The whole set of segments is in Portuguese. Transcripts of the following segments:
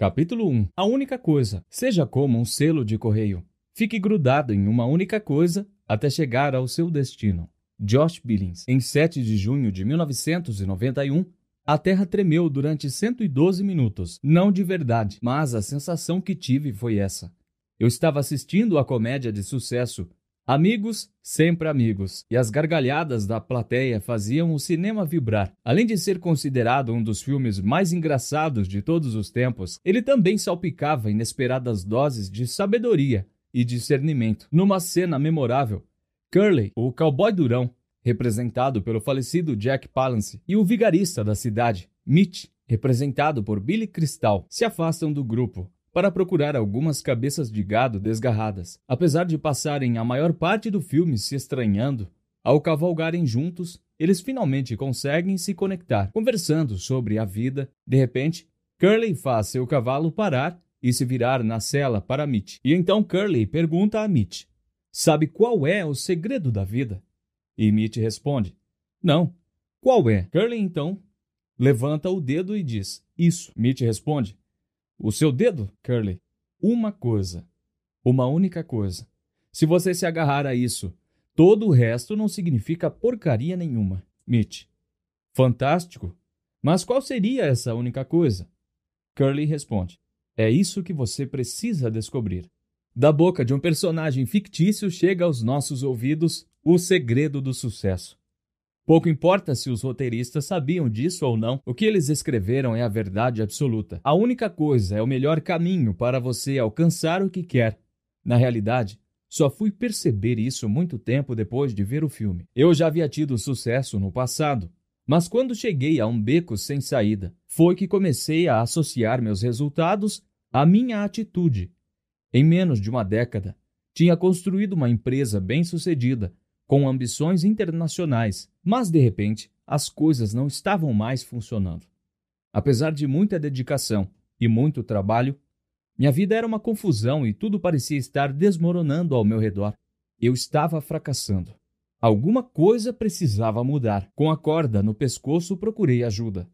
Capítulo 1 A única coisa. Seja como um selo de correio. Fique grudado em uma única coisa até chegar ao seu destino. Josh Billings. Em 7 de junho de 1991, a Terra tremeu durante 112 minutos. Não de verdade, mas a sensação que tive foi essa. Eu estava assistindo a comédia de sucesso Amigos, sempre amigos, e as gargalhadas da plateia faziam o cinema vibrar. Além de ser considerado um dos filmes mais engraçados de todos os tempos, ele também salpicava inesperadas doses de sabedoria e discernimento. Numa cena memorável, Curly, o cowboy durão, representado pelo falecido Jack Palance, e o vigarista da cidade, Mitch, representado por Billy Crystal, se afastam do grupo para procurar algumas cabeças de gado desgarradas. Apesar de passarem a maior parte do filme se estranhando, ao cavalgarem juntos, eles finalmente conseguem se conectar, conversando sobre a vida. De repente, Curly faz seu cavalo parar e se virar na cela para Mitch. E então Curly pergunta a Mitch: Sabe qual é o segredo da vida? E Mitch responde: Não. Qual é? Curly então levanta o dedo e diz: Isso. Mitch responde: o seu dedo, Curly? Uma coisa. Uma única coisa. Se você se agarrar a isso, todo o resto não significa porcaria nenhuma. Mitch. Fantástico. Mas qual seria essa única coisa? Curly responde: É isso que você precisa descobrir. Da boca de um personagem fictício chega aos nossos ouvidos o segredo do sucesso. Pouco importa se os roteiristas sabiam disso ou não, o que eles escreveram é a verdade absoluta. A única coisa é o melhor caminho para você alcançar o que quer. Na realidade, só fui perceber isso muito tempo depois de ver o filme. Eu já havia tido sucesso no passado, mas quando cheguei a um beco sem saída, foi que comecei a associar meus resultados à minha atitude. Em menos de uma década, tinha construído uma empresa bem-sucedida com ambições internacionais, mas de repente as coisas não estavam mais funcionando. Apesar de muita dedicação e muito trabalho, minha vida era uma confusão e tudo parecia estar desmoronando ao meu redor. Eu estava fracassando. Alguma coisa precisava mudar. Com a corda no pescoço, procurei ajuda.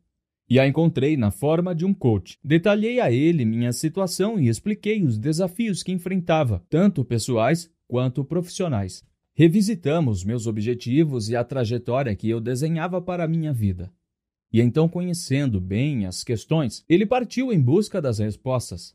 E a encontrei na forma de um coach. Detalhei a ele minha situação e expliquei os desafios que enfrentava, tanto pessoais quanto profissionais. Revisitamos meus objetivos e a trajetória que eu desenhava para a minha vida. E então, conhecendo bem as questões, ele partiu em busca das respostas.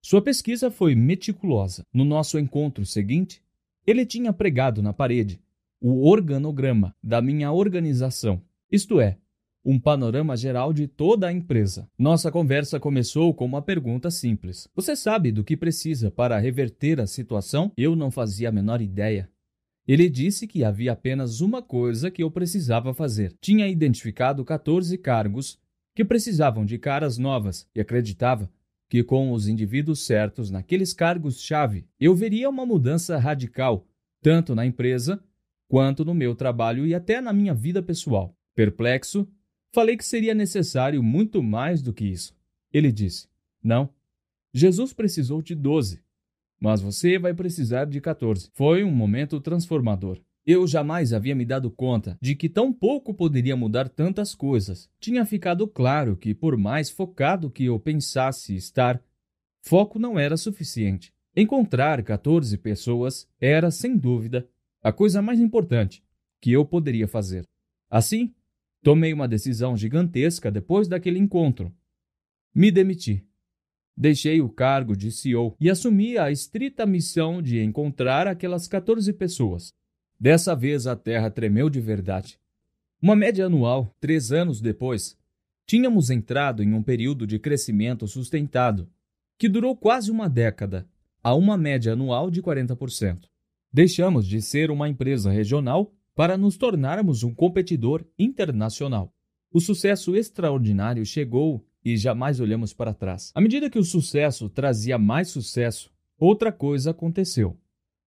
Sua pesquisa foi meticulosa. No nosso encontro seguinte, ele tinha pregado na parede o organograma da minha organização, isto é, um panorama geral de toda a empresa. Nossa conversa começou com uma pergunta simples: Você sabe do que precisa para reverter a situação? Eu não fazia a menor ideia. Ele disse que havia apenas uma coisa que eu precisava fazer. Tinha identificado 14 cargos que precisavam de caras novas e acreditava que com os indivíduos certos naqueles cargos-chave eu veria uma mudança radical, tanto na empresa quanto no meu trabalho e até na minha vida pessoal. Perplexo, falei que seria necessário muito mais do que isso. Ele disse: Não, Jesus precisou de doze mas você vai precisar de 14. Foi um momento transformador. Eu jamais havia me dado conta de que tão pouco poderia mudar tantas coisas. Tinha ficado claro que, por mais focado que eu pensasse estar, foco não era suficiente. Encontrar 14 pessoas era, sem dúvida, a coisa mais importante que eu poderia fazer. Assim, tomei uma decisão gigantesca depois daquele encontro. Me demiti. Deixei o cargo de CEO e assumi a estrita missão de encontrar aquelas 14 pessoas. Dessa vez a terra tremeu de verdade. Uma média anual, três anos depois, tínhamos entrado em um período de crescimento sustentado, que durou quase uma década, a uma média anual de 40%. Deixamos de ser uma empresa regional para nos tornarmos um competidor internacional. O sucesso extraordinário chegou e jamais olhamos para trás. À medida que o sucesso trazia mais sucesso, outra coisa aconteceu.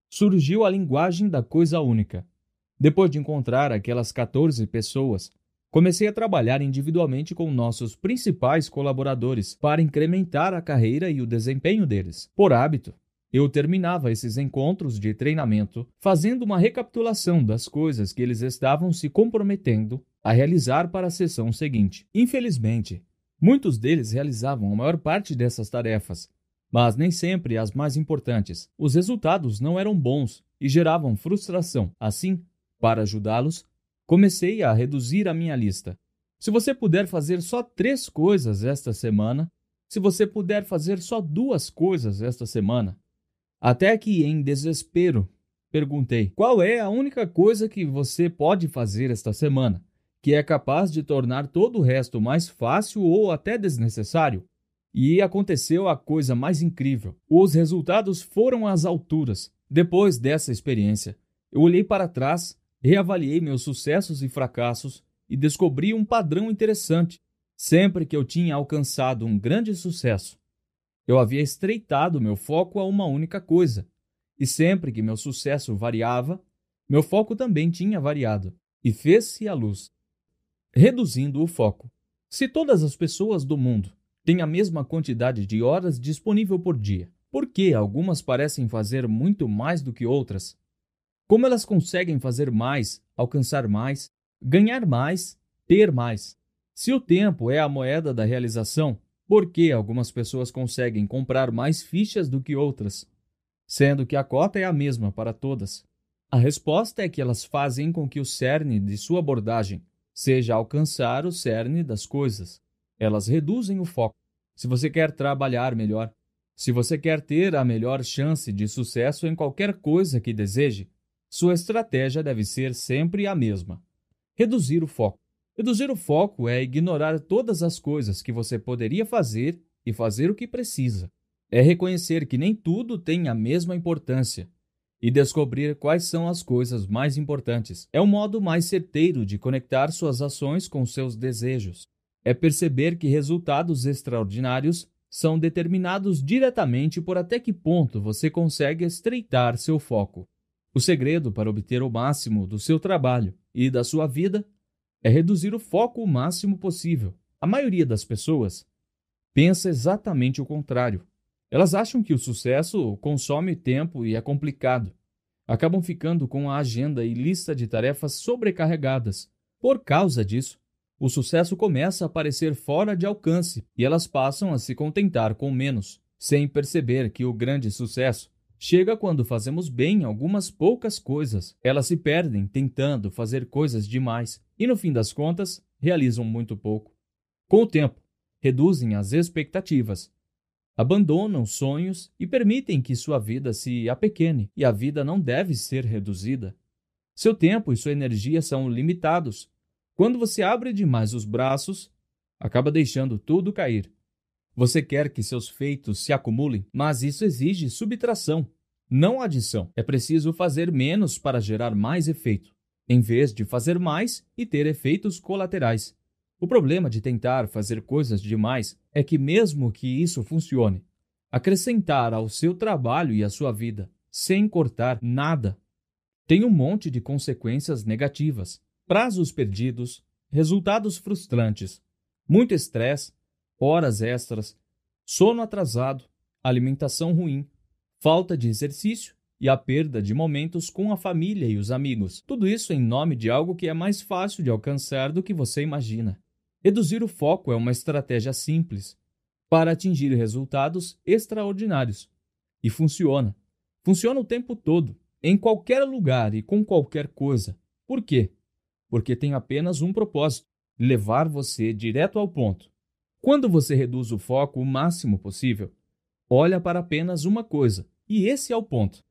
Surgiu a linguagem da coisa única. Depois de encontrar aquelas 14 pessoas, comecei a trabalhar individualmente com nossos principais colaboradores para incrementar a carreira e o desempenho deles. Por hábito, eu terminava esses encontros de treinamento fazendo uma recapitulação das coisas que eles estavam se comprometendo a realizar para a sessão seguinte. Infelizmente, muitos deles realizavam a maior parte dessas tarefas, mas nem sempre as mais importantes. Os resultados não eram bons e geravam frustração. Assim, para ajudá-los, comecei a reduzir a minha lista. Se você puder fazer só três coisas esta semana, se você puder fazer só duas coisas esta semana, até que, em desespero, perguntei: qual é a única coisa que você pode fazer esta semana que é capaz de tornar todo o resto mais fácil ou até desnecessário? E aconteceu a coisa mais incrível. Os resultados foram às alturas. Depois dessa experiência, eu olhei para trás, reavaliei meus sucessos e fracassos e descobri um padrão interessante. Sempre que eu tinha alcançado um grande sucesso, eu havia estreitado meu foco a uma única coisa, e sempre que meu sucesso variava, meu foco também tinha variado, e fez-se a luz. Reduzindo o foco. Se todas as pessoas do mundo têm a mesma quantidade de horas disponível por dia, por que algumas parecem fazer muito mais do que outras? Como elas conseguem fazer mais, alcançar mais, ganhar mais, ter mais? Se o tempo é a moeda da realização, por que algumas pessoas conseguem comprar mais fichas do que outras, sendo que a cota é a mesma para todas? A resposta é que elas fazem com que o cerne de sua abordagem seja alcançar o cerne das coisas. Elas reduzem o foco. Se você quer trabalhar melhor, se você quer ter a melhor chance de sucesso em qualquer coisa que deseje, sua estratégia deve ser sempre a mesma: reduzir o foco. Reduzir o foco é ignorar todas as coisas que você poderia fazer e fazer o que precisa. É reconhecer que nem tudo tem a mesma importância e descobrir quais são as coisas mais importantes. É o modo mais certeiro de conectar suas ações com seus desejos. É perceber que resultados extraordinários são determinados diretamente por até que ponto você consegue estreitar seu foco. O segredo para obter o máximo do seu trabalho e da sua vida é reduzir o foco o máximo possível. A maioria das pessoas pensa exatamente o contrário. Elas acham que o sucesso consome tempo e é complicado. Acabam ficando com a agenda e lista de tarefas sobrecarregadas. Por causa disso, o sucesso começa a parecer fora de alcance e elas passam a se contentar com menos, sem perceber que o grande sucesso chega quando fazemos bem algumas poucas coisas. Elas se perdem tentando fazer coisas demais e, no fim das contas, realizam muito pouco. Com o tempo, reduzem as expectativas, abandonam sonhos e permitem que sua vida se apequene, e a vida não deve ser reduzida. Seu tempo e sua energia são limitados. Quando você abre demais os braços, acaba deixando tudo cair. Você quer que seus feitos se acumulem, mas isso exige subtração, não adição. É preciso fazer menos para gerar mais efeito em vez de fazer mais e ter efeitos colaterais. O problema de tentar fazer coisas demais é que, mesmo que isso funcione, acrescentar ao seu trabalho e à sua vida, sem cortar nada, tem um monte de consequências negativas, prazos perdidos, resultados frustrantes, muito estresse, horas extras, sono atrasado, alimentação ruim, falta de exercício e a perda de momentos com a família e os amigos. Tudo isso em nome de algo que é mais fácil de alcançar do que você imagina. Reduzir o foco é uma estratégia simples para atingir resultados extraordinários. E funciona. Funciona o tempo todo, em qualquer lugar e com qualquer coisa. Por quê? Porque tem apenas um propósito: levar você direto ao ponto. Quando você reduz o foco o máximo possível, olha para apenas uma coisa, e esse é o ponto.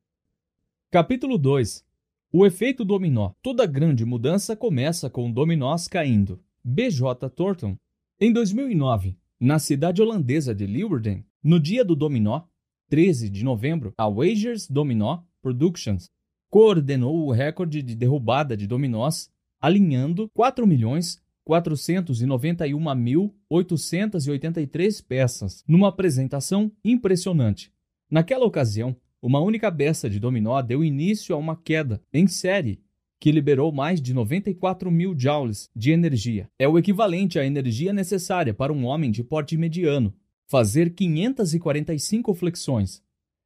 Capítulo 2 O efeito dominó. Toda grande mudança começa com dominós caindo. B.J. Thornton. Em 2009, na cidade holandesa de Leeuwarden, no dia do dominó, 13 de novembro, a Wagers Dominó Productions coordenou o recorde de derrubada de dominós, alinhando 4.491.883 peças numa apresentação impressionante. Naquela ocasião, uma única peça de dominó deu início a uma queda em série que liberou mais de 94 mil joules de energia. É o equivalente à energia necessária para um homem de porte mediano fazer 545 flexões.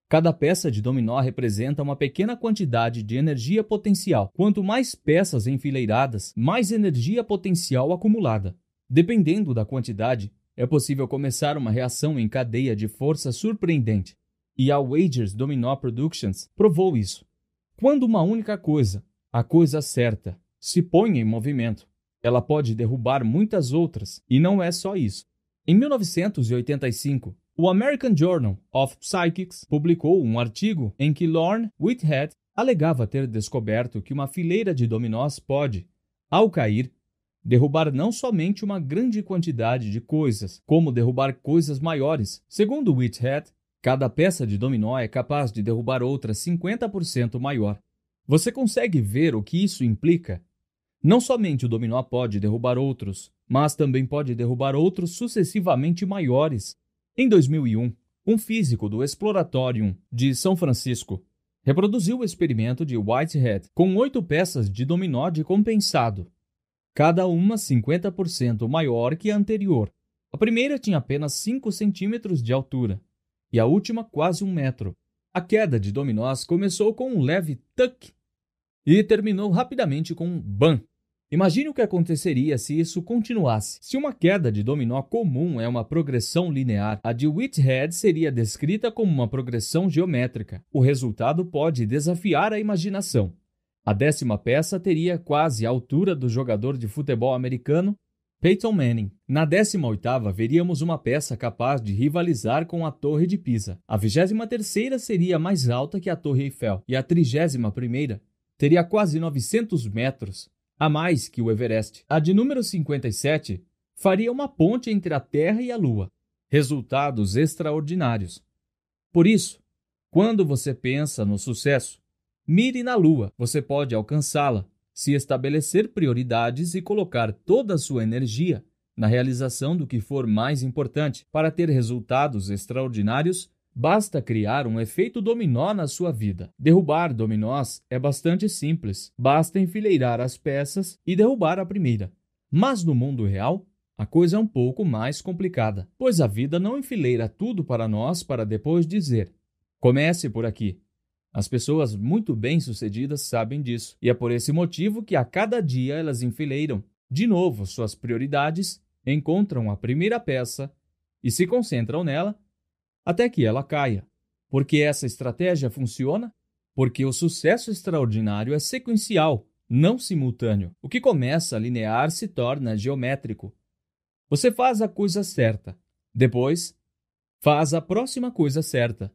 Cada peça de dominó representa uma pequena quantidade de energia potencial. Quanto mais peças enfileiradas, mais energia potencial acumulada. Dependendo da quantidade, é possível começar uma reação em cadeia de força surpreendente. E a Wagers Dominó Productions provou isso. Quando uma única coisa, a coisa certa, se põe em movimento, ela pode derrubar muitas outras, e não é só isso. Em 1985, o American Journal of Psychics publicou um artigo em que Lorne Whitehead alegava ter descoberto que uma fileira de dominós pode, ao cair, derrubar não somente uma grande quantidade de coisas, como derrubar coisas maiores. Segundo Whitehead, cada peça de dominó é capaz de derrubar outra 50% maior. Você consegue ver o que isso implica? Não somente o dominó pode derrubar outros, mas também pode derrubar outros sucessivamente maiores. Em 2001, um físico do Exploratorium de São Francisco reproduziu o experimento de Whitehead com oito peças de dominó de compensado cada uma 50% maior que a anterior. A primeira tinha apenas 5 centímetros de altura e a última quase um metro. A queda de dominós começou com um leve tuck e terminou rapidamente com um ban. Imagine o que aconteceria se isso continuasse. Se uma queda de dominó comum é uma progressão linear, a de Whitehead seria descrita como uma progressão geométrica. O resultado pode desafiar a imaginação. A décima peça teria quase a altura do jogador de futebol americano Peyton Manning. Na décima oitava, veríamos uma peça capaz de rivalizar com a Torre de Pisa. A vigésima terceira seria mais alta que a Torre Eiffel. E a trigésima primeira teria quase 900 metros, a mais que o Everest. A de número 57 faria uma ponte entre a Terra e a Lua. Resultados extraordinários. Por isso, quando você pensa no sucesso, Mire na lua, você pode alcançá-la se estabelecer prioridades e colocar toda a sua energia na realização do que for mais importante. Para ter resultados extraordinários, basta criar um efeito dominó na sua vida. Derrubar dominós é bastante simples, basta enfileirar as peças e derrubar a primeira. Mas no mundo real, a coisa é um pouco mais complicada, pois a vida não enfileira tudo para nós para depois dizer: comece por aqui. As pessoas muito bem-sucedidas sabem disso, e é por esse motivo que a cada dia elas enfileiram de novo suas prioridades, encontram a primeira peça e se concentram nela até que ela caia. Porque essa estratégia funciona? Porque o sucesso extraordinário é sequencial, não simultâneo. O que começa linear se torna geométrico. Você faz a coisa certa, depois faz a próxima coisa certa.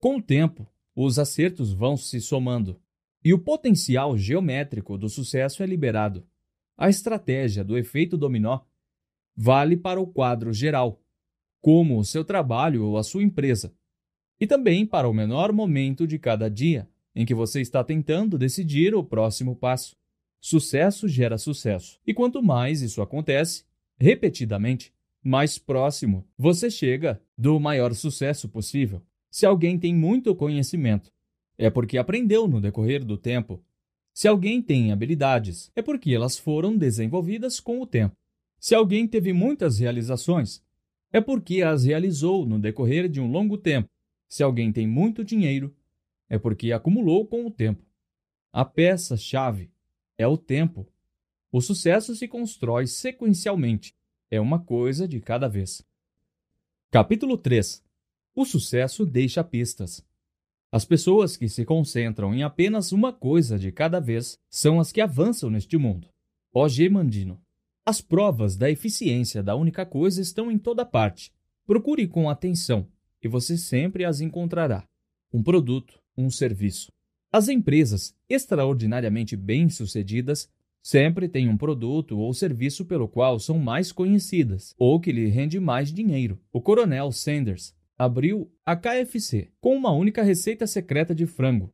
Com o tempo, os acertos vão se somando e o potencial geométrico do sucesso é liberado. A estratégia do efeito dominó vale para o quadro geral, como o seu trabalho ou a sua empresa, e também para o menor momento de cada dia em que você está tentando decidir o próximo passo. Sucesso gera sucesso, e quanto mais isso acontece, repetidamente, mais próximo você chega do maior sucesso possível. Se alguém tem muito conhecimento, é porque aprendeu no decorrer do tempo. Se alguém tem habilidades, é porque elas foram desenvolvidas com o tempo. Se alguém teve muitas realizações, é porque as realizou no decorrer de um longo tempo. Se alguém tem muito dinheiro, é porque acumulou com o tempo. A peça-chave é o tempo. O sucesso se constrói sequencialmente, é uma coisa de cada vez. Capítulo 3 o sucesso deixa pistas. As pessoas que se concentram em apenas uma coisa de cada vez são as que avançam neste mundo. O.G. Mandino. As provas da eficiência da única coisa estão em toda parte. Procure com atenção e você sempre as encontrará. Um produto, um serviço. As empresas extraordinariamente bem-sucedidas sempre têm um produto ou serviço pelo qual são mais conhecidas ou que lhe rende mais dinheiro. O Coronel Sanders abriu a KFC com uma única receita secreta de frango.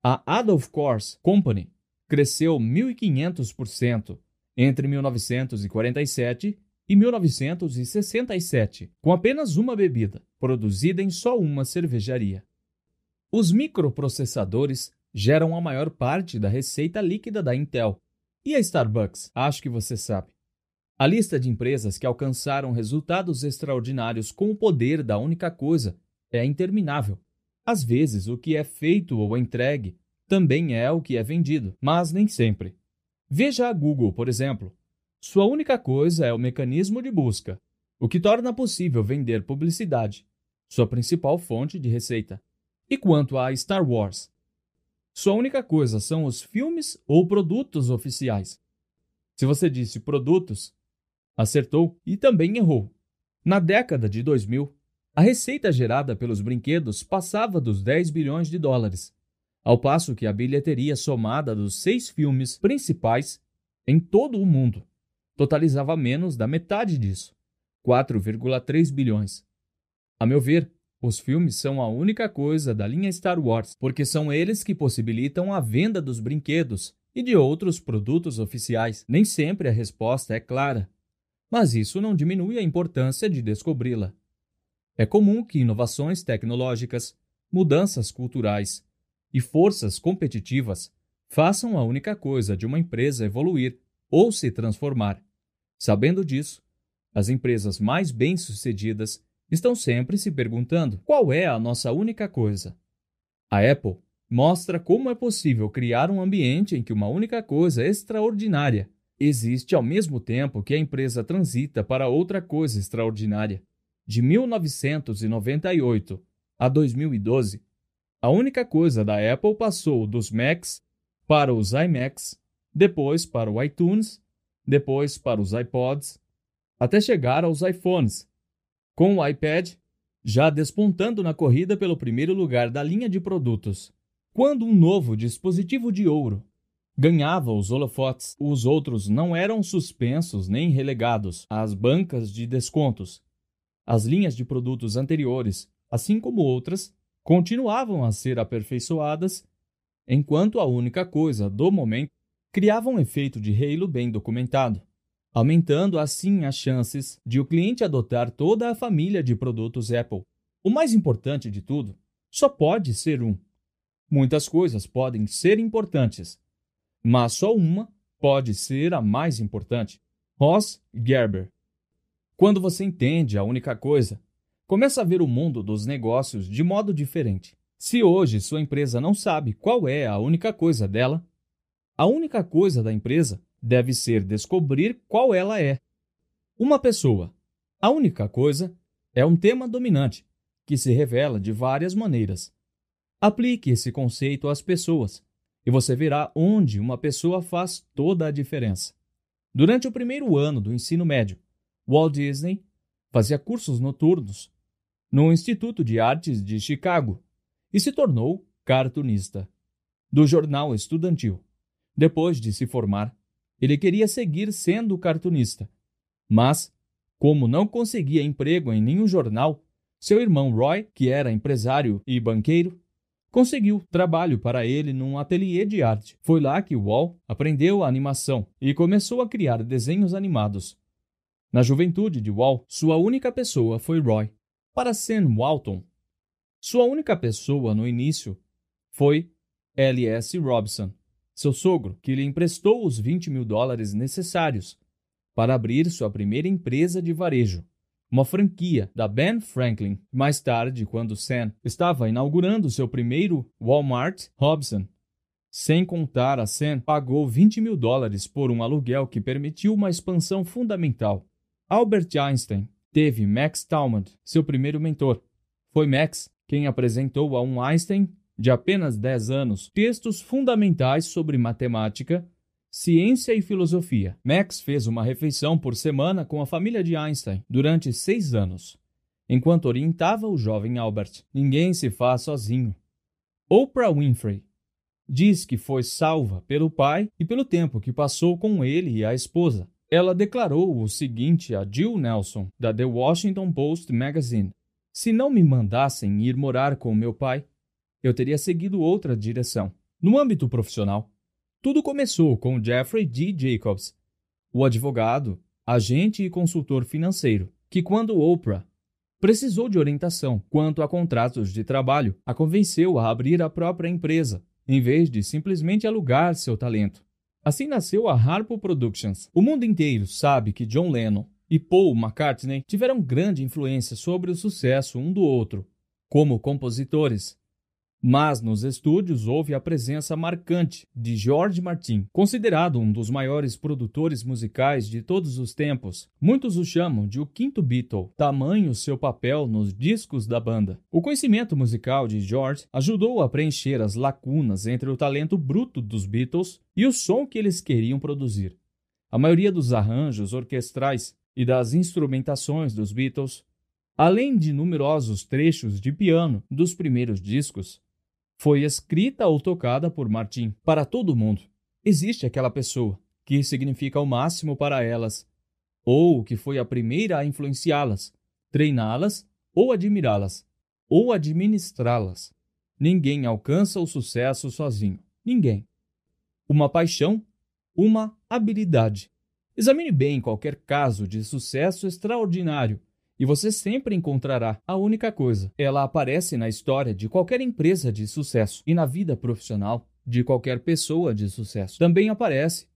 A Adolf Kors Company cresceu 1.500% entre 1947 e 1967, com apenas uma bebida, produzida em só uma cervejaria. Os microprocessadores geram a maior parte da receita líquida da Intel. E a Starbucks? Acho que você sabe. A lista de empresas que alcançaram resultados extraordinários com o poder da única coisa é interminável. Às vezes, o que é feito ou entregue também é o que é vendido, mas nem sempre. Veja a Google, por exemplo. Sua única coisa é o mecanismo de busca, o que torna possível vender publicidade, sua principal fonte de receita. E quanto a Star Wars? Sua única coisa são os filmes ou produtos oficiais. Se você disse produtos, acertou e também errou. Na década de 2000, a receita gerada pelos brinquedos passava dos 10 bilhões de dólares, ao passo que a bilheteria somada dos seis filmes principais em todo o mundo totalizava menos da metade disso, 4,3 bilhões. A meu ver, os filmes são a única coisa da linha Star Wars, porque são eles que possibilitam a venda dos brinquedos e de outros produtos oficiais. Nem sempre a resposta é clara, mas isso não diminui a importância de descobri-la. É comum que inovações tecnológicas, mudanças culturais e forças competitivas façam a única coisa de uma empresa evoluir ou se transformar. Sabendo disso, as empresas mais bem-sucedidas estão sempre se perguntando qual é a nossa única coisa. A Apple mostra como é possível criar um ambiente em que uma única coisa extraordinária existe ao mesmo tempo que a empresa transita para outra coisa extraordinária. De 1998 a 2012, a única coisa da Apple passou dos Macs para os iMacs, depois para o iTunes, depois para os iPods, até chegar aos iPhones, com o iPad já despontando na corrida pelo primeiro lugar da linha de produtos. Quando um novo dispositivo de ouro ganhava os holofotes, os outros não eram suspensos nem relegados às bancas de descontos. As linhas de produtos anteriores, assim como outras, continuavam a ser aperfeiçoadas, enquanto a única coisa do momento criava um efeito de halo bem documentado aumentando assim as chances de o cliente adotar toda a família de produtos Apple. O mais importante de tudo, só pode ser um. Muitas coisas podem ser importantes, mas só uma pode ser a mais importante. Ross Gerber. Quando você entende a única coisa, começa a ver o mundo dos negócios de modo diferente. Se hoje sua empresa não sabe qual é a única coisa dela, a única coisa da empresa deve ser descobrir qual ela é. Uma pessoa. A única coisa é um tema dominante, que se revela de várias maneiras. Aplique esse conceito às pessoas e você verá onde uma pessoa faz toda a diferença. Durante o primeiro ano do ensino médio, Walt Disney fazia cursos noturnos no Instituto de Artes de Chicago e se tornou cartunista do jornal estudantil. Depois de se formar, ele queria seguir sendo cartunista. Mas, como não conseguia emprego em nenhum jornal, seu irmão Roy, que era empresário e banqueiro, conseguiu trabalho para ele num ateliê de arte. Foi lá que Wall aprendeu a animação e começou a criar desenhos animados. Na juventude de Wall, sua única pessoa foi Roy. Para Sam Walton, sua única pessoa no início foi L.S. Robson, seu sogro, que lhe emprestou os 20 mil dólares necessários para abrir sua primeira empresa de varejo, uma franquia da Ben Franklin. Mais tarde, quando Sam estava inaugurando seu primeiro Walmart, Robson, sem contar a Sam, pagou 20 mil dólares por um aluguel que permitiu uma expansão fundamental. Albert Einstein teve Max Talmud, seu primeiro mentor. Foi Max quem apresentou a um Einstein de apenas 10 anos, textos fundamentais sobre matemática, ciência e filosofia. Max fez uma refeição por semana com a família de Einstein durante seis anos, enquanto orientava o jovem Albert. Ninguém se faz sozinho. Oprah Winfrey diz que foi salva pelo pai e pelo tempo que passou com ele e a esposa. Ela declarou o seguinte a Jill Nelson, da The Washington Post Magazine: Se não me mandassem ir morar com meu pai, eu teria seguido outra direção. No âmbito profissional, tudo começou com Jeffrey D. Jacobs, o advogado agente e consultor financeiro, que quando Oprah precisou de orientação quanto a contratos de trabalho, a convenceu a abrir a própria empresa, em vez de simplesmente alugar seu talento. Assim nasceu a Harpo Productions. O mundo inteiro sabe que John Lennon e Paul McCartney tiveram grande influência sobre o sucesso um do outro, como compositores, mas nos estúdios houve a presença marcante de George Martin, considerado um dos maiores produtores musicais de todos os tempos. Muitos o chamam de o quinto Beatle, tamanho seu papel nos discos da banda. O conhecimento musical de George ajudou a preencher as lacunas entre o talento bruto dos Beatles e o som que eles queriam produzir. A maioria dos arranjos orquestrais e das instrumentações dos Beatles além de numerosos trechos de piano dos primeiros discos, foi escrita ou tocada por Martin para todo mundo. Existe aquela pessoa que significa o máximo para elas, ou que foi a primeira a influenciá-las, treiná-las ou admirá-las, ou administrá-las. Ninguém alcança o sucesso sozinho. Ninguém. Uma paixão, uma habilidade. Examine bem qualquer caso de sucesso extraordinário e você sempre encontrará a única coisa. Ela aparece na história de qualquer empresa de sucesso e na vida profissional de qualquer pessoa de sucesso. Também aparece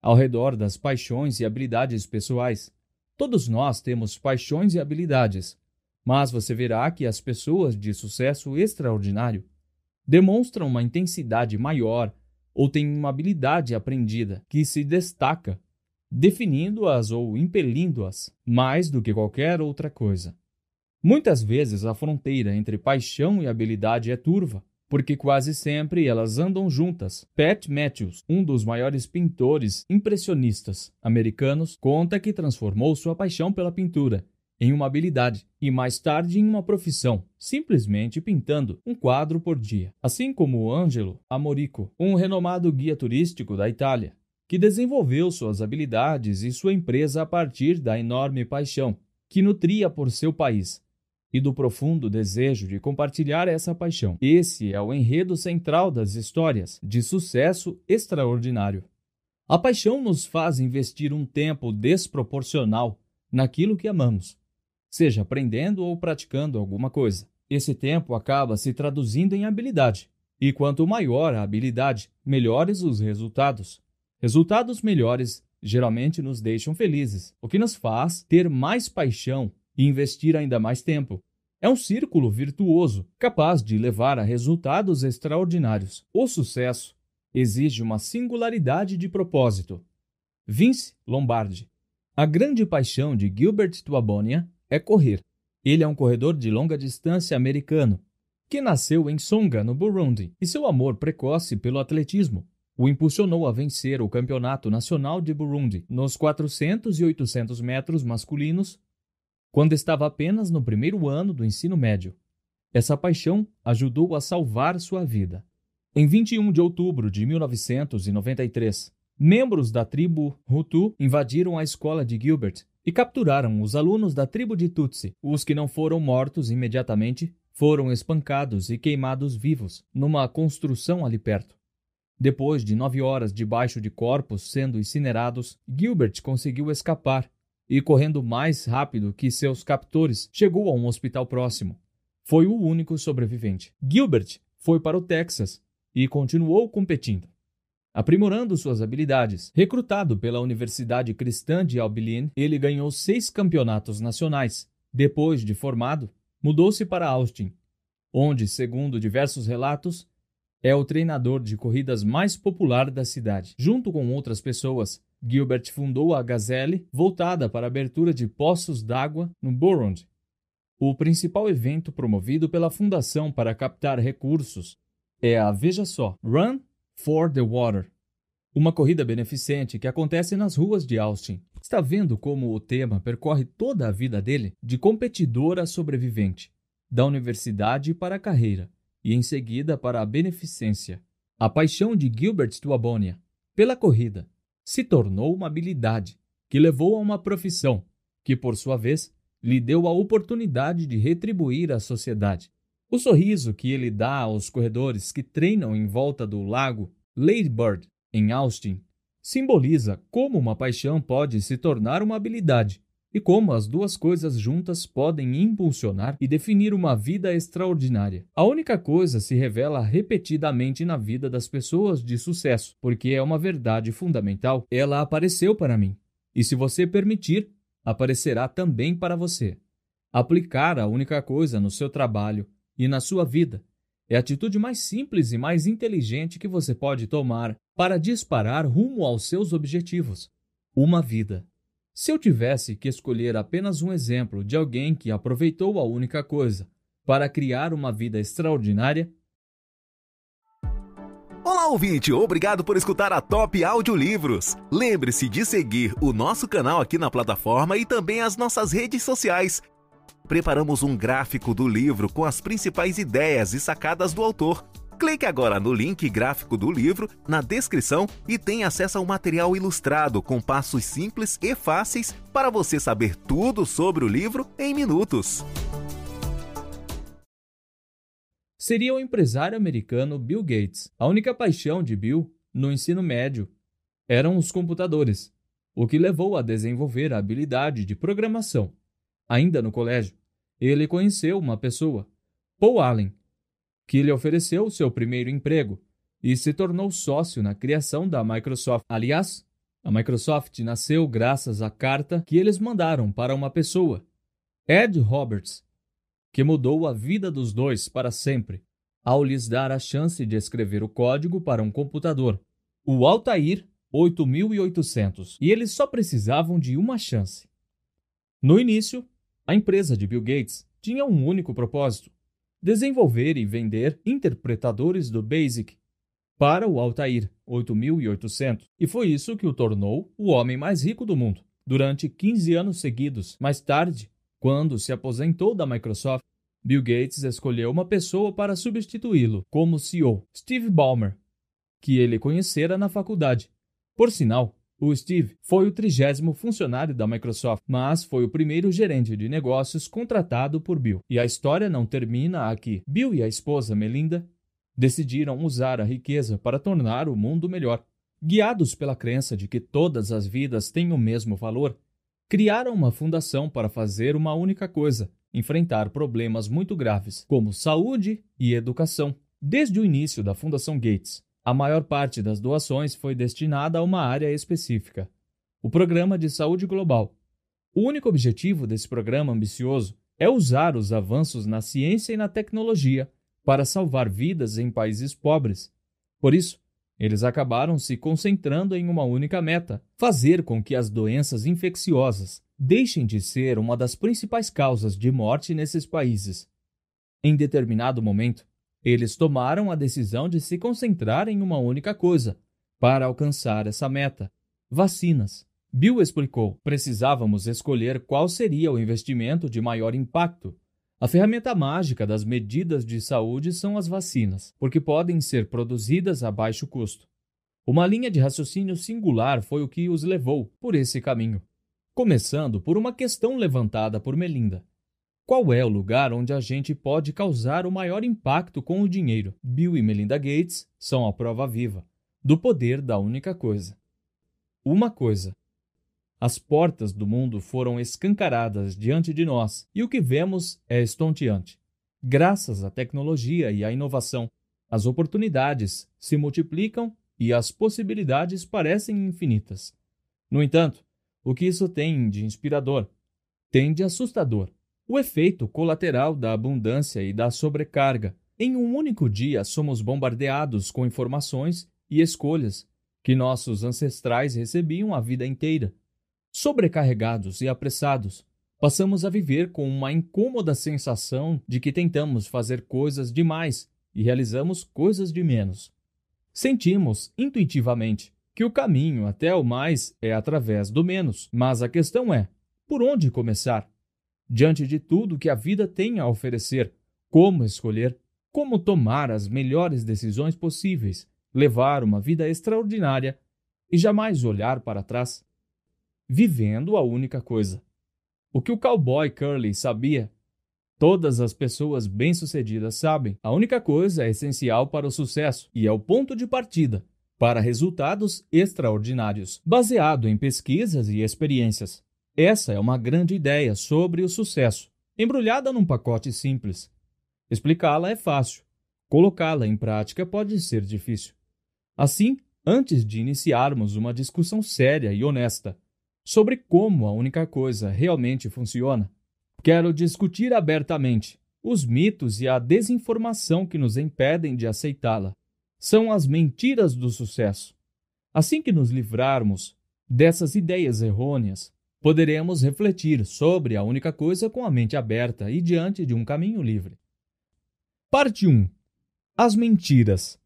ao redor das paixões e habilidades pessoais. Todos nós temos paixões e habilidades, mas você verá que as pessoas de sucesso extraordinário demonstram uma intensidade maior ou têm uma habilidade aprendida que se destaca definindo-as ou impelindo-as mais do que qualquer outra coisa. Muitas vezes a fronteira entre paixão e habilidade é turva, porque quase sempre elas andam juntas. Pat Matthews, um dos maiores pintores impressionistas americanos, conta que transformou sua paixão pela pintura em uma habilidade e mais tarde em uma profissão, simplesmente pintando um quadro por dia. Assim como Angelo Amorico, um renomado guia turístico da Itália, que desenvolveu suas habilidades e sua empresa a partir da enorme paixão que nutria por seu país e do profundo desejo de compartilhar essa paixão. Esse é o enredo central das histórias de sucesso extraordinário. A paixão nos faz investir um tempo desproporcional naquilo que amamos, seja aprendendo ou praticando alguma coisa. Esse tempo acaba se traduzindo em habilidade, e quanto maior a habilidade, melhores os resultados. Resultados melhores geralmente nos deixam felizes, o que nos faz ter mais paixão e investir ainda mais tempo. É um círculo virtuoso, capaz de levar a resultados extraordinários. O sucesso exige uma singularidade de propósito. Vince Lombardi. A grande paixão de Gilbert Tuabonia é correr. Ele é um corredor de longa distância americano que nasceu em Songa, no Burundi, e seu amor precoce pelo atletismo o impulsionou a vencer o Campeonato Nacional de Burundi nos 400 e 800 metros masculinos, quando estava apenas no primeiro ano do ensino médio. Essa paixão ajudou a salvar sua vida. Em 21 de outubro de 1993, membros da tribo Hutu invadiram a escola de Gilbert e capturaram os alunos da tribo de Tutsi. Os que não foram mortos imediatamente foram espancados e queimados vivos numa construção ali perto. Depois de nove horas debaixo de corpos sendo incinerados, Gilbert conseguiu escapar e, correndo mais rápido que seus captores, chegou a um hospital próximo. Foi o único sobrevivente. Gilbert foi para o Texas e continuou competindo. Aprimorando suas habilidades, recrutado pela Universidade Cristã de Abilene, ele ganhou seis campeonatos nacionais. Depois de formado, mudou-se para Austin, onde, segundo diversos relatos, é o treinador de corridas mais popular da cidade. Junto com outras pessoas, Gilbert fundou a Gazelle, voltada para a abertura de poços d'água no Burundi, o principal evento promovido pela Fundação para captar recursos é a Veja Só Run for the Water, uma corrida beneficente que acontece nas ruas de Austin. Está vendo como o tema percorre toda a vida dele, de competidor a sobrevivente, da universidade para a carreira e em seguida para a beneficência. A paixão de Gilbert Tuabonia pela corrida se tornou uma habilidade que levou a uma profissão que, por sua vez, lhe deu a oportunidade de retribuir à sociedade. O sorriso que ele dá aos corredores que treinam em volta do lago Lady Bird, em Austin, simboliza como uma paixão pode se tornar uma habilidade e como as duas coisas juntas podem impulsionar e definir uma vida extraordinária. A única coisa se revela repetidamente na vida das pessoas de sucesso, porque é uma verdade fundamental. Ela apareceu para mim, e se você permitir, aparecerá também para você. Aplicar a única coisa no seu trabalho e na sua vida é a atitude mais simples e mais inteligente que você pode tomar para disparar rumo aos seus objetivos. Uma vida. Se eu tivesse que escolher apenas um exemplo de alguém que aproveitou a única coisa para criar uma vida extraordinária, Olá, ouvinte! Obrigado por escutar a Top Audiolivros. Lembre-se de seguir o nosso canal aqui na plataforma e também as nossas redes sociais. Preparamos um gráfico do livro com as principais ideias e sacadas do autor. Clique agora no link gráfico do livro na descrição e tenha acesso ao material ilustrado com passos simples e fáceis para você saber tudo sobre o livro em minutos. Seria o empresário americano Bill Gates. A única paixão de Bill no ensino médio eram os computadores, o que levou a desenvolver a habilidade de programação. Ainda no colégio, ele conheceu uma pessoa, Paul Allen, que lhe ofereceu seu primeiro emprego e se tornou sócio na criação da Microsoft. Aliás, a Microsoft nasceu graças à carta que eles mandaram para uma pessoa, Ed Roberts, que mudou a vida dos dois para sempre, ao lhes dar a chance de escrever o código para um computador, o Altair 8800, e eles só precisavam de uma chance. No início, a empresa de Bill Gates tinha um único propósito: desenvolver e vender interpretadores do BASIC para o Altair 8800, e foi isso que o tornou o homem mais rico do mundo. Durante 15 anos seguidos, mais tarde, quando se aposentou da Microsoft, Bill Gates escolheu uma pessoa para substituí-lo como CEO, Steve Ballmer, que ele conhecera na faculdade. Por sinal, o Steve foi o trigésimo funcionário da Microsoft, mas foi o primeiro gerente de negócios contratado por Bill. E a história não termina aqui. Bill e a esposa Melinda decidiram usar a riqueza para tornar o mundo melhor. Guiados pela crença de que todas as vidas têm o mesmo valor, criaram uma fundação para fazer uma única coisa: enfrentar problemas muito graves, como saúde e educação. Desde o início da Fundação Gates, a maior parte das doações foi destinada a uma área específica: o Programa de Saúde Global. O único objetivo desse programa ambicioso é usar os avanços na ciência e na tecnologia para salvar vidas em países pobres. Por isso, eles acabaram se concentrando em uma única meta: fazer com que as doenças infecciosas deixem de ser uma das principais causas de morte nesses países. Em determinado momento, eles tomaram a decisão de se concentrar em uma única coisa para alcançar essa meta: vacinas. Bill explicou: precisávamos escolher qual seria o investimento de maior impacto. A ferramenta mágica das medidas de saúde são as vacinas, porque podem ser produzidas a baixo custo. Uma linha de raciocínio singular foi o que os levou por esse caminho. Começando por uma questão levantada por Melinda: qual é o lugar onde a gente pode causar o maior impacto com o dinheiro? Bill e Melinda Gates são a prova viva do poder da única coisa. Uma coisa. As portas do mundo foram escancaradas diante de nós e o que vemos é estonteante. Graças à tecnologia e à inovação, as oportunidades se multiplicam e as possibilidades parecem infinitas. No entanto, o que isso tem de inspirador, tem de assustador o efeito colateral da abundância e da sobrecarga. Em um único dia, somos bombardeados com informações e escolhas que nossos ancestrais recebiam a vida inteira. Sobrecarregados e apressados, passamos a viver com uma incômoda sensação de que tentamos fazer coisas demais e realizamos coisas de menos. Sentimos intuitivamente que o caminho até o mais é através do menos, mas a questão é: por onde começar? Diante de tudo que a vida tem a oferecer, como escolher, como tomar as melhores decisões possíveis, levar uma vida extraordinária e jamais olhar para trás. Vivendo a única coisa. O que o cowboy Curly sabia, todas as pessoas bem-sucedidas sabem. A única coisa é essencial para o sucesso e é o ponto de partida para resultados extraordinários, baseado em pesquisas e experiências. Essa é uma grande ideia sobre o sucesso, embrulhada num pacote simples. Explicá-la é fácil, colocá-la em prática pode ser difícil. Assim, antes de iniciarmos uma discussão séria e honesta sobre como a única coisa realmente funciona, quero discutir abertamente os mitos e a desinformação que nos impedem de aceitá-la são as mentiras do sucesso. Assim que nos livrarmos dessas ideias errôneas, poderemos refletir sobre a única coisa com a mente aberta e diante de um caminho livre. Parte 1. As mentiras.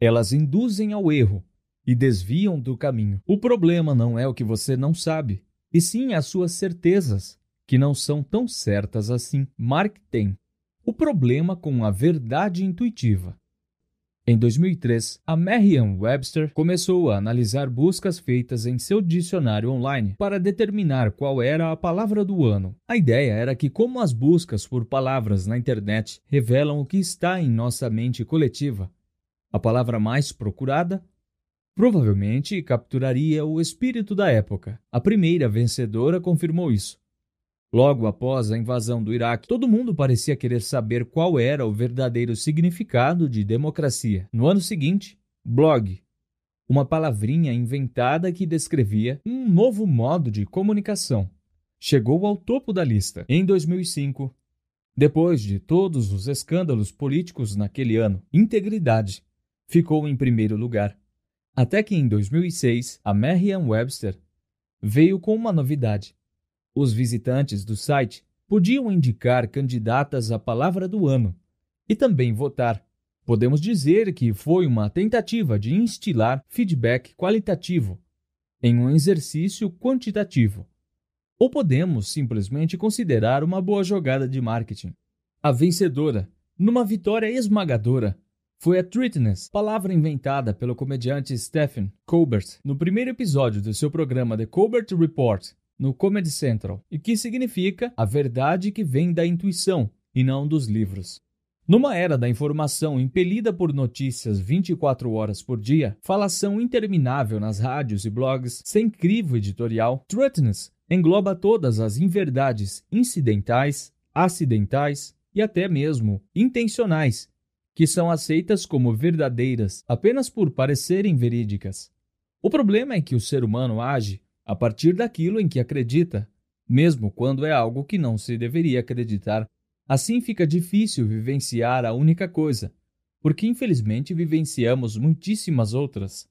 Elas induzem ao erro e desviam do caminho. O problema não é o que você não sabe, e sim as suas certezas, que não são tão certas assim. Mark tem o problema com a verdade intuitiva. Em 2003, a Merriam-Webster começou a analisar buscas feitas em seu dicionário online para determinar qual era a palavra do ano. A ideia era que, como as buscas por palavras na internet revelam o que está em nossa mente coletiva, a palavra mais procurada provavelmente capturaria o espírito da época. A primeira vencedora confirmou isso. Logo após a invasão do Iraque, todo mundo parecia querer saber qual era o verdadeiro significado de democracia. No ano seguinte, blog, uma palavrinha inventada que descrevia um novo modo de comunicação, chegou ao topo da lista. Em 2005, depois de todos os escândalos políticos naquele ano, integridade ficou em primeiro lugar. Até que em 2006, a Merriam-Webster veio com uma novidade os visitantes do site podiam indicar candidatas à palavra do ano e também votar. Podemos dizer que foi uma tentativa de instilar feedback qualitativo em um exercício quantitativo. Ou podemos simplesmente considerar uma boa jogada de marketing. A vencedora, numa vitória esmagadora, foi a Treatness, palavra inventada pelo comediante Stephen Colbert no primeiro episódio do seu programa The Colbert Report, no Comedy Central, e que significa a verdade que vem da intuição e não dos livros. Numa era da informação impelida por notícias 24 horas por dia, falação interminável nas rádios e blogs, sem crivo editorial, Trutness engloba todas as inverdades incidentais, acidentais e até mesmo intencionais, que são aceitas como verdadeiras apenas por parecerem verídicas. O problema é que o ser humano age a partir daquilo em que acredita, mesmo quando é algo que não se deveria acreditar. Assim fica difícil vivenciar a única coisa, porque infelizmente vivenciamos muitíssimas outras.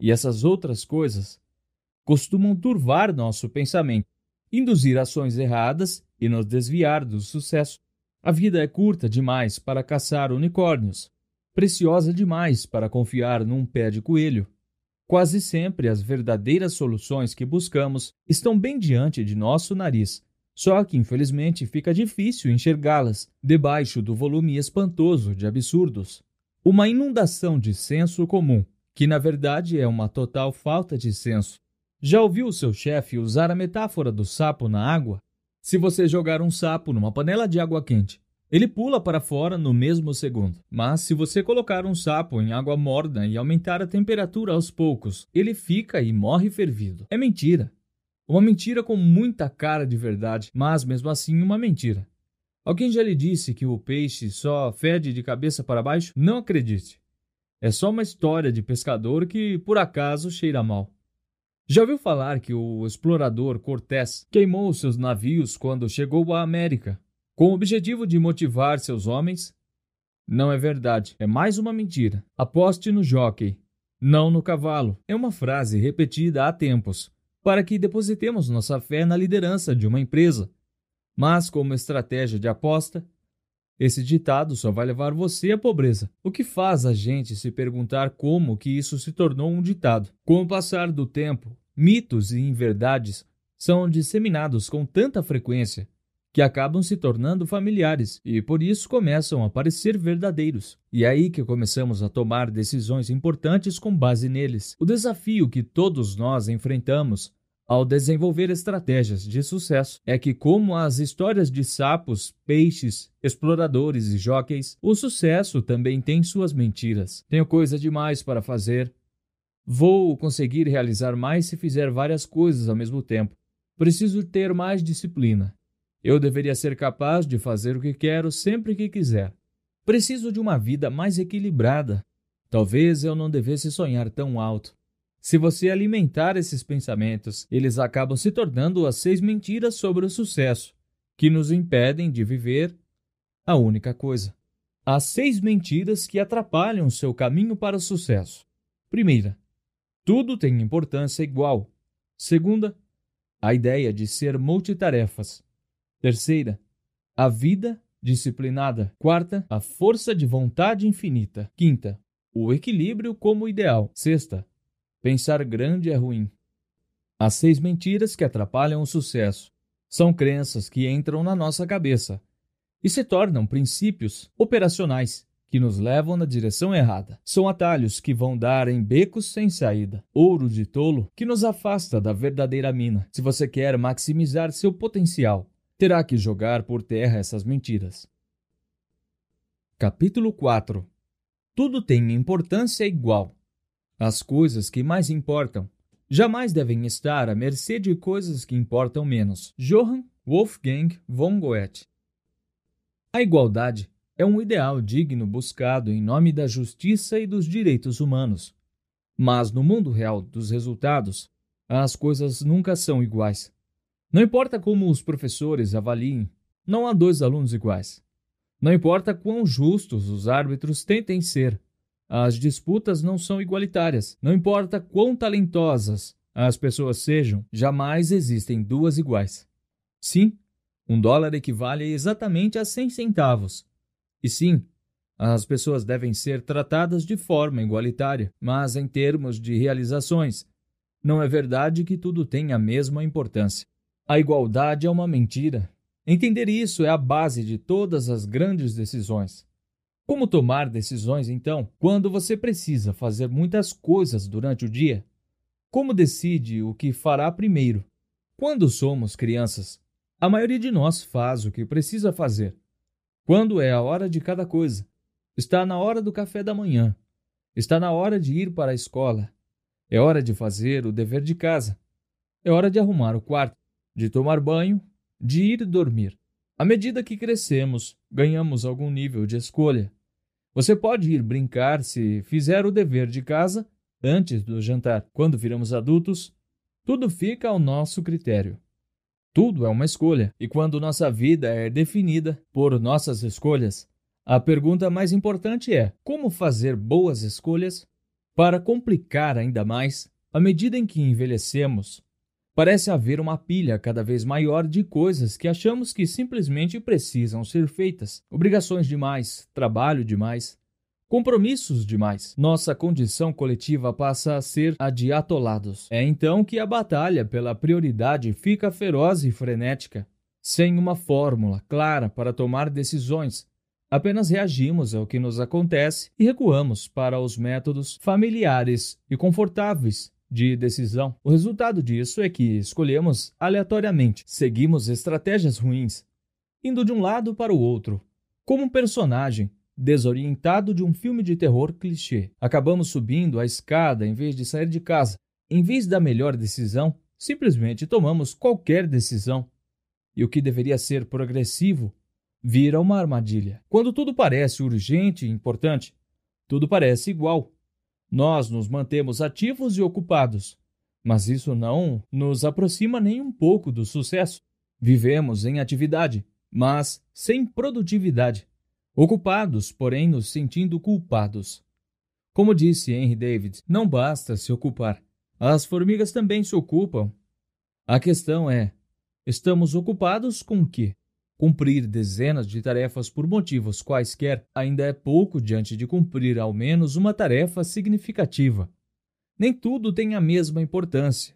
E essas outras coisas costumam turvar nosso pensamento, induzir ações erradas e nos desviar do sucesso. A vida é curta demais para caçar unicórnios, preciosa demais para confiar num pé de coelho. Quase sempre as verdadeiras soluções que buscamos estão bem diante de nosso nariz, só que infelizmente fica difícil enxergá-las debaixo do volume espantoso de absurdos. Uma inundação de senso comum, que na verdade é uma total falta de senso. Já ouviu seu chefe usar a metáfora do sapo na água? Se você jogar um sapo numa panela de água quente ele pula para fora no mesmo segundo. Mas se você colocar um sapo em água morna e aumentar a temperatura aos poucos, ele fica e morre fervido. É mentira. Uma mentira com muita cara de verdade, mas mesmo assim uma mentira. Alguém já lhe disse que o peixe só fede de cabeça para baixo? Não acredite. É só uma história de pescador que por acaso cheira mal. Já ouviu falar que o explorador Cortés queimou seus navios quando chegou à América com o objetivo de motivar seus homens? Não é verdade, é mais uma mentira. Aposte no jockey, não no cavalo. É uma frase repetida há tempos, para que depositemos nossa fé na liderança de uma empresa. Mas, como estratégia de aposta, esse ditado só vai levar você à pobreza. O que faz a gente se perguntar como que isso se tornou um ditado? Com o passar do tempo, mitos e inverdades são disseminados com tanta frequência que acabam se tornando familiares e por isso começam a parecer verdadeiros. E é aí que começamos a tomar decisões importantes com base neles. O desafio que todos nós enfrentamos ao desenvolver estratégias de sucesso é que, como as histórias de sapos, peixes, exploradores e jockeys, o sucesso também tem suas mentiras. Tenho coisa demais para fazer. Vou conseguir realizar mais se fizer várias coisas ao mesmo tempo. Preciso ter mais disciplina. Eu deveria ser capaz de fazer o que quero sempre que quiser. Preciso de uma vida mais equilibrada. Talvez eu não devesse sonhar tão alto. Se você alimentar esses pensamentos, eles acabam se tornando as seis mentiras sobre o sucesso, que nos impedem de viver a única coisa. Há seis mentiras que atrapalham seu caminho para o sucesso. Primeira, tudo tem importância igual. Segunda, a ideia de ser multitarefas. Terceira, a vida disciplinada. Quarta, a força de vontade infinita. Quinta, o equilíbrio como ideal. Sexta, pensar grande é ruim. As seis mentiras que atrapalham o sucesso são crenças que entram na nossa cabeça e se tornam princípios operacionais que nos levam na direção errada. São atalhos que vão dar em becos sem saída, ouro de tolo que nos afasta da verdadeira mina. Se você quer maximizar seu potencial, terá que jogar por terra essas mentiras. Capítulo 4 Tudo tem importância igual. As coisas que mais importam jamais devem estar à mercê de coisas que importam menos. Johann Wolfgang von Goethe A igualdade é um ideal digno buscado em nome da justiça e dos direitos humanos. Mas no mundo real dos resultados, as coisas nunca são iguais. Não importa como os professores avaliem, não há dois alunos iguais. Não importa quão justos os árbitros tentem ser, as disputas não são igualitárias. Não importa quão talentosas as pessoas sejam, jamais existem duas iguais. Sim, um dólar equivale exatamente a 100 centavos. E sim, as pessoas devem ser tratadas de forma igualitária, mas em termos de realizações, não é verdade que tudo tem a mesma importância. A igualdade é uma mentira. Entender isso é a base de todas as grandes decisões. Como tomar decisões, então, quando você precisa fazer muitas coisas durante o dia? Como decide o que fará primeiro? Quando somos crianças, a maioria de nós faz o que precisa fazer. Quando é a hora de cada coisa? Está na hora do café da manhã. Está na hora de ir para a escola. É hora de fazer o dever de casa. É hora de arrumar o quarto de tomar banho, de ir dormir. À medida que crescemos, ganhamos algum nível de escolha. Você pode ir brincar se fizer o dever de casa antes do jantar. Quando viramos adultos, tudo fica ao nosso critério. Tudo é uma escolha, e quando nossa vida é definida por nossas escolhas, a pergunta mais importante é: como fazer boas escolhas? Para complicar ainda mais, à medida em que envelhecemos, Parece haver uma pilha cada vez maior de coisas que achamos que simplesmente precisam ser feitas. Obrigações demais, trabalho demais, compromissos demais. Nossa condição coletiva passa a ser a de atolados. É então que a batalha pela prioridade fica feroz e frenética. Sem uma fórmula clara para tomar decisões, apenas reagimos ao que nos acontece e recuamos para os métodos familiares e confortáveis de decisão. O resultado disso é que escolhemos aleatoriamente, seguimos estratégias ruins, indo de um lado para o outro, como um personagem desorientado de um filme de terror clichê. Acabamos subindo a escada em vez de sair de casa. Em vez da melhor decisão, simplesmente tomamos qualquer decisão. E o que deveria ser progressivo vira uma armadilha. Quando tudo parece urgente e importante, tudo parece igual. Nós nos mantemos ativos e ocupados, mas isso não nos aproxima nem um pouco do sucesso. Vivemos em atividade, mas sem produtividade. Ocupados, porém nos sentindo culpados. Como disse Henry David, não basta se ocupar. As formigas também se ocupam. A questão é: estamos ocupados com o quê? Cumprir dezenas de tarefas por motivos quaisquer ainda é pouco diante de cumprir ao menos uma tarefa significativa. Nem tudo tem a mesma importância.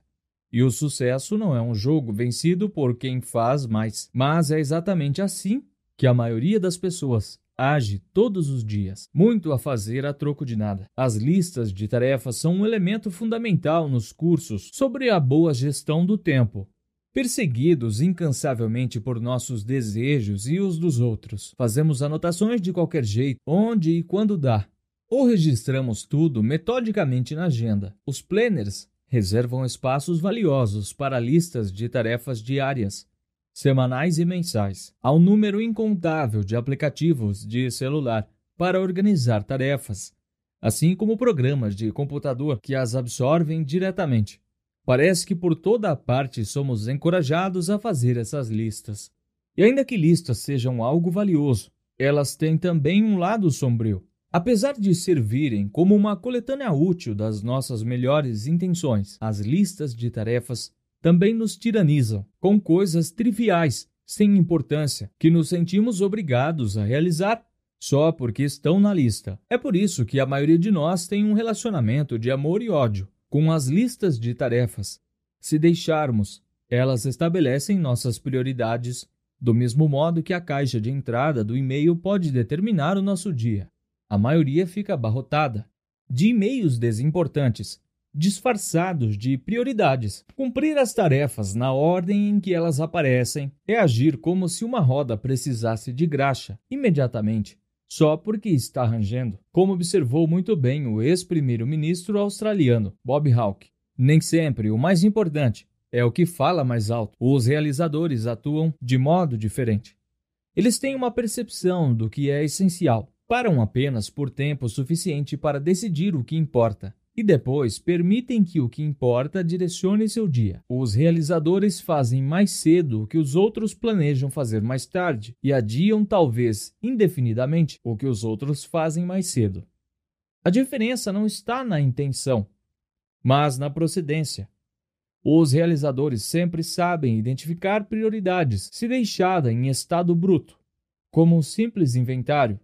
E o sucesso não é um jogo vencido por quem faz mais, mas é exatamente assim que a maioria das pessoas age todos os dias, muito a fazer a troco de nada. As listas de tarefas são um elemento fundamental nos cursos sobre a boa gestão do tempo, Perseguidos incansavelmente por nossos desejos e os dos outros, fazemos anotações de qualquer jeito, onde e quando dá. ou registramos tudo metodicamente na agenda. Os planners reservam espaços valiosos para listas de tarefas diárias, semanais e mensais. Há um número incontável de aplicativos de celular para organizar tarefas, assim como programas de computador que as absorvem diretamente. Parece que por toda a parte somos encorajados a fazer essas listas. E ainda que listas sejam algo valioso, elas têm também um lado sombrio. Apesar de servirem como uma coletânea útil das nossas melhores intenções, as listas de tarefas também nos tiranizam com coisas triviais, sem importância, que nos sentimos obrigados a realizar só porque estão na lista. É por isso que a maioria de nós tem um relacionamento de amor e ódio com as listas de tarefas. Se deixarmos, elas estabelecem nossas prioridades, do mesmo modo que a caixa de entrada do e-mail pode determinar o nosso dia a maioria fica abarrotada de e-mails desimportantes, disfarçados de prioridades. Cumprir as tarefas na ordem em que elas aparecem é agir como se uma roda precisasse de graxa imediatamente, só porque está rangendo, como observou muito bem o ex-primeiro-ministro australiano Bob Hawke. Nem sempre o mais importante é o que fala mais alto. Os realizadores atuam de modo diferente. Eles têm uma percepção do que é essencial param apenas por tempo suficiente para decidir o que importa e depois permitem que o que importa direcione seu dia. Os realizadores fazem mais cedo o que os outros planejam fazer mais tarde e adiam, talvez indefinidamente, o que os outros fazem mais cedo. A diferença não está na intenção, mas na procedência. Os realizadores sempre sabem identificar prioridades se deixada em estado bruto, como um simples inventário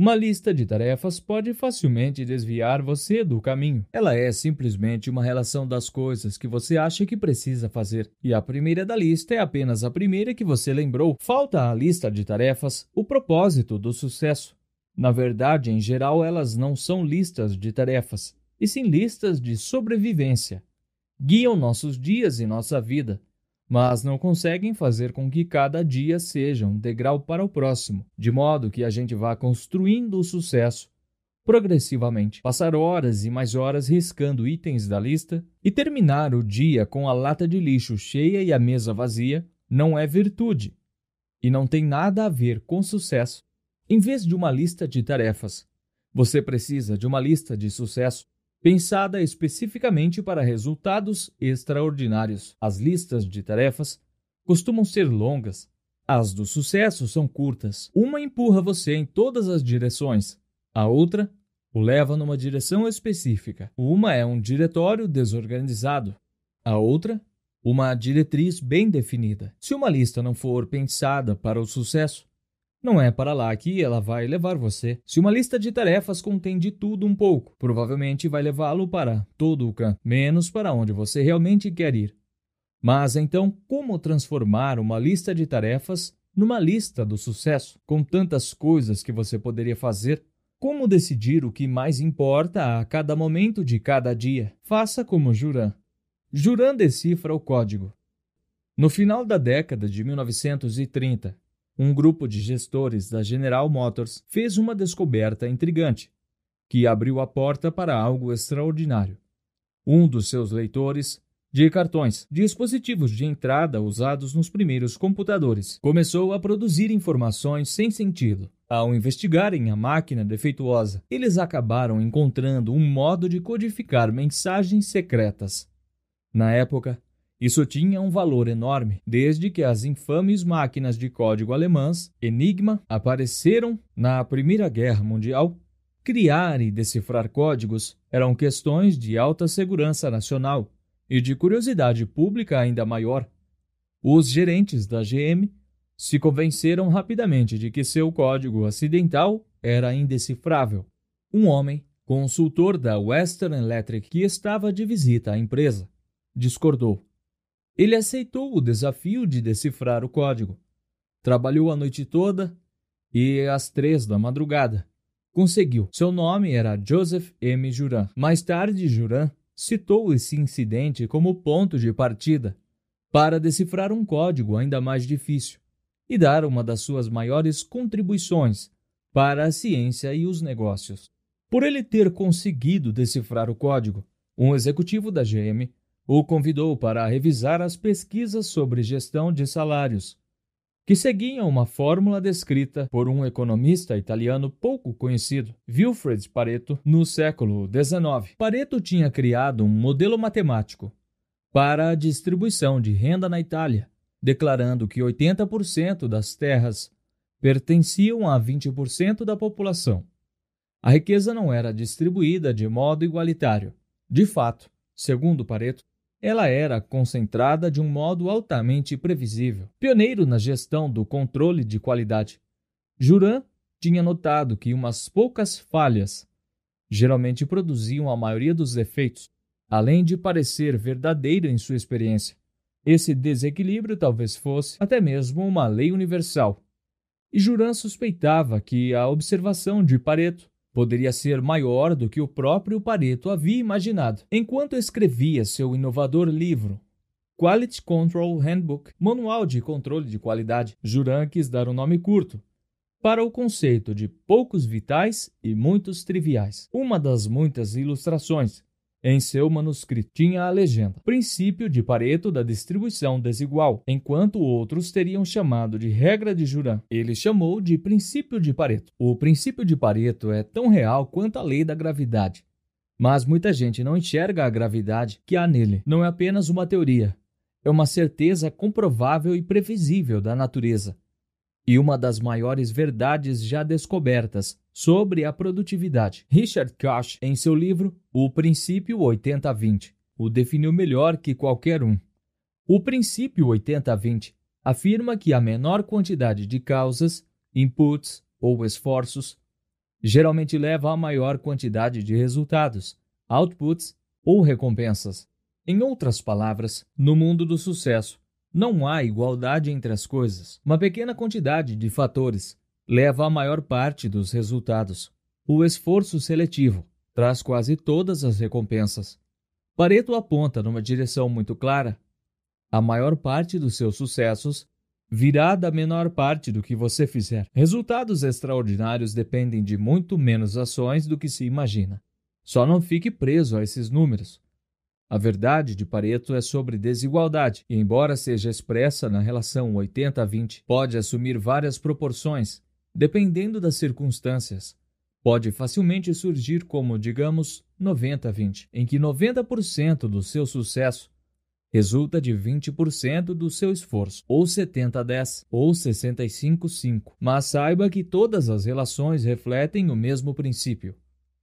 uma lista de tarefas pode facilmente desviar você do caminho. Ela é simplesmente uma relação das coisas que você acha que precisa fazer, e a primeira da lista é apenas a primeira que você lembrou. Falta a lista de tarefas, o propósito do sucesso. Na verdade, em geral, elas não são listas de tarefas, e sim listas de sobrevivência. Guiam nossos dias e nossa vida, mas não conseguem fazer com que cada dia seja um degrau para o próximo, de modo que a gente vá construindo o sucesso progressivamente. Passar horas e mais horas riscando itens da lista e terminar o dia com a lata de lixo cheia e a mesa vazia não é virtude e não tem nada a ver com sucesso. Em vez de uma lista de tarefas, você precisa de uma lista de sucesso pensada especificamente para resultados extraordinários. As listas de tarefas costumam ser longas, as do sucesso são curtas. Uma empurra você em todas as direções, a outra o leva numa direção específica. Uma é um diretório desorganizado, a outra, uma diretriz bem definida. Se uma lista não for pensada para o sucesso, não é para lá que ela vai levar você. Se uma lista de tarefas contém de tudo um pouco, provavelmente vai levá-lo para todo o canto, menos para onde você realmente quer ir. Mas então, como transformar uma lista de tarefas numa lista do sucesso, com tantas coisas que você poderia fazer? Como decidir o que mais importa a cada momento de cada dia? Faça como Juran. Juran decifra o código. No final da década de 1930, um grupo de gestores da General Motors fez uma descoberta intrigante, que abriu a porta para algo extraordinário. Um dos seus leitores de cartões, dispositivos de entrada usados nos primeiros computadores, começou a produzir informações sem sentido. Ao investigarem a máquina defeituosa, eles acabaram encontrando um modo de codificar mensagens secretas. Na época, isso tinha um valor enorme, desde que as infames máquinas de código alemãs Enigma apareceram na Primeira Guerra Mundial. Criar e decifrar códigos eram questões de alta segurança nacional e de curiosidade pública ainda maior. Os gerentes da GM se convenceram rapidamente de que seu código acidental era indecifrável. Um homem, consultor da Western Electric, que estava de visita à empresa, discordou. Ele aceitou o desafio de decifrar o código. Trabalhou a noite toda e às três da madrugada. Conseguiu. Seu nome era Joseph M. Juran. Mais tarde, Juran citou esse incidente como ponto de partida para decifrar um código ainda mais difícil e dar uma das suas maiores contribuições para a ciência e os negócios. Por ele ter conseguido decifrar o código, um executivo da GM o convidou para revisar as pesquisas sobre gestão de salários, que seguiam uma fórmula descrita por um economista italiano pouco conhecido, Wilfred Pareto, no século XIX. Pareto tinha criado um modelo matemático para a distribuição de renda na Itália, declarando que 80% das terras pertenciam a 20% da população. A riqueza não era distribuída de modo igualitário. De fato, segundo Pareto, ela era concentrada de um modo altamente previsível. Pioneiro na gestão do controle de qualidade, Juran tinha notado que umas poucas falhas geralmente produziam a maioria dos efeitos, além de parecer verdadeiro em sua experiência. Esse desequilíbrio talvez fosse até mesmo uma lei universal. E Juran suspeitava que a observação de Pareto poderia ser maior do que o próprio Pareto havia imaginado. Enquanto escrevia seu inovador livro, Quality Control Handbook, Manual de Controle de Qualidade, Juran quis dar um nome curto para o conceito de poucos vitais e muitos triviais. Uma das muitas ilustrações em seu manuscrito tinha a legenda: Princípio de Pareto da distribuição desigual, enquanto outros teriam chamado de regra de Juran. Ele chamou de princípio de Pareto. O princípio de Pareto é tão real quanto a lei da gravidade. Mas muita gente não enxerga a gravidade que há nele. Não é apenas uma teoria, é uma certeza comprovável e previsível da natureza e uma das maiores verdades já descobertas sobre a produtividade. Richard Koch, em seu livro O Princípio 80-20, o definiu melhor que qualquer um. O princípio 80-20 afirma que a menor quantidade de causas, inputs ou esforços geralmente leva a maior quantidade de resultados, outputs ou recompensas. Em outras palavras, no mundo do sucesso, não há igualdade entre as coisas. Uma pequena quantidade de fatores leva a maior parte dos resultados. O esforço seletivo traz quase todas as recompensas. Pareto aponta numa direção muito clara. A maior parte dos seus sucessos virá da menor parte do que você fizer. Resultados extraordinários dependem de muito menos ações do que se imagina. Só não fique preso a esses números. A verdade de Pareto é sobre desigualdade, e embora seja expressa na relação 80 a 20, pode assumir várias proporções, dependendo das circunstâncias. Pode facilmente surgir como, digamos, 90 a 20, em que 90% do seu sucesso resulta de 20% do seu esforço, ou 70 a 10, ou 65 a 5. Mas saiba que todas as relações refletem o mesmo princípio.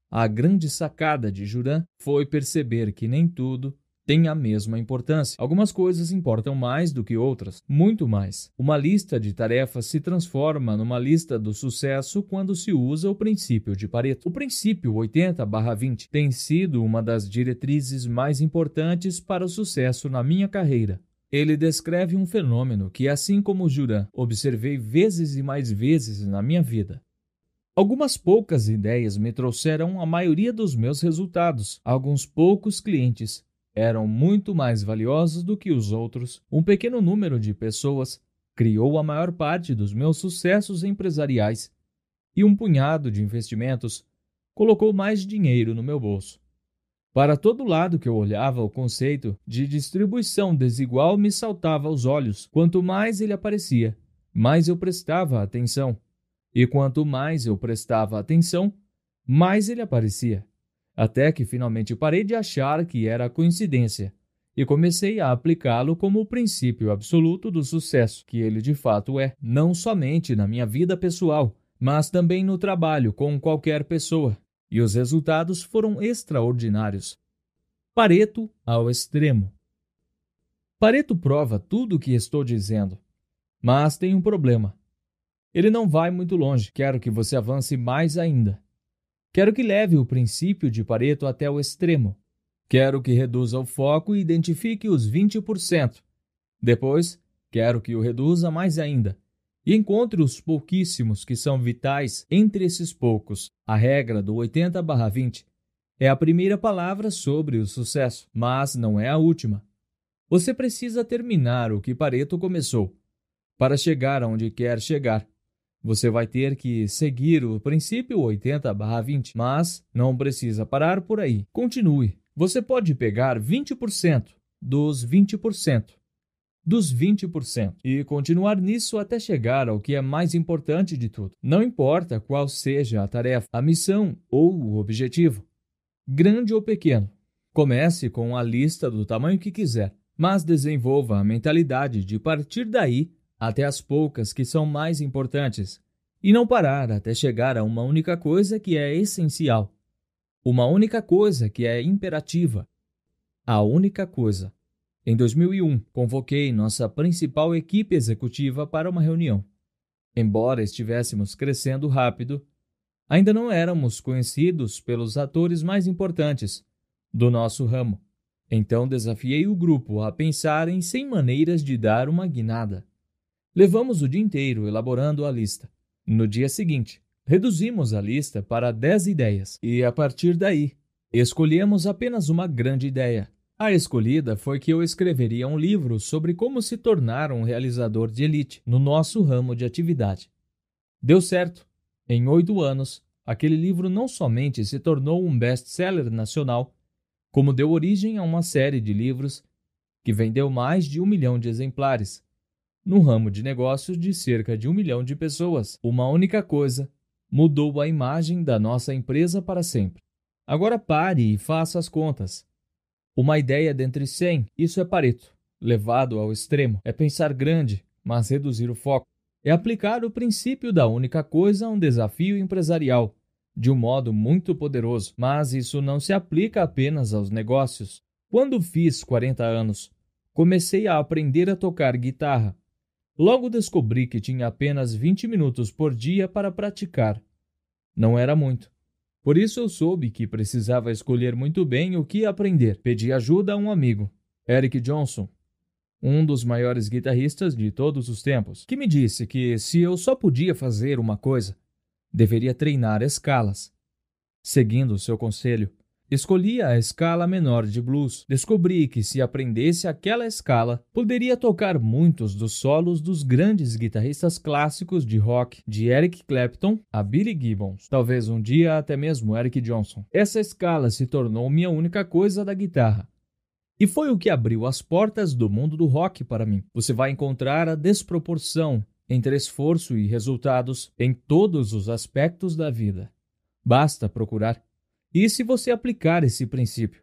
A grande sacada de Juran foi perceber que nem tudo tem a mesma importância. Algumas coisas importam mais do que outras, muito mais. Uma lista de tarefas se transforma numa lista do sucesso quando se usa o princípio de Pareto. O princípio 80/20 tem sido uma das diretrizes mais importantes para o sucesso na minha carreira. Ele descreve um fenômeno que, assim como Juran, observei vezes e mais vezes na minha vida. Algumas poucas ideias me trouxeram a maioria dos meus resultados. Alguns poucos clientes eram muito mais valiosos do que os outros. Um pequeno número de pessoas criou a maior parte dos meus sucessos empresariais. E um punhado de investimentos colocou mais dinheiro no meu bolso. Para todo lado que eu olhava, o conceito de distribuição desigual me saltava aos olhos. Quanto mais ele aparecia, mais eu prestava atenção. E quanto mais eu prestava atenção, mais ele aparecia. Até que finalmente parei de achar que era coincidência e comecei a aplicá-lo como o princípio absoluto do sucesso, que ele de fato é, não somente na minha vida pessoal, mas também no trabalho com qualquer pessoa. E os resultados foram extraordinários. Pareto ao extremo. Pareto prova tudo o que estou dizendo. Mas tem um problema. Ele não vai muito longe. Quero que você avance mais ainda. Quero que leve o princípio de Pareto até o extremo. Quero que reduza o foco e identifique os 20%. Depois, quero que o reduza mais ainda e encontre os pouquíssimos que são vitais entre esses poucos. A regra do 80/20 é a primeira palavra sobre o sucesso, mas não é a última. Você precisa terminar o que Pareto começou para chegar aonde quer chegar. Você vai ter que seguir o princípio 80/20, mas não precisa parar por aí. Continue. Você pode pegar 20% dos 20% dos 20% e continuar nisso até chegar ao que é mais importante de tudo. Não importa qual seja a tarefa, a missão ou o objetivo, grande ou pequeno. Comece com a lista do tamanho que quiser, mas desenvolva a mentalidade de partir daí até as poucas que são mais importantes e não parar até chegar a uma única coisa que é essencial, uma única coisa que é imperativa, a única coisa em 2001, convoquei nossa principal equipe executiva para uma reunião. Embora estivéssemos crescendo rápido, ainda não éramos conhecidos pelos atores mais importantes do nosso ramo. Então desafiei o grupo a pensar em 100 maneiras de dar uma guinada. Levamos o dia inteiro elaborando a lista. No dia seguinte, reduzimos a lista para 10 ideias e, a partir daí, escolhemos apenas uma grande ideia a escolhida foi que eu escreveria um livro sobre como se tornar um realizador de elite no nosso ramo de atividade. Deu certo. Em oito anos, aquele livro não somente se tornou um best-seller nacional, como deu origem a uma série de livros que vendeu mais de um milhão de exemplares. No ramo de negócios de cerca de um milhão de pessoas, uma única coisa mudou a imagem da nossa empresa para sempre. Agora pare e faça as contas. Uma ideia dentre 100, isso é Pareto. Levado ao extremo, é pensar grande, mas reduzir o foco. É aplicar o princípio da única coisa a um desafio empresarial, de um modo muito poderoso, mas isso não se aplica apenas aos negócios. Quando fiz 40 anos, comecei a aprender a tocar guitarra. Logo descobri que tinha apenas 20 minutos por dia para praticar. Não era muito. Por isso eu soube que precisava escolher muito bem o que aprender. Pedi ajuda a um amigo, Eric Johnson, um dos maiores guitarristas de todos os tempos, que me disse que se eu só podia fazer uma coisa, deveria treinar escalas. Seguindo seu conselho, Escolhi a escala menor de blues. Descobri que se aprendesse aquela escala, poderia tocar muitos dos solos dos grandes guitarristas clássicos de rock, de Eric Clapton a Billy Gibbons, talvez um dia até mesmo Eric Johnson. Essa escala se tornou minha única coisa da guitarra. E foi o que abriu as portas do mundo do rock para mim. Você vai encontrar a desproporção entre esforço e resultados em todos os aspectos da vida. Basta procurar. E se você aplicar esse princípio,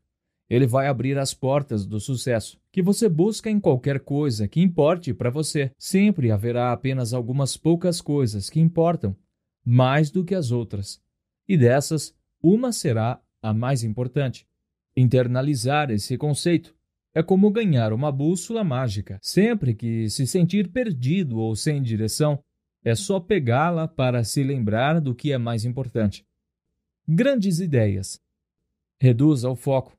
ele vai abrir as portas do sucesso que você busca em qualquer coisa que importe para você. Sempre haverá apenas algumas poucas coisas que importam mais do que as outras, e dessas, uma será a mais importante. Internalizar esse conceito é como ganhar uma bússola mágica. Sempre que se sentir perdido ou sem direção, é só pegá-la para se lembrar do que é mais importante grandes ideias. Reduza o foco.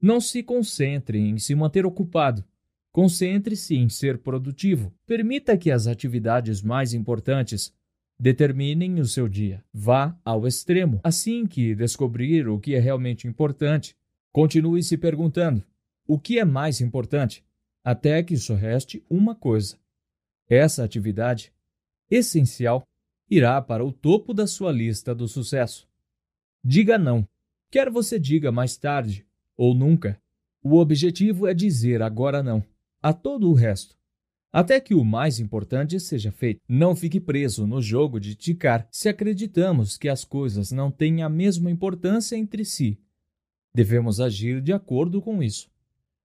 Não se concentre em se manter ocupado. Concentre-se em ser produtivo. Permita que as atividades mais importantes determinem o seu dia. Vá ao extremo. Assim que descobrir o que é realmente importante, continue se perguntando: o que é mais importante? Até que só reste uma coisa. Essa atividade, essencial, irá para o topo da sua lista do sucesso. Diga não. Quer você diga mais tarde ou nunca, o objetivo é dizer agora não a todo o resto, até que o mais importante seja feito. Não fique preso no jogo de ticar se acreditamos que as coisas não têm a mesma importância entre si. Devemos agir de acordo com isso.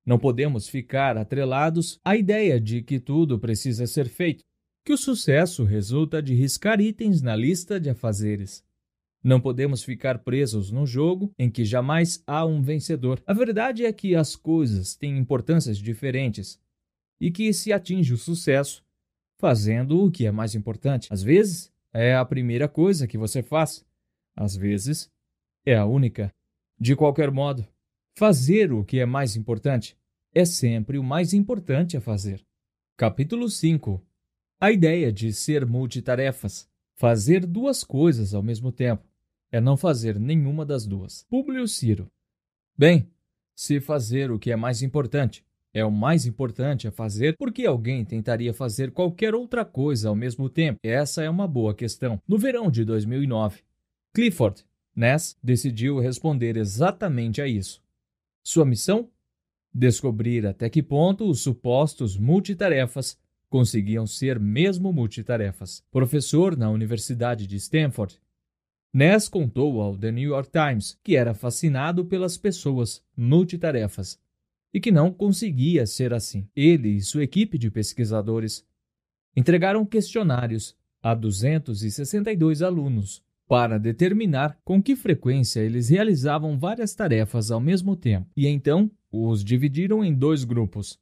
Não podemos ficar atrelados à ideia de que tudo precisa ser feito, que o sucesso resulta de riscar itens na lista de afazeres. Não podemos ficar presos num jogo em que jamais há um vencedor. A verdade é que as coisas têm importâncias diferentes e que se atinge o sucesso fazendo o que é mais importante. Às vezes é a primeira coisa que você faz, às vezes é a única. De qualquer modo, fazer o que é mais importante é sempre o mais importante a fazer. Capítulo 5 A ideia de ser multitarefas. Fazer duas coisas ao mesmo tempo é não fazer nenhuma das duas. Públio Ciro. Bem, se fazer o que é mais importante é o mais importante a fazer, porque alguém tentaria fazer qualquer outra coisa ao mesmo tempo? Essa é uma boa questão. No verão de 2009, Clifford Ness decidiu responder exatamente a isso. Sua missão? Descobrir até que ponto os supostos multitarefas conseguiam ser mesmo multitarefas. Professor na Universidade de Stanford, Ness contou ao The New York Times que era fascinado pelas pessoas multitarefas e que não conseguia ser assim. Ele e sua equipe de pesquisadores entregaram questionários a 262 alunos para determinar com que frequência eles realizavam várias tarefas ao mesmo tempo, e então os dividiram em dois grupos: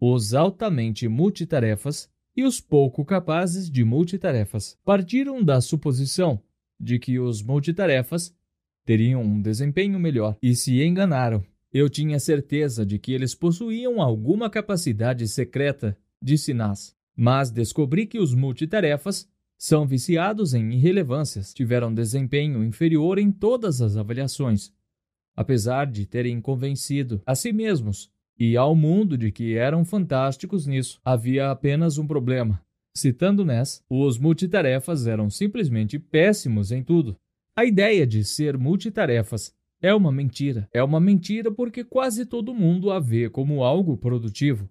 os altamente multitarefas e os pouco capazes de multitarefas. Partiram da suposição de que os multitarefas teriam um desempenho melhor e se enganaram. Eu tinha certeza de que eles possuíam alguma capacidade secreta, disse Nas, mas descobri que os multitarefas são viciados em irrelevâncias, tiveram desempenho inferior em todas as avaliações, apesar de terem convencido a si mesmos e ao mundo de que eram fantásticos nisso. Havia apenas um problema. Citando Ness, os multitarefas eram simplesmente péssimos em tudo. A ideia de ser multitarefas é uma mentira. É uma mentira porque quase todo mundo a vê como algo produtivo.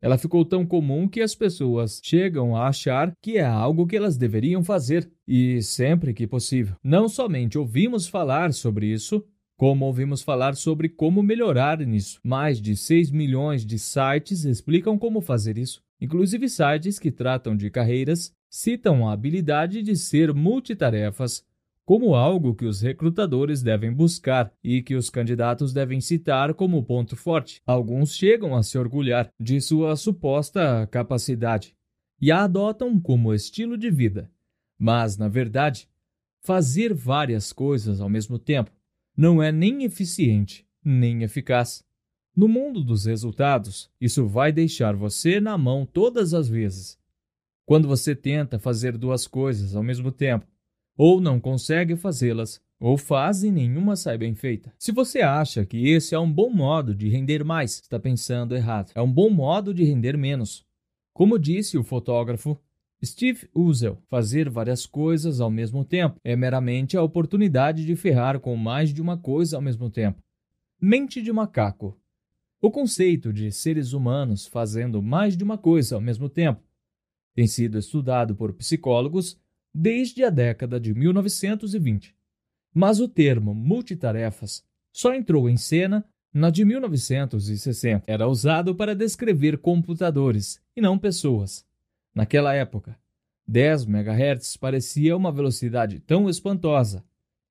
Ela ficou tão comum que as pessoas chegam a achar que é algo que elas deveriam fazer, e sempre que possível. Não somente ouvimos falar sobre isso, como ouvimos falar sobre como melhorar nisso. Mais de 6 milhões de sites explicam como fazer isso. Inclusive sites que tratam de carreiras citam a habilidade de ser multitarefas como algo que os recrutadores devem buscar e que os candidatos devem citar como ponto forte. Alguns chegam a se orgulhar de sua suposta capacidade e a adotam como estilo de vida. Mas, na verdade, fazer várias coisas ao mesmo tempo não é nem eficiente nem eficaz. No mundo dos resultados, isso vai deixar você na mão todas as vezes. Quando você tenta fazer duas coisas ao mesmo tempo, ou não consegue fazê-las, ou faz e nenhuma sai bem feita. Se você acha que esse é um bom modo de render mais, está pensando errado. É um bom modo de render menos. Como disse o fotógrafo Steve Uzel, fazer várias coisas ao mesmo tempo é meramente a oportunidade de ferrar com mais de uma coisa ao mesmo tempo. Mente de macaco. O conceito de seres humanos fazendo mais de uma coisa ao mesmo tempo tem sido estudado por psicólogos desde a década de 1920. Mas o termo multitarefas só entrou em cena na de 1960. Era usado para descrever computadores e não pessoas. Naquela época, 10 MHz parecia uma velocidade tão espantosa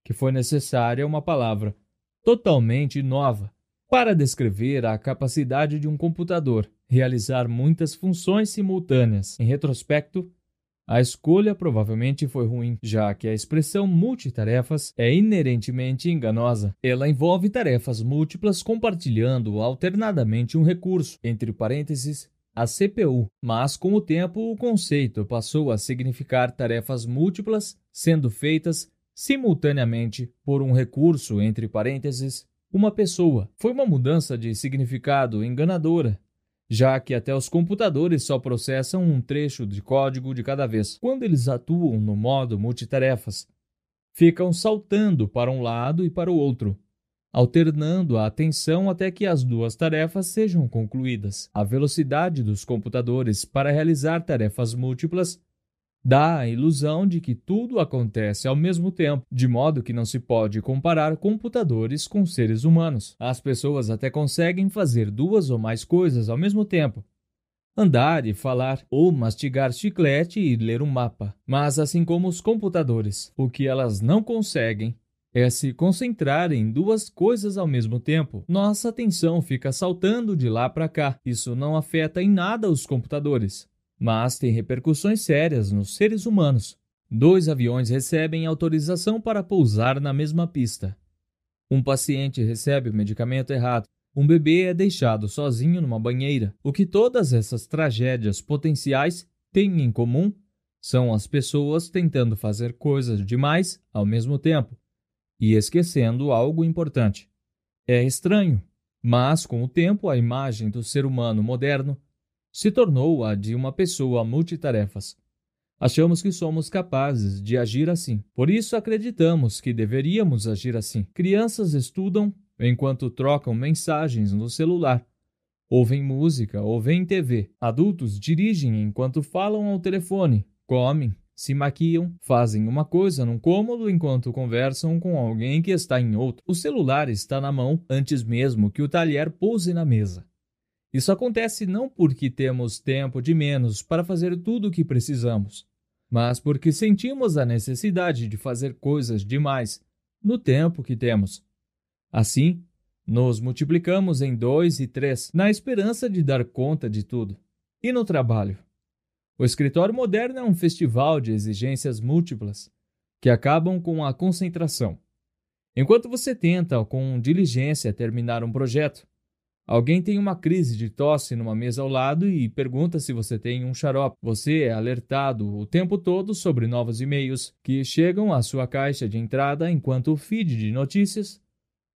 que foi necessária uma palavra totalmente nova para descrever a capacidade de um computador realizar muitas funções simultâneas. Em retrospecto, a escolha provavelmente foi ruim, já que a expressão multitarefas é inerentemente enganosa. Ela envolve tarefas múltiplas compartilhando alternadamente um recurso, entre parênteses, a CPU, mas com o tempo o conceito passou a significar tarefas múltiplas sendo feitas simultaneamente por um recurso, entre parênteses, uma pessoa. Foi uma mudança de significado enganadora, já que até os computadores só processam um trecho de código de cada vez. Quando eles atuam no modo multitarefas, ficam saltando para um lado e para o outro, alternando a atenção até que as duas tarefas sejam concluídas. A velocidade dos computadores para realizar tarefas múltiplas dá a ilusão de que tudo acontece ao mesmo tempo, de modo que não se pode comparar computadores com seres humanos. As pessoas até conseguem fazer duas ou mais coisas ao mesmo tempo. Andar e falar, ou mastigar chiclete e ler um mapa. Mas, assim como os computadores, o que elas não conseguem é se concentrar em duas coisas ao mesmo tempo. Nossa atenção fica saltando de lá para cá. Isso não afeta em nada os computadores mas tem repercussões sérias nos seres humanos. Dois aviões recebem autorização para pousar na mesma pista. Um paciente recebe o medicamento errado. Um bebê é deixado sozinho numa banheira. O que todas essas tragédias potenciais têm em comum são as pessoas tentando fazer coisas demais ao mesmo tempo e esquecendo algo importante. É estranho, Mas, com o tempo, a imagem do ser humano moderno se tornou a de uma pessoa multitarefas. Achamos que somos capazes de agir assim. Por isso acreditamos que deveríamos agir assim. Crianças estudam enquanto trocam mensagens no celular. Ouvem música, ouvem TV. Adultos dirigem enquanto falam ao telefone, comem, se maquiam, fazem uma coisa num cômodo enquanto conversam com alguém que está em outro. O celular está na mão antes mesmo que o talher pouse na mesa. Isso acontece não porque temos tempo de menos para fazer tudo o que precisamos, mas porque sentimos a necessidade de fazer coisas demais no tempo que temos. Assim, nos multiplicamos em dois e três, na esperança de dar conta de tudo. E no trabalho? O escritório moderno é um festival de exigências múltiplas que acabam com a concentração. Enquanto você tenta, com diligência, terminar um projeto, alguém tem uma crise de tosse numa mesa ao lado e pergunta se você tem um xarope. Você é alertado o tempo todo sobre novos e-mails que chegam à sua caixa de entrada enquanto o feed de notícias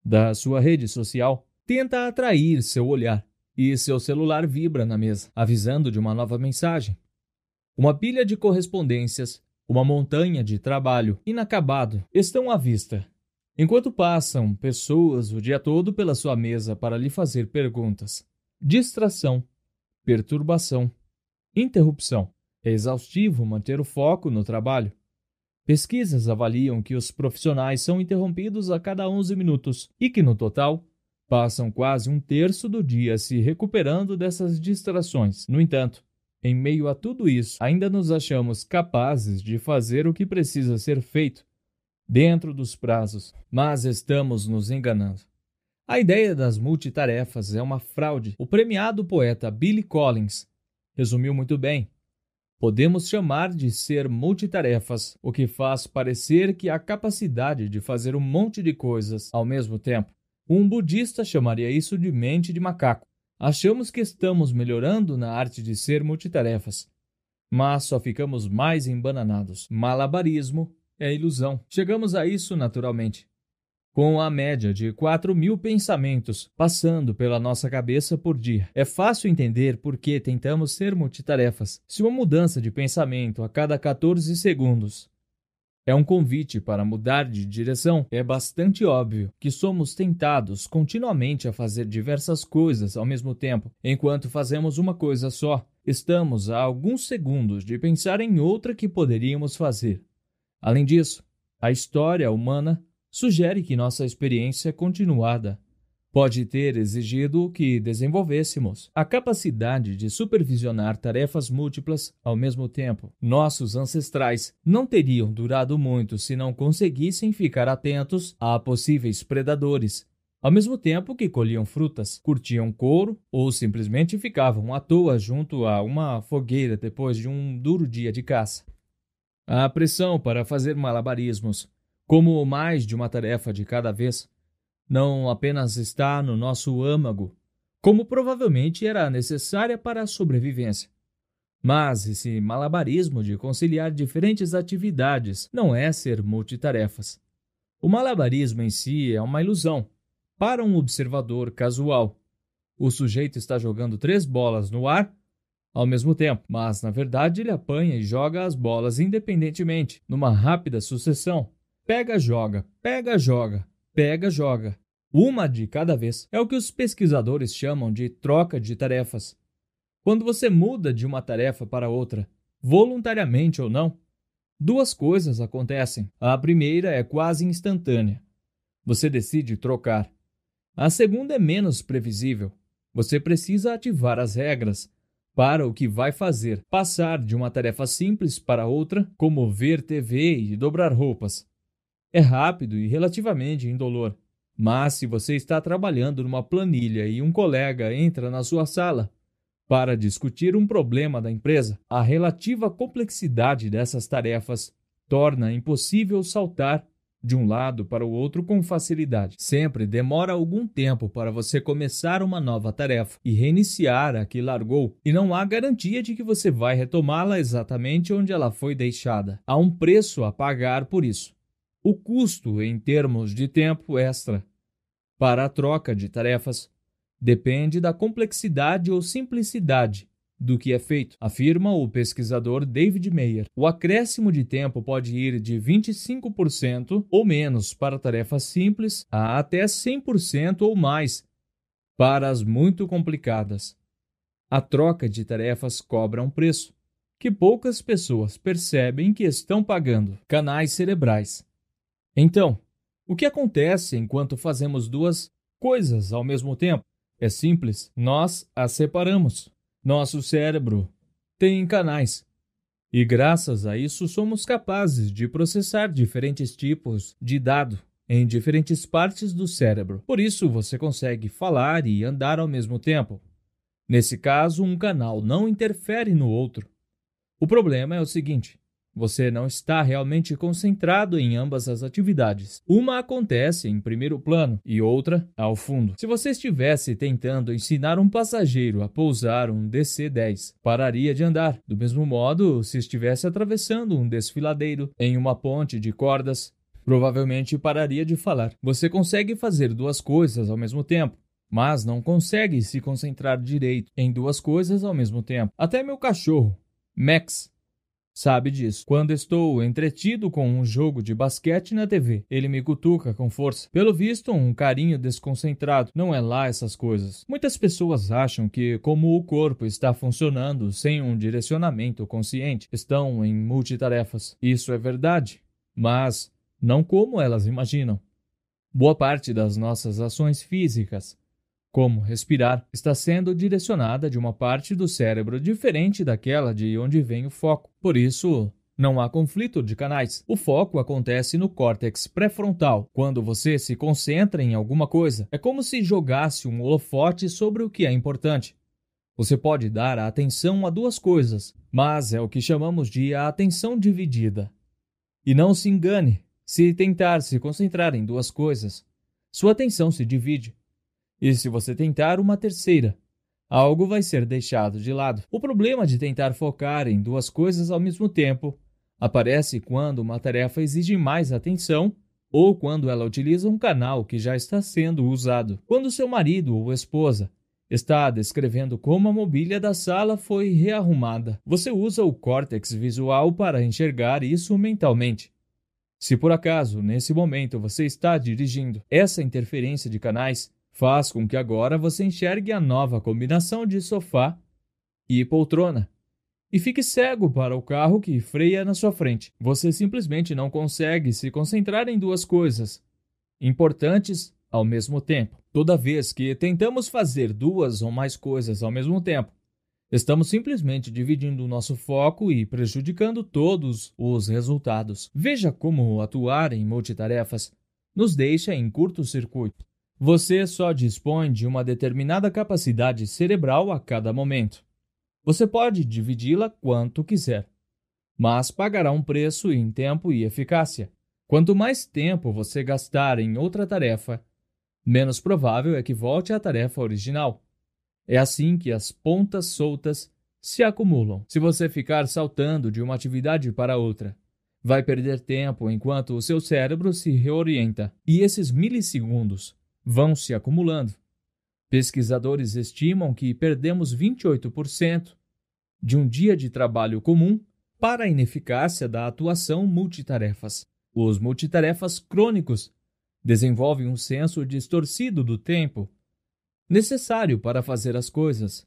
da sua rede social tenta atrair seu olhar e seu celular vibra na mesa, avisando de uma nova mensagem. Uma pilha de correspondências, uma montanha de trabalho inacabado estão à vista, enquanto passam pessoas o dia todo pela sua mesa para lhe fazer perguntas. Distração, perturbação, interrupção. É exaustivo manter o foco no trabalho. Pesquisas avaliam que os profissionais são interrompidos a cada 11 minutos e que, no total, passam quase um terço do dia se recuperando dessas distrações. No entanto, em meio a tudo isso, ainda nos achamos capazes de fazer o que precisa ser feito dentro dos prazos, mas estamos nos enganando. A ideia das multitarefas é uma fraude. O premiado poeta Billy Collins resumiu muito bem. Podemos chamar de ser multitarefas o que faz parecer que a capacidade de fazer um monte de coisas ao mesmo tempo. Um budista chamaria isso de mente de macaco. Achamos que estamos melhorando na arte de ser multitarefas, mas só ficamos mais embananados. Malabarismo é ilusão. Chegamos a isso naturalmente com a média de 4 mil pensamentos passando pela nossa cabeça por dia. É fácil entender por que tentamos ser multitarefas. Se uma mudança de pensamento a cada 14 segundos é um convite para mudar de direção, é bastante óbvio que somos tentados continuamente a fazer diversas coisas ao mesmo tempo. Enquanto fazemos uma coisa só, estamos a alguns segundos de pensar em outra que poderíamos fazer. Além disso, a história humana sugere que nossa experiência continuada pode ter exigido que desenvolvêssemos a capacidade de supervisionar tarefas múltiplas ao mesmo tempo. Nossos ancestrais não teriam durado muito se não conseguissem ficar atentos a possíveis predadores, ao mesmo tempo que colhiam frutas, curtiam couro ou simplesmente ficavam à toa junto a uma fogueira depois de um duro dia de caça. A pressão para fazer malabarismos como mais de uma tarefa de cada vez, não apenas está no nosso âmago, como provavelmente era necessária para a sobrevivência. Mas esse malabarismo de conciliar diferentes atividades não é ser multitarefas. O malabarismo em si é uma ilusão para um observador casual. O sujeito está jogando três bolas no ar ao mesmo tempo, mas na verdade ele apanha e joga as bolas independentemente, numa rápida sucessão, Pega, joga, pega, joga, pega, joga. Uma de cada vez. É o que os pesquisadores chamam de troca de tarefas. Quando você muda de uma tarefa para outra, voluntariamente ou não, duas coisas acontecem. A primeira é quase instantânea. Você decide trocar. A segunda é menos previsível. Você precisa ativar as regras para o que vai fazer, passar de uma tarefa simples para outra, como ver TV e dobrar roupas. É rápido e relativamente indolor. Mas se você está trabalhando numa planilha e um colega entra na sua sala para discutir um problema da empresa, a relativa complexidade dessas tarefas torna impossível saltar de um lado para o outro com facilidade. Sempre demora algum tempo para você começar uma nova tarefa e reiniciar a que largou, e não há garantia de que você vai retomá-la exatamente onde ela foi deixada. Há um preço a pagar por isso o custo em termos de tempo extra para a troca de tarefas depende da complexidade ou simplicidade do que é feito, afirma o pesquisador David Mayer. O acréscimo de tempo pode ir de 25% ou menos para tarefas simples a até 100% ou mais para as muito complicadas. A troca de tarefas cobra um preço que poucas pessoas percebem que estão pagando canais cerebrais. Então, o que acontece enquanto fazemos duas coisas ao mesmo tempo? É simples, nós as separamos. Nosso cérebro tem canais. E graças a isso somos capazes de processar diferentes tipos de dado em diferentes partes do cérebro. Por isso você consegue falar e andar ao mesmo tempo. Nesse caso, um canal não interfere no outro. O problema é o seguinte: você não está realmente concentrado em ambas as atividades. Uma acontece em primeiro plano e outra ao fundo. Se você estivesse tentando ensinar um passageiro a pousar um DC-10, pararia de andar. Do mesmo modo, se estivesse atravessando um desfiladeiro em uma ponte de cordas, provavelmente pararia de falar. Você consegue fazer duas coisas ao mesmo tempo mas não consegue se concentrar direito em duas coisas ao mesmo tempo. Até meu cachorro, Max, sabe disso. Quando estou entretido com um jogo de basquete na TV, ele me cutuca com força. Pelo visto, um carinho desconcentrado. Não é lá essas coisas. Muitas pessoas acham que, como o corpo está funcionando sem um direcionamento consciente, estão em multitarefas. Isso é verdade, mas não como elas imaginam. Boa parte das nossas ações físicas como respirar, está sendo direcionada de uma parte do cérebro diferente daquela de onde vem o foco. Por isso, não há conflito de canais. O foco acontece no córtex pré-frontal, quando você se concentra em alguma coisa. É como se jogasse um holofote sobre o que é importante. Você pode dar a atenção a duas coisas, mas é o que chamamos de a atenção dividida. E não se engane, se tentar se concentrar em duas coisas, sua atenção se divide. E se você tentar uma terceira, algo vai ser deixado de lado. O problema de tentar focar em duas coisas ao mesmo tempo aparece quando uma tarefa exige mais atenção ou quando ela utiliza um canal que já está sendo usado. Quando seu marido ou esposa está descrevendo como a mobília da sala foi rearrumada, você usa o córtex visual para enxergar isso mentalmente. Se por acaso, nesse momento, você está dirigindo, essa interferência de canais faz com que agora você enxergue a nova combinação de sofá e poltrona e fique cego para o carro que freia na sua frente. Você simplesmente não consegue se concentrar em duas coisas importantes ao mesmo tempo. Toda vez que tentamos fazer duas ou mais coisas ao mesmo tempo, estamos simplesmente dividindo o nosso foco e prejudicando todos os resultados. Veja como atuar em multitarefas nos deixa em curto-circuito. Você só dispõe de uma determinada capacidade cerebral a cada momento. Você pode dividi-la quanto quiser, mas pagará um preço em tempo e eficácia. Quanto mais tempo você gastar em outra tarefa, menos provável é que volte à tarefa original. É assim que as pontas soltas se acumulam. Se você ficar saltando de uma atividade para outra, vai perder tempo enquanto o seu cérebro se reorienta. E esses milissegundos vão se acumulando. Pesquisadores estimam que perdemos 28% de um dia de trabalho comum para a ineficácia da atuação multitarefas. Os multitarefas crônicos desenvolvem um senso distorcido do tempo necessário para fazer as coisas.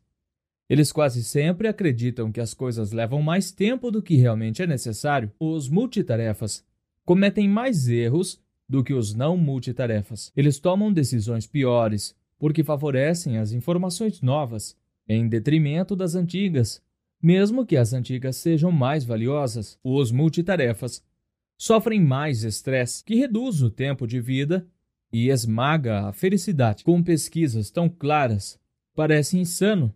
Eles quase sempre acreditam que as coisas levam mais tempo do que realmente é necessário. Os multitarefas cometem mais erros do que os não multitarefas. Eles tomam decisões piores porque favorecem as informações novas em detrimento das antigas, mesmo que as antigas sejam mais valiosas. Os multitarefas sofrem mais estresse, que reduz o tempo de vida e esmaga a felicidade. Com pesquisas tão claras, parece insano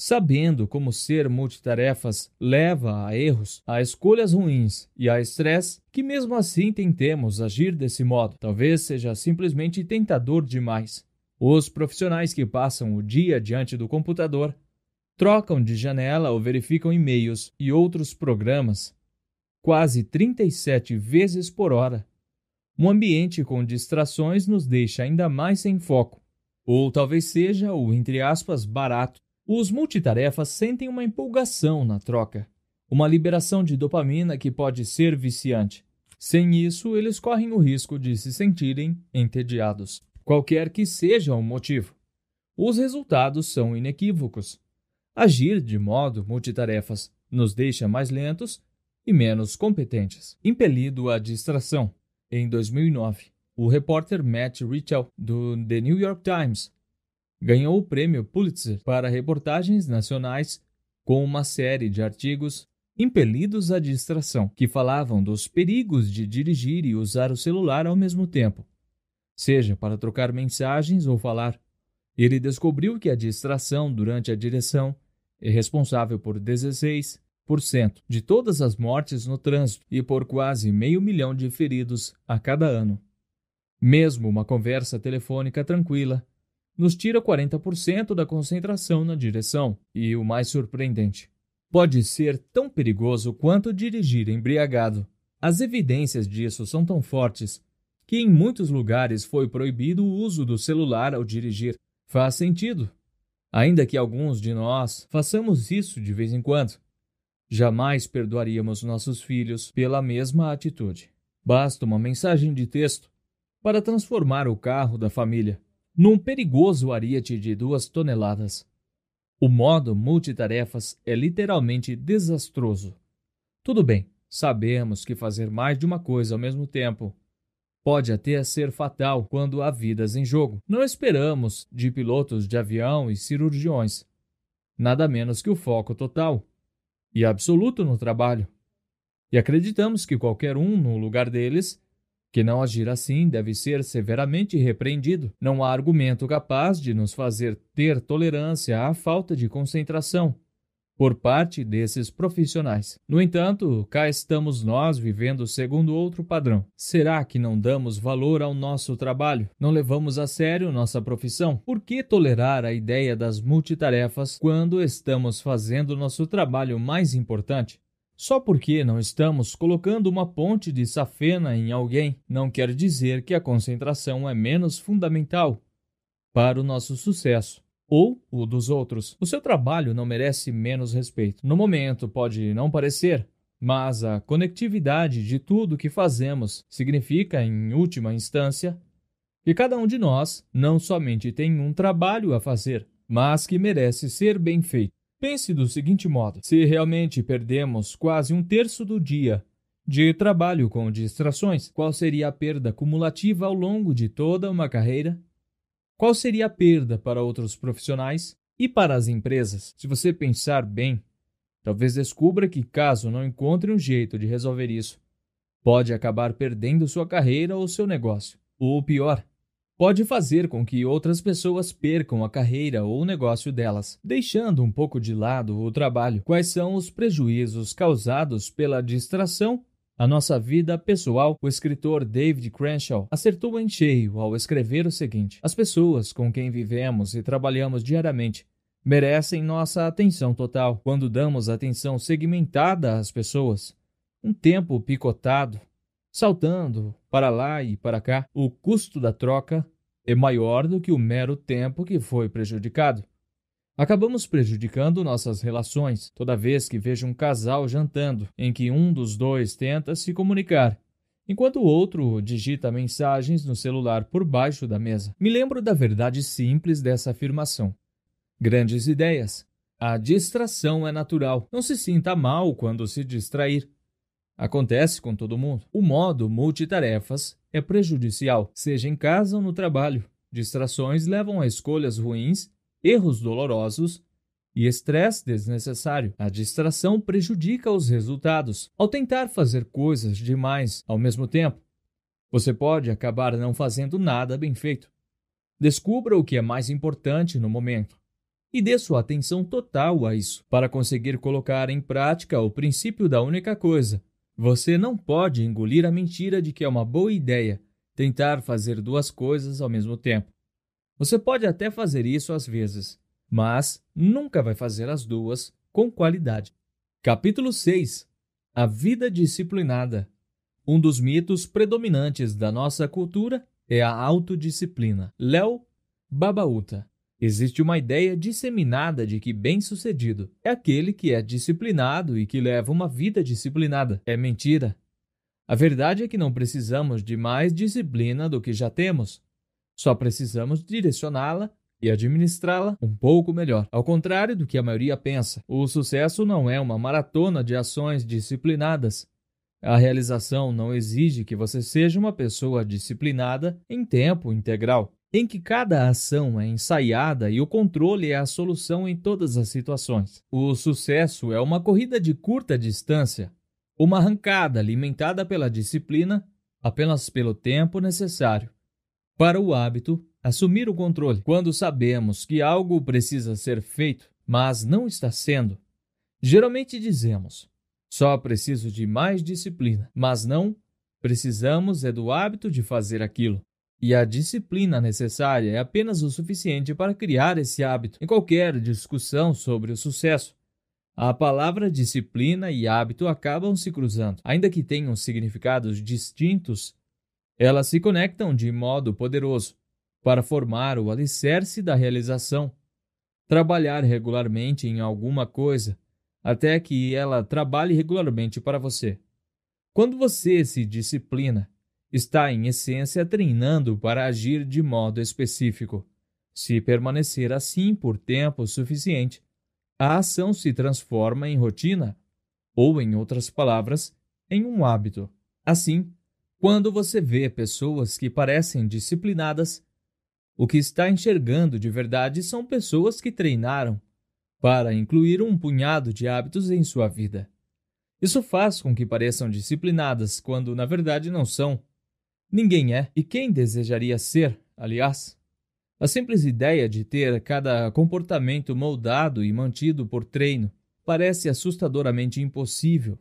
sabendo como ser multitarefas leva a erros, a escolhas ruins e a estresse, que mesmo assim tentemos agir desse modo. Talvez seja simplesmente tentador demais. Os profissionais que passam o dia diante do computador trocam de janela ou verificam e-mails e outros programas quase 37 vezes por hora. Um ambiente com distrações nos deixa ainda mais sem foco Ou talvez seja o, entre aspas, barato. Os multitarefas sentem uma empolgação na troca, uma liberação de dopamina que pode ser viciante. Sem isso, eles correm o risco de se sentirem entediados, qualquer que seja o motivo. Os resultados são inequívocos. Agir de modo multitarefas nos deixa mais lentos e menos competentes, impelido à distração. Em 2009, o repórter Matt Richel, do The New York Times, ganhou o prêmio Pulitzer para reportagens nacionais com uma série de artigos impelidos à distração, que falavam dos perigos de dirigir e usar o celular ao mesmo tempo, seja para trocar mensagens ou falar. Ele descobriu que a distração durante a direção é responsável por 16% de todas as mortes no trânsito e por quase meio milhão de feridos a cada ano. Mesmo uma conversa telefônica tranquila nos tira 40% da concentração na direção, e o mais surpreendente, pode ser tão perigoso quanto dirigir embriagado. As evidências disso são tão fortes que em muitos lugares foi proibido o uso do celular ao dirigir. Faz sentido, ainda que alguns de nós façamos isso de vez em quando. Jamais perdoaríamos nossos filhos pela mesma atitude. Basta uma mensagem de texto para transformar o carro da família num perigoso ariete de duas toneladas. O modo multitarefas é literalmente desastroso. Tudo bem, sabemos que fazer mais de uma coisa ao mesmo tempo pode até ser fatal quando há vidas em jogo. Não esperamos de pilotos de avião e cirurgiões nada menos que o foco total e absoluto no trabalho. E acreditamos que qualquer um no lugar deles que não agir assim deve ser severamente repreendido. Não há argumento capaz de nos fazer ter tolerância à falta de concentração por parte desses profissionais. No entanto, cá estamos nós vivendo segundo outro padrão. Será que não damos valor ao nosso trabalho? Não levamos a sério nossa profissão? Por que tolerar a ideia das multitarefas quando estamos fazendo nosso trabalho mais importante? Só porque não estamos colocando uma ponte de safena em alguém, não quer dizer que a concentração é menos fundamental para o nosso sucesso ou o dos outros. O seu trabalho não merece menos respeito. No momento pode não parecer, mas a conectividade de tudo que fazemos significa, em última instância, que cada um de nós não somente tem um trabalho a fazer, mas que merece ser bem feito. Pense do seguinte modo: se realmente perdemos quase um terço do dia de trabalho com distrações, qual seria a perda cumulativa ao longo de toda uma carreira? Qual seria a perda para outros profissionais e para as empresas? Se você pensar bem, talvez descubra que, caso não encontre um jeito de resolver isso, pode acabar perdendo sua carreira ou seu negócio. Ou pior, pode fazer com que outras pessoas percam a carreira ou o negócio delas, deixando um pouco de lado o trabalho. Quais são os prejuízos causados pela distração a nossa vida pessoal, o escritor David Crenshaw acertou em cheio ao escrever o seguinte: As pessoas com quem vivemos e trabalhamos diariamente merecem nossa atenção total. Quando damos atenção segmentada às pessoas, um tempo picotado, saltando para lá e para cá, o custo da troca é maior do que o mero tempo que foi prejudicado. Acabamos prejudicando nossas relações toda vez que vejo um casal jantando, em que um dos dois tenta se comunicar, enquanto o outro digita mensagens no celular por baixo da mesa. Me lembro da verdade simples dessa afirmação. Grandes ideias. A distração é natural. Não se sinta mal quando se distrair. Acontece com todo mundo. O modo multitarefas é prejudicial, seja em casa ou no trabalho. Distrações levam a escolhas ruins, erros dolorosos e estresse desnecessário. A distração prejudica os resultados. Ao tentar fazer coisas demais ao mesmo tempo, você pode acabar não fazendo nada bem feito. Descubra o que é mais importante no momento e dê sua atenção total a isso para conseguir colocar em prática o princípio da única coisa você não pode engolir a mentira de que é uma boa ideia tentar fazer duas coisas ao mesmo tempo. Você pode até fazer isso às vezes, mas nunca vai fazer as duas com qualidade. Capítulo 6 A Vida Disciplinada Um dos mitos predominantes da nossa cultura é a autodisciplina. Léo Babauta. Existe uma ideia disseminada de que bem-sucedido é aquele que é disciplinado e que leva uma vida disciplinada. É mentira. A verdade é que não precisamos de mais disciplina do que já temos. Só precisamos direcioná-la e administrá-la um pouco melhor. Ao contrário do que a maioria pensa, o sucesso não é uma maratona de ações disciplinadas. A realização não exige que você seja uma pessoa disciplinada em tempo integral em que cada ação é ensaiada e o controle é a solução em todas as situações. O sucesso é uma corrida de curta distância, uma arrancada alimentada pela disciplina apenas pelo tempo necessário. Para o hábito, assumir o controle. Quando sabemos que algo precisa ser feito, mas não está sendo, geralmente dizemos: só preciso de mais disciplina, mas não precisamos é do hábito de fazer aquilo. E a disciplina necessária é apenas o suficiente para criar esse hábito. Em qualquer discussão sobre o sucesso, a palavra disciplina e hábito acabam se cruzando. Ainda que tenham significados distintos, elas se conectam de modo poderoso para formar o alicerce da realização. Trabalhar regularmente em alguma coisa até que ela trabalhe regularmente para você. Quando você se disciplina, está, em essência, treinando para agir de modo específico. Se permanecer assim por tempo suficiente, a ação se transforma em rotina, ou, em outras palavras, em um hábito. Assim, quando você vê pessoas que parecem disciplinadas, o que está enxergando de verdade são pessoas que treinaram para incluir um punhado de hábitos em sua vida. Isso faz com que pareçam disciplinadas quando na verdade não são. Ninguém é, e quem desejaria ser, aliás? A simples ideia de ter cada comportamento moldado e mantido por treino parece assustadoramente impossível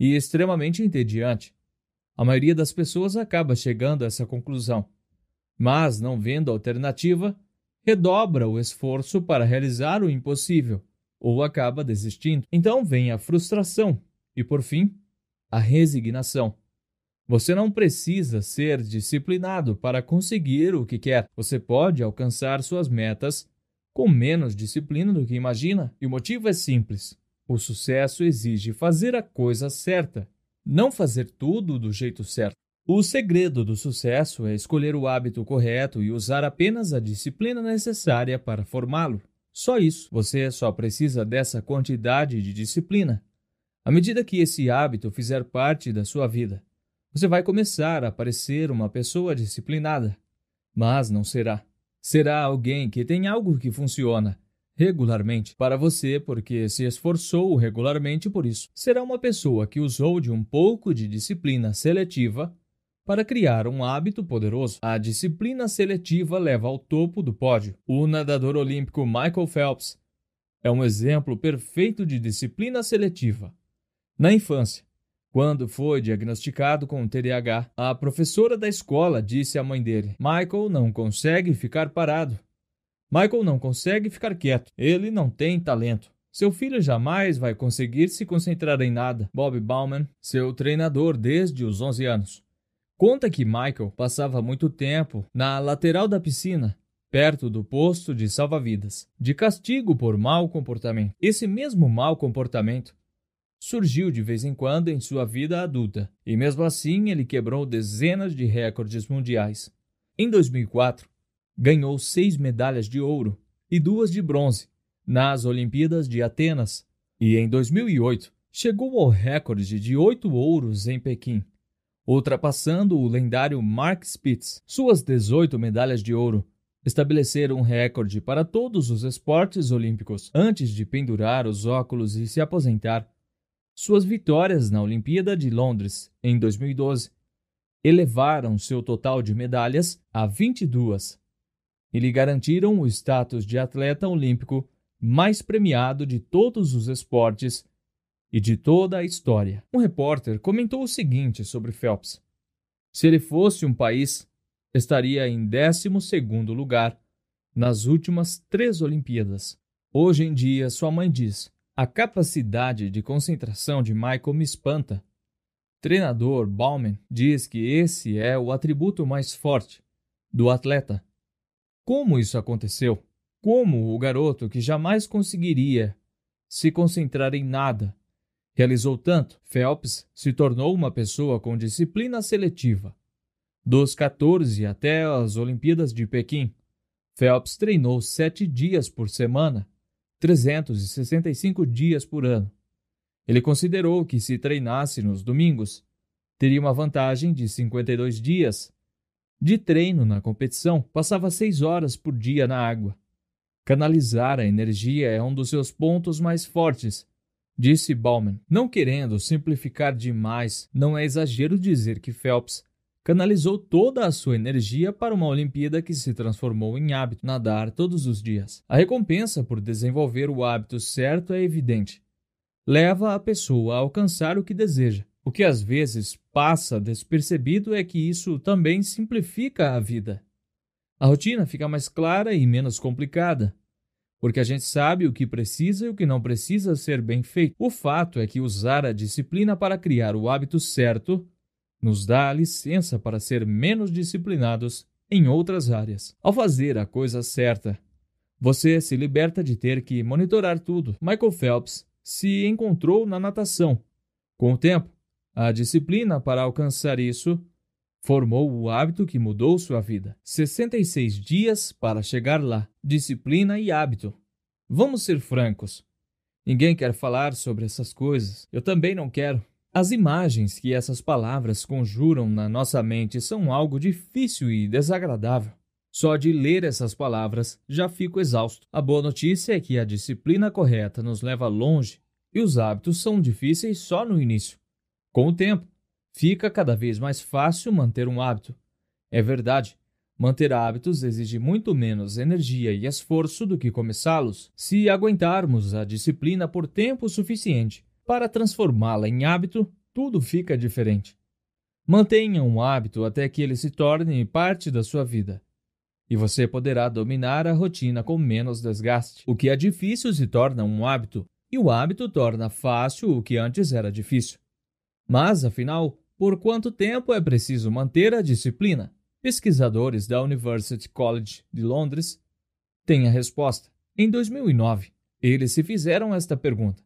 e extremamente entediante. A maioria das pessoas acaba chegando a essa conclusão, mas, não vendo alternativa, redobra o esforço para realizar o impossível ou acaba desistindo. Então vem a frustração e, por fim, a resignação. Você não precisa ser disciplinado para conseguir o que quer. Você pode alcançar suas metas com menos disciplina do que imagina. E o motivo é simples: o sucesso exige fazer a coisa certa, não fazer tudo do jeito certo. O segredo do sucesso é escolher o hábito correto e usar apenas a disciplina necessária para formá-lo. Só isso. Você só precisa dessa quantidade de disciplina. À medida que esse hábito fizer parte da sua vida, você vai começar a parecer uma pessoa disciplinada, mas não será. Será alguém que tem algo que funciona regularmente para você porque se esforçou regularmente por isso. Será uma pessoa que usou de um pouco de disciplina seletiva para criar um hábito poderoso. A disciplina seletiva leva ao topo do pódio. O nadador olímpico Michael Phelps é um exemplo perfeito de disciplina seletiva. Na infância, quando foi diagnosticado com TDAH, a professora da escola disse à mãe dele: Michael não consegue ficar parado. Michael não consegue ficar quieto. Ele não tem talento. Seu filho jamais vai conseguir se concentrar em nada. Bob Bauman, seu treinador desde os 11 anos, conta que Michael passava muito tempo na lateral da piscina, perto do posto de salva-vidas, de castigo por mau comportamento. Esse mesmo mau comportamento surgiu de vez em quando em sua vida adulta, e mesmo assim ele quebrou dezenas de recordes mundiais. Em 2004, ganhou seis medalhas de ouro e duas de bronze nas Olimpíadas de Atenas, e em 2008 chegou ao recorde de oito ouros em Pequim, ultrapassando o lendário Mark Spitz. Suas 18 medalhas de ouro estabeleceram um recorde para todos os esportes olímpicos. Antes de pendurar os óculos e se aposentar, suas vitórias na Olimpíada de Londres em 2012 elevaram seu total de medalhas a 22 e lhe garantiram o status de atleta olímpico mais premiado de todos os esportes e de toda a história. Um repórter comentou o seguinte sobre Phelps: Se ele fosse um país, estaria em 12 lugar nas últimas três Olimpíadas. Hoje em dia, sua mãe diz: a capacidade de concentração de Michael me espanta. Treinador Bauman diz que esse é o atributo mais forte do atleta. Como isso aconteceu? Como o garoto que jamais conseguiria se concentrar em nada realizou tanto? Phelps se tornou uma pessoa com disciplina seletiva. Dos 14 até as Olimpíadas de Pequim, Phelps treinou sete dias por semana, 365 dias por ano. Ele considerou que se treinasse nos domingos, teria uma vantagem de 52 dias. De treino na competição, passava seis horas por dia na água. Canalizar a energia é um dos seus pontos mais fortes, disse Bauman. Não querendo simplificar demais, não é exagero dizer que Phelps canalizou toda a sua energia para uma Olimpíada que se transformou em hábito nadar todos os dias. A recompensa por desenvolver o hábito certo é evidente. Leva a pessoa a alcançar o que deseja. O que às vezes passa despercebido é que isso também simplifica a vida. A rotina fica mais clara e menos complicada, porque a gente sabe o que precisa e o que não precisa ser bem feito. O fato é que usar a disciplina para criar o hábito certo nos dá licença para ser menos disciplinados em outras áreas. Ao fazer a coisa certa, você se liberta de ter que monitorar tudo. Michael Phelps se encontrou na natação. Com o tempo, a disciplina para alcançar isso formou o hábito que mudou sua vida. 66 dias para chegar lá. Disciplina e hábito. Vamos ser francos. Ninguém quer falar sobre essas coisas. Eu também não quero. As imagens que essas palavras conjuram na nossa mente são algo difícil e desagradável. Só de ler essas palavras já fico exausto. A boa notícia é que a disciplina correta nos leva longe e os hábitos são difíceis só no início. Com o tempo, fica cada vez mais fácil manter um hábito. É verdade, manter hábitos exige muito menos energia e esforço do que começá-los, se aguentarmos a disciplina por tempo suficiente. Para transformá-la em hábito, tudo fica diferente. Mantenha um hábito até que ele se torne parte da sua vida. E você poderá dominar a rotina com menos desgaste. O que é difícil se torna um hábito, e o hábito torna fácil o que antes era difícil. Mas, afinal, por quanto tempo é preciso manter a disciplina? Pesquisadores da University College de Londres têm a resposta. Em 2009, eles se fizeram esta pergunta: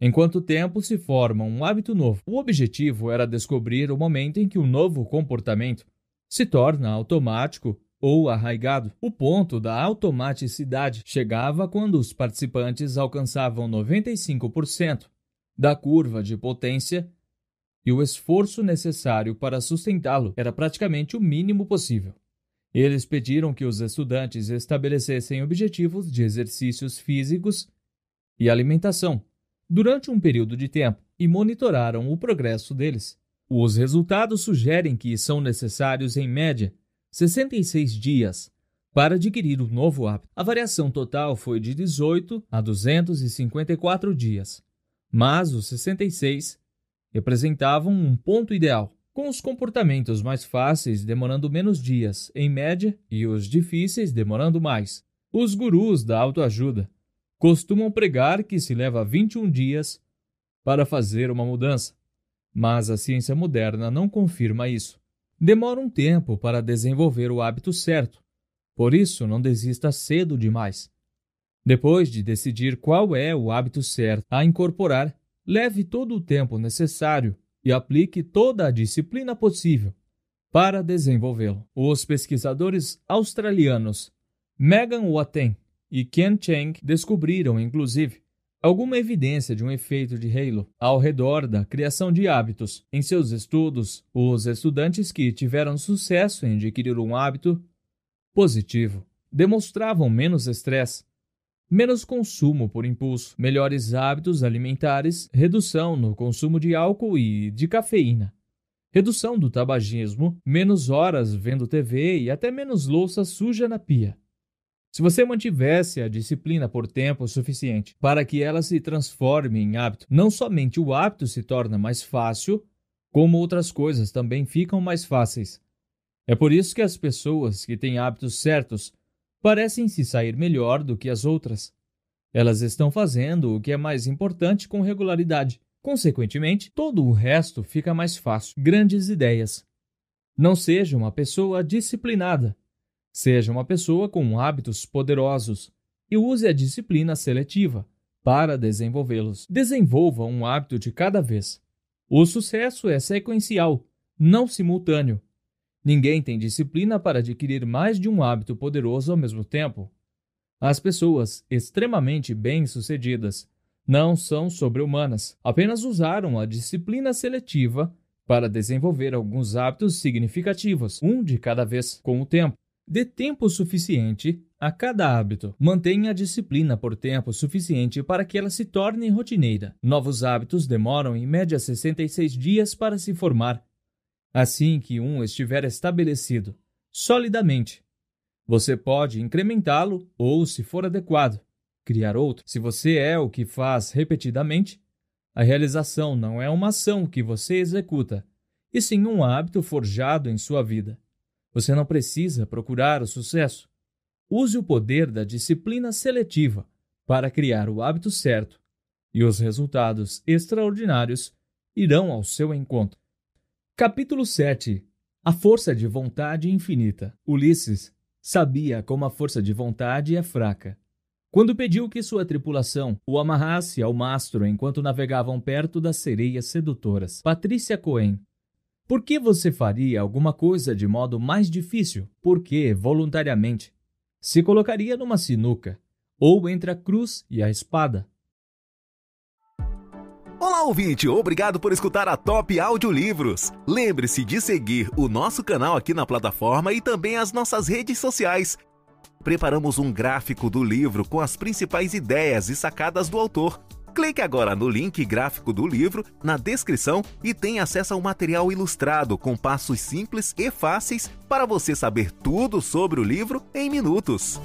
em quanto tempo se forma um hábito novo? O objetivo era descobrir o momento em que o novo comportamento se torna automático ou arraigado. O ponto da automaticidade chegava quando os participantes alcançavam 95% da curva de potência e o esforço necessário para sustentá-lo era praticamente o mínimo possível. Eles pediram que os estudantes estabelecessem objetivos de exercícios físicos e alimentação durante um período de tempo e monitoraram o progresso deles. Os resultados sugerem que são necessários, em média, 66 dias para adquirir o um novo hábito. A variação total foi de 18 a 254 dias, mas os 66 representavam um ponto ideal, com os comportamentos mais fáceis demorando menos dias, em média, e os difíceis demorando mais. Os gurus da autoajuda costumam pregar que se leva 21 dias para fazer uma mudança, mas a ciência moderna não confirma isso. Demora um tempo para desenvolver o hábito certo, por isso não desista cedo demais. Depois de decidir qual é o hábito certo a incorporar, leve todo o tempo necessário e aplique toda a disciplina possível para desenvolvê-lo. Os pesquisadores australianos Megan Watten e Ken Cheng descobriram, inclusive, alguma evidência de um efeito de halo ao redor da criação de hábitos. Em seus estudos, os estudantes que tiveram sucesso em adquirir um hábito positivo demonstravam menos estresse, menos consumo por impulso, melhores hábitos alimentares, redução no consumo de álcool e de cafeína, redução do tabagismo, menos horas vendo TV e até menos louça suja na pia. Se você mantivesse a disciplina por tempo suficiente para que ela se transforme em hábito, não somente o hábito se torna mais fácil, como outras coisas também ficam mais fáceis. É por isso que as pessoas que têm hábitos certos parecem se sair melhor do que as outras. Elas estão fazendo o que é mais importante com regularidade. Consequentemente, todo o resto fica mais fácil. Grandes ideias. Não seja uma pessoa disciplinada Seja uma pessoa com hábitos poderosos e use a disciplina seletiva para desenvolvê-los. Desenvolva um hábito de cada vez. O sucesso é sequencial, não simultâneo. Ninguém tem disciplina para adquirir mais de um hábito poderoso ao mesmo tempo. As pessoas extremamente bem-sucedidas não são sobre-humanas, apenas usaram a disciplina seletiva para desenvolver alguns hábitos significativos, um de cada vez, com o tempo. Dê tempo suficiente a cada hábito. Mantenha a disciplina por tempo suficiente para que ela se torne rotineira. Novos hábitos demoram em média 66 dias para se formar. Assim que um estiver estabelecido solidamente, você pode incrementá-lo ou, se for adequado, criar outro. Se você é o que faz repetidamente, a realização não é uma ação que você executa, e sim um hábito forjado em sua vida. Você não precisa procurar o sucesso. Use o poder da disciplina seletiva para criar o hábito certo, e os resultados extraordinários irão ao seu encontro. Capítulo 7 A força de vontade infinita. Ulisses sabia como a força de vontade é fraca. Quando pediu que sua tripulação o amarrasse ao mastro enquanto navegavam perto das sereias sedutoras, Patrícia Cohen. Por que você faria alguma coisa de modo mais difícil? Porque, voluntariamente, se colocaria numa sinuca, ou entre a cruz e a espada. Olá, ouvinte! Obrigado por escutar a Top Audiolivros. Lembre-se de seguir o nosso canal aqui na plataforma e também as nossas redes sociais. Preparamos um gráfico do livro com as principais ideias e sacadas do autor. Clique agora no link gráfico do livro na descrição e tenha acesso ao material ilustrado com passos simples e fáceis para você saber tudo sobre o livro em minutos.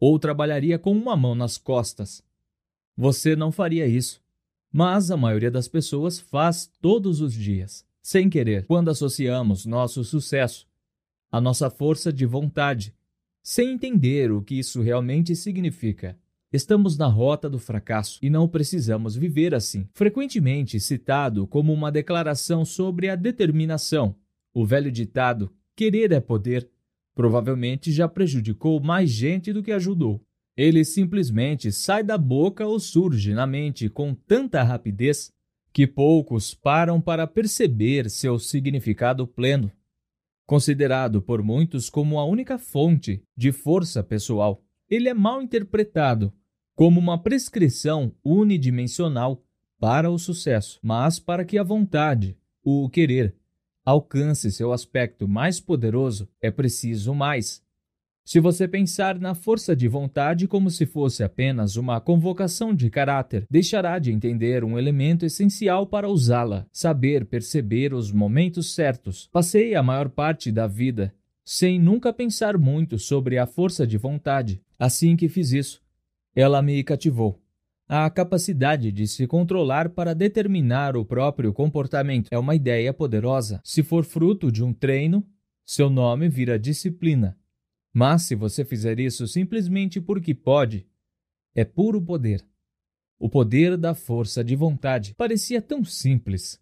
Ou trabalharia com uma mão nas costas você não faria isso. Mas a maioria das pessoas faz todos os dias, sem querer, quando associamos nosso sucesso à nossa força de vontade, sem entender o que isso realmente significa. Estamos na rota do fracasso e não precisamos viver assim. Frequentemente citado como uma declaração sobre a determinação, o velho ditado querer é poder provavelmente já prejudicou mais gente do que ajudou. Ele simplesmente sai da boca ou surge na mente com tanta rapidez que poucos param para perceber seu significado pleno. Considerado por muitos como a única fonte de força pessoal, ele é mal interpretado como uma prescrição unidimensional para o sucesso, mas para que a vontade, o querer, alcance seu aspecto mais poderoso, é preciso mais. Se você pensar na força de vontade como se fosse apenas uma convocação de caráter, deixará de entender um elemento essencial para usá-la, saber perceber os momentos certos. Passei a maior parte da vida sem nunca pensar muito sobre a força de vontade. Assim que fiz isso, ela me cativou. A capacidade de se controlar para determinar o próprio comportamento é uma ideia poderosa. Se for fruto de um treino, seu nome vira disciplina. Mas se você fizer isso simplesmente porque pode, é puro poder. O poder da força de vontade parecia tão simples.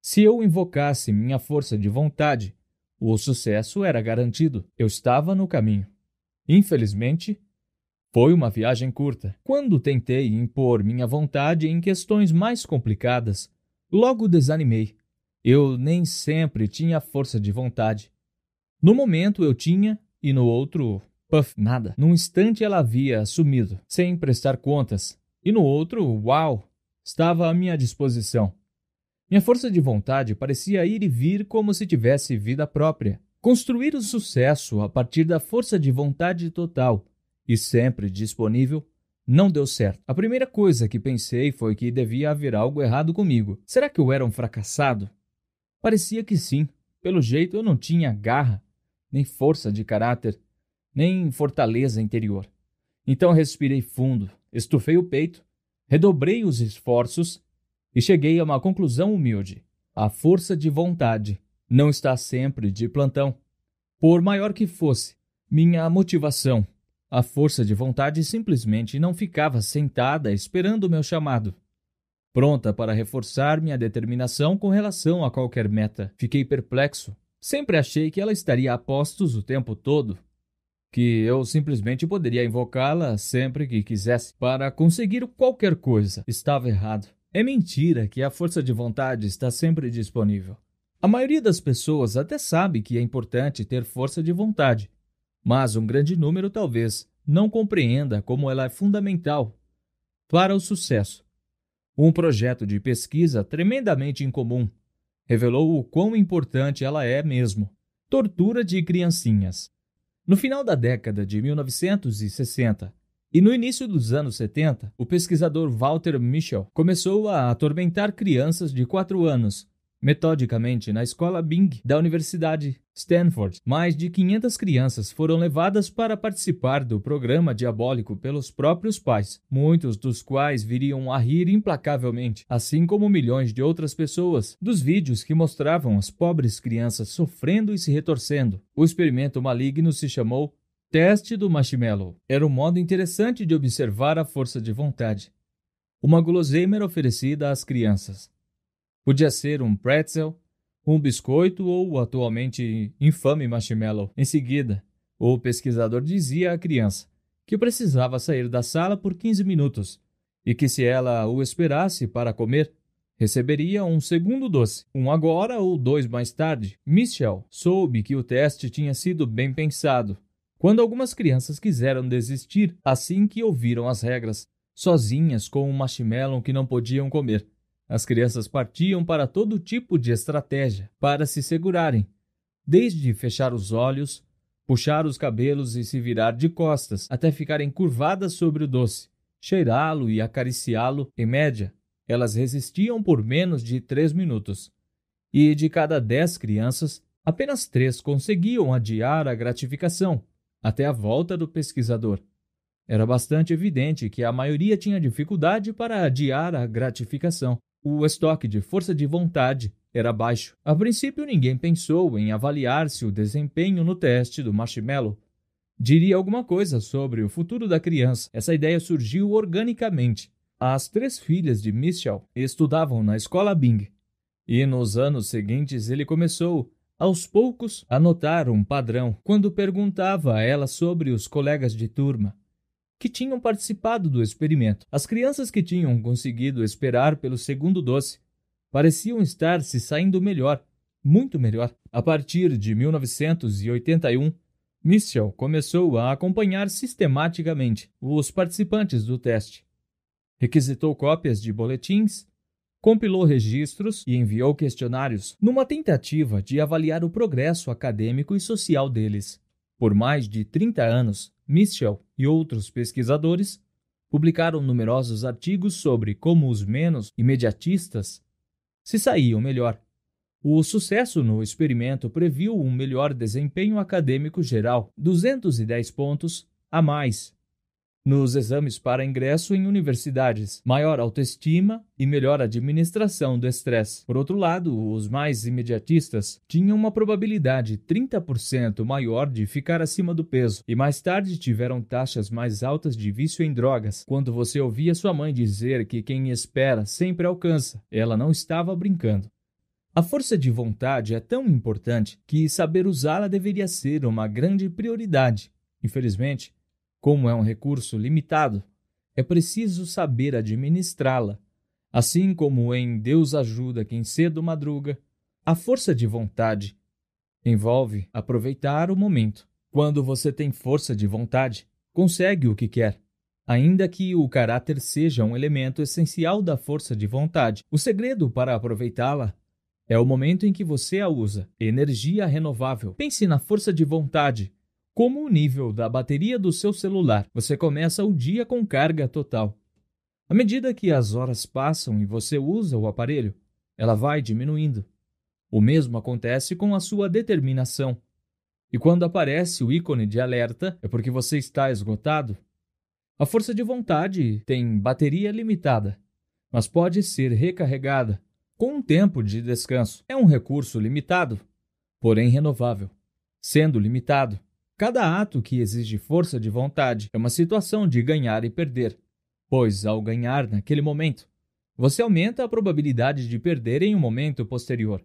Se eu invocasse minha força de vontade, o sucesso era garantido. Eu estava no caminho. Infelizmente, foi uma viagem curta. Quando tentei impor minha vontade em questões mais complicadas, logo desanimei. Eu nem sempre tinha força de vontade. No momento eu tinha e no outro, puff, nada. Num instante ela havia sumido, sem prestar contas, e no outro, uau, estava à minha disposição. Minha força de vontade parecia ir e vir como se tivesse vida própria. Construir o sucesso a partir da força de vontade total e sempre disponível não deu certo. A primeira coisa que pensei foi que devia haver algo errado comigo. Será que eu era um fracassado? Parecia que sim. Pelo jeito eu não tinha garra nem força de caráter, nem fortaleza interior. Então respirei fundo, estufei o peito, redobrei os esforços e cheguei a uma conclusão humilde. A força de vontade não está sempre de plantão. Por maior que fosse minha motivação, a força de vontade simplesmente não ficava sentada esperando o meu chamado. Pronta para reforçar minha determinação com relação a qualquer meta. Fiquei perplexo Sempre achei que ela estaria a postos o tempo todo, que eu simplesmente poderia invocá-la sempre que quisesse para conseguir qualquer coisa. Estava errado. É mentira que a força de vontade está sempre disponível. A maioria das pessoas até sabe que é importante ter força de vontade, mas um grande número talvez não compreenda como ela é fundamental para o sucesso. Um projeto de pesquisa tremendamente incomum revelou o quão importante ela é mesmo. Tortura de criancinhas. No final da década de 1960 e no início dos anos 70, o pesquisador Walter Mischel começou a atormentar crianças de 4 anos Metodicamente, na escola Bing da Universidade Stanford, mais de 500 crianças foram levadas para participar do programa diabólico pelos próprios pais, muitos dos quais viriam a rir implacavelmente, assim como milhões de outras pessoas, dos vídeos que mostravam as pobres crianças sofrendo e se retorcendo. O experimento maligno se chamou Teste do Marshmallow. Era um modo interessante de observar a força de vontade. Uma guloseima era oferecida às crianças. Podia ser um pretzel, um biscoito ou o atualmente infame marshmallow. Em seguida, o pesquisador dizia à criança que precisava sair da sala por 15 minutos e que se ela o esperasse para comer, receberia um segundo doce, um agora ou dois mais tarde. Michel soube que o teste tinha sido bem pensado. Quando algumas crianças quiseram desistir assim que ouviram as regras, sozinhas com um marshmallow que não podiam comer. As crianças partiam para todo tipo de estratégia para se segurarem, desde fechar os olhos, puxar os cabelos e se virar de costas até ficarem curvadas sobre o doce, cheirá-lo e acariciá-lo. Em média, elas resistiam por menos de três minutos. E de cada dez crianças, apenas três conseguiam adiar a gratificação até a volta do pesquisador. Era bastante evidente que a maioria tinha dificuldade para adiar a gratificação. O estoque de força de vontade era baixo. A princípio, ninguém pensou em avaliar se o desempenho no teste do marshmallow diria alguma coisa sobre o futuro da criança. Essa ideia surgiu organicamente. As três filhas de Michel estudavam na escola Bing, e nos anos seguintes ele começou, aos poucos, a notar um padrão quando perguntava a ela sobre os colegas de turma que tinham participado do experimento. As crianças que tinham conseguido esperar pelo segundo doce pareciam estar se saindo melhor, muito melhor. A partir de 1981, Michel começou a acompanhar sistematicamente os participantes do teste. Requisitou cópias de boletins, compilou registros e enviou questionários numa tentativa de avaliar o progresso acadêmico e social deles. Por mais de 30 anos, Michel e outros pesquisadores publicaram numerosos artigos sobre como os menos imediatistas se saíam melhor. O sucesso no experimento previu um melhor desempenho acadêmico geral, 210 pontos a mais nos exames para ingresso em universidades, maior autoestima e melhor administração do estresse. Por outro lado, os mais imediatistas tinham uma probabilidade 30% maior de ficar acima do peso e mais tarde tiveram taxas mais altas de vício em drogas. Quando você ouvia sua mãe dizer que quem espera sempre alcança, ela não estava brincando. A força de vontade é tão importante que saber usá-la deveria ser uma grande prioridade. Infelizmente, como é um recurso limitado, é preciso saber administrá-la. Assim como em Deus ajuda quem cedo madruga, a força de vontade envolve aproveitar o momento. Quando você tem força de vontade, consegue o que quer, ainda que o caráter seja um elemento essencial da força de vontade. O segredo para aproveitá-la é o momento em que você a usa. Energia renovável. Pense na força de vontade como o nível da bateria do seu celular. Você começa o dia com carga total. À medida que as horas passam e você usa o aparelho, ela vai diminuindo. O mesmo acontece com a sua determinação. E quando aparece o ícone de alerta, é porque você está esgotado. A força de vontade tem bateria limitada, mas pode ser recarregada com um tempo de descanso. É um recurso limitado, porém renovável. Sendo limitado, Cada ato que exige força de vontade é uma situação de ganhar e perder, pois, ao ganhar naquele momento, você aumenta a probabilidade de perder em um momento posterior.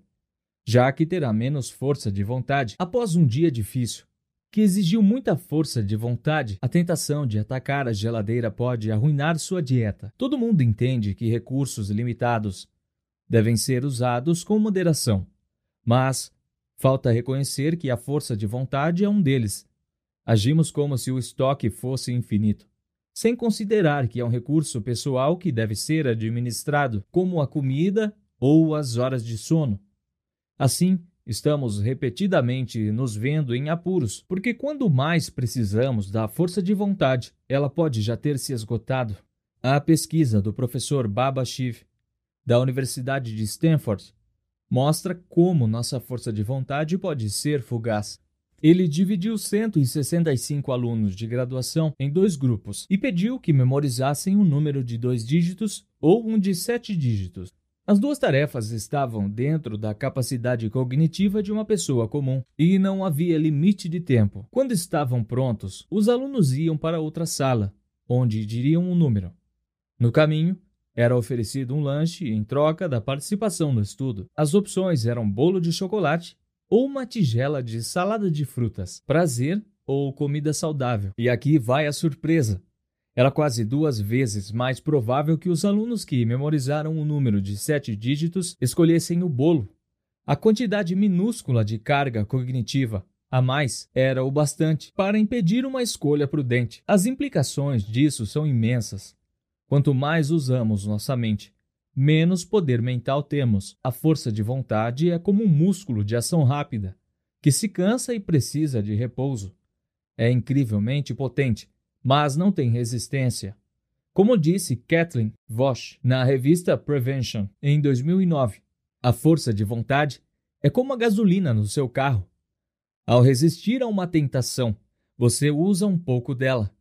já que terá menos força de vontade após um dia difícil, que exigiu muita força de vontade. A tentação de atacar a geladeira pode arruinar sua dieta. Todo mundo entende que recursos limitados devem ser usados com moderação, mas falta reconhecer que a força de vontade é um deles. Agimos como se o estoque fosse infinito sem considerar que é um recurso pessoal que deve ser administrado, como a comida ou as horas de sono. Assim, estamos repetidamente nos vendo em apuros, porque quando mais precisamos da força de vontade, ela pode já ter se esgotado. A pesquisa do professor Baba Shiv, da Universidade de Stanford, mostra como nossa força de vontade pode ser fugaz. Ele dividiu 165 alunos de graduação em dois grupos e pediu que memorizassem um número de dois dígitos ou um de sete dígitos. As duas tarefas estavam dentro da capacidade cognitiva de uma pessoa comum e não havia limite de tempo. Quando estavam prontos, os alunos iam para outra sala, onde diriam um número. No caminho, era oferecido um lanche em troca da participação no estudo. As opções eram bolo de chocolate ou uma tigela de salada de frutas, prazer ou comida saudável. E aqui vai a surpresa. Era quase duas vezes mais provável que os alunos que memorizaram o número de sete dígitos escolhessem o bolo. A quantidade minúscula de carga cognitiva a mais era o bastante para impedir uma escolha prudente. As implicações disso são imensas. Quanto mais usamos nossa mente menos poder mental temos. A força de vontade é como um músculo de ação rápida, que se cansa e precisa de repouso. É incrivelmente potente, mas não tem resistência. Como disse Kathleen Vosch na revista Prevention em 2009, a força de vontade é como a gasolina no seu carro. Ao resistir a uma tentação, você usa um pouco dela.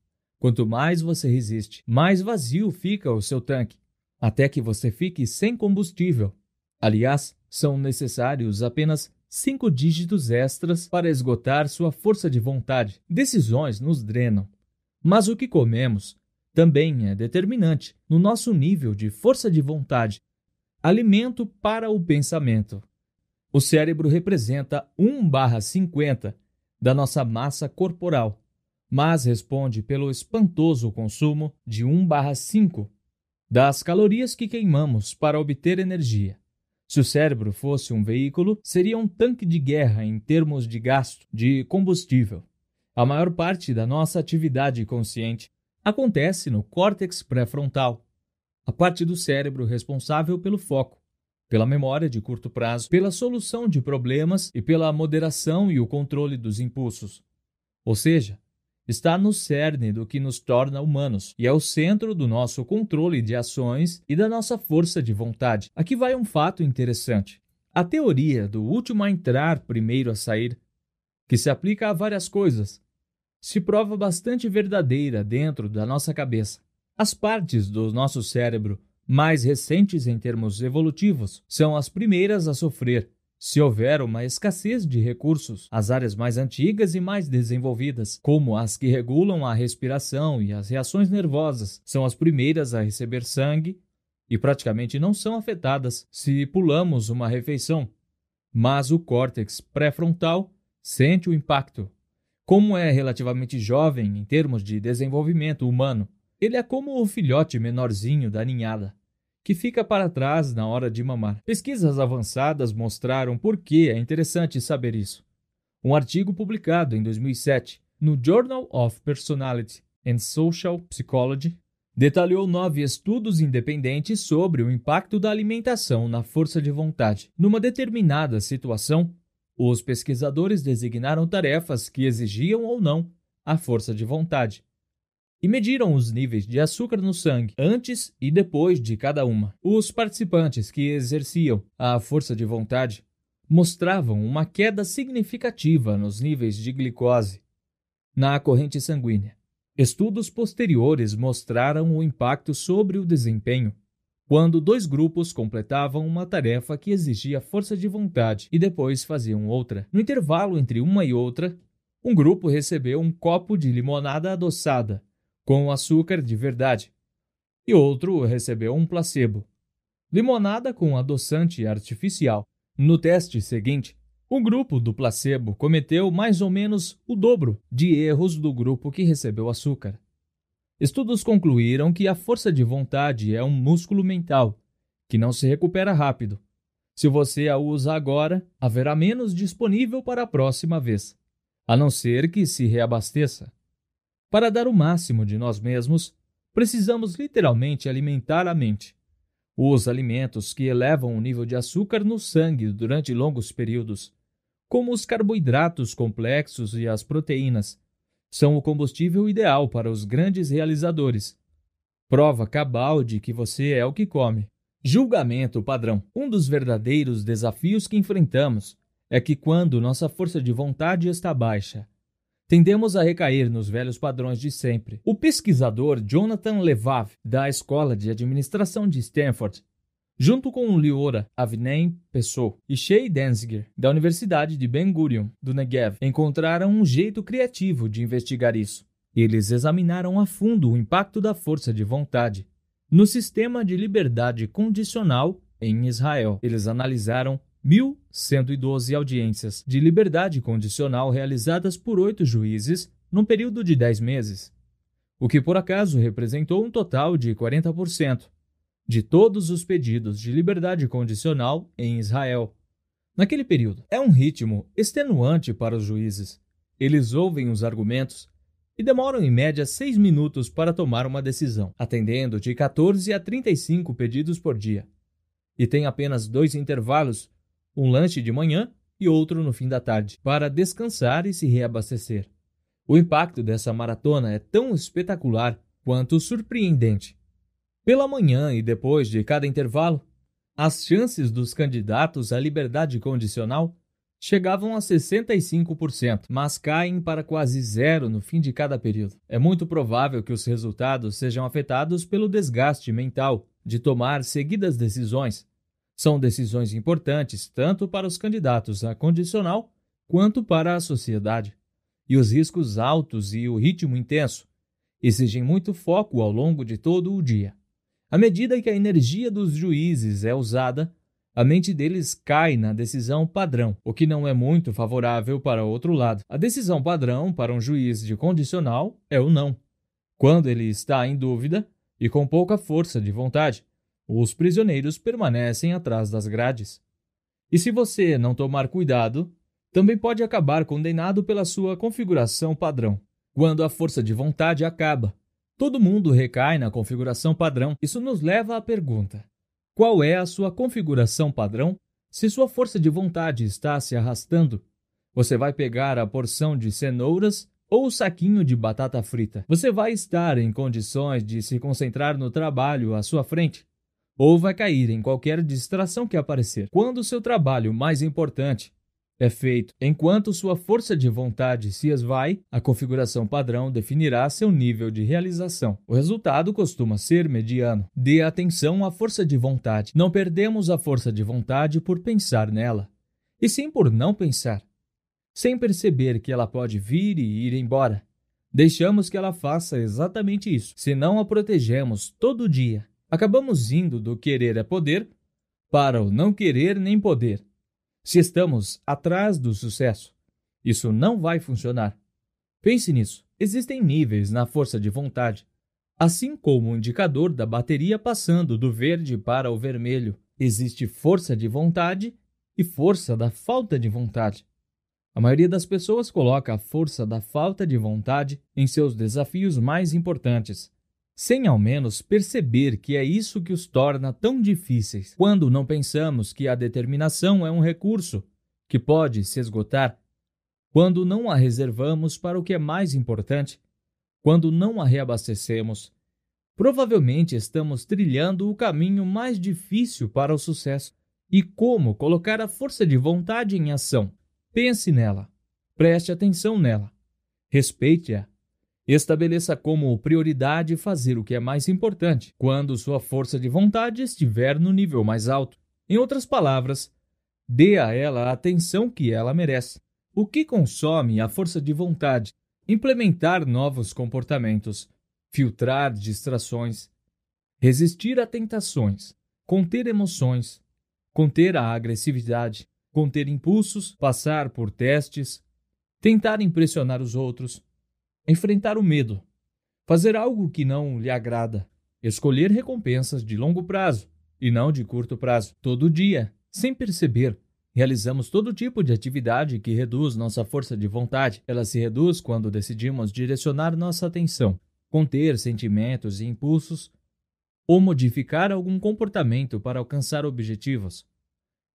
Quanto mais você resiste, mais vazio fica o seu tanque até que você fique sem combustível. Aliás, são necessários apenas cinco dígitos extras para esgotar sua força de vontade. Decisões nos drenam. Mas o que comemos também é determinante no nosso nível de força de vontade. Alimento para o pensamento. O cérebro representa 1/50 da nossa massa corporal, mas responde pelo espantoso consumo de 1/5 das calorias que queimamos para obter energia. Se o cérebro fosse um veículo, seria um tanque de guerra em termos de gasto de combustível. A maior parte da nossa atividade consciente acontece no córtex pré-frontal, a parte do cérebro responsável pelo foco, pela memória de curto prazo, pela solução de problemas e pela moderação e o controle dos impulsos. Ou seja, está no cerne do que nos torna humanos e é o centro do nosso controle de ações e da nossa força de vontade. Aqui vai um fato interessante. A teoria do último a entrar, primeiro a sair, que se aplica a várias coisas, se prova bastante verdadeira dentro da nossa cabeça. As partes do nosso cérebro mais recentes em termos evolutivos são as primeiras a sofrer se houver uma escassez de recursos, as áreas mais antigas e mais desenvolvidas, como as que regulam a respiração e as reações nervosas, são as primeiras a receber sangue e praticamente não são afetadas se pulamos uma refeição. Mas o córtex pré-frontal sente o impacto. Como é relativamente jovem em termos de desenvolvimento humano, ele é como o filhote menorzinho da ninhada que fica para trás na hora de mamar. Pesquisas avançadas mostraram por que é interessante saber isso. Um artigo publicado em 2007 no Journal of Personality and Social Psychology detalhou nove estudos independentes sobre o impacto da alimentação na força de vontade. Numa determinada situação, os pesquisadores designaram tarefas que exigiam ou não a força de vontade e mediram os níveis de açúcar no sangue antes e depois de cada uma. Os participantes que exerciam a força de vontade mostravam uma queda significativa nos níveis de glicose na corrente sanguínea. Estudos posteriores mostraram o impacto sobre o desempenho quando dois grupos completavam uma tarefa que exigia força de vontade e depois faziam outra. No intervalo entre uma e outra, um grupo recebeu um copo de limonada adoçada com açúcar de verdade, e outro recebeu um placebo, limonada com adoçante artificial. No teste seguinte, o grupo do placebo cometeu mais ou menos o dobro de erros do grupo que recebeu açúcar. Estudos concluíram que a força de vontade é um músculo mental que não se recupera rápido. Se você a usa agora, haverá menos disponível para a próxima vez, a não ser que se reabasteça. Para dar o máximo de nós mesmos, precisamos literalmente alimentar a mente. Os alimentos que elevam o nível de açúcar no sangue durante longos períodos como os carboidratos complexos e as proteínas, são o combustível ideal para os grandes realizadores. Prova cabal de que você é o que come. Julgamento padrão. Um dos verdadeiros desafios que enfrentamos é que, quando nossa força de vontade está baixa, tendemos a recair nos velhos padrões de sempre. O pesquisador Jonathan Levav, da Escola de Administração de Stanford, junto com Liora Avnei Pessoa e Shea Denziger, da Universidade de Ben Gurion, do Negev, encontraram um jeito criativo de investigar isso. Eles examinaram a fundo o impacto da força de vontade no sistema de liberdade condicional em Israel. Eles analisaram 1.112 audiências de liberdade condicional realizadas por oito juízes num período de 10 meses, o que por acaso representou um total de 40% de todos os pedidos de liberdade condicional em Israel. Naquele período, é um ritmo extenuante para os juízes. Eles ouvem os argumentos e demoram em média seis minutos para tomar uma decisão, atendendo de 14 a 35 pedidos por dia. E tem apenas dois intervalos, um lanche de manhã e outro no fim da tarde, para descansar e se reabastecer. O impacto dessa maratona é tão espetacular quanto surpreendente. Pela manhã e depois de cada intervalo, as chances dos candidatos à liberdade condicional chegavam a 65%, mas caem para quase zero no fim de cada período. É muito provável que os resultados sejam afetados pelo desgaste mental de tomar seguidas decisões. São decisões importantes tanto para os candidatos à condicional quanto para a sociedade. E os riscos altos e o ritmo intenso exigem muito foco ao longo de todo o dia. À medida que a energia dos juízes é usada, a mente deles cai na decisão padrão, o que não é muito favorável para outro lado. A decisão padrão para um juiz de condicional é o não. Quando ele está em dúvida e com pouca força de vontade, os prisioneiros permanecem atrás das grades. E se você não tomar cuidado, também pode acabar condenado pela sua configuração padrão. Quando a força de vontade acaba, Todo mundo recai na configuração padrão. Isso nos leva à pergunta: qual é a sua configuração padrão? Se sua força de vontade está se arrastando, você vai pegar a porção de cenouras ou o saquinho de batata frita. Você vai estar em condições de se concentrar no trabalho à sua frente ou vai cair em qualquer distração que aparecer. Quando seu trabalho mais importante é feito. Enquanto sua força de vontade se esvai, a configuração padrão definirá seu nível de realização. O resultado costuma ser mediano. Dê atenção à força de vontade. Não perdemos a força de vontade por pensar nela, e sim por não pensar. Sem perceber que ela pode vir e ir embora. Deixamos que ela faça exatamente isso. Se não a protegemos todo dia, acabamos indo do querer é poder para o não querer nem poder se estamos atrás do sucesso, isso não vai funcionar. Pense nisso. Existem níveis na força de vontade. Assim como o indicador da bateria passando do verde para o vermelho, existe força de vontade e força da falta de vontade. A maioria das pessoas coloca a força da falta de vontade em seus desafios mais importantes, sem ao menos perceber que é isso que os torna tão difíceis. Quando não pensamos que a determinação é um recurso que pode se esgotar, quando não a reservamos para o que é mais importante, quando não a reabastecemos, provavelmente estamos trilhando o caminho mais difícil para o sucesso. E como colocar a força de vontade em ação? Pense nela, preste atenção nela, respeite-a Estabeleça como prioridade fazer o que é mais importante quando sua força de vontade estiver no nível mais alto. Em outras palavras, dê a ela a atenção que ela merece. O que consome a força de vontade? Implementar novos comportamentos, filtrar distrações, resistir a tentações, conter emoções, conter a agressividade, conter impulsos, passar por testes, tentar impressionar os outros, enfrentar o medo, fazer algo que não lhe agrada, escolher recompensas de longo prazo e não de curto prazo, todo dia, sem perceber. Realizamos todo tipo de atividade que reduz nossa força de vontade. Ela se reduz quando decidimos direcionar nossa atenção, conter sentimentos e impulsos ou modificar algum comportamento para alcançar objetivos.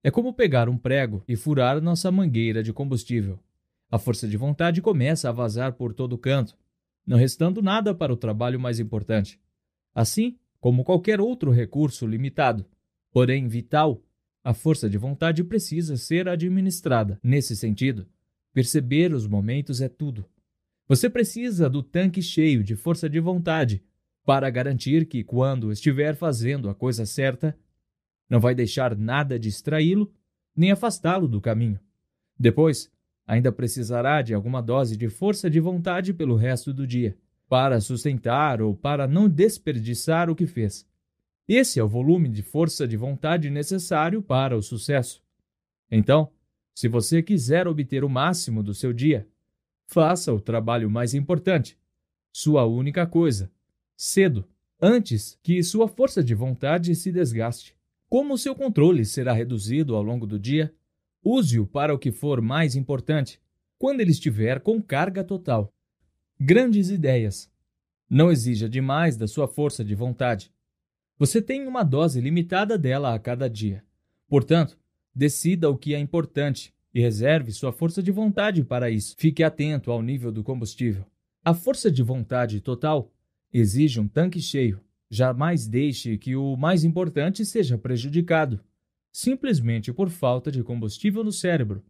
É como pegar um prego e furar nossa mangueira de combustível. A força de vontade começa a vazar por todo canto, não restando nada para o trabalho mais importante. Assim como qualquer outro recurso limitado, porém vital, a força de vontade precisa ser administrada. Nesse sentido, perceber os momentos é tudo. Você precisa do tanque cheio de força de vontade para garantir que, quando estiver fazendo a coisa certa, não vai deixar nada distraí-lo nem afastá-lo do caminho. Depois, ainda precisará de alguma dose de força de vontade pelo resto do dia, para sustentar ou para não desperdiçar o que fez. Esse é o volume de força de vontade necessário para o sucesso. Então, se você quiser obter o máximo do seu dia, faça o trabalho mais importante, sua única coisa, cedo, antes que sua força de vontade se desgaste. Como seu controle será reduzido ao longo do dia, use-o para o que for mais importante, quando ele estiver com carga total. Grandes ideias. Não exija demais da sua força de vontade. Você tem uma dose limitada dela a cada dia. Portanto, decida o que é importante e reserve sua força de vontade para isso. Fique atento ao nível do combustível. A força de vontade total exige um tanque cheio. Jamais deixe que o mais importante seja prejudicado, simplesmente por falta de combustível no cérebro.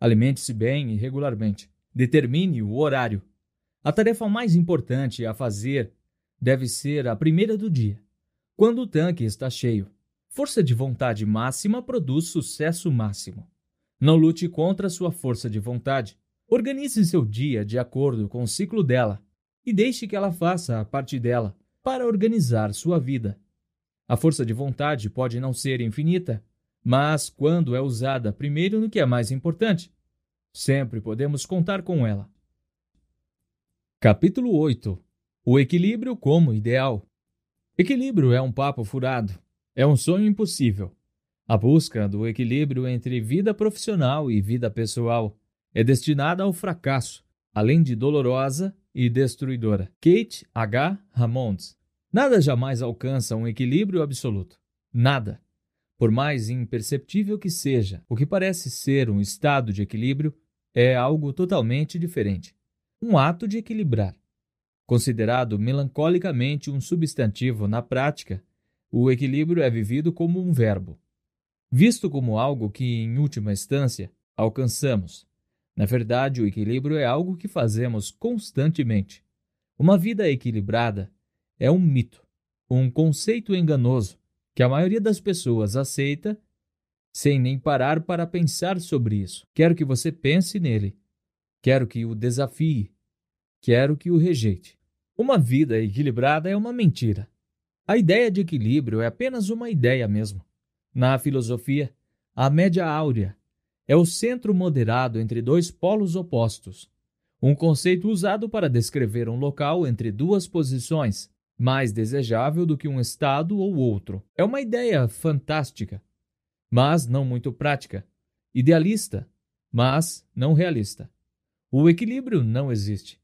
Alimente-se bem e regularmente. Determine o horário. A tarefa mais importante a fazer deve ser a primeira do dia, quando o tanque está cheio. Força de vontade máxima produz sucesso máximo. Não lute contra sua força de vontade. Organize seu dia de acordo com o ciclo dela e deixe que ela faça a parte dela para organizar sua vida. A força de vontade pode não ser infinita, mas quando é usada primeiro no que é mais importante, sempre podemos contar com ela. Capítulo 8 O equilíbrio como ideal. Equilíbrio é um papo furado, é um sonho impossível. A busca do equilíbrio entre vida profissional e vida pessoal é destinada ao fracasso, além de dolorosa e destruidora. Kate H. Ramons. Nada jamais alcança um equilíbrio absoluto. Nada. Por mais imperceptível que seja, o que parece ser um estado de equilíbrio é algo totalmente diferente. Um ato de equilibrar. Considerado melancolicamente um substantivo na prática, o equilíbrio é vivido como um verbo, visto como algo que, em última instância, alcançamos. Na verdade, o equilíbrio é algo que fazemos constantemente. Uma vida equilibrada é um mito, um conceito enganoso que a maioria das pessoas aceita sem nem parar para pensar sobre isso. Quero que você pense nele. Quero que o desafie. Quero que o rejeite. Uma vida equilibrada é uma mentira. A ideia de equilíbrio é apenas uma ideia mesmo. Na filosofia, a média áurea é o centro moderado entre dois polos opostos, um conceito usado para descrever um local entre duas posições, mais desejável do que um estado ou outro. É uma ideia fantástica, mas não muito prática, idealista, mas não realista. O equilíbrio não existe.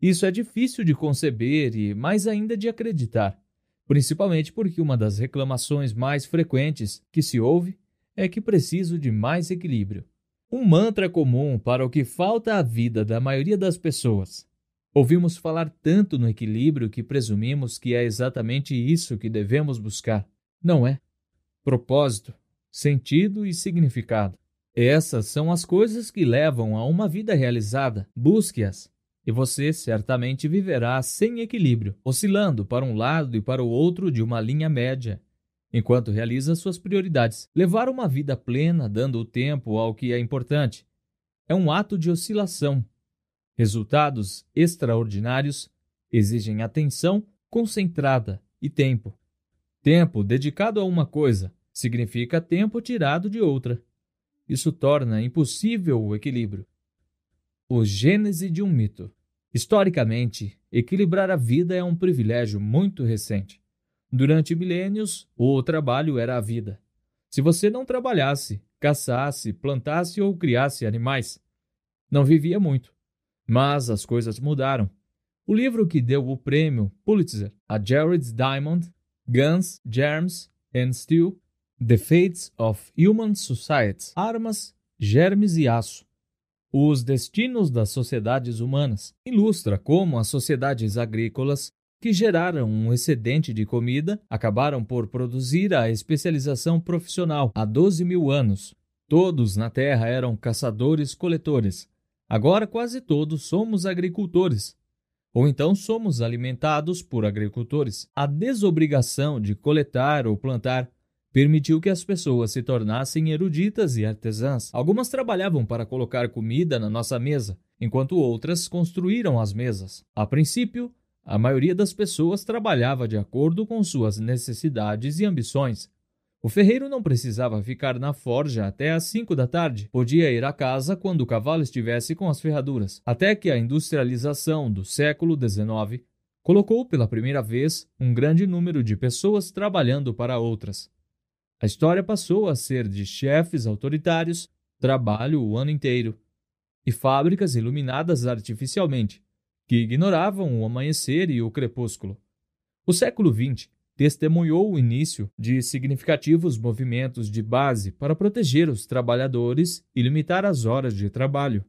Isso é difícil de conceber e mais ainda de acreditar, principalmente porque uma das reclamações mais frequentes que se ouve é que preciso de mais equilíbrio. Um mantra comum para o que falta à vida da maioria das pessoas. Ouvimos falar tanto no equilíbrio que presumimos que é exatamente isso que devemos buscar. Não é? Propósito, sentido e significado. Essas são as coisas que levam a uma vida realizada. Busque-as e você certamente viverá sem equilíbrio, oscilando para um lado e para o outro de uma linha média, enquanto realiza suas prioridades. Levar uma vida plena, dando o tempo ao que é importante, é um ato de oscilação. Resultados extraordinários exigem atenção concentrada e tempo. Tempo dedicado a uma coisa significa tempo tirado de outra. Isso torna impossível o equilíbrio. O gênese de um mito. Historicamente, equilibrar a vida é um privilégio muito recente. Durante milênios, o trabalho era a vida. Se você não trabalhasse, caçasse, plantasse ou criasse animais, não vivia muito. Mas as coisas mudaram. O livro que deu o prêmio Pulitzer a Jared Diamond, Guns, Germs and Steel, The Fates of Human Societies, Armas, Germes e Aço, os destinos das sociedades humanas, ilustra como as sociedades agrícolas que geraram um excedente de comida acabaram por produzir a especialização profissional há 12 mil anos. Todos na Terra eram caçadores-coletores. Agora quase todos somos agricultores. Ou então somos alimentados por agricultores. A desobrigação de coletar ou plantar permitiu que as pessoas se tornassem eruditas e artesãs. Algumas trabalhavam para colocar comida na nossa mesa, enquanto outras construíram as mesas. A princípio, a maioria das pessoas trabalhava de acordo com suas necessidades e ambições. O ferreiro não precisava ficar na forja até às cinco da tarde. Podia ir a casa quando o cavalo estivesse com as ferraduras. Até que a industrialização do século XIX colocou pela primeira vez um grande número de pessoas trabalhando para outras. A história passou a ser de chefes autoritários, trabalho o ano inteiro, e fábricas iluminadas artificialmente, que ignoravam o amanhecer e o crepúsculo. O século XX testemunhou o início de significativos movimentos de base para proteger os trabalhadores e limitar as horas de trabalho.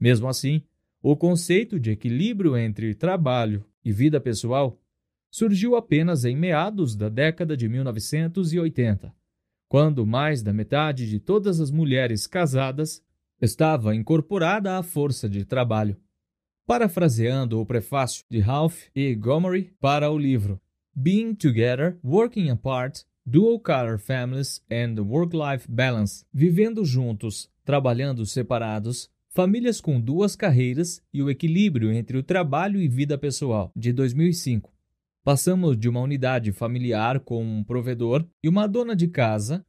Mesmo assim, o conceito de equilíbrio entre trabalho e vida pessoal surgiu apenas em meados da década de 1980 quando mais da metade de todas as mulheres casadas estava incorporada à força de trabalho. Parafraseando o prefácio de Ralph E. Gomery para o livro Being Together, Working Apart, Dual Color Families and Work-Life Balance, Vivendo Juntos, Trabalhando Separados, Famílias com Duas Carreiras e o Equilíbrio entre o Trabalho e Vida Pessoal, de 2005. Passamos de uma unidade familiar com um provedor e uma dona de casa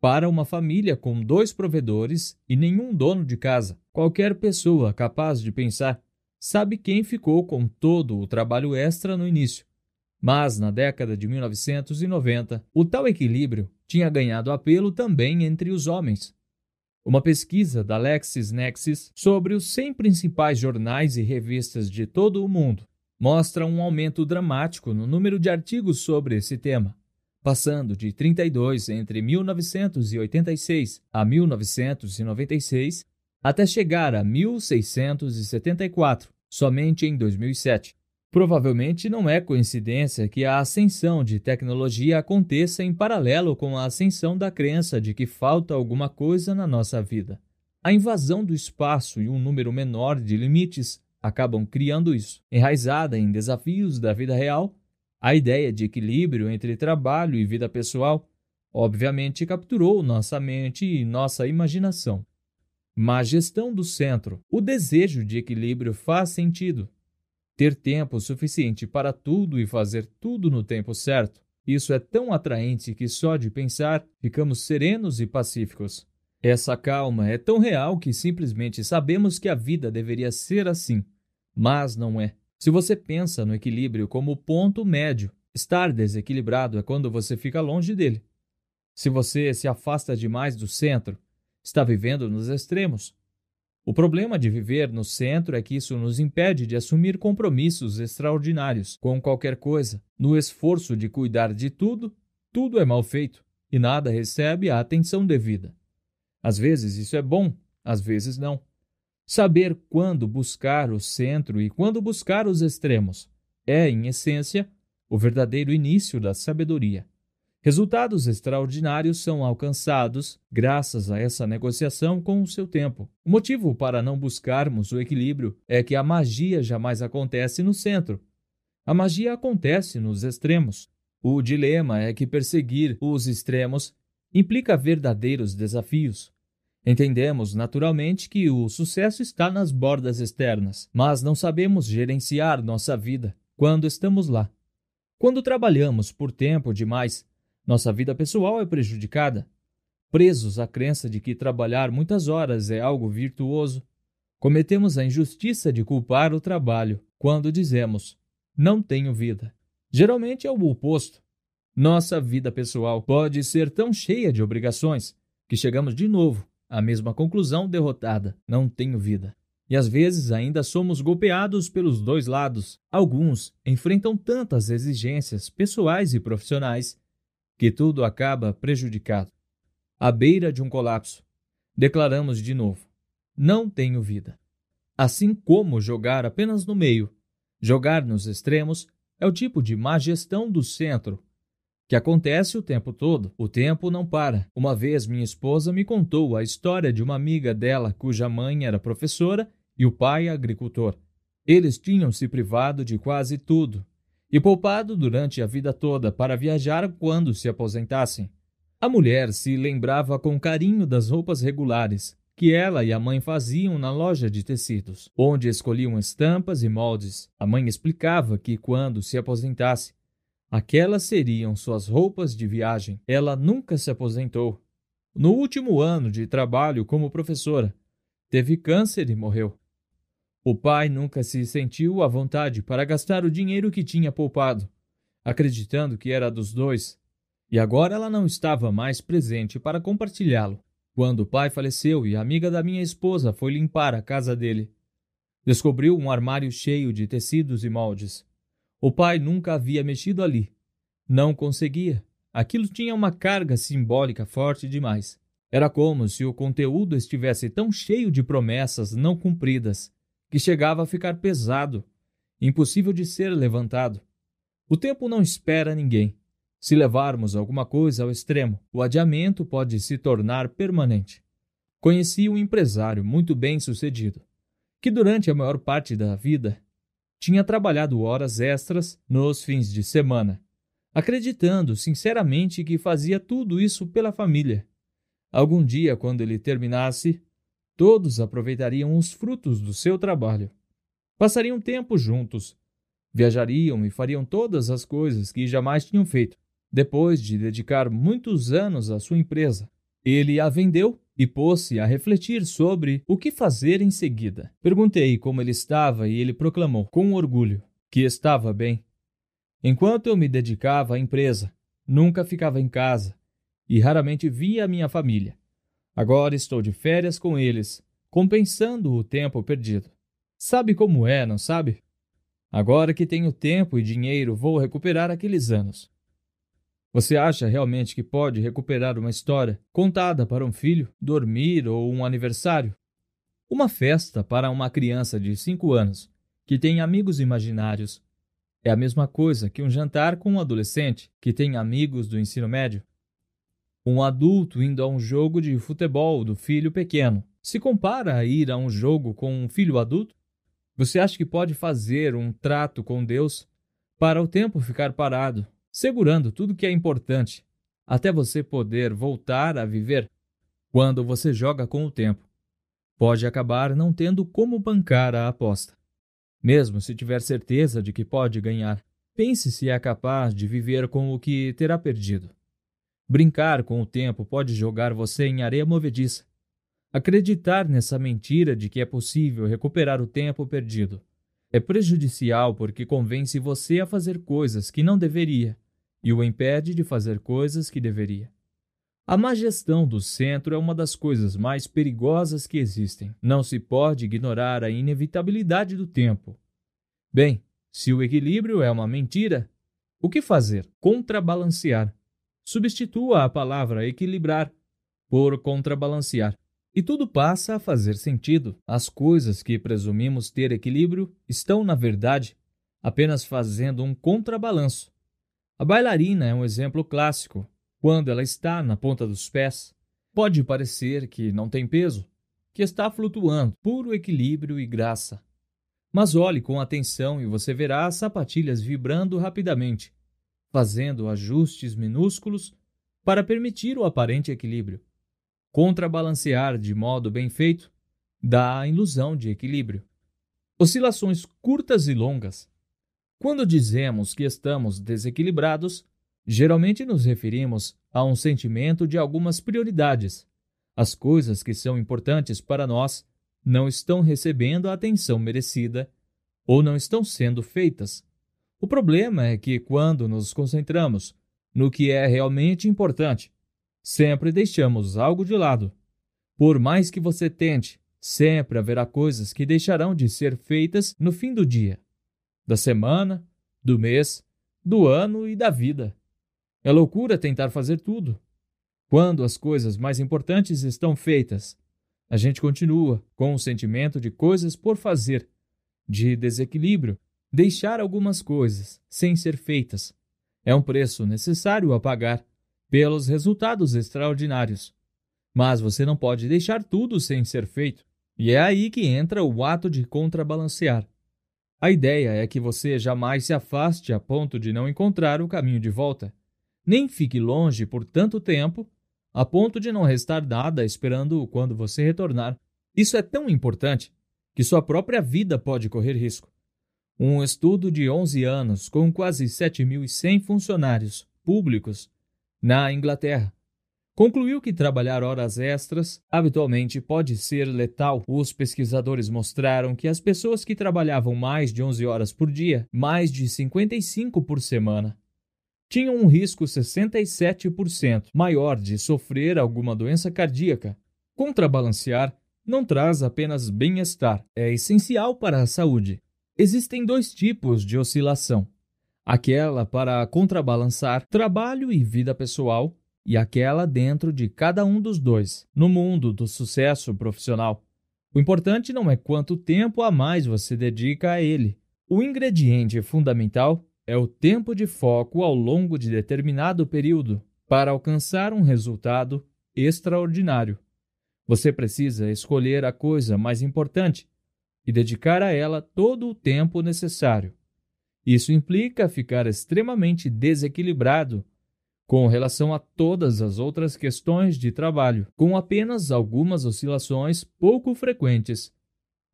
para uma família com dois provedores e nenhum dono de casa. Qualquer pessoa capaz de pensar sabe quem ficou com todo o trabalho extra no início. Mas na década de 1990, o tal equilíbrio tinha ganhado apelo também entre os homens. Uma pesquisa da LexisNexis sobre os 100 principais jornais e revistas de todo o mundo mostra um aumento dramático no número de artigos sobre esse tema, passando de 32 entre 1986 a 1996 até chegar a 1674 somente em 2007. Provavelmente não é coincidência que a ascensão de tecnologia aconteça em paralelo com a ascensão da crença de que falta alguma coisa na nossa vida. A invasão do espaço e um número menor de limites acabam criando isso. Enraizada em desafios da vida real, a ideia de equilíbrio entre trabalho e vida pessoal obviamente capturou nossa mente e nossa imaginação. Má gestão do centro. O desejo de equilíbrio faz sentido. Ter tempo suficiente para tudo e fazer tudo no tempo certo. Isso é tão atraente que só de pensar ficamos serenos e pacíficos. Essa calma é tão real que simplesmente sabemos que a vida deveria ser assim, mas não é. Se você pensa no equilíbrio como ponto médio, estar desequilibrado é quando você fica longe dele. Se você se afasta demais do centro, está vivendo nos extremos. O problema de viver no centro é que isso nos impede de assumir compromissos extraordinários com qualquer coisa. No esforço de cuidar de tudo, tudo é mal feito e nada recebe a atenção devida. Às vezes isso é bom, às vezes não. Saber quando buscar o centro e quando buscar os extremos é, em essência, o verdadeiro início da sabedoria. Resultados extraordinários são alcançados graças a essa negociação com o seu tempo. O motivo para não buscarmos o equilíbrio é que a magia jamais acontece no centro. A magia acontece nos extremos. O dilema é que perseguir os extremos implica verdadeiros desafios. Entendemos naturalmente que o sucesso está nas bordas externas, mas não sabemos gerenciar nossa vida quando estamos lá. Quando trabalhamos por tempo demais, Nossa vida pessoal é prejudicada. Presos à crença de que trabalhar muitas horas é algo virtuoso, cometemos a injustiça de culpar o trabalho quando dizemos: não tenho vida. Geralmente é o oposto. Nossa vida pessoal pode ser tão cheia de obrigações que chegamos de novo à mesma conclusão derrotada: não tenho vida. E às vezes ainda somos golpeados pelos dois lados. Alguns enfrentam tantas exigências pessoais e profissionais que tudo acaba prejudicado. À beira de um colapso, declaramos de novo: não tenho vida. Assim como jogar apenas no meio, jogar nos extremos é o tipo de má gestão do centro que acontece o tempo todo. O tempo não para. Uma vez minha esposa me contou a história de uma amiga dela cuja mãe era professora e o pai agricultor. Eles tinham se privado de quase tudo e poupado durante a vida toda para viajar quando se aposentassem. A mulher se lembrava com carinho das roupas regulares que ela e a mãe faziam na loja de tecidos, onde escolhiam estampas e moldes. A mãe explicava que quando se aposentasse, aquelas seriam suas roupas de viagem. Ela nunca se aposentou. No último ano de trabalho como professora, teve câncer e morreu. O pai nunca se sentiu à vontade para gastar o dinheiro que tinha poupado, acreditando que era dos dois, e agora ela não estava mais presente para compartilhá-lo. Quando o pai faleceu e a amiga da minha esposa foi limpar a casa dele, descobriu um armário cheio de tecidos e moldes. O pai nunca havia mexido ali. Não conseguia. Aquilo tinha uma carga simbólica forte demais. Era como se o conteúdo estivesse tão cheio de promessas não cumpridas que chegava a ficar pesado, impossível de ser levantado. O tempo não espera ninguém. Se levarmos alguma coisa ao extremo, o adiamento pode se tornar permanente. Conheci um empresário muito bem sucedido, que durante a maior parte da vida tinha trabalhado horas extras nos fins de semana, acreditando sinceramente que fazia tudo isso pela família. Algum dia, quando ele terminasse, Todos aproveitariam os frutos do seu trabalho. Passariam tempo juntos. Viajariam e fariam todas as coisas que jamais tinham feito. Depois de dedicar muitos anos à sua empresa, ele a vendeu e pôs-se a refletir sobre o que fazer em seguida. Perguntei como ele estava e ele proclamou, com orgulho, que estava bem. Enquanto eu me dedicava à empresa, nunca ficava em casa e raramente via a minha família. Agora estou de férias com eles, compensando o tempo perdido. Sabe como é, não sabe? Agora que tenho tempo e dinheiro, vou recuperar aqueles anos. Você acha realmente que pode recuperar uma história contada para um filho, dormir ou um aniversário? Uma festa para uma criança de 5 anos que tem amigos imaginários é a mesma coisa que um jantar com um adolescente que tem amigos do ensino médio. Um adulto indo a um jogo de futebol do filho pequeno se compara a ir a um jogo com um filho adulto? Você acha que pode fazer um trato com Deus para o tempo ficar parado, segurando tudo que é importante, até você poder voltar a viver? Quando você joga com o tempo, pode acabar não tendo como bancar a aposta. Mesmo se tiver certeza de que pode ganhar, pense se é capaz de viver com o que terá perdido. Brincar com o tempo pode jogar você em areia movediça. Acreditar nessa mentira de que é possível recuperar o tempo perdido é prejudicial porque convence você a fazer coisas que não deveria e o impede de fazer coisas que deveria. A má gestão do centro é uma das coisas mais perigosas que existem. Não se pode ignorar a inevitabilidade do tempo. Bem, se o equilíbrio é uma mentira, o que fazer? Contrabalancear. Substitua a palavra equilibrar por contrabalancear. E tudo passa a fazer sentido. As coisas que presumimos ter equilíbrio estão, na verdade, apenas fazendo um contrabalanço. A bailarina é um exemplo clássico. Quando ela está na ponta dos pés, pode parecer que não tem peso, que está flutuando, puro equilíbrio e graça. Mas olhe com atenção e você verá as sapatilhas vibrando rapidamente, fazendo ajustes minúsculos para permitir o aparente equilíbrio. Contrabalancear de modo bem feito dá a ilusão de equilíbrio. Oscilações curtas e longas. Quando dizemos que estamos desequilibrados, Geralmente nos referimos a um sentimento de algumas prioridades. As coisas que são importantes para nós não estão recebendo a atenção merecida ou não estão sendo feitas. O problema é que, quando nos concentramos no que é realmente importante, sempre deixamos algo de lado. Por mais que você tente, sempre haverá coisas que deixarão de ser feitas no fim do dia, da semana, do mês, do ano e da vida. É loucura tentar fazer tudo. Quando as coisas mais importantes estão feitas, a gente continua com o sentimento de coisas por fazer, de desequilíbrio, deixar algumas coisas sem ser feitas. É um preço necessário a pagar pelos resultados extraordinários. Mas você não pode deixar tudo sem ser feito. E é aí que entra o ato de contrabalancear. A ideia é que você jamais se afaste a ponto de não encontrar o caminho de volta nem fique longe por tanto tempo, a ponto de não restar nada esperando quando você retornar. Isso é tão importante que sua própria vida pode correr risco. Um estudo de 11 anos com quase 7.100 funcionários públicos na Inglaterra concluiu que trabalhar horas extras habitualmente pode ser letal. Os pesquisadores mostraram que as pessoas que trabalhavam mais de 11 horas por dia, mais de 55 por semana, tinham um risco 67% maior de sofrer alguma doença cardíaca. Contrabalancear não traz apenas bem-estar, é essencial para a saúde. Existem dois tipos de oscilação: aquela para contrabalançar trabalho e vida pessoal, e aquela dentro de cada um dos dois, no mundo do sucesso profissional. O importante não é quanto tempo a mais você dedica a ele. O ingrediente fundamental é o tempo de foco ao longo de determinado período para alcançar um resultado extraordinário. Você precisa escolher a coisa mais importante e dedicar a ela todo o tempo necessário. Isso implica ficar extremamente desequilibrado com relação a todas as outras questões de trabalho, com apenas algumas oscilações pouco frequentes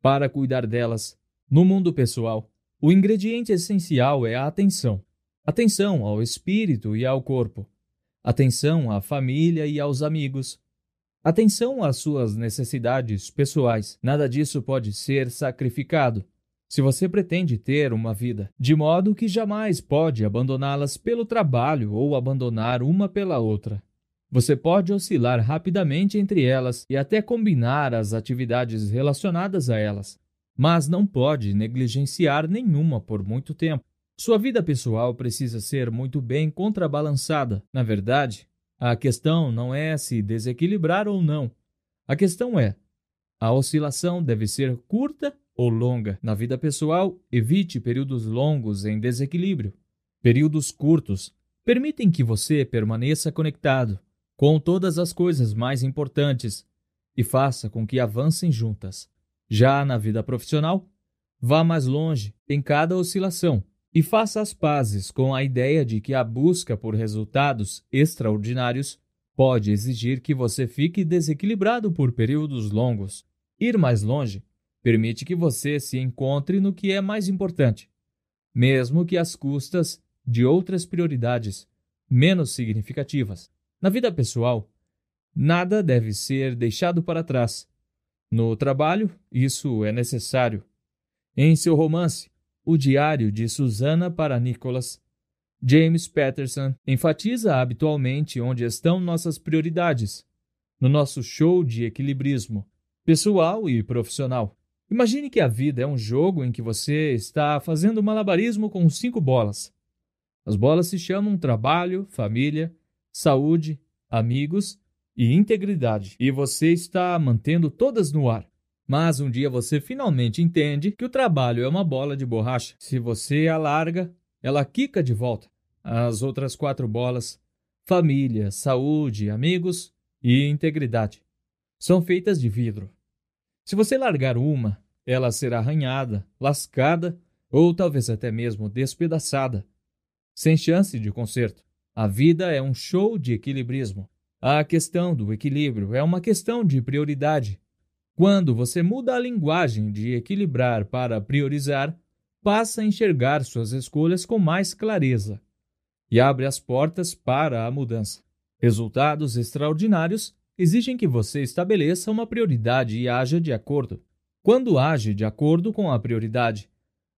para cuidar delas. No mundo pessoal, o ingrediente essencial é a atenção. Atenção ao espírito e ao corpo. Atenção à família e aos amigos. Atenção às suas necessidades pessoais. Nada disso pode ser sacrificado se você pretende ter uma vida, de modo que jamais pode abandoná-las pelo trabalho ou abandonar uma pela outra. Você pode oscilar rapidamente entre elas e até combinar as atividades relacionadas a elas, mas não pode negligenciar nenhuma por muito tempo. Sua vida pessoal precisa ser muito bem contrabalançada. Na verdade, a questão não é se desequilibrar ou não. A questão é: a oscilação deve ser curta ou longa. Na vida pessoal, evite períodos longos em desequilíbrio. Períodos curtos permitem que você permaneça conectado com todas as coisas mais importantes e faça com que avancem juntas. Já na vida profissional, vá mais longe em cada oscilação e faça as pazes com a ideia de que a busca por resultados extraordinários pode exigir que você fique desequilibrado por períodos longos. Ir mais longe permite que você se encontre no que é mais importante, mesmo que às custas de outras prioridades menos significativas. Na vida pessoal, nada deve ser deixado para trás no trabalho, isso é necessário. Em seu romance, O Diário de Susana para Nicholas, James Patterson enfatiza habitualmente onde estão nossas prioridades, no nosso show de equilibrismo, pessoal e profissional. Imagine que a vida é um jogo em que você está fazendo malabarismo com cinco bolas. As bolas se chamam trabalho, família, saúde, amigos e integridade, e você está mantendo todas no ar. Mas um dia você finalmente entende que o trabalho é uma bola de borracha. Se você a larga, ela quica de volta. As outras quatro bolas, família, saúde, amigos e integridade, são feitas de vidro. Se você largar uma, ela será arranhada, lascada ou talvez até mesmo despedaçada, sem chance de conserto. A vida é um show de equilibrismo. A questão do equilíbrio é uma questão de prioridade. Quando você muda a linguagem de equilibrar para priorizar, passa a enxergar suas escolhas com mais clareza. e abre as portas para a mudança. Resultados extraordinários exigem que você estabeleça uma prioridade e haja de acordo. Quando age de acordo com a prioridade,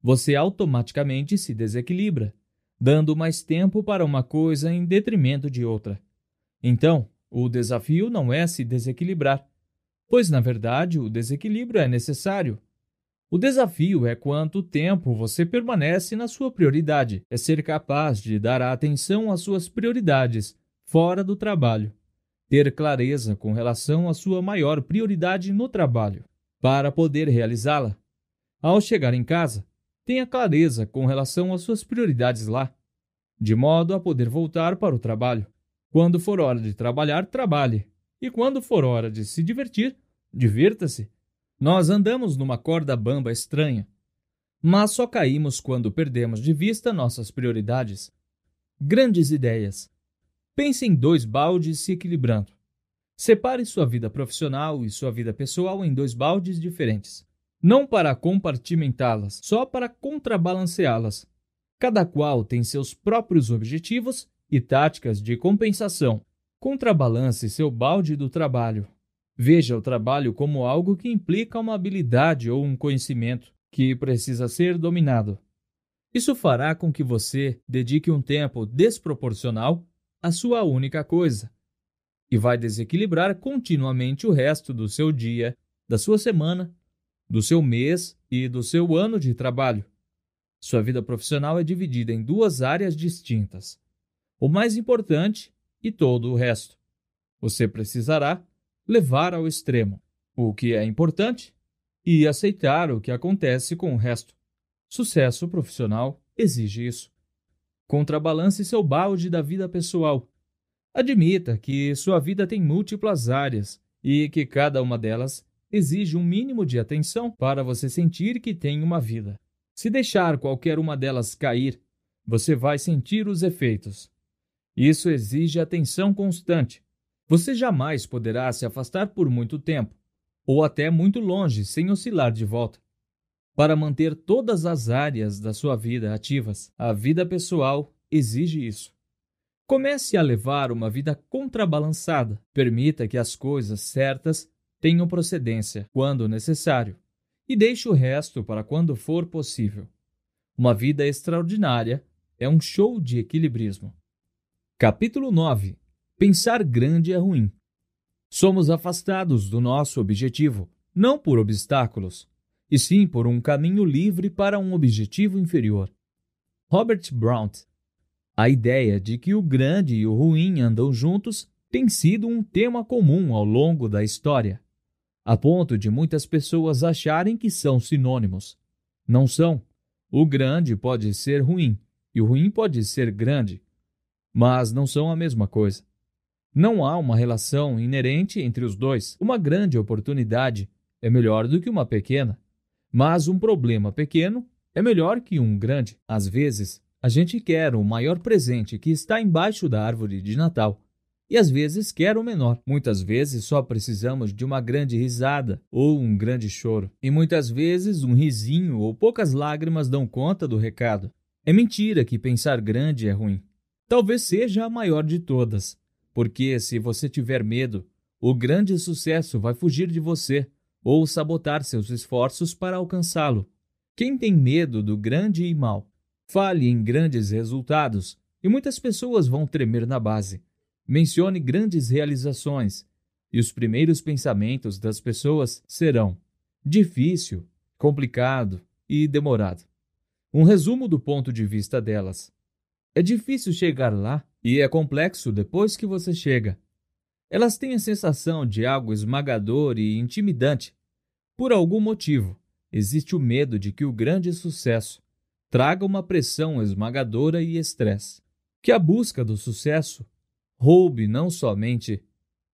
você automaticamente se desequilibra, dando mais tempo para uma coisa em detrimento de outra. Então, o desafio não é se desequilibrar, pois na verdade o desequilíbrio é necessário. O desafio é quanto tempo você permanece na sua prioridade, é ser capaz de dar atenção às suas prioridades fora do trabalho, ter clareza com relação à sua maior prioridade no trabalho, para poder realizá-la. Ao chegar em casa, tenha clareza com relação às suas prioridades lá, de modo a poder voltar para o trabalho. Quando for hora de trabalhar, trabalhe, e quando for hora de se divertir, divirta-se. Nós andamos numa corda bamba estranha, mas só caímos quando perdemos de vista nossas prioridades. Grandes ideias. Pense em dois baldes se equilibrando. Separe sua vida profissional e sua vida pessoal em dois baldes diferentes. Não para compartimentá-las, só para contrabalanceá-las. Cada qual tem seus próprios objetivos e táticas de compensação. Contrabalance seu balde do trabalho. Veja o trabalho como algo que implica uma habilidade ou um conhecimento que precisa ser dominado. Isso fará com que você dedique um tempo desproporcional à sua única coisa e vai desequilibrar continuamente o resto do seu dia, da sua semana, do seu mês e do seu ano de trabalho. Sua vida profissional é dividida em duas áreas distintas: o mais importante e todo o resto. Você precisará levar ao extremo o que é importante e aceitar o que acontece com o resto. Sucesso profissional exige isso. Contrabalance seu balde da vida pessoal Admita que sua vida tem múltiplas áreas e que cada uma delas exige um mínimo de atenção para você sentir que tem uma vida. Se deixar qualquer uma delas cair, você vai sentir os efeitos. Isso exige atenção constante. Você jamais poderá se afastar por muito tempo, ou até muito longe, sem oscilar de volta. Para manter todas as áreas da sua vida ativas, a vida pessoal exige isso. Comece a levar uma vida contrabalançada. Permita que as coisas certas tenham procedência quando necessário e deixe o resto para quando for possível. Uma vida extraordinária é um show de equilibrismo. Capítulo 9 Pensar grande é ruim. Somos afastados do nosso objetivo, não por obstáculos, e sim por um caminho livre para um objetivo inferior. Robert Blount a ideia de que o grande e o ruim andam juntos tem sido um tema comum ao longo da história, a ponto de muitas pessoas acharem que são sinônimos. Não são. O grande pode ser ruim e o ruim pode ser grande, mas não são a mesma coisa. Não há uma relação inerente entre os dois. Uma grande oportunidade é melhor do que uma pequena, mas um problema pequeno é melhor que um grande. Às vezes, a gente quer o maior presente que está embaixo da árvore de Natal. E às vezes quer o menor. Muitas vezes só precisamos de uma grande risada ou um grande choro. E muitas vezes um risinho ou poucas lágrimas dão conta do recado. É mentira que pensar grande é ruim. Talvez seja a maior de todas. Porque se você tiver medo, o grande sucesso vai fugir de você ou sabotar seus esforços para alcançá-lo. Quem tem medo do grande e mal Fale em grandes resultados e muitas pessoas vão tremer na base. Mencione grandes realizações e os primeiros pensamentos das pessoas serão difícil, complicado e demorado. Um resumo do ponto de vista delas. É difícil chegar lá e é complexo depois que você chega. Elas têm a sensação de algo esmagador e intimidante. Por algum motivo, existe o medo de que o grande sucesso traga uma pressão esmagadora e estresse. Que a busca do sucesso roube não somente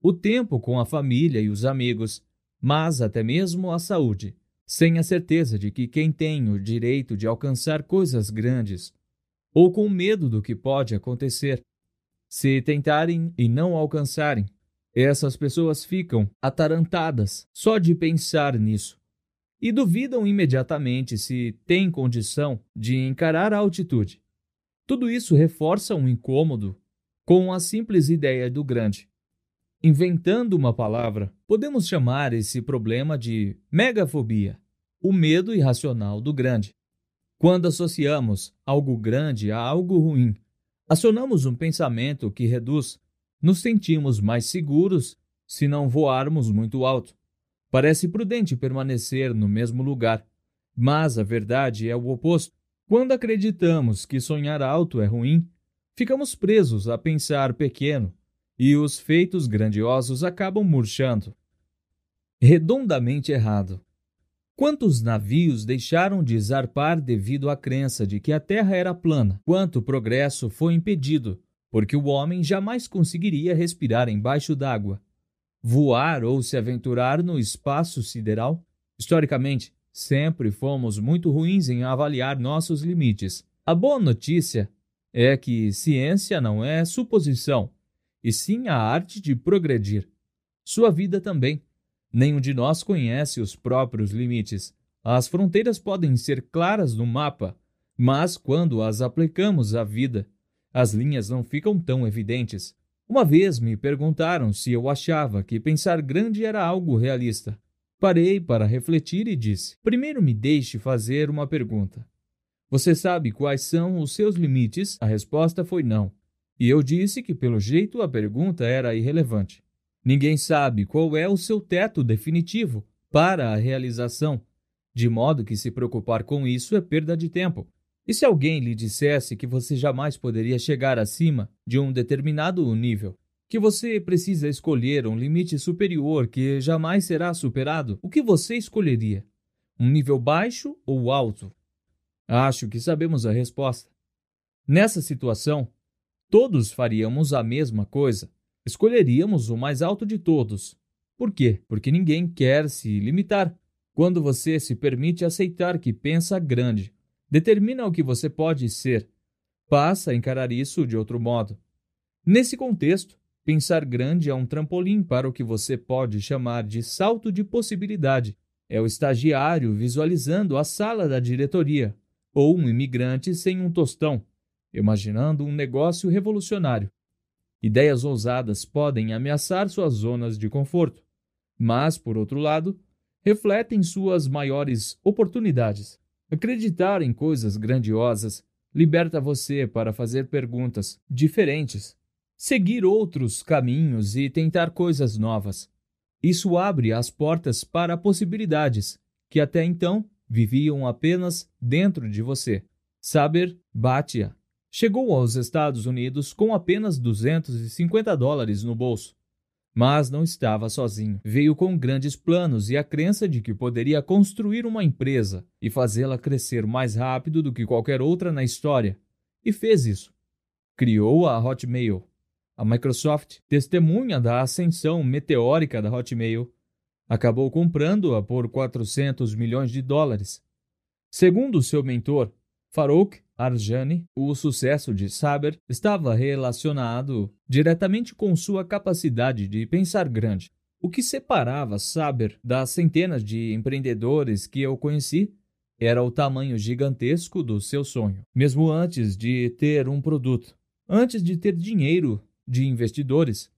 o tempo com a família e os amigos, mas até mesmo a saúde, sem a certeza de que quem tem o direito de alcançar coisas grandes, ou com medo do que pode acontecer, se tentarem e não alcançarem, essas pessoas ficam atarantadas só de pensar nisso e duvidam imediatamente se têm condição de encarar a altitude. Tudo isso reforça um incômodo com a simples ideia do grande. Inventando uma palavra, podemos chamar esse problema de megafobia, o medo irracional do grande. Quando associamos algo grande a algo ruim, acionamos um pensamento que reduz, nos sentimos mais seguros se não voarmos muito alto. Parece prudente permanecer no mesmo lugar, mas a verdade é o oposto. Quando acreditamos que sonhar alto é ruim, ficamos presos a pensar pequeno e os feitos grandiosos acabam murchando. Redondamente errado. Quantos navios deixaram de zarpar devido à crença de que a Terra era plana? Quanto progresso foi impedido, porque o homem jamais conseguiria respirar embaixo d'água? Voar ou se aventurar no espaço sideral? Historicamente, sempre fomos muito ruins em avaliar nossos limites. A boa notícia é que ciência não é suposição, e sim a arte de progredir. Sua vida também. Nenhum de nós conhece os próprios limites. As fronteiras podem ser claras no mapa, mas quando as aplicamos à vida, as linhas não ficam tão evidentes. Uma vez me perguntaram se eu achava que pensar grande era algo realista. Parei para refletir e disse: Primeiro me deixe fazer uma pergunta. Você sabe quais são os seus limites? A resposta foi não. E eu disse que, pelo jeito, a pergunta era irrelevante. Ninguém sabe qual é o seu teto definitivo para a realização, de modo que se preocupar com isso é perda de tempo. E se alguém lhe dissesse que você jamais poderia chegar acima de um determinado nível, que você precisa escolher um limite superior que jamais será superado, o que você escolheria? Um nível baixo ou alto? Acho que sabemos a resposta. Nessa situação, Todos faríamos a mesma coisa. Escolheríamos o mais alto de todos. Por quê? Porque ninguém quer se limitar. Quando você se permite aceitar que pensa grande, determina o que você pode ser, passa a encarar isso de outro modo. Nesse contexto, pensar grande é um trampolim para o que você pode chamar de salto de possibilidade. É o estagiário visualizando a sala da diretoria, ou um imigrante sem um tostão imaginando um negócio revolucionário. Ideias ousadas podem ameaçar suas zonas de conforto, mas, por outro lado, refletem suas maiores oportunidades. Acreditar em coisas grandiosas liberta você para fazer perguntas diferentes, seguir outros caminhos e tentar coisas novas. Isso abre as portas para possibilidades que até então viviam apenas dentro de você. Saber Bhatia chegou aos Estados Unidos com apenas 250 dólares no bolso. Mas não estava sozinho. Veio com grandes planos e a crença de que poderia construir uma empresa e fazê-la crescer mais rápido do que qualquer outra na história. E fez isso. Criou a Hotmail. A Microsoft, testemunha da ascensão meteórica da Hotmail, acabou comprando-a por 400 milhões de dólares. Segundo seu mentor, Farouk Arjani, o sucesso de Saber estava relacionado diretamente com sua capacidade de pensar grande. O que separava Saber das centenas de empreendedores que eu conheci era o tamanho gigantesco do seu sonho, mesmo antes de ter um produto, antes de ter dinheiro de investidores.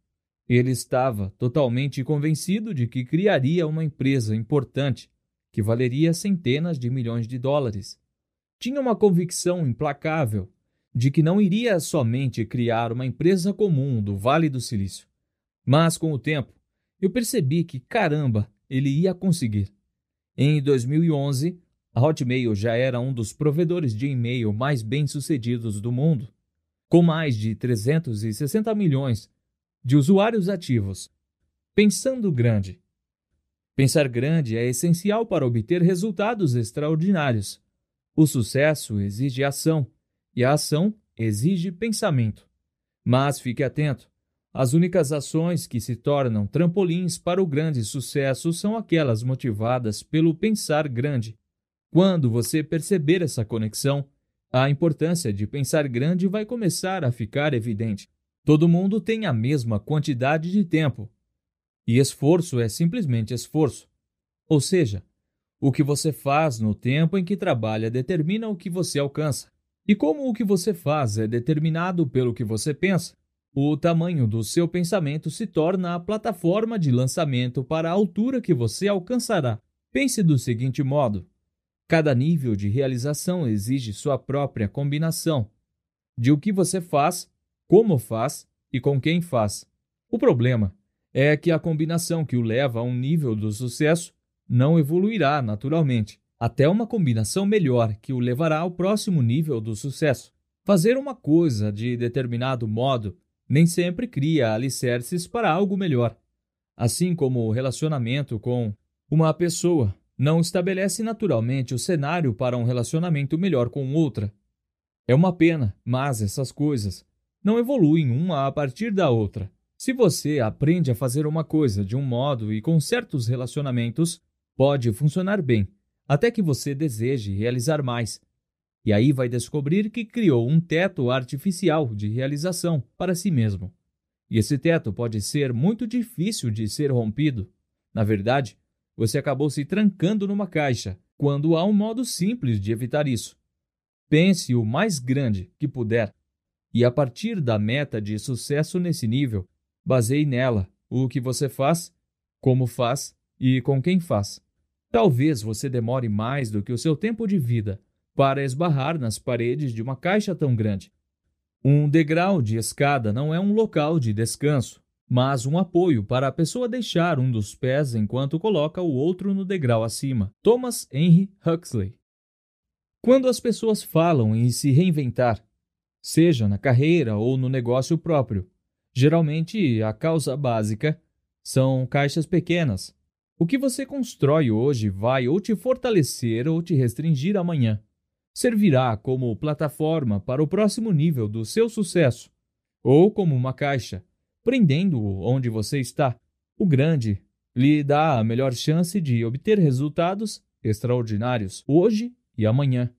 Ele estava totalmente convencido de que criaria uma empresa importante que valeria centenas de milhões de dólares tinha uma convicção implacável de que não iria somente criar uma empresa comum do Vale do Silício. Mas, com o tempo, eu percebi que, caramba, ele ia conseguir. Em 2011, a Hotmail já era um dos provedores de e-mail mais bem-sucedidos do mundo, com mais de 360 milhões de usuários ativos. Pensando grande. Pensar grande é essencial para obter resultados extraordinários. O sucesso exige ação e a ação exige pensamento. Mas fique atento: as únicas ações que se tornam trampolins para o grande sucesso são aquelas motivadas pelo pensar grande. Quando você perceber essa conexão, a importância de pensar grande vai começar a ficar evidente. Todo mundo tem a mesma quantidade de tempo. E esforço é simplesmente esforço. Ou seja, o que você faz no tempo em que trabalha determina o que você alcança. E como o que você faz é determinado pelo que você pensa, o tamanho do seu pensamento se torna a plataforma de lançamento para a altura que você alcançará. Pense do seguinte modo: cada nível de realização exige sua própria combinação de o que você faz, como faz e com quem faz. O problema é que a combinação que o leva a um nível do sucesso não evoluirá naturalmente, até uma combinação melhor que o levará ao próximo nível do sucesso. Fazer uma coisa de determinado modo nem sempre cria alicerces para algo melhor. Assim como o relacionamento com uma pessoa não estabelece naturalmente o cenário para um relacionamento melhor com outra. É uma pena, mas essas coisas não evoluem uma a partir da outra. Se você aprende a fazer uma coisa de um modo e com certos relacionamentos, pode funcionar bem, até que você deseje realizar mais e aí vai descobrir que criou um teto artificial de realização para si mesmo. E esse teto pode ser muito difícil de ser rompido. Na verdade, você acabou se trancando numa caixa, quando há um modo simples de evitar isso. Pense o mais grande que puder, e a partir da meta de sucesso nesse nível, baseie nela o que você faz, como faz e com quem faz. Talvez você demore mais do que o seu tempo de vida para esbarrar nas paredes de uma caixa tão grande. Um degrau de escada não é um local de descanso, mas um apoio para a pessoa deixar um dos pés enquanto coloca o outro no degrau acima. Thomas Henry Huxley. Quando as pessoas falam em se reinventar, seja na carreira ou no negócio próprio, geralmente a causa básica são caixas pequenas. O que você constrói hoje vai ou te fortalecer ou te restringir amanhã servirá como plataforma para o próximo nível do seu sucesso, ou como uma caixa, prendendo-o onde você está. O grande lhe dá a melhor chance de obter resultados extraordinários hoje e amanhã.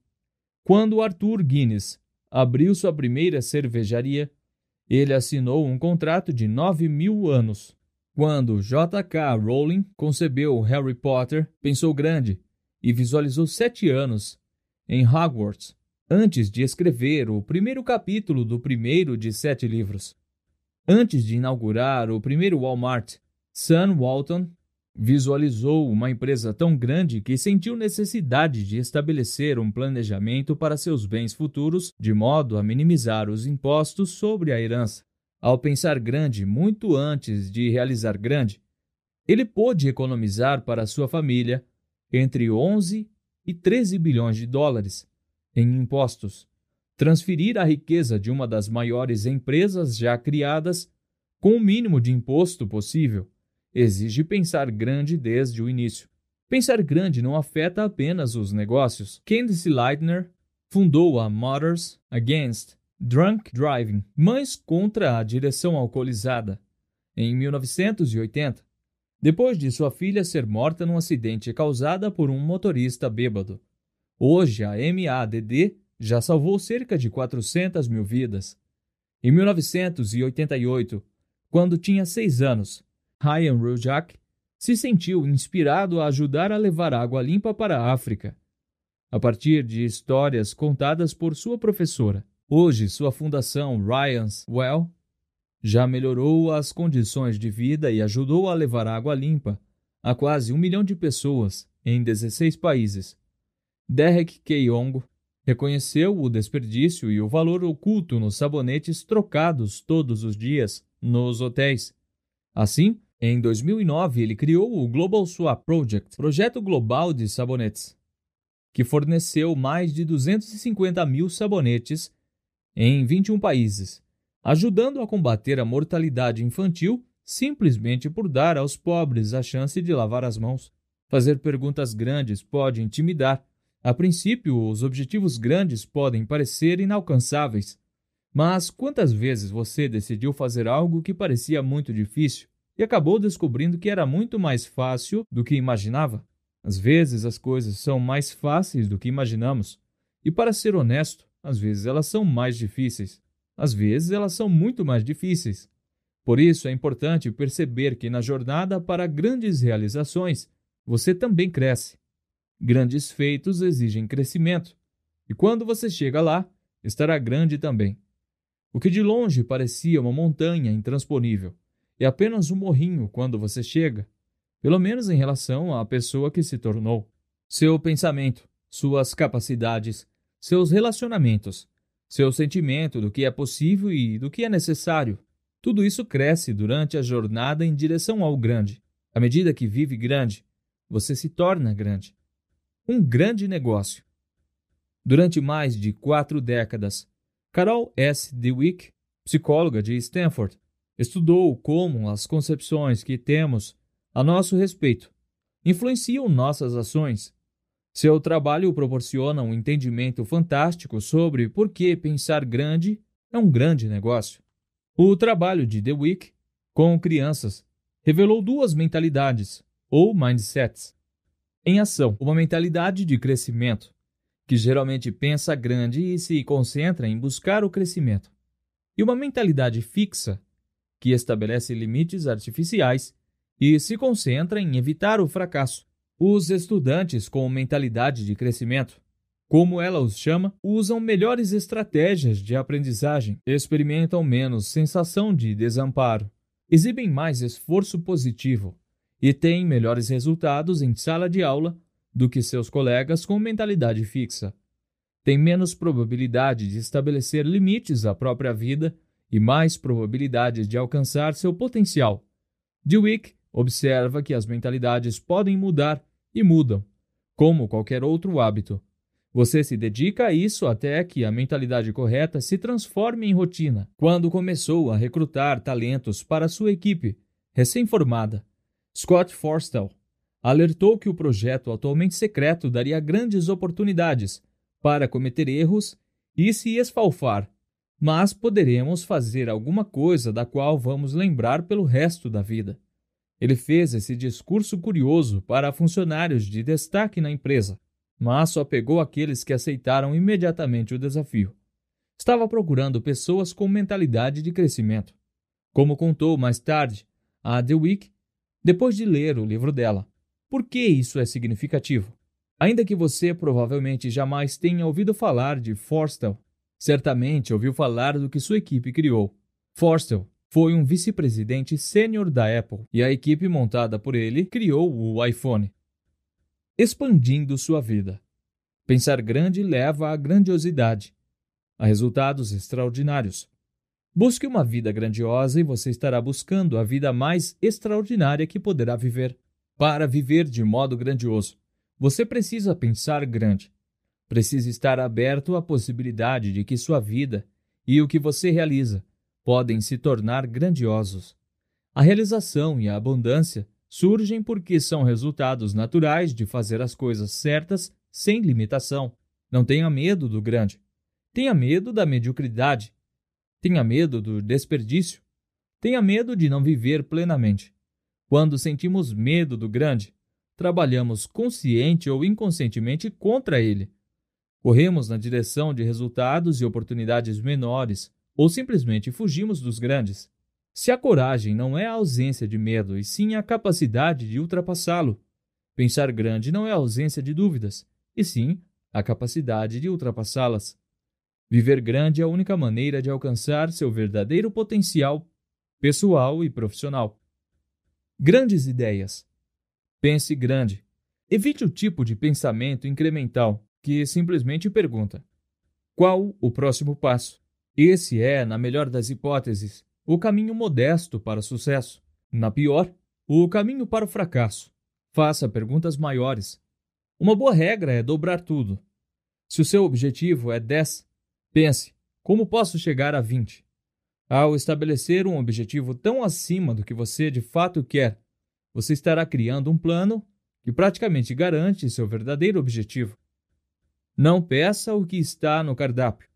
Quando Arthur Guinness abriu sua primeira cervejaria, ele assinou um contrato de nove mil anos. Quando J.K. Rowling concebeu Harry Potter, pensou grande e visualizou sete anos em Hogwarts, antes de escrever o primeiro capítulo do primeiro de sete livros. Antes de inaugurar o primeiro Walmart, Sam Walton visualizou uma empresa tão grande que sentiu necessidade de estabelecer um planejamento para seus bens futuros de modo a minimizar os impostos sobre a herança. Ao pensar grande muito antes de realizar grande, ele pôde economizar para sua família entre 11 e 13 bilhões de dólares em impostos. Transferir a riqueza de uma das maiores empresas já criadas com o mínimo de imposto possível exige pensar grande desde o início. Pensar grande não afeta apenas os negócios. Candice Leitner fundou a Mothers Against Drunk Driving, Mães contra a Direção Alcoolizada, em 1980 depois de sua filha ser morta num acidente causado por um motorista bêbado. Hoje, a MADD já salvou cerca de 400 mil vidas. Em 1988, quando tinha seis anos, Ryan Rujak se sentiu inspirado a ajudar a levar água limpa para a África. A partir de histórias contadas por sua professora, hoje sua fundação Ryan's Well já melhorou as condições de vida e ajudou a levar água limpa a quase um milhão de pessoas em 16 países. Derek Keyongo reconheceu o desperdício e o valor oculto nos sabonetes trocados todos os dias nos hotéis. Assim, em 2009, ele criou o Global Swap Project, projeto global de sabonetes, que forneceu mais de 250 mil sabonetes em 21 países ajudando a combater a mortalidade infantil simplesmente por dar aos pobres a chance de lavar as mãos. Fazer perguntas grandes pode intimidar. A princípio, os objetivos grandes podem parecer inalcançáveis. Mas quantas vezes você decidiu fazer algo que parecia muito difícil e acabou descobrindo que era muito mais fácil do que imaginava? Às vezes as coisas são mais fáceis do que imaginamos, e para ser honesto, às vezes elas são mais difíceis. Às vezes, elas são muito mais difíceis. Por isso, é importante perceber que na jornada para grandes realizações, você também cresce. Grandes feitos exigem crescimento. E quando você chega lá, estará grande também. O que de longe parecia uma montanha intransponível é apenas um morrinho quando você chega, pelo menos em relação à pessoa que se tornou. Seu pensamento, suas capacidades, seus relacionamentos, seu sentimento do que é possível e do que é necessário. Tudo isso cresce durante a jornada em direção ao grande. À medida que vive grande, você se torna grande. Um grande negócio. Durante mais de quatro décadas, Carol S. DeWick, psicóloga de Stanford, estudou como as concepções que temos a nosso respeito influenciam nossas ações. Seu trabalho proporciona um entendimento fantástico sobre por que pensar grande é um grande negócio. O trabalho de DeWick com crianças revelou duas mentalidades, ou mindsets, em ação: uma mentalidade de crescimento, que geralmente pensa grande e se concentra em buscar o crescimento, e uma mentalidade fixa, que estabelece limites artificiais e se concentra em evitar o fracasso. Os estudantes com mentalidade de crescimento, como ela os chama, usam melhores estratégias de aprendizagem, experimentam menos sensação de desamparo, exibem mais esforço positivo e têm melhores resultados em sala de aula do que seus colegas com mentalidade fixa. Tem menos probabilidade de estabelecer limites à própria vida e mais probabilidades de alcançar seu potencial. Dweck observa que as mentalidades podem mudar e mudam, como qualquer outro hábito. Você se dedica a isso até que a mentalidade correta se transforme em rotina. Quando começou a recrutar talentos para sua equipe recém-formada, Scott Forstall alertou que o projeto atualmente secreto daria grandes oportunidades para cometer erros e se esfalfar, mas poderemos fazer alguma coisa da qual vamos lembrar pelo resto da vida. Ele fez esse discurso curioso para funcionários de destaque na empresa, mas só pegou aqueles que aceitaram imediatamente o desafio. Estava procurando pessoas com mentalidade de crescimento. Como contou mais tarde a The Week, depois de ler o livro dela. Por que isso é significativo? Ainda que você provavelmente jamais tenha ouvido falar de Forstall, certamente ouviu falar do que sua equipe criou. Forstall foi um vice-presidente sênior da Apple e a equipe montada por ele criou o iPhone. Expandindo sua vida. Pensar grande leva à grandiosidade, a resultados extraordinários. Busque uma vida grandiosa e você estará buscando a vida mais extraordinária que poderá viver. Para viver de modo grandioso, você precisa pensar grande. Precisa estar aberto à possibilidade de que sua vida e o que você realiza podem se tornar grandiosos. A realização e a abundância surgem porque são resultados naturais de fazer as coisas certas sem limitação. Não tenha medo do grande. Tenha medo da mediocridade. Tenha medo do desperdício. Tenha medo de não viver plenamente. Quando sentimos medo do grande, trabalhamos consciente ou inconscientemente contra ele. Corremos na direção de resultados e oportunidades menores, ou simplesmente fugimos dos grandes. Se a coragem não é a ausência de medo, e sim a capacidade de ultrapassá-lo, pensar grande não é a ausência de dúvidas, e sim a capacidade de ultrapassá-las. Viver grande é a única maneira de alcançar seu verdadeiro potencial pessoal e profissional. Grandes ideias. Pense grande. Evite o tipo de pensamento incremental que simplesmente pergunta: qual o próximo passo? Esse é, na melhor das hipóteses, o caminho modesto para o sucesso. Na pior, o caminho para o fracasso. Faça perguntas maiores. Uma boa regra é dobrar tudo. Se o seu objetivo é 10, pense: como posso chegar a 20? Ao estabelecer um objetivo tão acima do que você de fato quer, você estará criando um plano que praticamente garante seu verdadeiro objetivo. Não peça o que está no cardápio.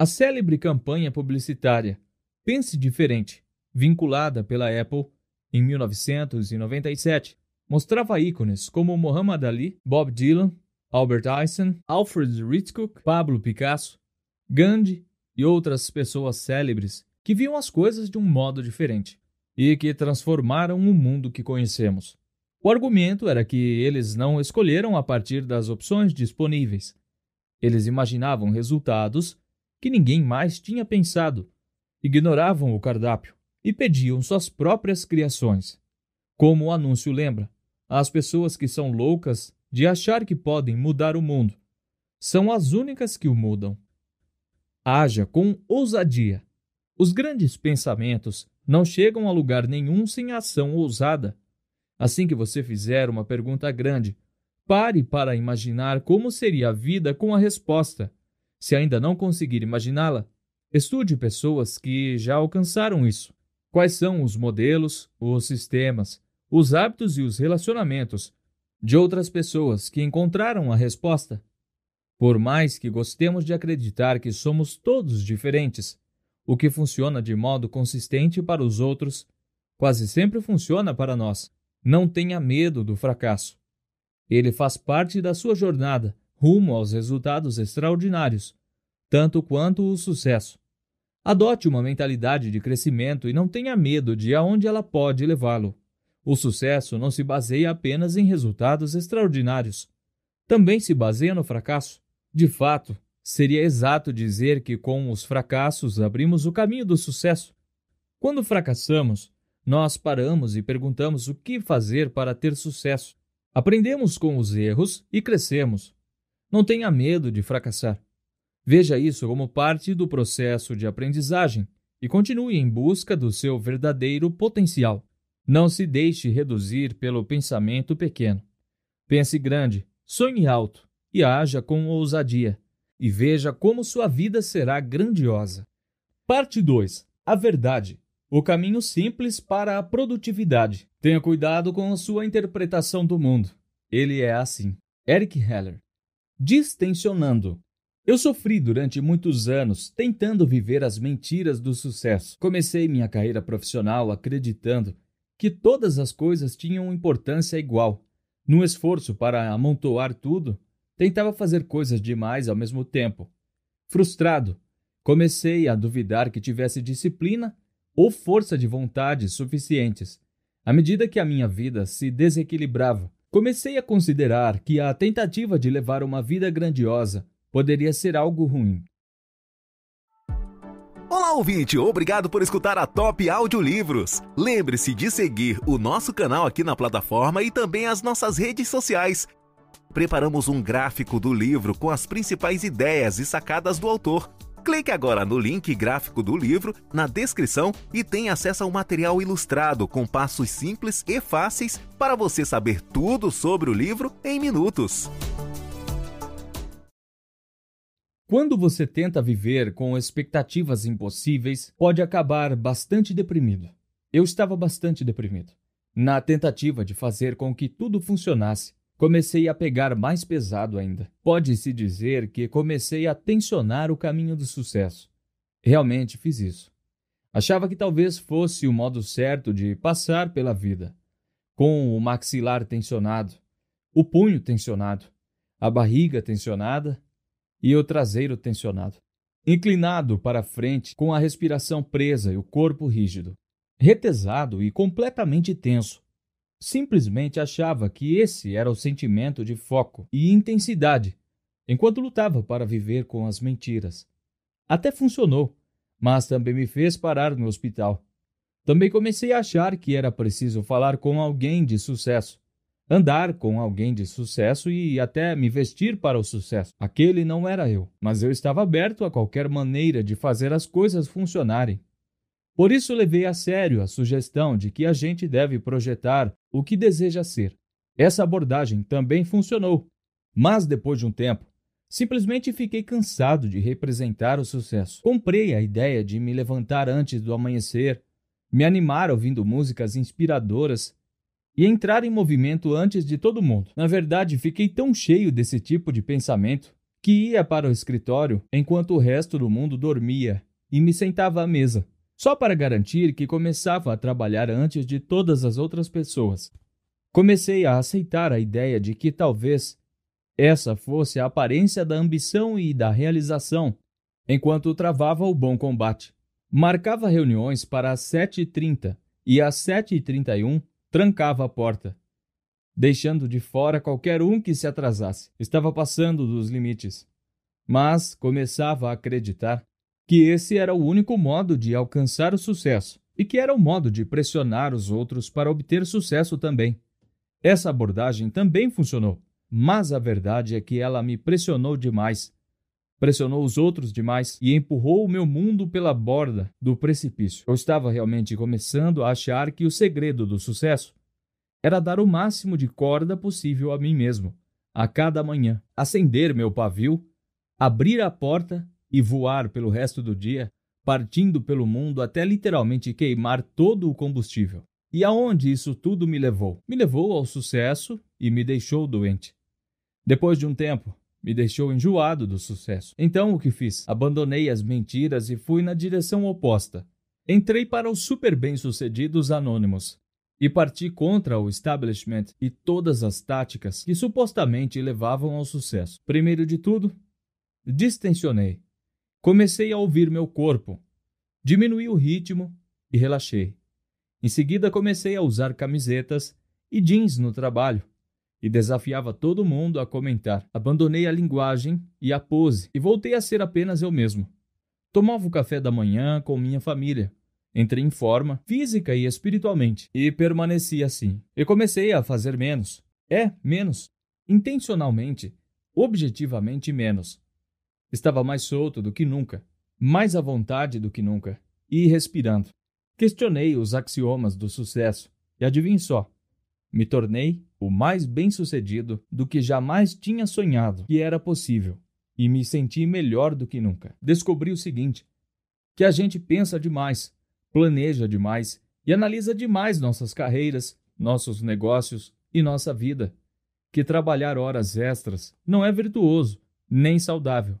A célebre campanha publicitária Pense Diferente, vinculada pela Apple em 1997, mostrava ícones como Muhammad Ali, Bob Dylan, Albert Einstein, Alfred Hitchcock, Pablo Picasso, Gandhi e outras pessoas célebres que viam as coisas de um modo diferente e que transformaram o mundo que conhecemos. O argumento era que eles não escolheram a partir das opções disponíveis. Eles imaginavam resultados que ninguém mais tinha pensado. Ignoravam o cardápio e pediam suas próprias criações. Como o anúncio lembra, as pessoas que são loucas de achar que podem mudar o mundo são as únicas que o mudam. Haja com ousadia. Os grandes pensamentos não chegam a lugar nenhum sem ação ousada. Assim que você fizer uma pergunta grande, pare para imaginar como seria a vida com a resposta. Se ainda não conseguir imaginá-la, estude pessoas que já alcançaram isso. Quais são os modelos, os sistemas, os hábitos e os relacionamentos de outras pessoas que encontraram a resposta? Por mais que gostemos de acreditar que somos todos diferentes, o que funciona de modo consistente para os outros quase sempre funciona para nós. Não tenha medo do fracasso. Ele faz parte da sua jornada rumo aos resultados extraordinários, tanto quanto o sucesso. Adote uma mentalidade de crescimento e não tenha medo de aonde ela pode levá-lo. O sucesso não se baseia apenas em resultados extraordinários. Também se baseia no fracasso. De fato, seria exato dizer que com os fracassos abrimos o caminho do sucesso. Quando fracassamos, nós paramos e perguntamos o que fazer para ter sucesso. Aprendemos com os erros e crescemos. Não tenha medo de fracassar. Veja isso como parte do processo de aprendizagem e continue em busca do seu verdadeiro potencial. Não se deixe reduzir pelo pensamento pequeno. Pense grande, sonhe alto e haja com ousadia, e veja como sua vida será grandiosa. Parte 2. A verdade. O caminho simples para a produtividade. Tenha cuidado com a sua interpretação do mundo. Ele é assim. Eric Heller. Distensionando. Eu sofri durante muitos anos tentando viver as mentiras do sucesso. Comecei minha carreira profissional acreditando que todas as coisas tinham importância igual. Num esforço para amontoar tudo, tentava fazer coisas demais ao mesmo tempo. Frustrado, comecei a duvidar que tivesse disciplina ou força de vontade suficientes. À medida que a minha vida se desequilibrava, comecei a considerar que a tentativa de levar uma vida grandiosa poderia ser algo ruim. Olá, ouvinte! Obrigado por escutar a Top Audiolivros. Lembre-se de seguir o nosso canal aqui na plataforma e também as nossas redes sociais. Preparamos um gráfico do livro com as principais ideias e sacadas do autor. Clique agora no link gráfico do livro na descrição e tenha acesso ao material ilustrado com passos simples e fáceis para você saber tudo sobre o livro em minutos. Quando você tenta viver com expectativas impossíveis, pode acabar bastante deprimido. Eu estava bastante deprimido. Na tentativa de fazer com que tudo funcionasse, comecei a pegar mais pesado ainda. Pode-se dizer que comecei a tensionar o caminho do sucesso. Realmente fiz isso. Achava que talvez fosse o modo certo de passar pela vida. Com o maxilar tensionado, o punho tensionado, a barriga tensionada e o traseiro tensionado. Inclinado para frente, com a respiração presa e o corpo rígido. Retesado e completamente tenso. Simplesmente achava que esse era o sentimento de foco e intensidade, enquanto lutava para viver com as mentiras. Até funcionou, mas também me fez parar no hospital. Também comecei a achar que era preciso falar com alguém de sucesso, andar com alguém de sucesso e até me vestir para o sucesso. Aquele não era eu, mas eu estava aberto a qualquer maneira de fazer as coisas funcionarem. Por isso levei a sério a sugestão de que a gente deve projetar o que deseja ser. Essa abordagem também funcionou, mas depois de um tempo, simplesmente fiquei cansado de representar o sucesso. Comprei a ideia de me levantar antes do amanhecer, me animar ouvindo músicas inspiradoras e entrar em movimento antes de todo mundo. Na verdade, fiquei tão cheio desse tipo de pensamento que ia para o escritório enquanto o resto do mundo dormia e me sentava à mesa, só para garantir que começava a trabalhar antes de todas as outras pessoas. Comecei a aceitar a ideia de que talvez essa fosse a aparência da ambição e da realização, enquanto travava o bom combate. Marcava reuniões para as 7h30 e às 7h31 trancava a porta, deixando de fora qualquer um que se atrasasse. Estava passando dos limites. Mas começava a acreditar que esse era o único modo de alcançar o sucesso e que era o modo de pressionar os outros para obter sucesso também. Essa abordagem também funcionou, mas a verdade é que ela me pressionou demais. Pressionou os outros demais e empurrou o meu mundo pela borda do precipício. Eu estava realmente começando a achar que o segredo do sucesso era dar o máximo de corda possível a mim mesmo, a cada manhã, acender meu pavio, abrir a porta e voar pelo resto do dia partindo pelo mundo até literalmente queimar todo o combustível. E aonde isso tudo me levou? Me levou ao sucesso e me deixou doente. Depois de um tempo, me deixou enjoado do sucesso. Então o que fiz? Abandonei as mentiras e fui na direção oposta. Entrei para os super bem-sucedidos anônimos e parti contra o establishment e todas as táticas que supostamente levavam ao sucesso. Primeiro de tudo, distensionei. Comecei a ouvir meu corpo. Diminui o ritmo e relaxei. Em seguida, comecei a usar camisetas e jeans no trabalho e desafiava todo mundo a comentar. Abandonei a linguagem e a pose e voltei a ser apenas eu mesmo. Tomava o café da manhã com minha família. Entrei em forma, física e espiritualmente, e permaneci assim. E comecei a fazer menos. É, menos. Intencionalmente, objetivamente menos. Estava mais solto do que nunca, mais à vontade do que nunca, e respirando. Questionei os axiomas do sucesso, e adivinhe só, me tornei o mais bem-sucedido do que jamais tinha sonhado que era possível, e me senti melhor do que nunca. Descobri o seguinte: que a gente pensa demais, planeja demais e analisa demais nossas carreiras, nossos negócios e nossa vida. Que trabalhar horas extras não é virtuoso nem saudável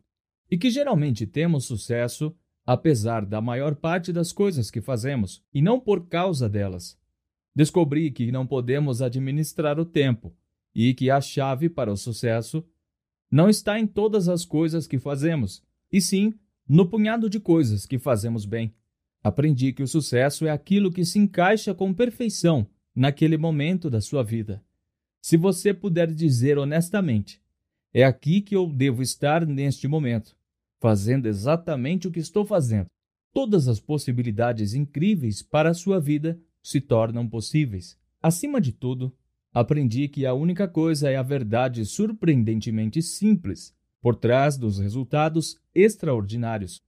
e que geralmente temos sucesso apesar da maior parte das coisas que fazemos e não por causa delas. Descobri que não podemos administrar o tempo e que a chave para o sucesso não está em todas as coisas que fazemos, e sim no punhado de coisas que fazemos bem. Aprendi que o sucesso é aquilo que se encaixa com perfeição naquele momento da sua vida. Se você puder dizer honestamente, é aqui que eu devo estar neste momento, fazendo exatamente o que estou fazendo. Todas as possibilidades incríveis para a sua vida se tornam possíveis. Acima de tudo, aprendi que a única coisa é a verdade surpreendentemente simples por trás dos resultados extraordinários.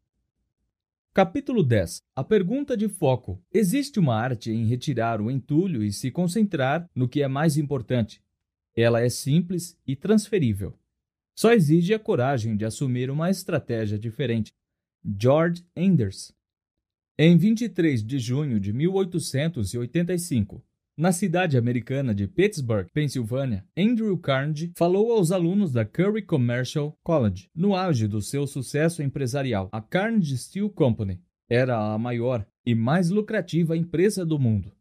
Capítulo 10 A pergunta de foco. Existe uma arte em retirar o entulho e se concentrar no que é mais importante. Ela é simples e transferível. Só exige a coragem de assumir uma estratégia diferente. George Enders. Em 23 de junho de 1885, na cidade americana de Pittsburgh, Pensilvânia, Andrew Carnegie falou aos alunos da Curry Commercial College, no auge do seu sucesso empresarial. A Carnegie Steel Company era a maior e mais lucrativa empresa do mundo.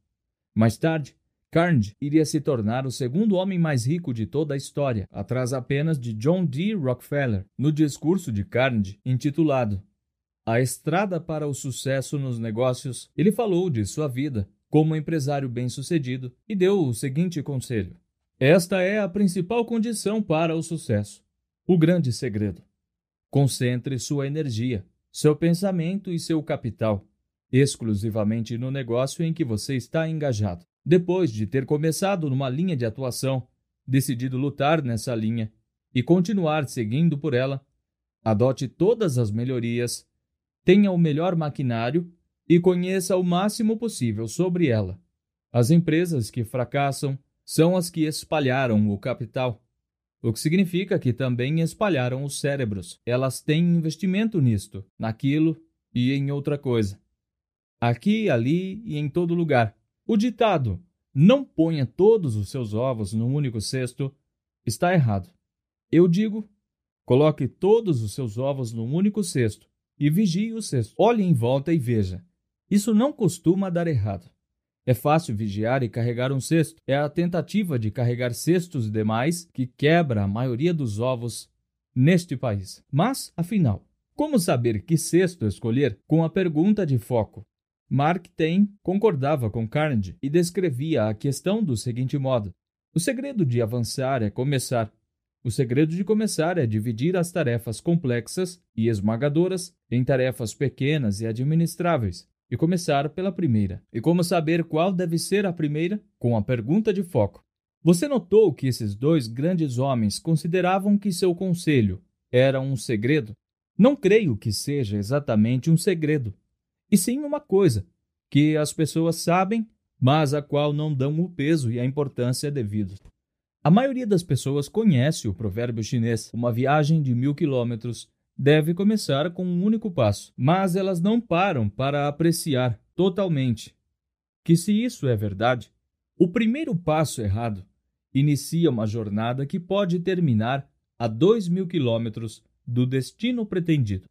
Mais tarde, Carnegie iria se tornar o segundo homem mais rico de toda a história, atrás apenas de John D. Rockefeller. No discurso de Carnegie, intitulado A Estrada para o Sucesso nos Negócios, ele falou de sua vida como empresário bem-sucedido e deu o seguinte conselho: Esta é a principal condição para o sucesso. O grande segredo. Concentre sua energia, seu pensamento e seu capital exclusivamente no negócio em que você está engajado. Depois de ter começado numa linha de atuação, decidido lutar nessa linha e continuar seguindo por ela, adote todas as melhorias, tenha o melhor maquinário e conheça o máximo possível sobre ela. As empresas que fracassam são as que espalharam o capital, o que significa que também espalharam os cérebros. Elas têm investimento nisto, naquilo e em outra coisa. Aqui, ali e em todo lugar. O ditado não ponha todos os seus ovos num único cesto está errado. Eu digo, coloque todos os seus ovos num único cesto e vigie o cesto. Olhe em volta e veja. Isso não costuma dar errado. É fácil vigiar e carregar um cesto. É a tentativa de carregar cestos demais que quebra a maioria dos ovos neste país. Mas, afinal, como saber que cesto escolher com a pergunta de foco? Mark Twain concordava com Carnegie e descrevia a questão do seguinte modo: O segredo de avançar é começar. O segredo de começar é dividir as tarefas complexas e esmagadoras em tarefas pequenas e administráveis, e começar pela primeira. E como saber qual deve ser a primeira? Com a pergunta de foco. Você notou que esses dois grandes homens consideravam que seu conselho era um segredo? Não creio que seja exatamente um segredo, e sim uma coisa que as pessoas sabem, mas a qual não dão o peso e a importância devidos. A maioria das pessoas conhece o provérbio chinês: uma viagem de mil quilômetros deve começar com um único passo, mas elas não param para apreciar totalmente que, se isso é verdade, o primeiro passo errado inicia uma jornada que pode terminar a dois mil quilômetros do destino pretendido.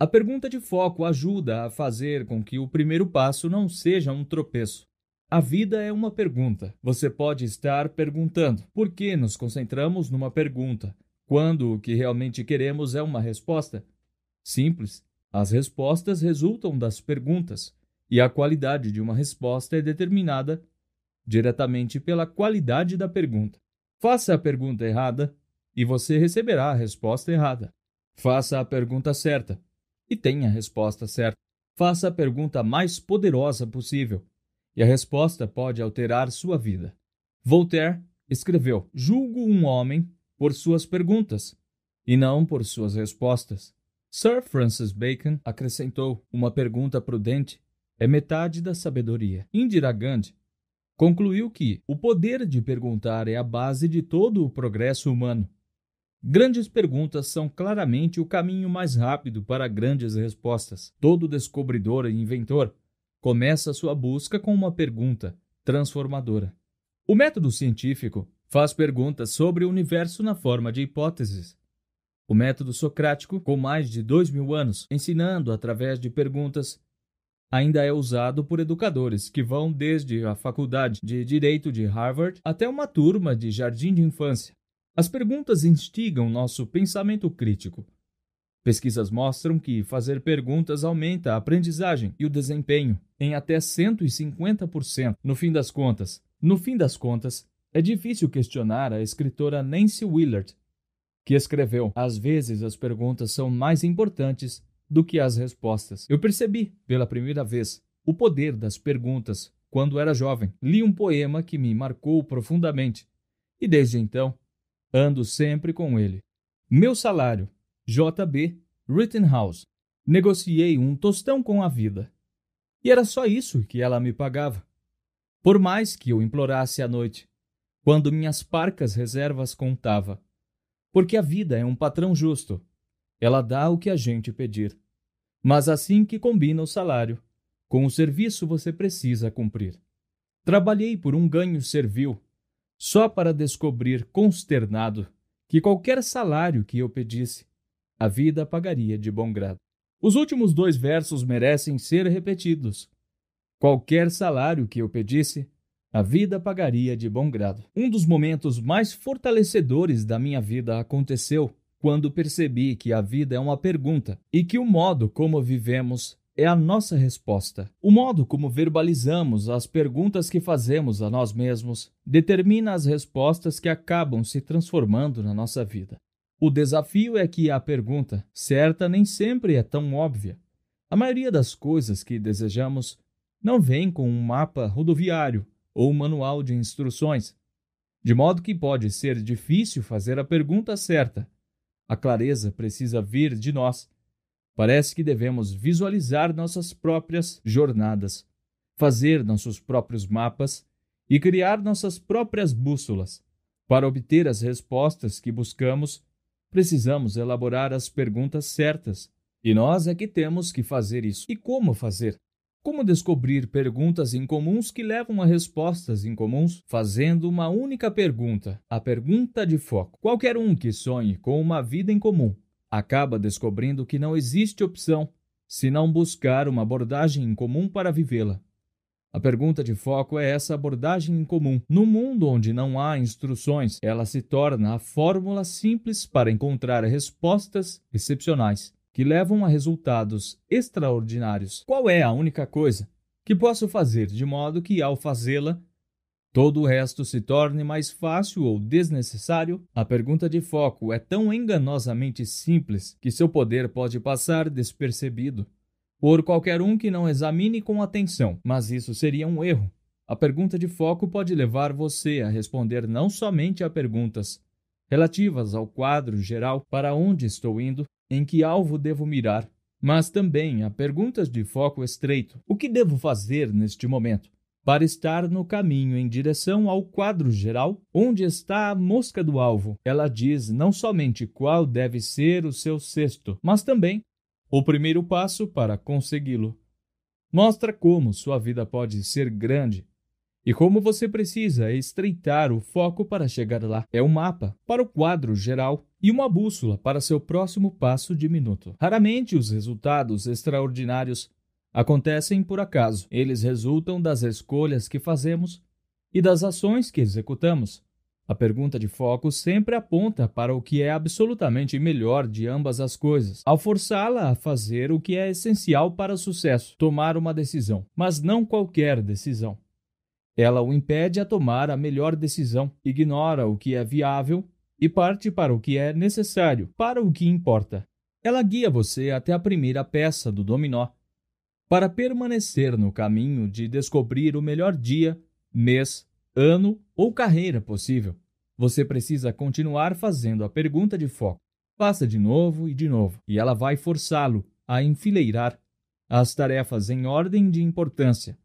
A pergunta de foco ajuda a fazer com que o primeiro passo não seja um tropeço, a vida é uma pergunta. Você pode estar perguntando por que nos concentramos numa pergunta, quando o que realmente queremos é uma resposta? Simples. As respostas resultam das perguntas, e a qualidade de uma resposta é determinada diretamente pela qualidade da pergunta. Faça a pergunta errada e você receberá a resposta errada. Faça a pergunta certa e tenha a resposta certa. Faça a pergunta mais poderosa possível e a resposta pode alterar sua vida. Voltaire escreveu: Julgo um homem por suas perguntas e não por suas respostas. Sir Francis Bacon acrescentou: Uma pergunta prudente é metade da sabedoria. Indira Gandhi concluiu que o poder de perguntar é a base de todo o progresso humano. Grandes perguntas são claramente o caminho mais rápido para grandes respostas. Todo descobridor e inventor começa sua busca com uma pergunta transformadora. O método científico faz perguntas sobre o universo na forma de hipóteses. O método socrático, com mais de dois mil anos, ensinando através de perguntas, ainda é usado por educadores que vão desde a faculdade de direito de Harvard até uma turma de jardim de infância. As perguntas instigam nosso pensamento crítico, Pesquisas mostram que fazer perguntas aumenta a aprendizagem e o desempenho em até 150%. No fim das contas, no fim das contas, é difícil questionar a escritora Nancy Willard, que escreveu: "Às vezes as perguntas são mais importantes do que as respostas". Eu percebi pela primeira vez o poder das perguntas quando era jovem. Li um poema que me marcou profundamente e desde então ando sempre com ele. Meu salário JB Rittenhouse. Negociei um tostão com a vida. E era só isso que ela me pagava. Por mais que eu implorasse à noite, quando minhas parcas reservas contava. Porque a vida é um patrão justo. Ela dá o que a gente pedir. Mas assim que combina o salário, com o serviço você precisa cumprir. Trabalhei por um ganho servil, só para descobrir consternado que qualquer salário que eu pedisse a vida pagaria de bom grado. Os últimos dois versos merecem ser repetidos. Qualquer salário que eu pedisse, a vida pagaria de bom grado. Um dos momentos mais fortalecedores da minha vida aconteceu quando percebi que a vida é uma pergunta e que o modo como vivemos é a nossa resposta. O modo como verbalizamos as perguntas que fazemos a nós mesmos determina as respostas que acabam se transformando na nossa vida. O desafio é que a pergunta certa nem sempre é tão óbvia. A maioria das coisas que desejamos não vem com um mapa rodoviário ou um manual de instruções, de modo que pode ser difícil fazer a pergunta certa. A clareza precisa vir de nós. Parece que devemos visualizar nossas próprias jornadas, fazer nossos próprios mapas e criar nossas próprias bússolas para obter as respostas que buscamos precisamos elaborar as perguntas certas. E nós é que temos que fazer isso. E como fazer? Como descobrir perguntas incomuns que levam a respostas incomuns? Fazendo uma única pergunta, a pergunta de foco. Qualquer um que sonhe com uma vida em comum acaba descobrindo que não existe opção se não buscar uma abordagem em comum para vivê-la. A pergunta de foco é essa abordagem em comum. No mundo onde não há instruções, ela se torna a fórmula simples para encontrar respostas excepcionais que levam a resultados extraordinários. Qual é a única coisa que posso fazer de modo que, ao fazê-la, todo o resto se torne mais fácil ou desnecessário? A pergunta de foco é tão enganosamente simples que seu poder pode passar despercebido por qualquer um que não examine com atenção, mas isso seria um erro. A pergunta de foco pode levar você a responder não somente a perguntas relativas ao quadro geral para onde estou indo, em que alvo devo mirar, mas também a perguntas de foco estreito: o que devo fazer neste momento? Para estar no caminho em direção ao quadro geral, onde está a mosca do alvo. Ela diz não somente qual deve ser o seu cesto, mas também o primeiro passo para consegui-lo. Mostra como sua vida pode ser grande e como você precisa estreitar o foco para chegar lá. É um mapa para o quadro geral e uma bússola para seu próximo passo diminuto. Raramente os resultados extraordinários acontecem por acaso. Eles resultam das escolhas que fazemos e das ações que executamos. A pergunta de foco sempre aponta para o que é absolutamente melhor de ambas as coisas, ao forçá-la a fazer o que é essencial para o sucesso, tomar uma decisão, mas não qualquer decisão. Ela o impede a tomar a melhor decisão, ignora o que é viável e parte para o que é necessário, para o que importa. Ela guia você até a primeira peça do dominó, para permanecer no caminho de descobrir o melhor dia, mês, ano ou carreira possível. Você precisa continuar fazendo a pergunta de foco. Faça de novo e de novo, e ela vai forçá-lo a enfileirar as tarefas em ordem de importância.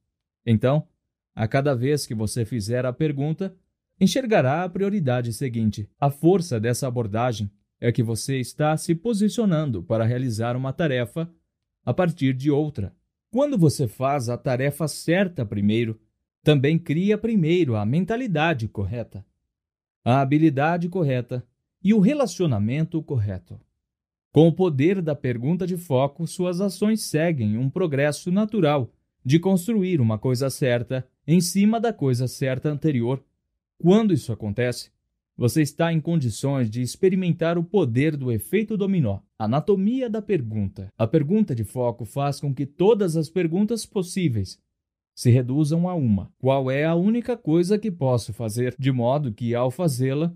Então, a cada vez que você fizer a pergunta, enxergará a prioridade seguinte. A força dessa abordagem é que você está se posicionando para realizar uma tarefa a partir de outra. Quando você faz a tarefa certa primeiro, também cria primeiro a mentalidade correta, a habilidade correta e o relacionamento correto. Com o poder da pergunta de foco, suas ações seguem um progresso natural de construir uma coisa certa em cima da coisa certa anterior. Quando isso acontece, você está em condições de experimentar o poder do efeito dominó. Anatomia da pergunta. A pergunta de foco faz com que todas as perguntas possíveis se reduzam a uma: qual é a única coisa que posso fazer, de modo que, ao fazê-la,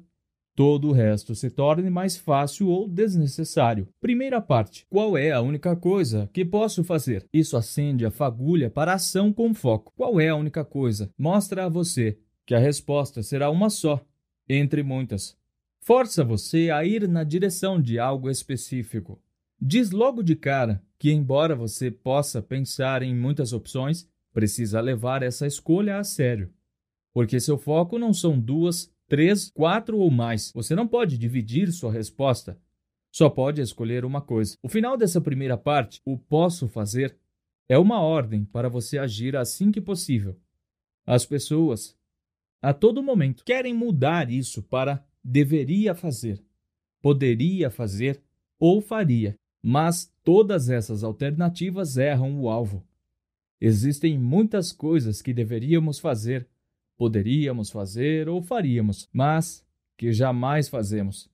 todo o resto se torne mais fácil ou desnecessário. Primeira parte: qual é a única coisa que posso fazer? Isso acende a fagulha para a ação com foco. Qual é a única coisa? Mostra a você que a resposta será uma só, entre muitas. Força você a ir na direção de algo específico. Diz logo de cara que, embora você possa pensar em muitas opções, precisa levar essa escolha a sério. Porque seu foco não são duas, três, quatro ou mais. Você não pode dividir sua resposta. Só pode escolher uma coisa. O final dessa primeira parte, o posso fazer, é uma ordem para você agir assim que possível. As pessoas, a todo momento, querem mudar isso para deveria fazer, poderia fazer ou faria. Mas todas essas alternativas erram o alvo. Existem muitas coisas que deveríamos fazer, poderíamos fazer ou faríamos, mas que jamais fazemos.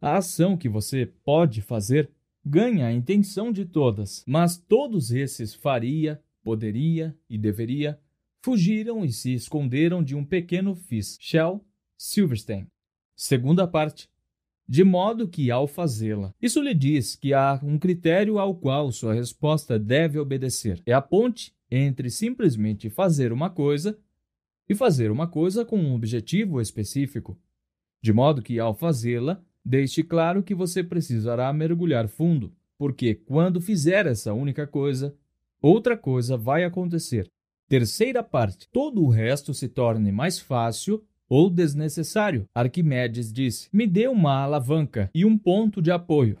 A ação que você pode fazer ganha a intenção de todas, mas todos esses faria, poderia e deveria fugiram e se esconderam de um pequeno fiz, Shell Silverstein. Segunda parte. De modo que, ao fazê-la, isso lhe diz que há um critério ao qual sua resposta deve obedecer. É a ponte entre simplesmente fazer uma coisa e fazer uma coisa com um objetivo específico, de modo que, ao fazê-la, deixe claro que você precisará mergulhar fundo, porque quando fizer essa única coisa, outra coisa vai acontecer. Terceira parte: todo o resto se torne mais fácil ou desnecessário. Arquimedes disse: Me dê uma alavanca e um ponto de apoio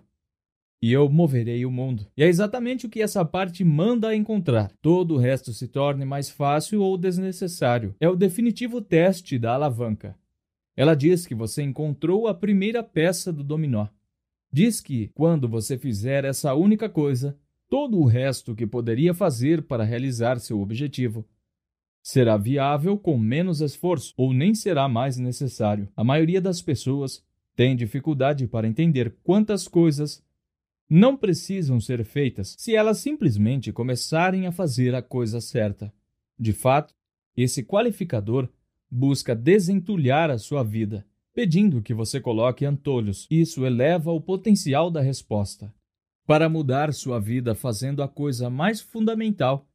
e eu moverei o mundo. E é exatamente o que essa parte manda encontrar. Todo o resto se torne mais fácil ou desnecessário. É o definitivo teste da alavanca. Ela diz que você encontrou a primeira peça do dominó. Diz que, quando você fizer essa única coisa, todo o resto que poderia fazer para realizar seu objetivo será viável com menos esforço ou nem será mais necessário. A maioria das pessoas tem dificuldade para entender quantas coisas não precisam ser feitas se elas simplesmente começarem a fazer a coisa certa. De fato, esse qualificador busca desentulhar a sua vida, pedindo que você coloque antolhos. Isso eleva o potencial da resposta. Para mudar sua vida fazendo a coisa mais fundamental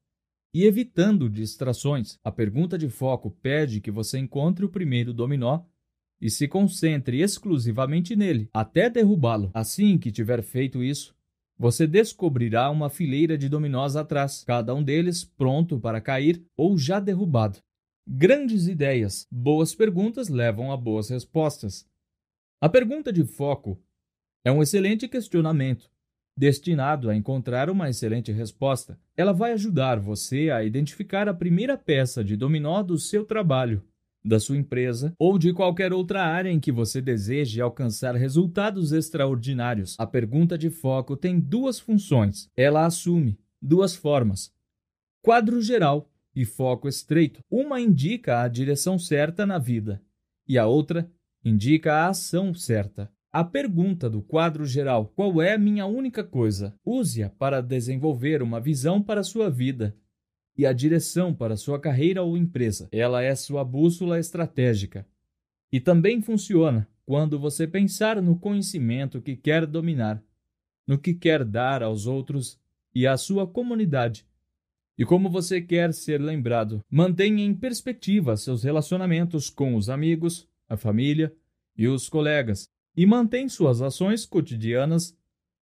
e evitando distrações, a pergunta de foco pede que você encontre o primeiro dominó e se concentre exclusivamente nele até derrubá-lo. Assim que tiver feito isso, você descobrirá uma fileira de dominós atrás, cada um deles pronto para cair ou já derrubado. Grandes ideias, boas perguntas levam a boas respostas. A pergunta de foco é um excelente questionamento, destinado a encontrar uma excelente resposta. Ela vai ajudar você a identificar a primeira peça de dominó do seu trabalho da sua empresa ou de qualquer outra área em que você deseje alcançar resultados extraordinários. A pergunta de foco tem duas funções. Ela assume duas formas: quadro geral e foco estreito. Uma indica a direção certa na vida e a outra indica a ação certa. A pergunta do quadro geral, qual é minha única coisa? Use-a para desenvolver uma visão para a sua vida e a direção para sua carreira ou empresa. Ela é sua bússola estratégica. E também funciona quando você pensar no conhecimento que quer dominar, no que quer dar aos outros e à sua comunidade. E como você quer ser lembrado, mantenha em perspectiva seus relacionamentos com os amigos, a família e os colegas, e mantém suas ações cotidianas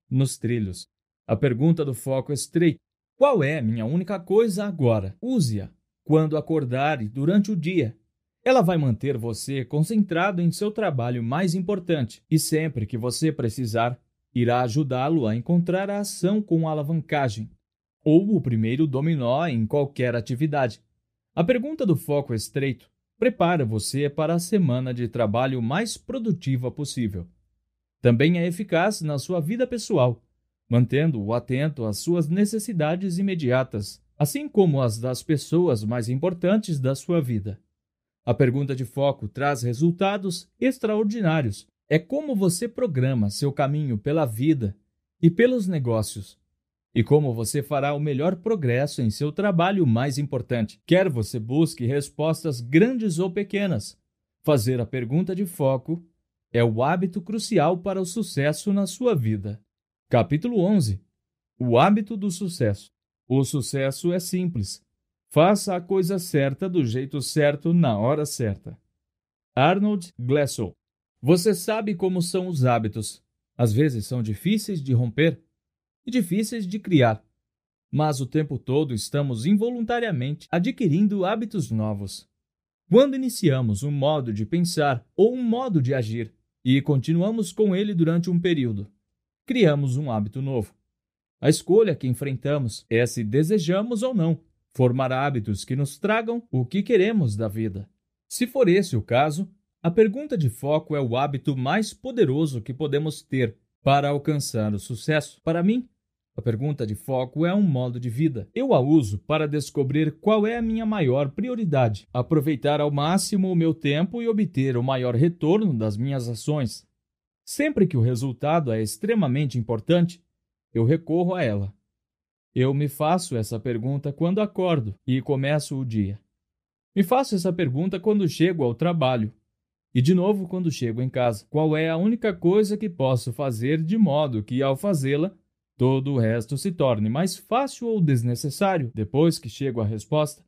nos trilhos. A pergunta do foco estreito qual é minha única coisa agora? Use-a quando acordar e durante o dia. Ela vai manter você concentrado em seu trabalho mais importante e sempre que você precisar, irá ajudá-lo a encontrar a ação com alavancagem ou o primeiro dominó em qualquer atividade. A pergunta do foco estreito prepara você para a semana de trabalho mais produtiva possível. Também é eficaz na sua vida pessoal mantendo-o atento às suas necessidades imediatas, assim como as das pessoas mais importantes da sua vida. A pergunta de foco traz resultados extraordinários. É como você programa seu caminho pela vida e pelos negócios, e como você fará o melhor progresso em seu trabalho mais importante. Quer você busque respostas grandes ou pequenas, fazer a pergunta de foco é o hábito crucial para o sucesso na sua vida. Capítulo 11 O hábito do sucesso. O sucesso é simples. Faça a coisa certa do jeito certo na hora certa. Arnold Glassow. Você sabe como são os hábitos. Às vezes são difíceis de romper e difíceis de criar, mas o tempo todo estamos involuntariamente adquirindo hábitos novos. Quando iniciamos um modo de pensar ou um modo de agir e continuamos com ele durante um período, criamos um hábito novo. A escolha que enfrentamos é se desejamos ou não formar hábitos que nos tragam o que queremos da vida. Se for esse o caso, a pergunta de foco é o hábito mais poderoso que podemos ter para alcançar o sucesso. Para mim, a pergunta de foco é um modo de vida. Eu a uso para descobrir qual é a minha maior prioridade, aproveitar ao máximo o meu tempo e obter o maior retorno das minhas ações. Sempre que o resultado é extremamente importante, eu recorro a ela. Eu me faço essa pergunta quando acordo e começo o dia. Me faço essa pergunta quando chego ao trabalho. E de novo quando chego em casa. Qual é a única coisa que posso fazer de modo que, ao fazê-la, todo o resto se torne mais fácil ou desnecessário? Depois que chego à resposta,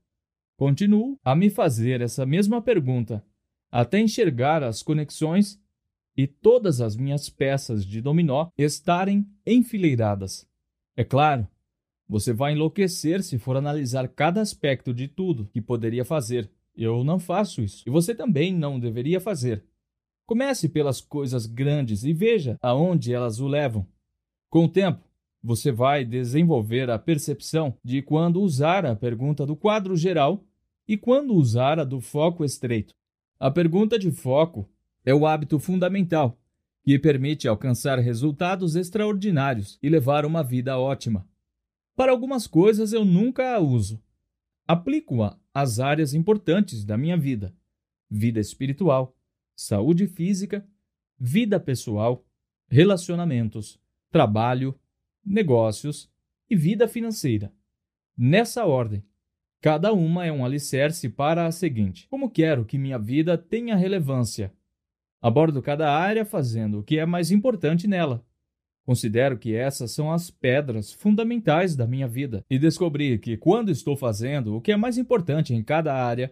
continuo a me fazer essa mesma pergunta, até enxergar as conexões e todas as minhas peças de dominó estarem enfileiradas. É claro, você vai enlouquecer se for analisar cada aspecto de tudo que poderia fazer. Eu não faço isso. E você também não deveria fazer. Comece pelas coisas grandes e veja aonde elas o levam. Com o tempo, você vai desenvolver a percepção de quando usar a pergunta do quadro geral e quando usar a do foco estreito. A pergunta de foco é o hábito fundamental que permite alcançar resultados extraordinários e levar uma vida ótima. Para algumas coisas eu nunca a uso. Aplico-a às áreas importantes da minha vida: vida espiritual, saúde física, vida pessoal, relacionamentos, trabalho, negócios e vida financeira. Nessa ordem, Cada uma é um alicerce para a seguinte: como quero que minha vida tenha relevância? Abordo cada área fazendo o que é mais importante nela. Considero que essas são as pedras fundamentais da minha vida e descobri que quando estou fazendo o que é mais importante em cada área,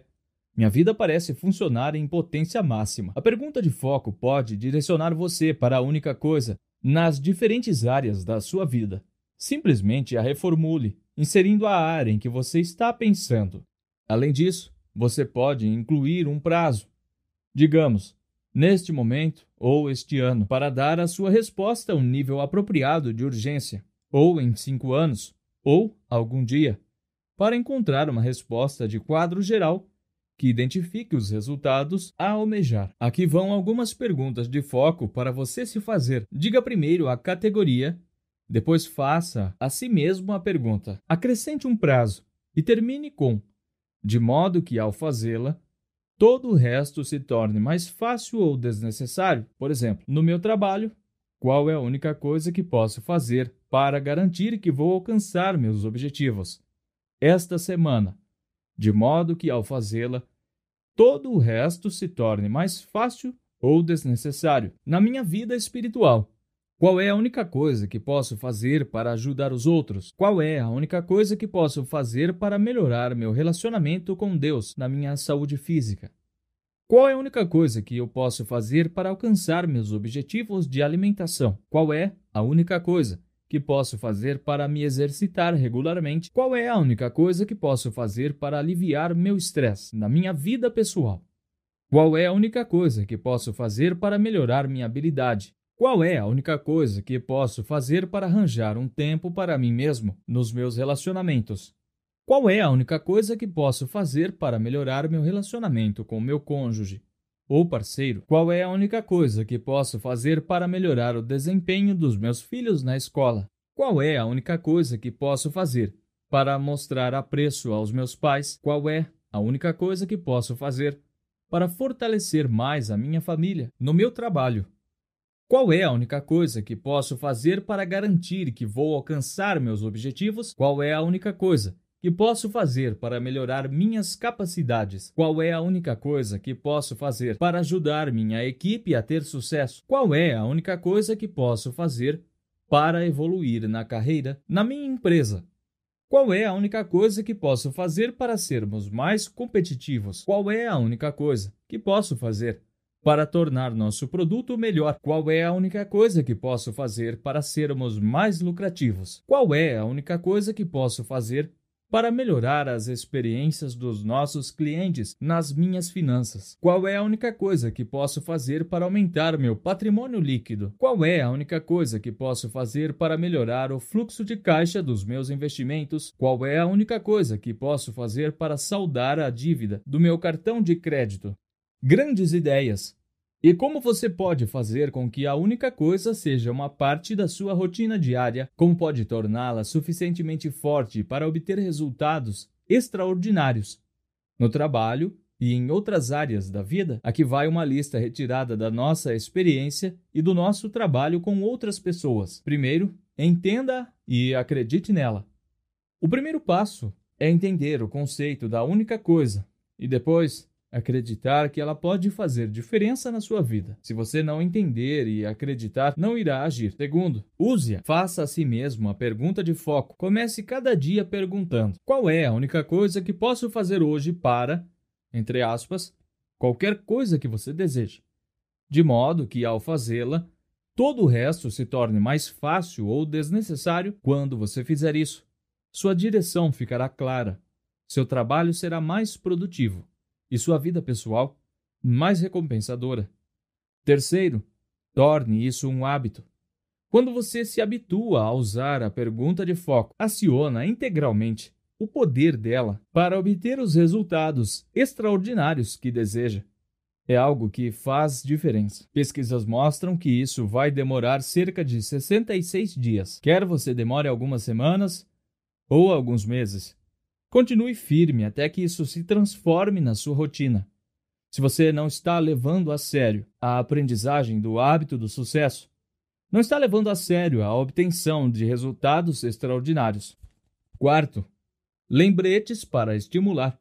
minha vida parece funcionar em potência máxima. A pergunta de foco pode direcionar você para a única coisa nas diferentes áreas da sua vida. Simplesmente a reformule, inserindo a área em que você está pensando. Além disso, você pode incluir um prazo. Digamos, neste momento ou este ano, para dar a sua resposta a um nível apropriado de urgência, ou em cinco anos, ou algum dia, para encontrar uma resposta de quadro geral que identifique os resultados a almejar. Aqui vão algumas perguntas de foco para você se fazer. Diga primeiro a categoria, depois faça a si mesmo a pergunta. Acrescente um prazo e termine com, de modo que ao fazê-la, todo o resto se torne mais fácil ou desnecessário. Por exemplo, no meu trabalho, qual é a única coisa que posso fazer para garantir que vou alcançar meus objetivos esta semana, de modo que ao fazê-la, todo o resto se torne mais fácil ou desnecessário. Na minha vida espiritual, qual é a única coisa que posso fazer para ajudar os outros? Qual é a única coisa que posso fazer para melhorar meu relacionamento com Deus na minha saúde física? Qual é a única coisa que eu posso fazer para alcançar meus objetivos de alimentação? Qual é a única coisa que posso fazer para me exercitar regularmente? Qual é a única coisa que posso fazer para aliviar meu estresse na minha vida pessoal? Qual é a única coisa que posso fazer para melhorar minha habilidade? Qual é a única coisa que posso fazer para arranjar um tempo para mim mesmo nos meus relacionamentos? Qual é a única coisa que posso fazer para melhorar meu relacionamento com meu cônjuge ou parceiro? Qual é a única coisa que posso fazer para melhorar o desempenho dos meus filhos na escola? Qual é a única coisa que posso fazer para mostrar apreço aos meus pais? Qual é a única coisa que posso fazer para fortalecer mais a minha família no meu trabalho? Qual é a única coisa que posso fazer para garantir que vou alcançar meus objetivos? Qual é a única coisa que posso fazer para melhorar minhas capacidades? Qual é a única coisa que posso fazer para ajudar minha equipe a ter sucesso? Qual é a única coisa que posso fazer para evoluir na carreira, na minha empresa? Qual é a única coisa que posso fazer para sermos mais competitivos? Qual é a única coisa que posso fazer para tornar nosso produto melhor? Qual é a única coisa que posso fazer para sermos mais lucrativos? Qual é a única coisa que posso fazer para melhorar as experiências dos nossos clientes nas minhas finanças? Qual é a única coisa que posso fazer para aumentar meu patrimônio líquido? Qual é a única coisa que posso fazer para melhorar o fluxo de caixa dos meus investimentos? Qual é a única coisa que posso fazer para saldar a dívida do meu cartão de crédito? Grandes ideias e como você pode fazer com que a única coisa seja uma parte da sua rotina diária? Como pode torná-la suficientemente forte para obter resultados extraordinários no trabalho e em outras áreas da vida? Aqui vai uma lista retirada da nossa experiência e do nosso trabalho com outras pessoas. Primeiro, entenda e acredite nela. O primeiro passo é entender o conceito da única coisa e depois acreditar que ela pode fazer diferença na sua vida. Se você não entender e acreditar, não irá agir. Segundo, use-a. Faça a si mesmo a pergunta de foco. Comece cada dia perguntando: qual é a única coisa que posso fazer hoje para, entre aspas, qualquer coisa que você deseje. De modo que, ao fazê-la, todo o resto se torne mais fácil ou desnecessário quando você fizer isso. Sua direção ficará clara. Seu trabalho será mais produtivo e sua vida pessoal mais recompensadora. Terceiro, torne isso um hábito. Quando você se habitua a usar a pergunta de foco, aciona integralmente o poder dela para obter os resultados extraordinários que deseja. É algo que faz diferença. Pesquisas mostram que isso vai demorar cerca de 66 dias, quer você demore algumas semanas ou alguns meses. Continue firme até que isso se transforme na sua rotina. Se você não está levando a sério a aprendizagem do hábito do sucesso, não está levando a sério a obtenção de resultados extraordinários. Quarto, Lembretes para estimular.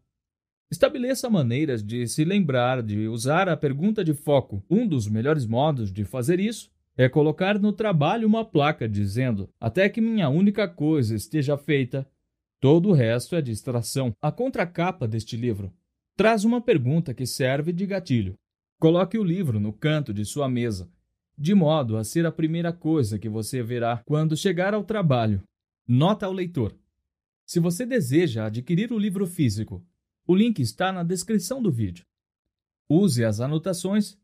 Estabeleça maneiras de se lembrar de usar a pergunta de foco. Um dos melhores modos de fazer isso é colocar no trabalho uma placa dizendo: Até que minha única coisa esteja feita, todo o resto é distração. A contracapa deste livro traz uma pergunta que serve de gatilho. Coloque o livro no canto de sua mesa, de modo a ser a primeira coisa que você verá quando chegar ao trabalho. Nota ao leitor: Se você deseja adquirir o livro físico, o link está na descrição do vídeo. Use as anotações,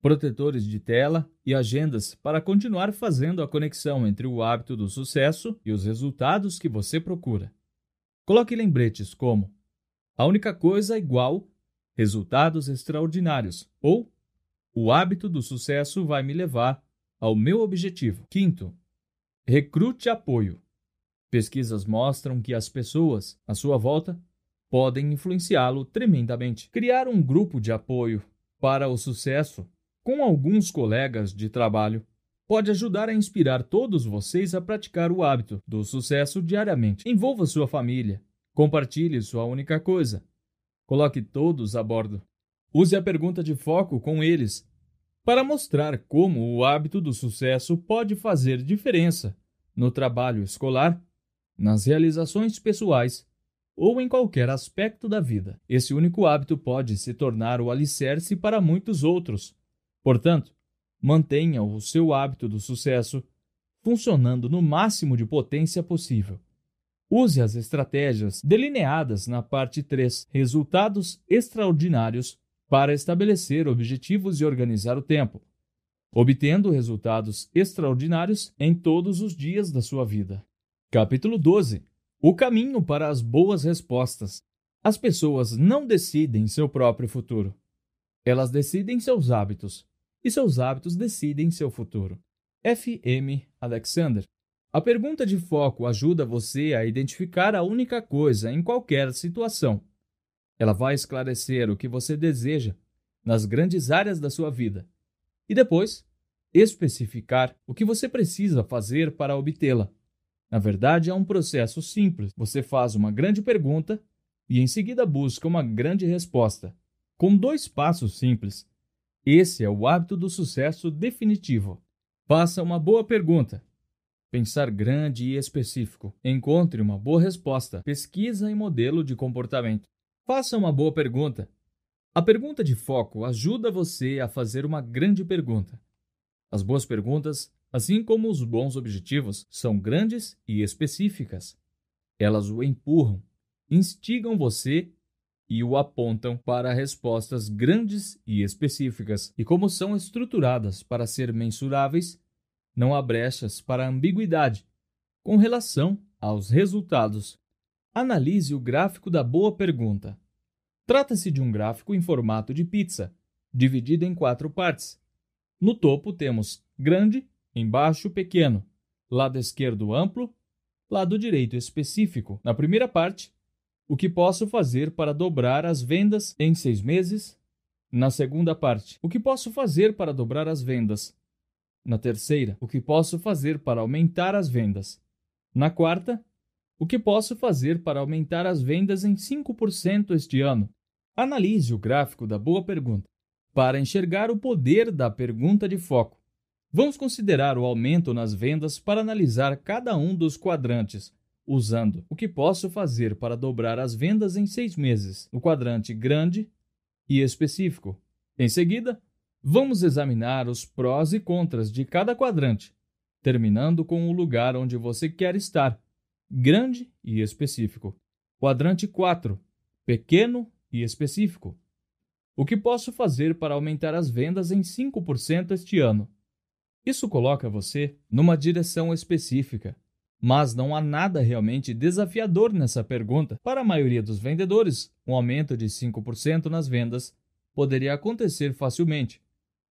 protetores de tela e agendas para continuar fazendo a conexão entre o hábito do sucesso e os resultados que você procura. Coloque lembretes como: a única coisa igual resultados extraordinários ou o hábito do sucesso vai me levar ao meu objetivo. Quinto, recrute apoio. Pesquisas mostram que as pessoas à sua volta podem influenciá-lo tremendamente. Criar um grupo de apoio para o sucesso com alguns colegas de trabalho pode ajudar a inspirar todos vocês a praticar o hábito do sucesso diariamente. Envolva sua família, compartilhe sua única coisa, coloque todos a bordo. Use a pergunta de foco com eles para mostrar como o hábito do sucesso pode fazer diferença no trabalho escolar, nas realizações pessoais ou em qualquer aspecto da vida. Esse único hábito pode se tornar o alicerce para muitos outros. Portanto, mantenha o seu hábito do sucesso funcionando no máximo de potência possível. Use as estratégias delineadas na parte 3, Resultados Extraordinários, para estabelecer objetivos e organizar o tempo, obtendo resultados extraordinários em todos os dias da sua vida. Capítulo 12 o caminho para as boas respostas. As pessoas não decidem seu próprio futuro. Elas decidem seus hábitos, e seus hábitos decidem seu futuro. F. M. Alexander. A pergunta de foco ajuda você a identificar a única coisa em qualquer situação. Ela vai esclarecer o que você deseja nas grandes áreas da sua vida e depois especificar o que você precisa fazer para obtê-la. Na verdade, é um processo simples. Você faz uma grande pergunta e em seguida busca uma grande resposta. Com dois passos simples. Esse é o hábito do sucesso definitivo. Faça uma boa pergunta. Pensar grande e específico. Encontre uma boa resposta. Pesquisa e modelo de comportamento. Faça uma boa pergunta. A pergunta de foco ajuda você a fazer uma grande pergunta. As boas perguntas assim como os bons objetivos são grandes e específicas. Elas o empurram, instigam você e o apontam para respostas grandes e específicas. E como são estruturadas para ser mensuráveis, não há brechas para ambiguidade com relação aos resultados. Analise o gráfico da boa pergunta. Trata-se de um gráfico em formato de pizza, dividido em quatro partes. No topo temos grande, Embaixo, pequeno. Lado esquerdo, amplo. Lado direito, específico. Na primeira parte, o que posso fazer para dobrar as vendas em seis meses? Na segunda parte, o que posso fazer para dobrar as vendas? Na terceira, o que posso fazer para aumentar as vendas? Na quarta, o que posso fazer para aumentar as vendas em 5% este ano? Analise o gráfico da boa pergunta para enxergar o poder da pergunta de foco. Vamos considerar o aumento nas vendas para analisar cada um dos quadrantes, usando o que posso fazer para dobrar as vendas em seis meses, no quadrante grande e específico. Em seguida, vamos examinar os prós e contras de cada quadrante, terminando com o lugar onde você quer estar, grande e específico. Quadrante 4, pequeno e específico. O que posso fazer para aumentar as vendas em 5% este ano? Isso coloca você numa direção específica. Mas não há nada realmente desafiador nessa pergunta. Para a maioria dos vendedores, um aumento de 5% nas vendas poderia acontecer facilmente,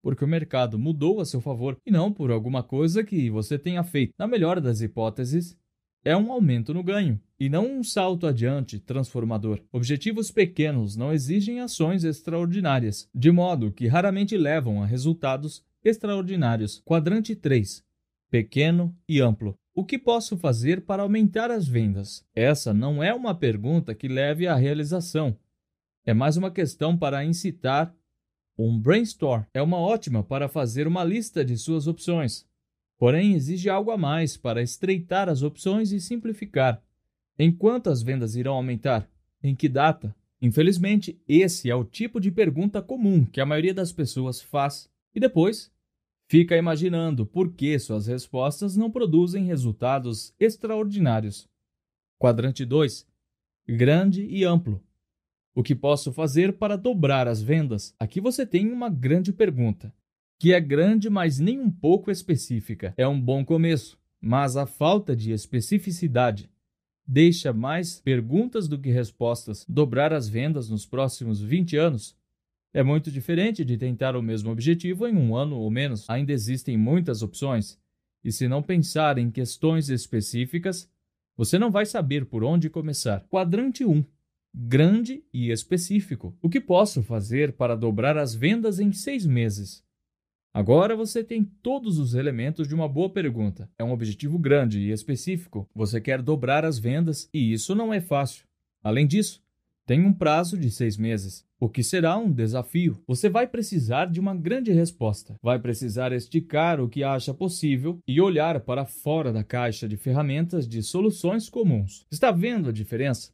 porque o mercado mudou a seu favor e não por alguma coisa que você tenha feito. Na melhor das hipóteses, é um aumento no ganho e não um salto adiante transformador. Objetivos pequenos não exigem ações extraordinárias, de modo que raramente levam a resultados extraordinários. Quadrante 3. Pequeno e amplo. O que posso fazer para aumentar as vendas? Essa não é uma pergunta que leve à realização. É mais uma questão para incitar um brainstorm. É uma ótima para fazer uma lista de suas opções. Porém, exige algo a mais para estreitar as opções e simplificar. Em quanto as vendas irão aumentar? Em que data? Infelizmente, esse é o tipo de pergunta comum que a maioria das pessoas faz e depois fica imaginando por que suas respostas não produzem resultados extraordinários. Quadrante 2 Grande e amplo. O que posso fazer para dobrar as vendas? Aqui você tem uma grande pergunta, que é grande, mas nem um pouco específica. É um bom começo, mas a falta de especificidade deixa mais perguntas do que respostas. Dobrar as vendas nos próximos 20 anos é muito diferente de tentar o mesmo objetivo em um ano ou menos. Ainda existem muitas opções, e se não pensar em questões específicas, você não vai saber por onde começar. Quadrante 1 Grande e específico. O que posso fazer para dobrar as vendas em seis meses? Agora você tem todos os elementos de uma boa pergunta. É um objetivo grande e específico. Você quer dobrar as vendas e isso não é fácil. Além disso, tem um prazo de seis meses, o que será um desafio. Você vai precisar de uma grande resposta. Vai precisar esticar o que acha possível e olhar para fora da caixa de ferramentas de soluções comuns. Está vendo a diferença?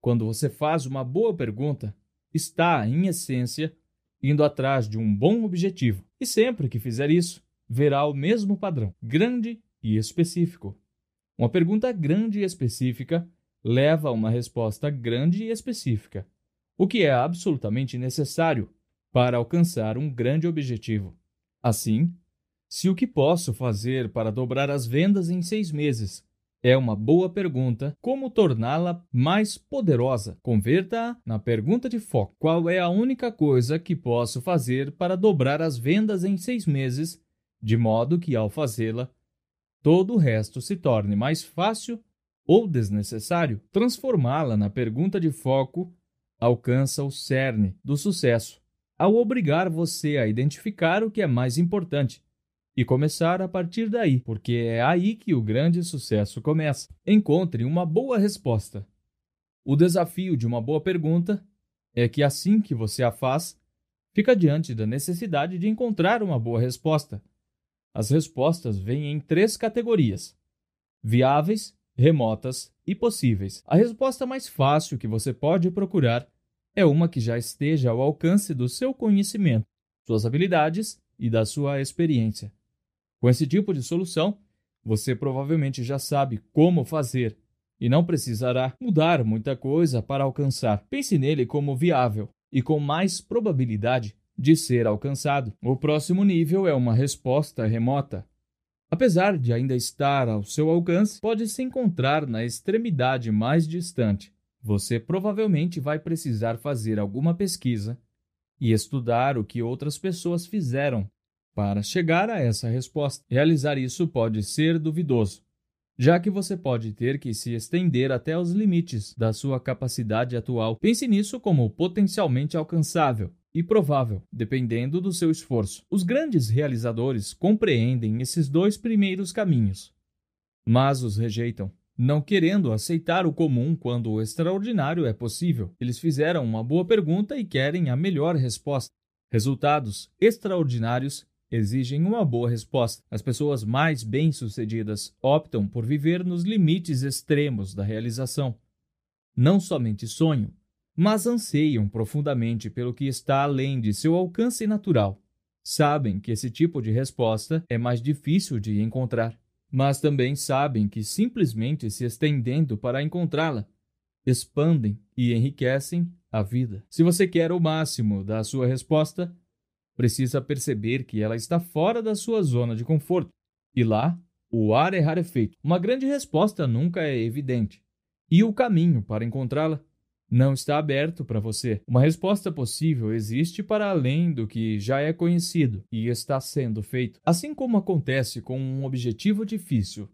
Quando você faz uma boa pergunta, está, em essência, indo atrás de um bom objetivo. E sempre que fizer isso, verá o mesmo padrão, grande e específico. Uma pergunta grande e específica leva a uma resposta grande e específica, o que é absolutamente necessário para alcançar um grande objetivo. Assim, se o que posso fazer para dobrar as vendas em seis meses é uma boa pergunta. Como torná-la mais poderosa? Converta-a na pergunta de foco. Qual é a única coisa que posso fazer para dobrar as vendas em seis meses, de modo que, ao fazê-la, todo o resto se torne mais fácil ou desnecessário? Transformá-la na pergunta de foco alcança o cerne do sucesso, ao obrigar você a identificar o que é mais importante e começar a partir daí, porque é aí que o grande sucesso começa. Encontre uma boa resposta. O desafio de uma boa pergunta é que assim que você a faz, fica diante da necessidade de encontrar uma boa resposta. As respostas vêm em três categorias: viáveis, remotas e possíveis. A resposta mais fácil que você pode procurar é uma que já esteja ao alcance do seu conhecimento, suas habilidades e da sua experiência. Com esse tipo de solução, você provavelmente já sabe como fazer e não precisará mudar muita coisa para alcançar. Pense nele como viável e com mais probabilidade de ser alcançado. O próximo nível é uma resposta remota. Apesar de ainda estar ao seu alcance, pode se encontrar na extremidade mais distante. Você provavelmente vai precisar fazer alguma pesquisa e estudar o que outras pessoas fizeram para chegar a essa resposta, realizar isso pode ser duvidoso, já que você pode ter que se estender até os limites da sua capacidade atual. Pense nisso como potencialmente alcançável e provável, dependendo do seu esforço. Os grandes realizadores compreendem esses dois primeiros caminhos, mas os rejeitam. Não querendo aceitar o comum quando o extraordinário é possível, eles fizeram uma boa pergunta e querem a melhor resposta. Resultados extraordinários exigem uma boa resposta. As pessoas mais bem-sucedidas optam por viver nos limites extremos da realização. Não somente sonham, mas anseiam profundamente pelo que está além de seu alcance natural. Sabem que esse tipo de resposta é mais difícil de encontrar, mas também sabem que simplesmente se estendendo para encontrá-la, expandem e enriquecem a vida. Se você quer o máximo da sua resposta, precisa perceber que ela está fora da sua zona de conforto. E lá, o ar é rarefeito. Uma grande resposta nunca é evidente. E o caminho para encontrá-la não está aberto para você. Uma resposta possível existe para além do que já é conhecido e está sendo feito. Assim como acontece com um objetivo difícil,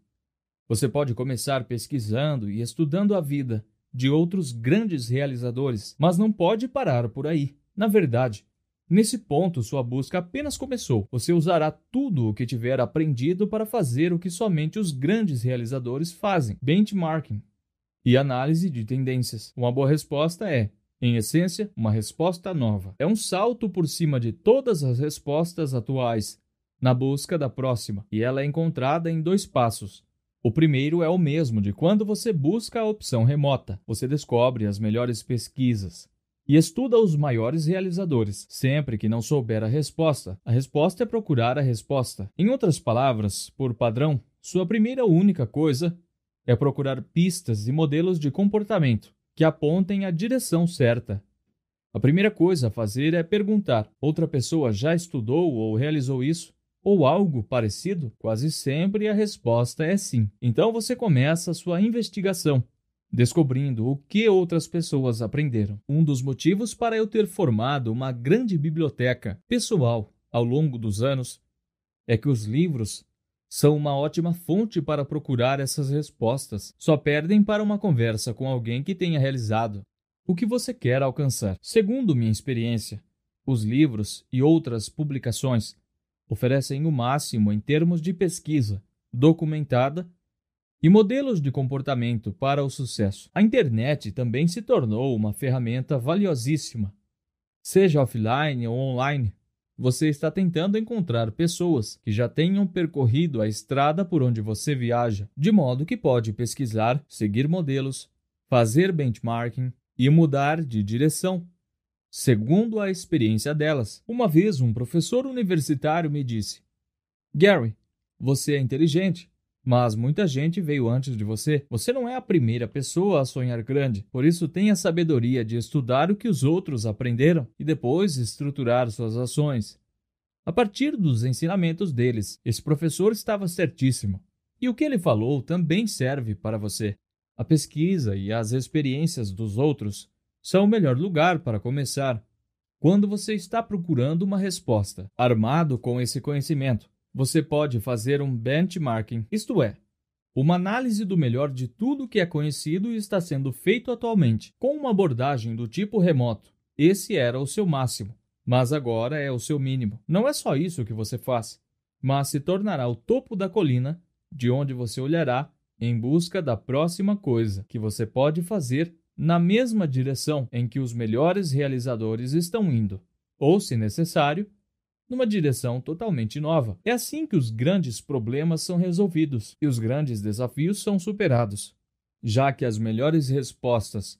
você pode começar pesquisando e estudando a vida de outros grandes realizadores, mas não pode parar por aí. Na verdade, Nesse ponto, sua busca apenas começou. Você usará tudo o que tiver aprendido para fazer o que somente os grandes realizadores fazem: benchmarking e análise de tendências. Uma boa resposta é em essência, uma resposta nova. É um salto por cima de todas as respostas atuais, na busca da próxima, e ela é encontrada em dois passos. O primeiro é o mesmo de quando você busca a opção remota. Você descobre as melhores pesquisas e estuda os maiores realizadores. Sempre que não souber a resposta, a resposta é procurar a resposta. Em outras palavras, por padrão, sua primeira única coisa é procurar pistas e modelos de comportamento que apontem a direção certa. A primeira coisa a fazer é perguntar: outra pessoa já estudou ou realizou isso? Ou algo parecido? Quase sempre a resposta é sim. Então você começa a sua investigação, descobrindo o que outras pessoas aprenderam. Um dos motivos para eu ter formado uma grande biblioteca pessoal ao longo dos anos é que os livros são uma ótima fonte para procurar essas respostas. Só perdem para uma conversa com alguém que tenha realizado o que você quer alcançar. Segundo minha experiência, os livros e outras publicações oferecem o máximo em termos de pesquisa documentada e modelos de comportamento para o sucesso. A internet também se tornou uma ferramenta valiosíssima, seja offline ou online você está tentando encontrar pessoas que já tenham percorrido a estrada por onde você viaja, de modo que pode pesquisar, seguir modelos, fazer benchmarking e mudar de direção, segundo a experiência delas. Uma vez, um professor universitário me disse: Gary, você é inteligente, mas muita gente veio antes de você. Você não é a primeira pessoa a sonhar grande. Por isso, tenha a sabedoria de estudar o que os outros aprenderam e depois estruturar suas ações. A partir dos ensinamentos deles, esse professor estava certíssimo. E o que ele falou também serve para você. A pesquisa e as experiências dos outros são o melhor lugar para começar. Quando você está procurando uma resposta, armado com esse conhecimento, você pode fazer um benchmarking, isto é, uma análise do melhor de tudo que é conhecido e está sendo feito atualmente, com uma abordagem do tipo remoto. Esse era o seu máximo, mas agora é o seu mínimo. Não é só isso que você faz, mas se tornará o topo da colina, de onde você olhará em busca da próxima coisa que você pode fazer na mesma direção em que os melhores realizadores estão indo, ou, se necessário, numa direção totalmente nova. É assim que os grandes problemas são resolvidos e os grandes desafios são superados, já que as melhores respostas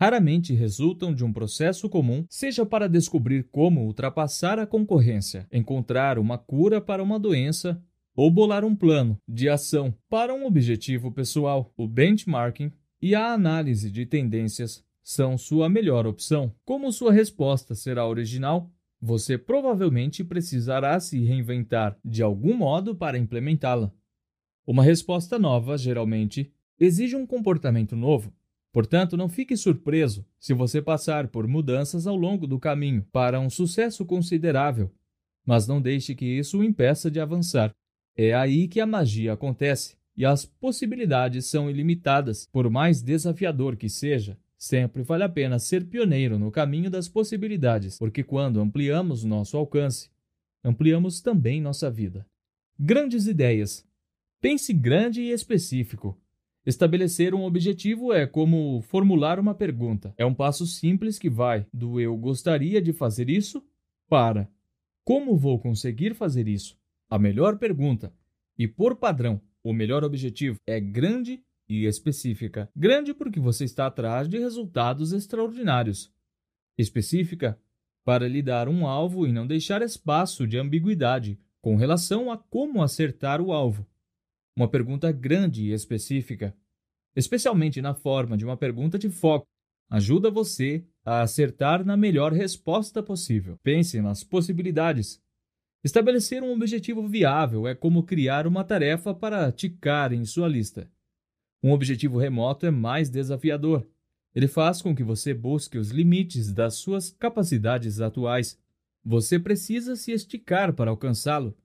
raramente resultam de um processo comum, seja para descobrir como ultrapassar a concorrência, encontrar uma cura para uma doença ou bolar um plano de ação para um objetivo pessoal. O benchmarking e a análise de tendências são sua melhor opção. Como sua resposta será original, você provavelmente precisará se reinventar de algum modo para implementá-la. Uma resposta nova, geralmente, exige um comportamento novo. Portanto, não fique surpreso se você passar por mudanças ao longo do caminho para um sucesso considerável, mas não deixe que isso o impeça de avançar. É aí que a magia acontece e as possibilidades são ilimitadas, por mais desafiador que seja. Sempre vale a pena ser pioneiro no caminho das possibilidades, porque quando ampliamos nosso alcance, ampliamos também nossa vida. Grandes ideias. Pense grande e específico. Estabelecer um objetivo é como formular uma pergunta. É um passo simples que vai do eu gostaria de fazer isso para como vou conseguir fazer isso. A melhor pergunta e, por padrão, o melhor objetivo é grande e específica. Grande porque você está atrás de resultados extraordinários. Específica para lhe dar um alvo e não deixar espaço de ambiguidade com relação a como acertar o alvo. Uma pergunta grande e específica, especialmente na forma de uma pergunta de foco, ajuda você a acertar na melhor resposta possível. Pense nas possibilidades. Estabelecer um objetivo viável é como criar uma tarefa para ticar em sua lista. Um objetivo remoto é mais desafiador. Ele faz com que você busque os limites das suas capacidades atuais. Você precisa se esticar para alcançá-lo.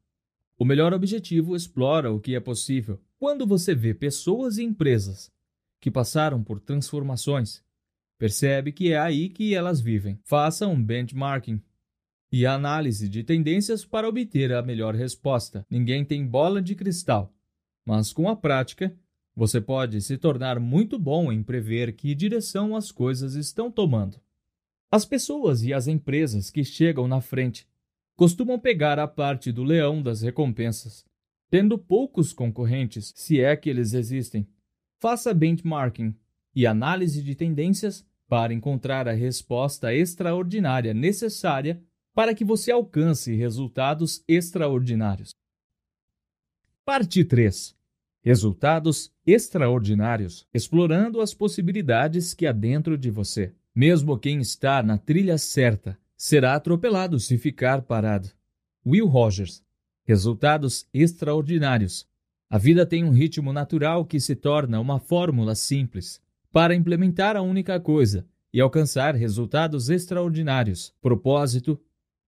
O melhor objetivo explora o que é possível. Quando você vê pessoas e empresas que passaram por transformações, percebe que é aí que elas vivem. Faça um benchmarking. e análise de tendências para obter a melhor resposta. Ninguém tem bola de cristal, mas com a prática, você pode se tornar muito bom em prever que direção as coisas estão tomando. As pessoas e as empresas que chegam na frente costumam pegar a parte do leão das recompensas, tendo poucos concorrentes, se é que eles existem. Faça benchmarking e análise de tendências para encontrar a resposta extraordinária necessária para que você alcance resultados extraordinários. Parte 3 Resultados extraordinários, explorando as possibilidades que há dentro de você. Mesmo quem está na trilha certa será atropelado se ficar parado. Will Rogers. Resultados extraordinários. A vida tem um ritmo natural que se torna uma fórmula simples para implementar a única coisa e alcançar resultados extraordinários: propósito,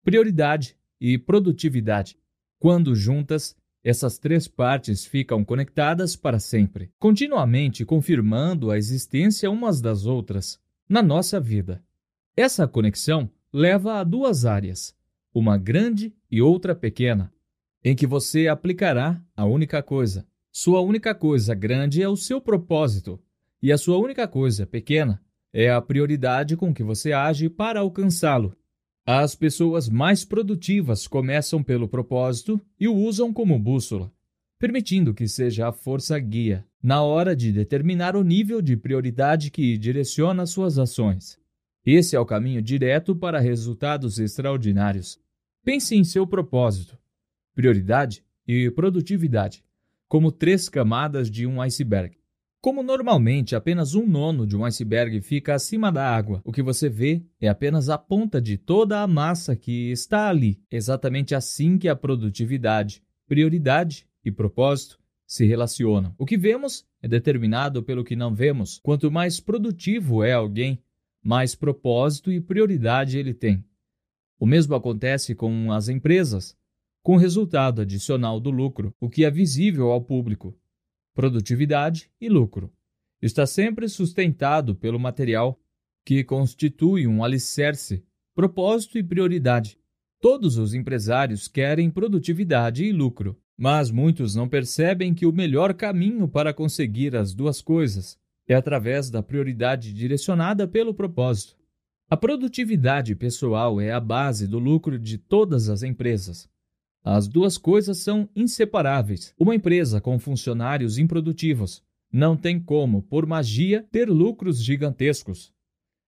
prioridade e produtividade. Quando juntas, essas três partes ficam conectadas para sempre, continuamente confirmando a existência umas das outras na nossa vida. Essa conexão leva a duas áreas, uma grande e outra pequena, em que você aplicará a única coisa. Sua única coisa grande é o seu propósito, e a sua única coisa pequena é a prioridade com que você age para alcançá-lo. As pessoas mais produtivas começam pelo propósito e o usam como bússola, permitindo que seja a força guia na hora de determinar o nível de prioridade que direciona suas ações. Esse é o caminho direto para resultados extraordinários. Pense em seu propósito, prioridade e produtividade como três camadas de um iceberg. Como normalmente apenas um nono de um iceberg fica acima da água, o que você vê é apenas a ponta de toda a massa que está ali. Exatamente assim que a produtividade, prioridade e propósito se relacionam. O que vemos é determinado pelo que não vemos. Quanto mais produtivo é alguém, mais propósito e prioridade ele tem. O mesmo acontece com as empresas, com resultado adicional do lucro, o que é visível ao público produtividade e lucro. Está sempre sustentado pelo material, que constitui um alicerce, propósito e prioridade. Todos os empresários querem produtividade e lucro, mas muitos não percebem que o melhor caminho para conseguir as duas coisas é através da prioridade direcionada pelo propósito. A produtividade pessoal é a base do lucro de todas as empresas. As duas coisas são inseparáveis. Uma empresa com funcionários improdutivos não tem como, por magia, ter lucros gigantescos.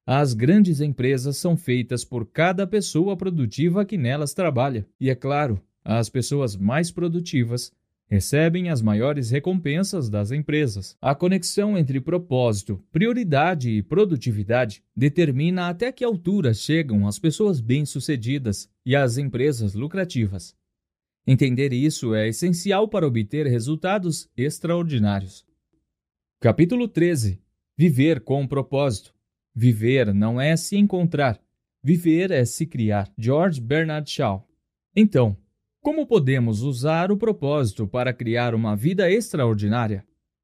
As grandes empresas são feitas por cada pessoa produtiva que nelas trabalha. E é claro, as pessoas mais produtivas recebem as maiores recompensas das empresas. A conexão entre propósito, prioridade e produtividade determina até que altura chegam as pessoas bem-sucedidas e as empresas lucrativas. Entender isso é essencial para obter resultados extraordinários. Capítulo 13 Viver com propósito. Viver não é se encontrar, viver é se criar. George Bernard Shaw. Então, como podemos usar o propósito para criar uma vida extraordinária?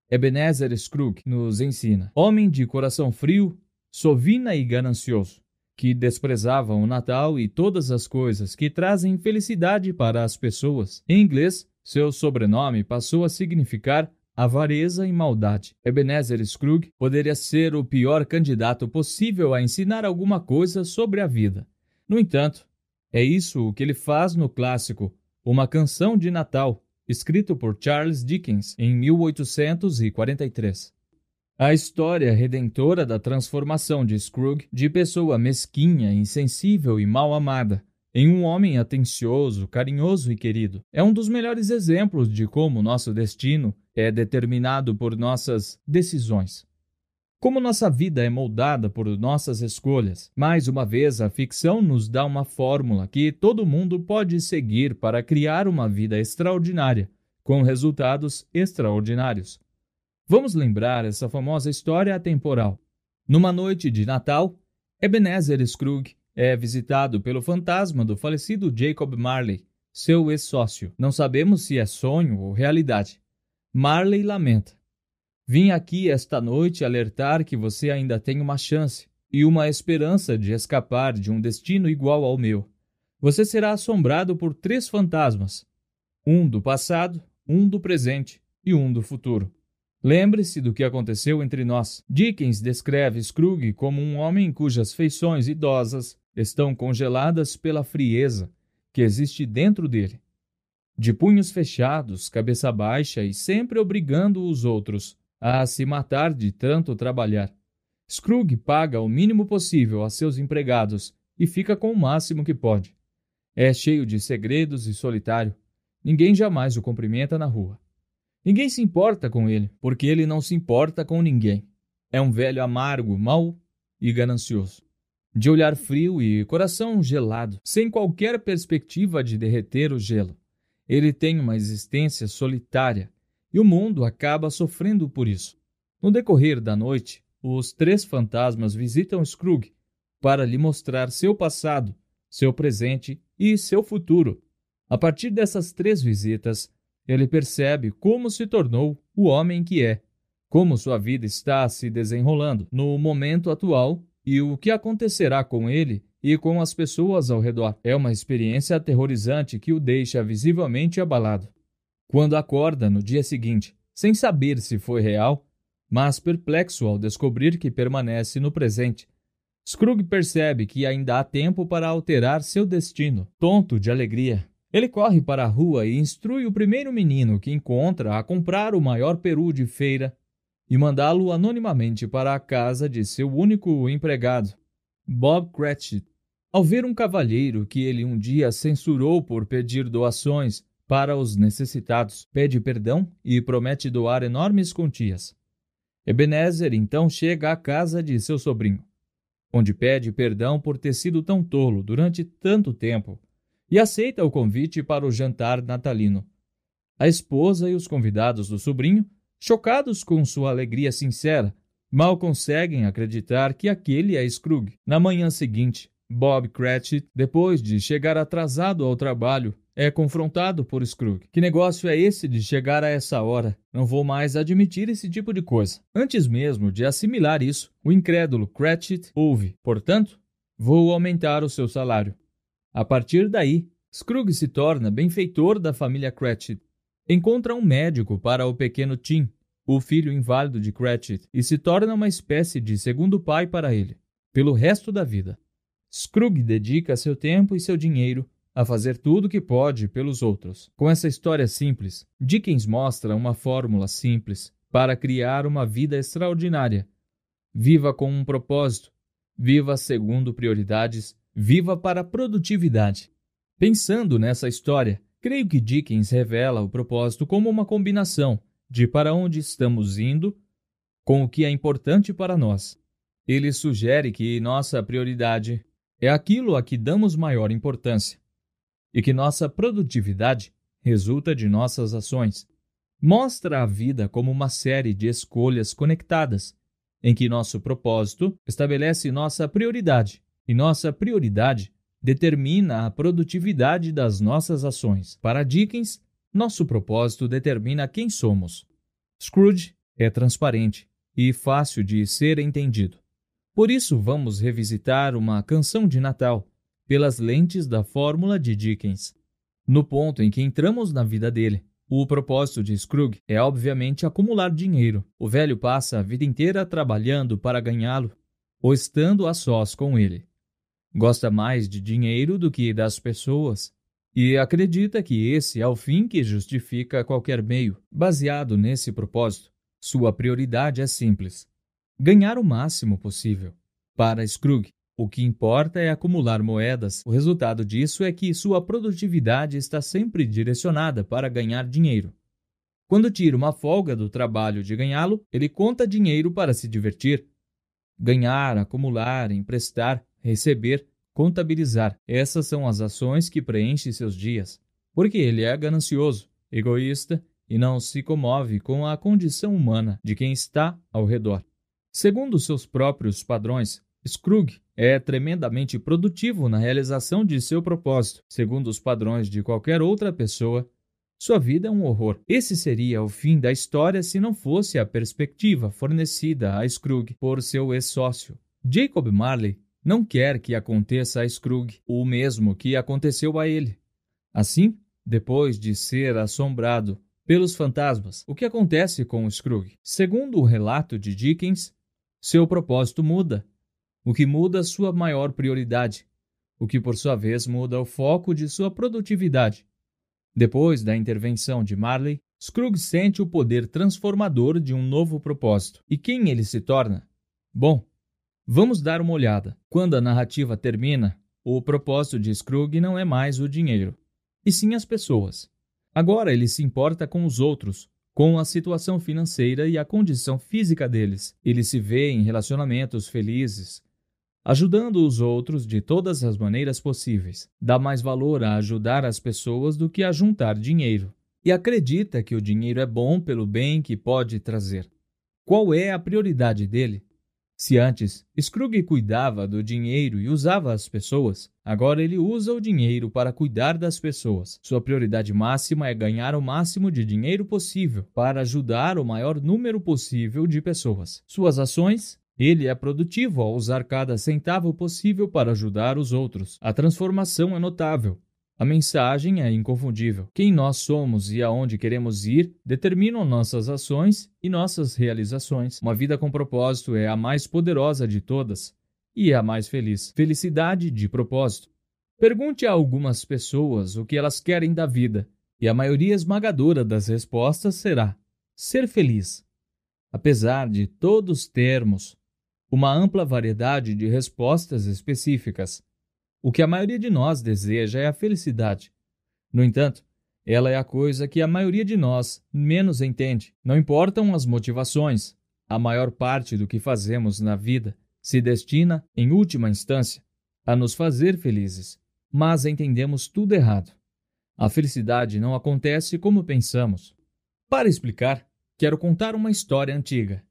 Ebenezer Scrooge nos ensina: homem de coração frio, sovina e ganancioso que desprezavam o Natal e todas as coisas que trazem felicidade para as pessoas. Em inglês, seu sobrenome passou a significar avareza e maldade. Ebenezer Scrooge poderia ser o pior candidato possível a ensinar alguma coisa sobre a vida. No entanto, é isso o que ele faz no clássico Uma Canção de Natal, escrito por Charles Dickens em 1843. A história redentora da transformação de Scrooge de pessoa mesquinha, insensível e mal amada em um homem atencioso, carinhoso e querido é um dos melhores exemplos de como nosso destino é determinado por nossas decisões. Como nossa vida é moldada por nossas escolhas, mais uma vez a ficção nos dá uma fórmula que todo mundo pode seguir para criar uma vida extraordinária, com resultados extraordinários. Vamos lembrar essa famosa história atemporal. Numa noite de Natal, Ebenezer Scrooge é visitado pelo fantasma do falecido Jacob Marley, seu ex-sócio. Não sabemos se é sonho ou realidade. Marley lamenta. Vim aqui esta noite alertar que você ainda tem uma chance e uma esperança de escapar de um destino igual ao meu. você será assombrado por três fantasmas: um do passado, um do presente e um do futuro. Lembre-se do que aconteceu entre nós. Dickens descreve Scrooge como um homem cujas feições idosas estão congeladas pela frieza que existe dentro dele. De punhos fechados, cabeça baixa e sempre obrigando os outros a se matar de tanto trabalhar. Scrooge paga o mínimo possível a seus empregados e fica com o máximo que pode. É cheio de segredos e solitário. Ninguém jamais o cumprimenta na rua. Ninguém se importa com ele, porque ele não se importa com ninguém. É um velho amargo, mau e ganancioso. De olhar frio e coração gelado, sem qualquer perspectiva de derreter o gelo. Ele tem uma existência solitária e o mundo acaba sofrendo por isso. No decorrer da noite, os três fantasmas visitam Scrooge para lhe mostrar seu passado, seu presente e seu futuro. A partir dessas três visitas, ele percebe como se tornou o homem que é, como sua vida está se desenrolando no momento atual e o que acontecerá com ele e com as pessoas ao redor. É uma experiência aterrorizante que o deixa visivelmente abalado. Quando acorda no dia seguinte, sem saber se foi real, mas perplexo ao descobrir que permanece no presente, Scrooge percebe que ainda há tempo para alterar seu destino. Tonto de alegria, ele corre para a rua e instrui o primeiro menino que encontra a comprar o maior peru de feira e mandá-lo anonimamente para a casa de seu único empregado, Bob Cratchit. Ao ver um cavalheiro que ele um dia censurou por pedir doações para os necessitados, pede perdão e promete doar enormes quantias. Ebenezer então chega à casa de seu sobrinho, onde pede perdão por ter sido tão tolo durante tanto tempo e aceita o convite para o jantar natalino. A esposa e os convidados do sobrinho, chocados com sua alegria sincera, mal conseguem acreditar que aquele é Scrooge. Na manhã seguinte, Bob Cratchit, depois de chegar atrasado ao trabalho, é confrontado por Scrooge. Que negócio é esse de chegar a essa hora? Não vou mais admitir esse tipo de coisa. Antes mesmo de assimilar isso, o incrédulo Cratchit ouve. Portanto, vou aumentar o seu salário. A partir daí, Scrooge se torna benfeitor da família Cratchit. Encontra um médico para o pequeno Tim, o filho inválido de Cratchit, e se torna uma espécie de segundo pai para ele, pelo resto da vida. Scrooge dedica seu tempo e seu dinheiro a fazer tudo o que pode pelos outros. Com essa história simples, Dickens mostra uma fórmula simples para criar uma vida extraordinária. Viva com um propósito, viva segundo prioridades Viva para a produtividade. Pensando nessa história, creio que Dickens revela o propósito como uma combinação de para onde estamos indo com o que é importante para nós. Ele sugere que nossa prioridade é aquilo a que damos maior importância e que nossa produtividade resulta de nossas ações. Mostra a vida como uma série de escolhas conectadas, em que nosso propósito estabelece nossa prioridade e nossa prioridade determina a produtividade das nossas ações. Para Dickens, nosso propósito determina quem somos. Scrooge é transparente e fácil de ser entendido. Por isso, vamos revisitar uma canção de Natal pelas lentes da fórmula de Dickens. No ponto em que entramos na vida dele, o propósito de Scrooge é obviamente acumular dinheiro. O velho passa a vida inteira trabalhando para ganhá-lo ou estando a sós com ele. Gosta mais de dinheiro do que das pessoas e acredita que esse é o fim que justifica qualquer meio. Baseado nesse propósito, sua prioridade é simples: ganhar o máximo possível. Para Scrooge, o que importa é acumular moedas. O resultado disso é que sua produtividade está sempre direcionada para ganhar dinheiro. Quando tira uma folga do trabalho de ganhá-lo, ele conta dinheiro para se divertir. Ganhar, acumular, emprestar receber, contabilizar. Essas são as ações que preenchem seus dias. Porque ele é ganancioso, egoísta e não se comove com a condição humana de quem está ao redor. Segundo seus próprios padrões, Scrooge é tremendamente produtivo na realização de seu propósito. Segundo os padrões de qualquer outra pessoa, sua vida é um horror. Esse seria o fim da história se não fosse a perspectiva fornecida a Scrooge por seu ex-sócio. Jacob Marley não quer que aconteça a Scrooge o mesmo que aconteceu a ele. Assim, depois de ser assombrado pelos fantasmas, o que acontece com Scrooge? Segundo o relato de Dickens, seu propósito muda, o que muda sua maior prioridade, o que por sua vez muda o foco de sua produtividade. Depois da intervenção de Marley, Scrooge sente o poder transformador de um novo propósito. E quem ele se torna? Bom, vamos dar uma olhada. Quando a narrativa termina, o propósito de Scrooge não é mais o dinheiro, e sim as pessoas. Agora ele se importa com os outros, com a situação financeira e a condição física deles. Ele se vê em relacionamentos felizes, ajudando os outros de todas as maneiras possíveis. Dá mais valor a ajudar as pessoas do que a juntar dinheiro e acredita que o dinheiro é bom pelo bem que pode trazer. Qual é a prioridade dele? Se antes Scrooge cuidava do dinheiro e usava as pessoas, agora ele usa o dinheiro para cuidar das pessoas. Sua prioridade máxima é ganhar o máximo de dinheiro possível para ajudar o maior número possível de pessoas. Suas ações ele é produtivo ao usar cada centavo possível para ajudar os outros. A transformação é notável. A mensagem é inconfundível. Quem nós somos e aonde queremos ir determinam nossas ações e nossas realizações. Uma vida com propósito é a mais poderosa de todas e é a mais feliz. Felicidade de propósito. Pergunte a algumas pessoas o que elas querem da vida, e a maioria esmagadora das respostas será: ser feliz. Apesar de todos termos uma ampla variedade de respostas específicas, o que a maioria de nós deseja é a felicidade. No entanto, ela é a coisa que a maioria de nós menos entende. Não importam as motivações, a maior parte do que fazemos na vida se destina, em última instância, a nos fazer felizes. Mas entendemos tudo errado. A felicidade não acontece como pensamos. Para explicar, quero contar uma história antiga.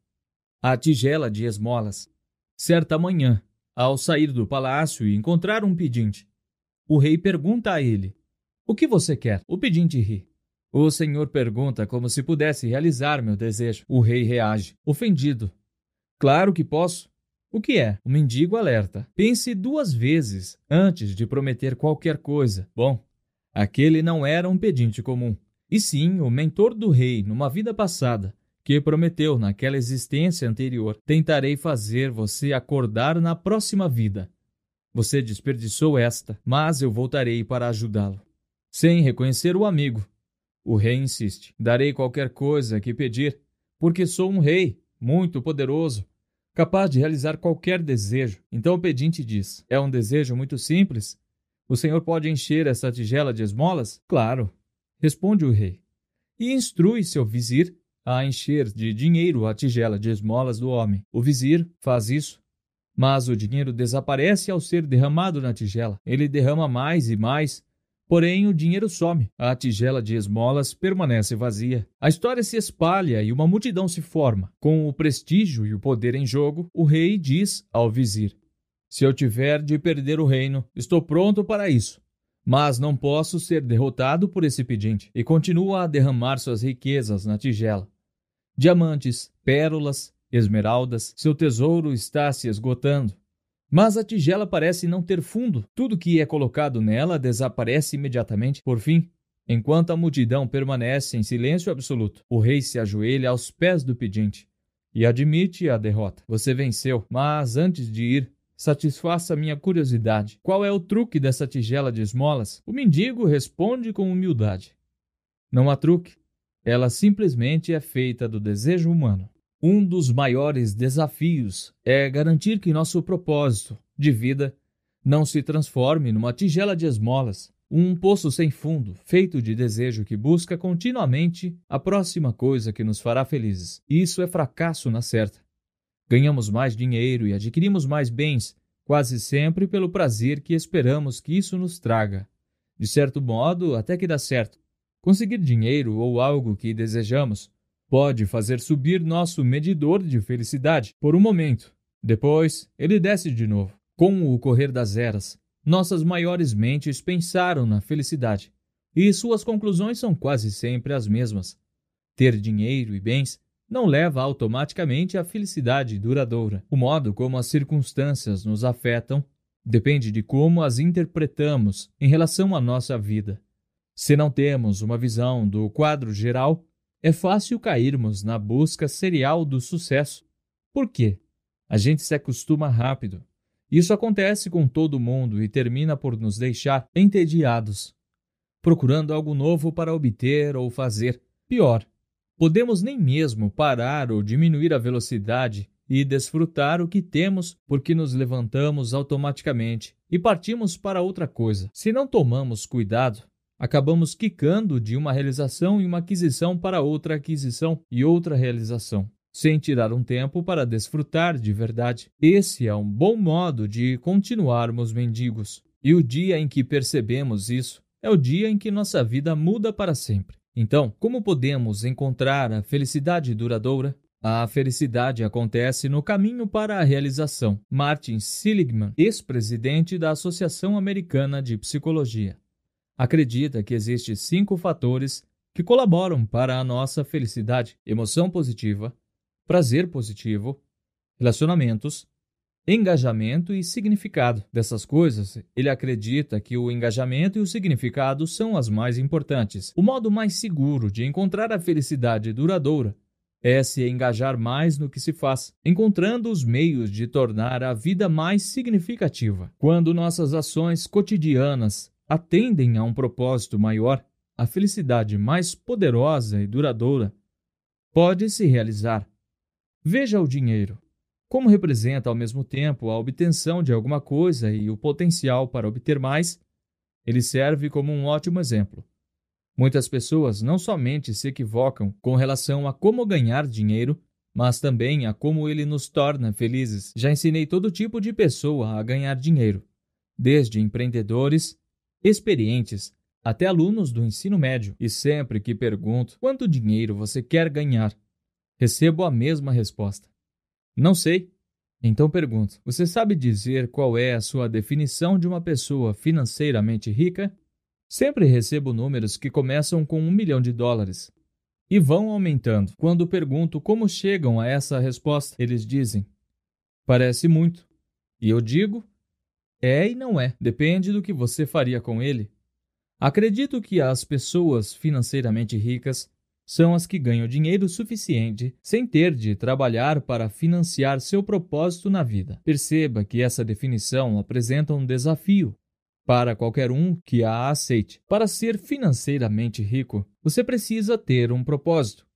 A tigela de esmolas. Certa manhã, ao sair do palácio e encontrar um pedinte, o rei pergunta a ele: O que você quer? O pedinte ri. O senhor pergunta como se pudesse realizar meu desejo. O rei reage, ofendido. Claro que posso. O que é? O mendigo alerta. Pense duas vezes antes de prometer qualquer coisa. Bom, aquele não era um pedinte comum, e sim o mentor do rei numa vida passada, que prometeu naquela existência anterior: Tentarei fazer você acordar na próxima vida. Você desperdiçou esta, mas eu voltarei para ajudá-lo. Sem reconhecer o amigo, o rei insiste: Darei qualquer coisa que pedir, porque sou um rei muito poderoso, capaz de realizar qualquer desejo. Então o pedinte diz: É um desejo muito simples. O senhor pode encher essa tigela de esmolas? Claro, responde o rei. E instrui seu vizir a encher de dinheiro a tigela de esmolas do homem. O vizir faz isso, mas o dinheiro desaparece ao ser derramado na tigela. Ele derrama mais e mais, porém o dinheiro some. A tigela de esmolas permanece vazia. A história se espalha e uma multidão se forma. Com o prestígio e o poder em jogo, o rei diz ao vizir: Se eu tiver de perder o reino, estou pronto para isso. Mas não posso ser derrotado por esse pedinte. E continua a derramar suas riquezas na tigela diamantes, pérolas, esmeraldas, seu tesouro está se esgotando. Mas a tigela parece não ter fundo. Tudo que é colocado nela desaparece imediatamente. Por fim, enquanto a multidão permanece em silêncio absoluto, o rei se ajoelha aos pés do pedinte e admite a derrota. Você venceu, mas antes de ir, satisfaça minha curiosidade. Qual é o truque dessa tigela de esmolas? O mendigo responde com humildade: Não há truque. Ela simplesmente é feita do desejo humano. Um dos maiores desafios é garantir que nosso propósito de vida não se transforme numa tigela de esmolas, um poço sem fundo, feito de desejo que busca continuamente a próxima coisa que nos fará felizes. Isso é fracasso na certa. Ganhamos mais dinheiro e adquirimos mais bens, quase sempre pelo prazer que esperamos que isso nos traga. De certo modo, até que dá certo. Conseguir dinheiro ou algo que desejamos pode fazer subir nosso medidor de felicidade por um momento. Depois, ele desce de novo. Com o correr das eras, nossas maiores mentes pensaram na felicidade, e suas conclusões são quase sempre as mesmas. Ter dinheiro e bens não leva automaticamente à felicidade duradoura. O modo como as circunstâncias nos afetam depende de como as interpretamos em relação à nossa vida. Se não temos uma visão do quadro geral, é fácil cairmos na busca serial do sucesso. Por quê? A gente se acostuma rápido. Isso acontece com todo mundo e termina por nos deixar entediados, procurando algo novo para obter ou fazer. Pior, podemos nem mesmo parar ou diminuir a velocidade e desfrutar o que temos porque nos levantamos automaticamente e partimos para outra coisa. Se não tomamos cuidado, acabamos quicando de uma realização e uma aquisição para outra aquisição e outra realização, sem tirar um tempo para desfrutar de verdade. Esse é um bom modo de continuarmos mendigos. E o dia em que percebemos isso é o dia em que nossa vida muda para sempre. Então, como podemos encontrar a felicidade duradoura? A felicidade acontece no caminho para a realização. Martin Seligman, ex-presidente da Associação Americana de Psicologia, acredita que existem cinco fatores que colaboram para a nossa felicidade: emoção positiva, prazer positivo, relacionamentos, engajamento e significado. Dessas coisas, ele acredita que o engajamento e o significado são as mais importantes. O modo mais seguro de encontrar a felicidade duradoura é se engajar mais no que se faz, encontrando os meios de tornar a vida mais significativa. Quando nossas ações cotidianas atendem a um propósito maior, a felicidade mais poderosa e duradoura pode se realizar. Veja o dinheiro. Como representa ao mesmo tempo a obtenção de alguma coisa e o potencial para obter mais, ele serve como um ótimo exemplo. Muitas pessoas não somente se equivocam com relação a como ganhar dinheiro, mas também a como ele nos torna felizes. Já ensinei todo tipo de pessoa a ganhar dinheiro, desde empreendedores, experientes, até alunos do ensino médio, e sempre que pergunto quanto dinheiro você quer ganhar, recebo a mesma resposta: não sei. Então pergunto: você sabe dizer qual é a sua definição de uma pessoa financeiramente rica? Sempre recebo números que começam com um milhão de dólares e vão aumentando. Quando pergunto como chegam a essa resposta, eles dizem: parece muito. E eu digo: é e não é. Depende do que você faria com ele. Acredito que as pessoas financeiramente ricas são as que ganham dinheiro suficiente sem ter de trabalhar para financiar seu propósito na vida. Perceba que essa definição apresenta um desafio para qualquer um que a aceite. Para ser financeiramente rico, você precisa ter um propósito.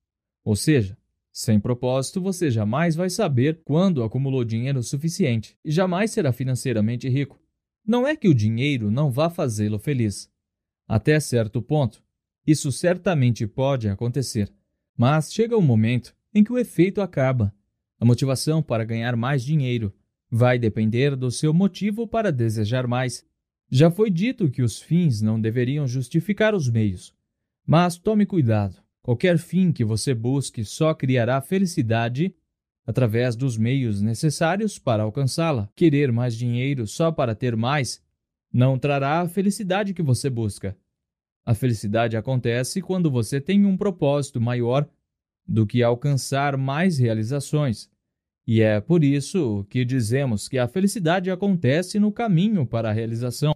Ou seja, sem propósito, você jamais vai saber quando acumulou dinheiro suficiente e jamais será financeiramente rico. Não é que o dinheiro não vá fazê-lo feliz. Até certo ponto, isso certamente pode acontecer, mas chega um momento em que o efeito acaba. A motivação para ganhar mais dinheiro vai depender do seu motivo para desejar mais. Já foi dito que os fins não deveriam justificar os meios. Mas tome cuidado. Qualquer fim que você busque só criará felicidade através dos meios necessários para alcançá-la. Querer mais dinheiro só para ter mais não trará a felicidade que você busca. A felicidade acontece quando você tem um propósito maior do que alcançar mais realizações. E é por isso que dizemos que a felicidade acontece no caminho para a realização.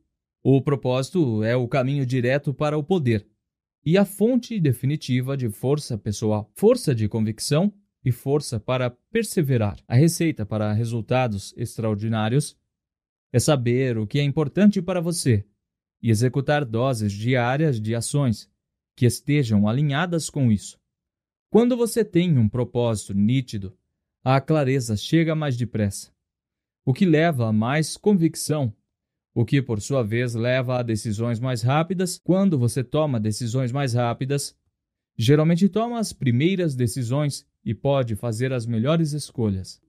O propósito é o caminho direto para o poder e a fonte definitiva de força pessoal, força de convicção e força para perseverar. A receita para resultados extraordinários é saber o que é importante para você e executar doses diárias de ações que estejam alinhadas com isso. Quando você tem um propósito nítido, a clareza chega mais depressa, o que leva a mais convicção, o que por sua vez leva a decisões mais rápidas. Quando você toma decisões mais rápidas, Geralmente toma as primeiras decisões e pode fazer as melhores escolhas.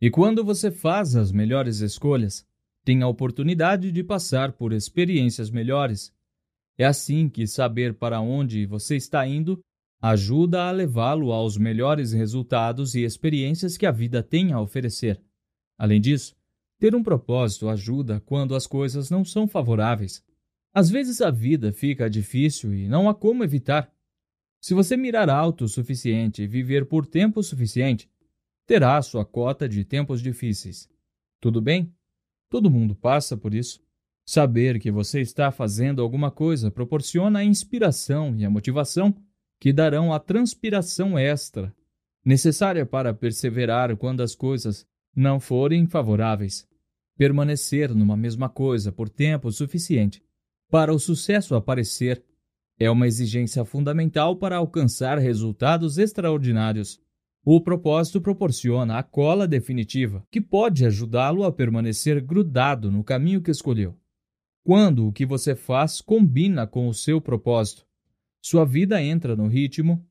E quando você faz as melhores escolhas, tem a oportunidade de passar por experiências melhores. É assim que saber para onde você está indo ajuda a levá-lo aos melhores resultados e experiências que a vida tem a oferecer. Além disso, ter um propósito ajuda quando as coisas não são favoráveis. Às vezes a vida fica difícil e não há como evitar. Se você mirar alto o suficiente e viver por tempo suficiente, terá sua cota de tempos difíceis. Tudo bem? Todo mundo passa por isso. Saber que você está fazendo alguma coisa proporciona a inspiração e a motivação que darão a transpiração extra necessária para perseverar quando as coisas não forem favoráveis. Permanecer numa mesma coisa por tempo suficiente para o sucesso aparecer é uma exigência fundamental para alcançar resultados extraordinários. O propósito proporciona a cola definitiva, que pode ajudá-lo a permanecer grudado no caminho que escolheu. Quando o que você faz combina com o seu propósito, sua vida entra no ritmo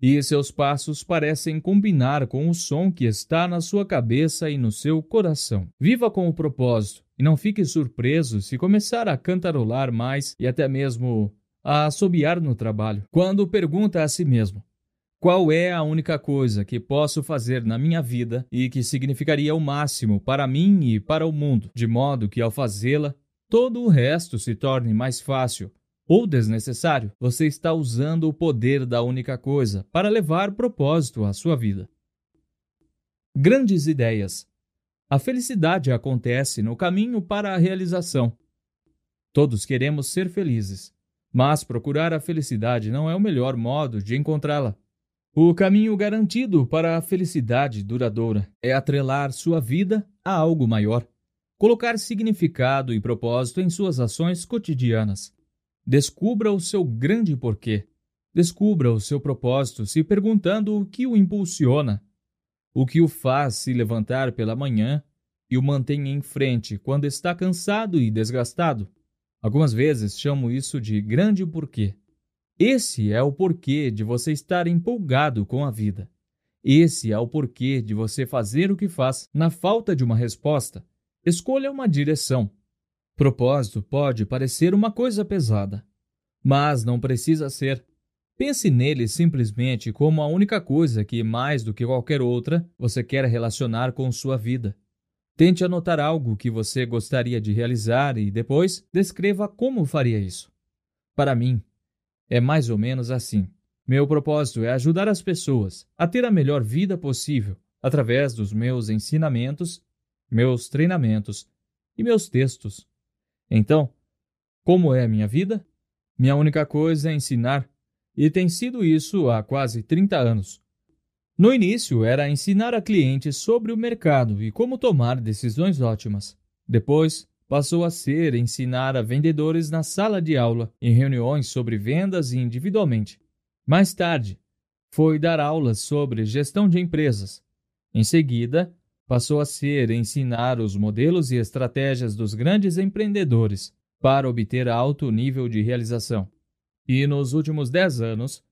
e seus passos parecem combinar com o som que está na sua cabeça e no seu coração. Viva com o propósito e não fique surpreso se começar a cantarolar mais e até mesmo a assobiar no trabalho. Quando pergunta a si mesmo: qual é a única coisa que posso fazer na minha vida e que significaria o máximo para mim e para o mundo, de modo que ao fazê-la, todo o resto se torne mais fácil ou desnecessário, você está usando o poder da única coisa para levar propósito à sua vida. Grandes ideias. A felicidade acontece no caminho para a realização. Todos queremos ser felizes, mas procurar a felicidade não é o melhor modo de encontrá-la. O caminho garantido para a felicidade duradoura é atrelar sua vida a algo maior, colocar significado e propósito em suas ações cotidianas. Descubra o seu grande porquê. Descubra o seu propósito se perguntando o que o impulsiona, o que o faz se levantar pela manhã e o mantém em frente quando está cansado e desgastado. Algumas vezes chamo isso de grande porquê. Esse é o porquê de você estar empolgado com a vida. Esse é o porquê de você fazer o que faz na falta de uma resposta. Escolha uma direção. Propósito pode parecer uma coisa pesada, mas não precisa ser. Pense nele simplesmente como a única coisa que, mais do que qualquer outra, você quer relacionar com sua vida. Tente anotar algo que você gostaria de realizar e depois descreva como faria isso. Para mim, é mais ou menos assim. Meu propósito é ajudar as pessoas a ter a melhor vida possível através dos meus ensinamentos, meus treinamentos e meus textos. Então, como é a minha vida? Minha única coisa é ensinar, e tem sido isso há quase 30 anos. No início era ensinar a clientes sobre o mercado e como tomar decisões ótimas. Depois, passou a ser ensinar a vendedores na sala de aula, em reuniões sobre vendas e individualmente. Mais tarde, foi dar aulas sobre gestão de empresas. Em seguida, passou a ser ensinar os modelos e estratégias dos grandes empreendedores para obter alto nível de realização. E nos últimos dez anos,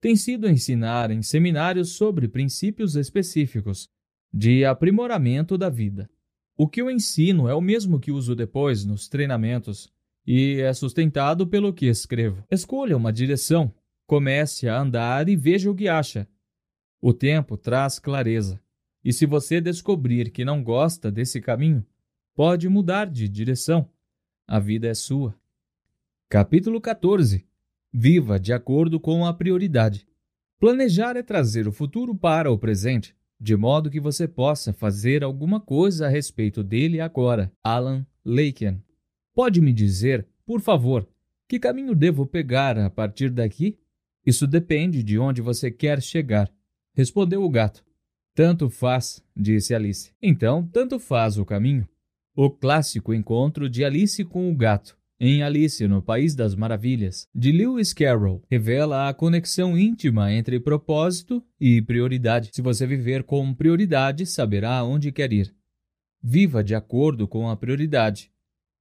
tem sido ensinar em seminários sobre princípios específicos de aprimoramento da vida. O que eu ensino é o mesmo que uso depois nos treinamentos e é sustentado pelo que escrevo. Escolha uma direção, comece a andar e veja o que acha. O tempo traz clareza. E se você descobrir que não gosta desse caminho, pode mudar de direção. A vida é sua. Capítulo 14 Viva de acordo com a prioridade. Planejar é trazer o futuro para o presente, de modo que você possa fazer alguma coisa a respeito dele agora. Alan Laken. Pode me dizer, por favor, que caminho devo pegar a partir daqui? Isso depende de onde você quer chegar, respondeu o gato. Tanto faz, disse Alice. Então, tanto faz o caminho. O clássico encontro de Alice com o gato, em Alice no País das Maravilhas, de Lewis Carroll, revela a conexão íntima entre propósito e prioridade. Se você viver com prioridade, saberá onde quer ir. Viva de acordo com a prioridade,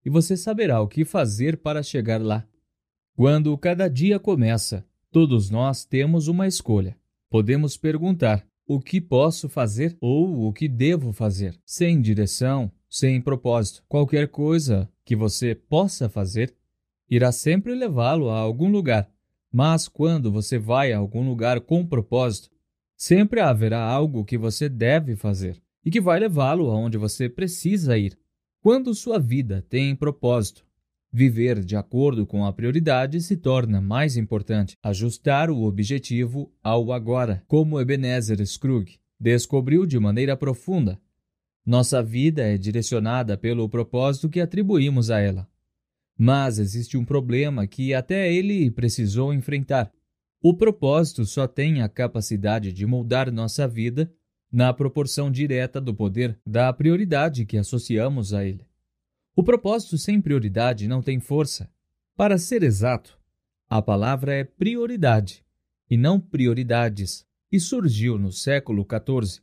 e você saberá o que fazer para chegar lá. Quando cada dia começa, Todos nós temos uma escolha. Podemos perguntar: o que posso fazer ou o que devo fazer? Sem direção, sem propósito. Qualquer coisa que você possa fazer irá sempre levá-lo a algum lugar. Mas quando você vai a algum lugar com propósito, sempre haverá algo que você deve fazer e que vai levá-lo aonde você precisa ir. Quando sua vida tem propósito, Viver de acordo com a prioridade se torna mais importante. Ajustar o objetivo ao agora, como Ebenezer Scrooge descobriu de maneira profunda. Nossa vida é direcionada pelo propósito que atribuímos a ela. Mas existe um problema que até ele precisou enfrentar. O propósito só tem a capacidade de moldar nossa vida na proporção direta do poder da prioridade que associamos a ele. O propósito sem prioridade não tem força. Para ser exato, a palavra é prioridade e não prioridades, e surgiu no século XIV,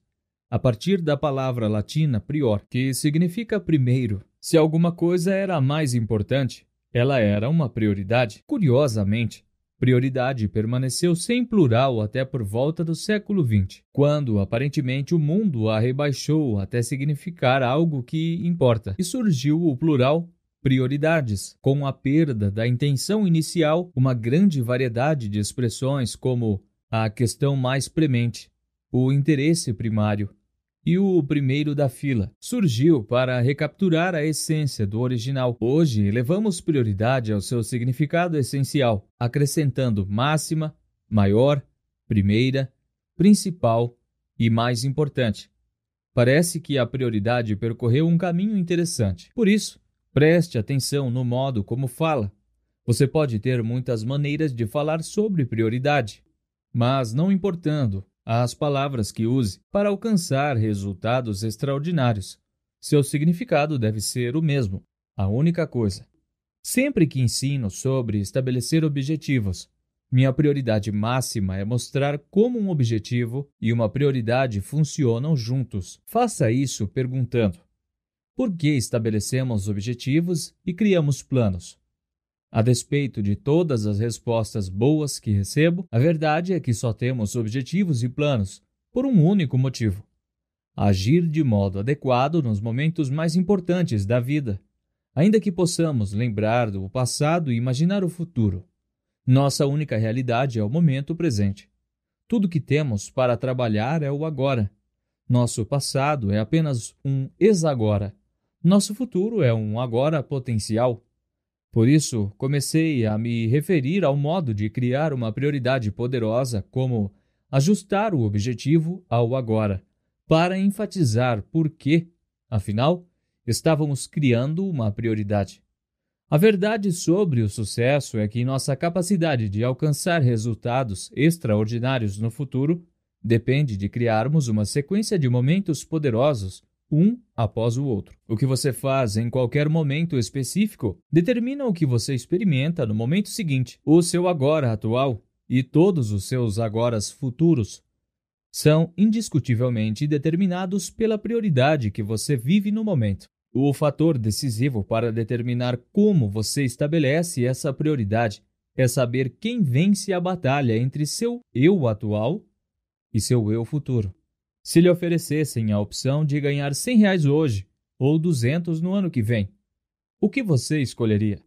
a partir da palavra latina prior, que significa primeiro. Se alguma coisa era mais importante, ela era uma prioridade. Curiosamente, Prioridade permaneceu sem plural até por volta do século XX, quando aparentemente o mundo a rebaixou até significar algo que importa, e surgiu o plural prioridades. Com a perda da intenção inicial, uma grande variedade de expressões como a questão mais premente, o interesse primário, e o primeiro da fila. Surgiu para recapturar a essência do original. Hoje, elevamos prioridade ao seu significado essencial, acrescentando máxima, maior, primeira, principal e mais importante. Parece que a prioridade percorreu um caminho interessante. Por isso, preste atenção no modo como fala. Você pode ter muitas maneiras de falar sobre prioridade, mas não importando as palavras que use para alcançar resultados extraordinários. Seu significado deve ser o mesmo, a única coisa. Sempre que ensino sobre estabelecer objetivos, minha prioridade máxima é mostrar como um objetivo e uma prioridade funcionam juntos. Faça isso perguntando: por que estabelecemos objetivos e criamos planos? A despeito de todas as respostas boas que recebo, a verdade é que só temos objetivos e planos por um único motivo: agir de modo adequado nos momentos mais importantes da vida, ainda que possamos lembrar do passado e imaginar o futuro. Nossa única realidade é o momento presente. Tudo que temos para trabalhar é o agora. Nosso passado é apenas um ex-agora. Nosso futuro é um agora potencial. Por isso, comecei a me referir ao modo de criar uma prioridade poderosa como ajustar o objetivo ao agora, para enfatizar por que, afinal, estávamos criando uma prioridade. A verdade sobre o sucesso é que nossa capacidade de alcançar resultados extraordinários no futuro depende de criarmos uma sequência de momentos poderosos um após o outro. O que você faz em qualquer momento específico determina o que você experimenta no momento seguinte. O seu agora atual e todos os seus agoras futuros são indiscutivelmente determinados pela prioridade que você vive no momento. O fator decisivo para determinar como você estabelece essa prioridade é saber quem vence a batalha entre seu eu atual e seu eu futuro. Se lhe oferecessem a opção de ganhar 100 reais hoje ou 200 no ano que vem, o que você escolheria?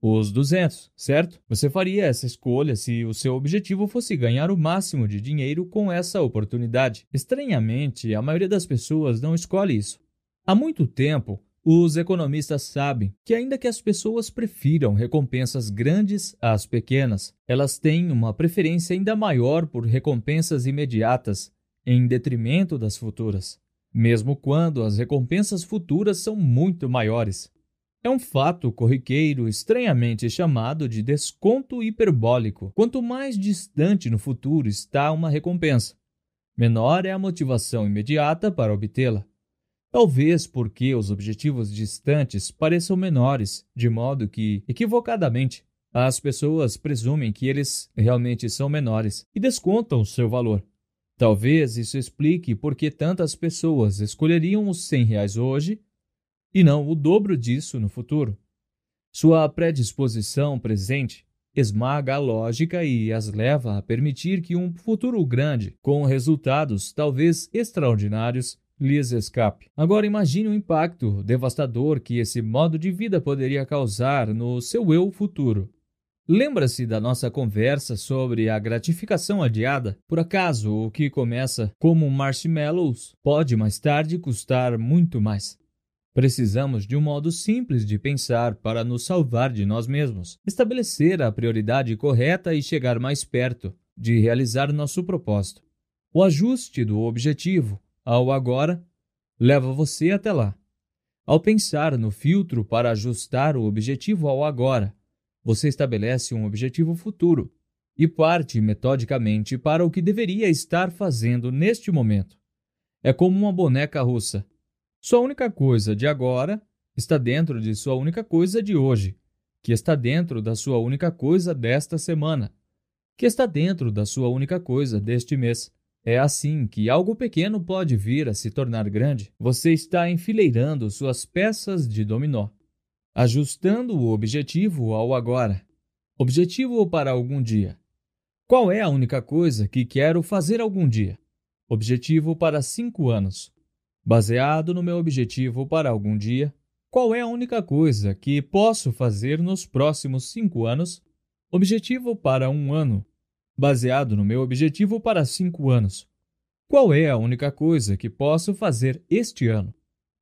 Os 200, certo? Você faria essa escolha se o seu objetivo fosse ganhar o máximo de dinheiro com essa oportunidade. Estranhamente, a maioria das pessoas não escolhe isso. Há muito tempo, os economistas sabem que, ainda que as pessoas prefiram recompensas grandes às pequenas, elas têm uma preferência ainda maior por recompensas imediatas em detrimento das futuras, mesmo quando as recompensas futuras são muito maiores. É um fato corriqueiro estranhamente chamado de desconto hiperbólico. Quanto mais distante no futuro está uma recompensa, menor é a motivação imediata para obtê-la. Talvez porque os objetivos distantes pareçam menores, de modo que, equivocadamente, as pessoas presumem que eles realmente são menores e descontam seu valor. Talvez isso explique por que tantas pessoas escolheriam os 100 reais hoje e não o dobro disso no futuro. Sua predisposição presente esmaga a lógica e as leva a permitir que um futuro grande, com resultados talvez extraordinários, lhes escape. Agora imagine o impacto devastador que esse modo de vida poderia causar no seu eu futuro. Lembra-se da nossa conversa sobre a gratificação adiada? Por acaso, o que começa como marshmallows pode mais tarde custar muito mais. Precisamos de um modo simples de pensar para nos salvar de nós mesmos, estabelecer a prioridade correta e chegar mais perto de realizar nosso propósito. O ajuste do objetivo ao agora leva você até lá. Ao pensar no filtro para ajustar o objetivo ao agora, você estabelece um objetivo futuro e parte metodicamente para o que deveria estar fazendo neste momento. É como uma boneca russa sua única coisa de agora está dentro de sua única coisa de hoje, que está dentro da sua única coisa desta semana, que está dentro da sua única coisa deste mês. É assim que algo pequeno pode vir a se tornar grande. Você está enfileirando suas peças de dominó, ajustando o objetivo ao agora. Objetivo para algum dia. Qual é a única coisa que quero fazer algum dia? Objetivo para cinco anos. Baseado no meu objetivo para algum dia, qual é a única coisa que posso fazer nos próximos cinco anos? Objetivo para um ano. Baseado no meu objetivo para cinco anos. Qual é a única coisa que posso fazer este ano?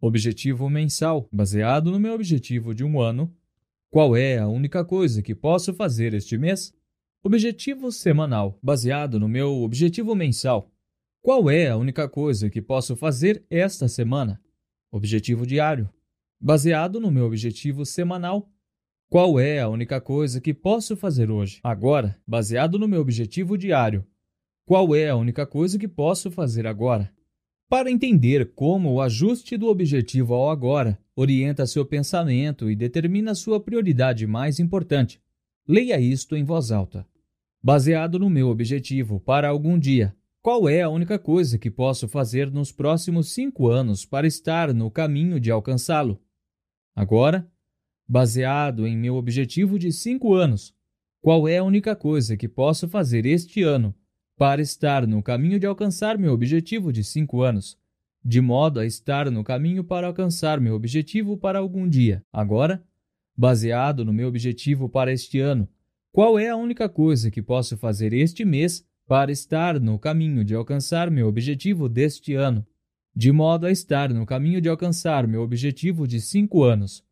Objetivo mensal. Baseado no meu objetivo de um ano. Qual é a única coisa que posso fazer este mês? Objetivo semanal. Baseado no meu objetivo mensal. Qual é a única coisa que posso fazer esta semana? Objetivo diário. Baseado no meu objetivo semanal. Qual é a única coisa que posso fazer hoje? Agora, baseado no meu objetivo diário. Qual é a única coisa que posso fazer agora? Para entender como o ajuste do objetivo ao agora orienta seu pensamento e determina sua prioridade mais importante, leia isto em voz alta. Baseado no meu objetivo para algum dia, qual é a única coisa que posso fazer nos próximos cinco anos para estar no caminho de alcançá-lo? Agora, baseado em meu objetivo de cinco anos, qual é a única coisa que posso fazer este ano para estar no caminho de alcançar meu objetivo de cinco anos, de modo a estar no caminho para alcançar meu objetivo para algum dia? Agora, baseado no meu objetivo para este ano, qual é a única coisa que posso fazer este mês para estar no caminho de alcançar meu objetivo deste ano, de modo a estar no caminho de alcançar meu objetivo de cinco anos,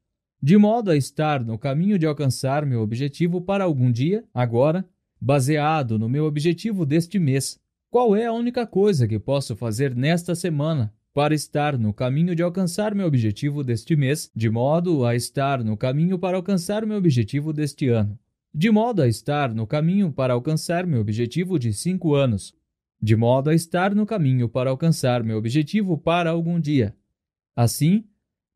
de modo a estar no caminho de alcançar meu objetivo para algum dia, agora, baseado no meu objetivo deste mês. Qual é a única coisa que posso fazer nesta semana para estar no caminho de alcançar meu objetivo deste mês, de modo a estar no caminho para alcançar meu objetivo deste ano? de modo a estar no caminho para alcançar meu objetivo de cinco anos, de modo a estar no caminho para alcançar meu objetivo para algum dia. Assim,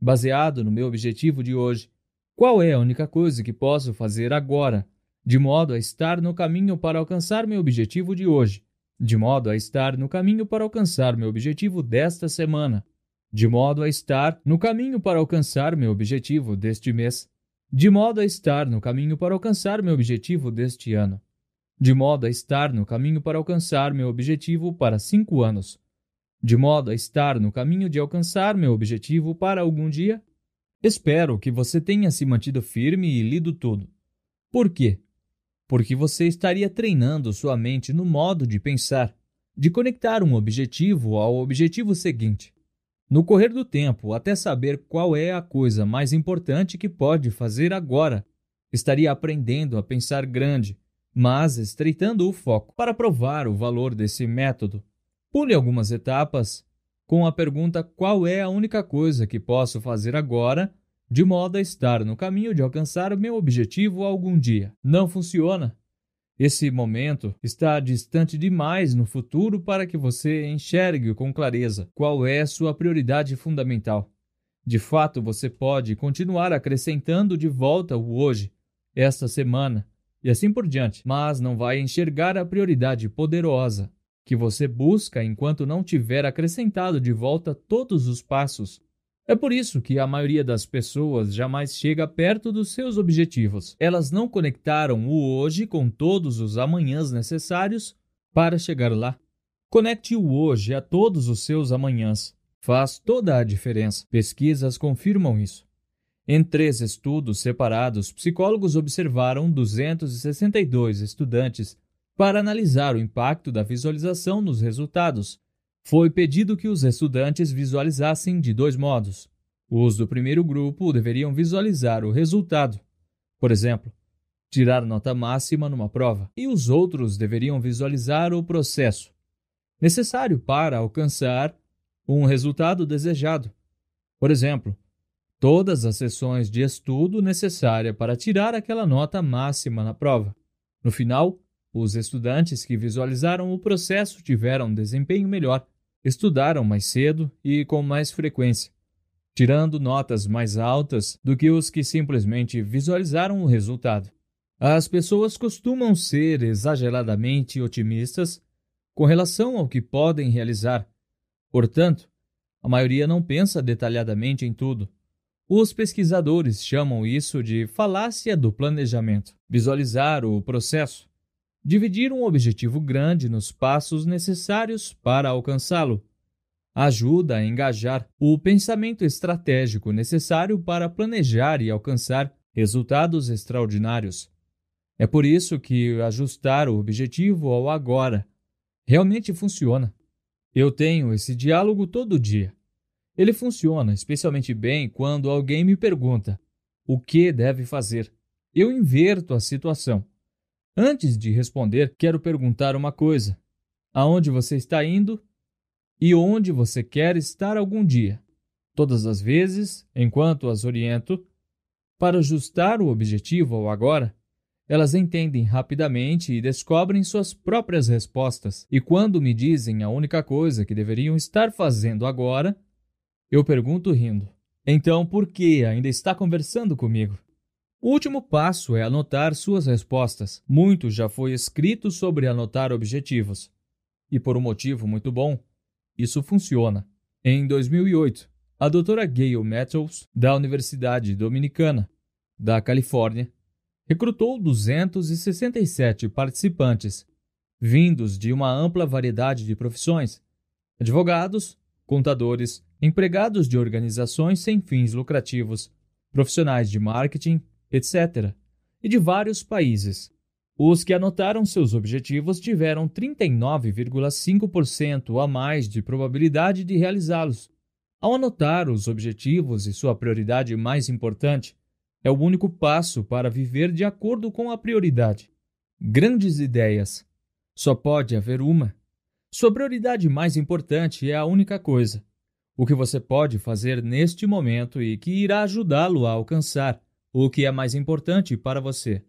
baseado no meu objetivo de hoje, qual é a única coisa que posso fazer agora, de modo a estar no caminho para alcançar meu objetivo de hoje, de modo a estar no caminho para alcançar meu objetivo desta semana, de modo a estar no caminho para alcançar meu objetivo deste mês de modo a estar no caminho para alcançar meu objetivo deste ano, de modo a estar no caminho para alcançar meu objetivo para cinco anos, de modo a estar no caminho de alcançar meu objetivo para algum dia? Espero que você tenha se mantido firme e lido tudo. Por quê? Porque você estaria treinando sua mente no modo de pensar, de conectar um objetivo ao objetivo seguinte no correr do tempo, até saber qual é a coisa mais importante que pode fazer agora. Estaria aprendendo a pensar grande, mas estreitando o foco para provar o valor desse método. Pule algumas etapas com a pergunta: qual é a única coisa que posso fazer agora, de modo a estar no caminho de alcançar o meu objetivo algum dia? Não funciona. Esse momento está distante demais no futuro para que você enxergue com clareza qual é sua prioridade fundamental. De fato, você pode continuar acrescentando de volta o hoje, esta semana e assim por diante, mas não vai enxergar a prioridade poderosa que você busca enquanto não tiver acrescentado de volta todos os passos É por isso que a maioria das pessoas jamais chega perto dos seus objetivos. Elas não conectaram o hoje com todos os amanhãs necessários para chegar lá. Conecte o hoje a todos os seus amanhãs. Faz toda a diferença. Pesquisas confirmam isso. Em três estudos separados, psicólogos observaram 262 estudantes para analisar o impacto da visualização nos resultados. Foi pedido que os estudantes visualizassem de dois modos. Os do primeiro grupo deveriam visualizar o resultado, por exemplo, tirar nota máxima numa prova, e os outros deveriam visualizar o processo necessário para alcançar um resultado desejado. Por exemplo, todas as sessões de estudo necessárias para tirar aquela nota máxima na prova. No final, os estudantes que visualizaram o processo tiveram um desempenho melhor, estudaram mais cedo e com mais frequência, tirando notas mais altas do que os que simplesmente visualizaram o resultado. As pessoas costumam ser exageradamente otimistas com relação ao que podem realizar. Portanto, a maioria não pensa detalhadamente em tudo. Os pesquisadores chamam isso de falácia do planejamento. Visualizar o processo. Dividir um objetivo grande nos passos necessários para alcançá-lo. Ajuda a engajar o pensamento estratégico necessário para planejar e alcançar resultados extraordinários. É por isso que ajustar o objetivo ao agora realmente funciona. Eu tenho esse diálogo todo dia. Ele funciona especialmente bem quando alguém me pergunta o que deve fazer. Eu inverto a situação. Antes de responder, quero perguntar uma coisa: aonde você está indo e onde você quer estar algum dia? Todas as vezes, enquanto as oriento, para ajustar o objetivo ao agora, elas entendem rapidamente e descobrem suas próprias respostas. E quando me dizem a única coisa que deveriam estar fazendo agora, eu pergunto rindo. Então, por que ainda está conversando comigo? O último passo é anotar suas respostas. Muito já foi escrito sobre anotar objetivos. E por um motivo muito bom, isso funciona. Em 2008, a doutora Gail Matthews, da Universidade Dominicana, da Califórnia, recrutou 267 participantes, vindos de uma ampla variedade de profissões: advogados, contadores, empregados de organizações sem fins lucrativos, profissionais de marketing, etc., e de vários países. Os que anotaram seus objetivos tiveram 39,5% a mais de probabilidade de realizá-los. Ao anotar os objetivos e sua prioridade mais importante, é o único passo para viver de acordo com a prioridade. Grandes ideias. Só pode haver uma. Sua prioridade mais importante é a única coisa o que você pode fazer neste momento e que irá ajudá-lo a alcançar o que é mais importante para você.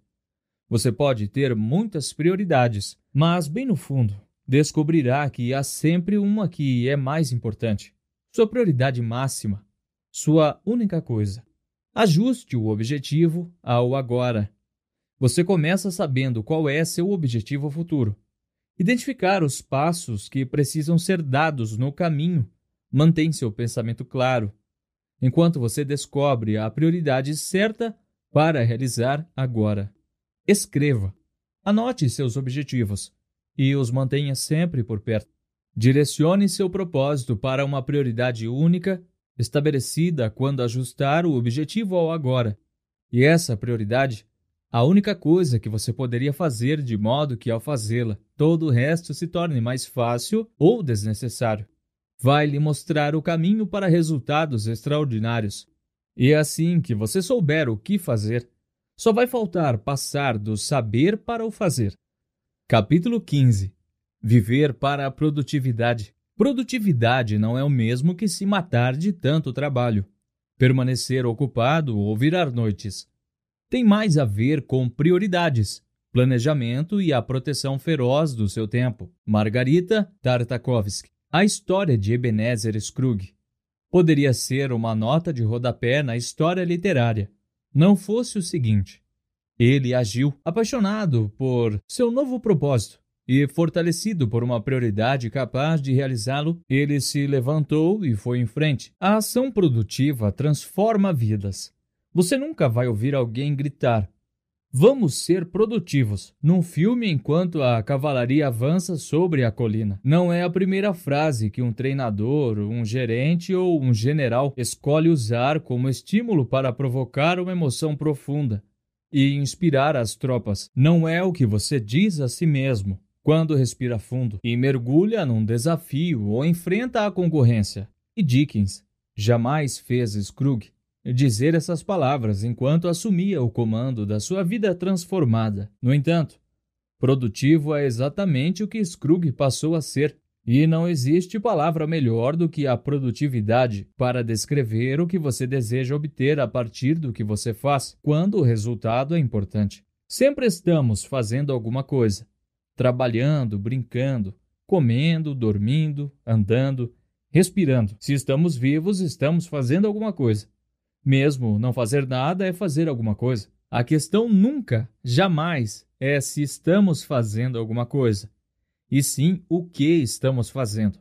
Você pode ter muitas prioridades, mas bem no fundo, descobrirá que há sempre uma que é mais importante. Sua prioridade máxima, sua única coisa. Ajuste o objetivo ao agora. Você começa sabendo qual é seu objetivo futuro. Identificar os passos que precisam ser dados no caminho mantém seu pensamento claro, enquanto você descobre a prioridade certa para realizar agora. Escreva, anote seus objetivos e os mantenha sempre por perto. Direcione seu propósito para uma prioridade única, estabelecida quando ajustar o objetivo ao agora. E essa prioridade, a única coisa que você poderia fazer de modo que, ao fazê-la, todo o resto se torne mais fácil ou desnecessário vai lhe mostrar o caminho para resultados extraordinários. E é assim que você souber o que fazer, só vai faltar passar do saber para o fazer. Capítulo 15 Viver para a produtividade. Produtividade não é o mesmo que se matar de tanto trabalho, permanecer ocupado ou virar noites. Tem mais a ver com prioridades, planejamento e a proteção feroz do seu tempo. Margarita Tartakovsky a história de Ebenezer Scrooge poderia ser uma nota de rodapé na história literária, não fosse o seguinte. Ele agiu apaixonado por seu novo propósito e, fortalecido por uma prioridade capaz de realizá-lo, ele se levantou e foi em frente. A ação produtiva transforma vidas. Você nunca vai ouvir alguém gritar: Vamos ser produtivos num filme enquanto a cavalaria avança sobre a colina. Não é a primeira frase que um treinador, um gerente ou um general escolhe usar como estímulo para provocar uma emoção profunda e inspirar as tropas. Não é o que você diz a si mesmo quando respira fundo e mergulha num desafio ou enfrenta a concorrência. E Dickens jamais fez Scrooge dizer essas palavras enquanto assumia o comando da sua vida transformada. No entanto, produtivo é exatamente o que Scrooge passou a ser, e não existe palavra melhor do que a produtividade para descrever o que você deseja obter a partir do que você faz, quando o resultado é importante. Sempre estamos fazendo alguma coisa, trabalhando, brincando, comendo, dormindo, andando, respirando. Se estamos vivos, estamos fazendo alguma coisa. Mesmo não fazer nada é fazer alguma coisa. A questão nunca, jamais, é se estamos fazendo alguma coisa, e sim o que estamos fazendo.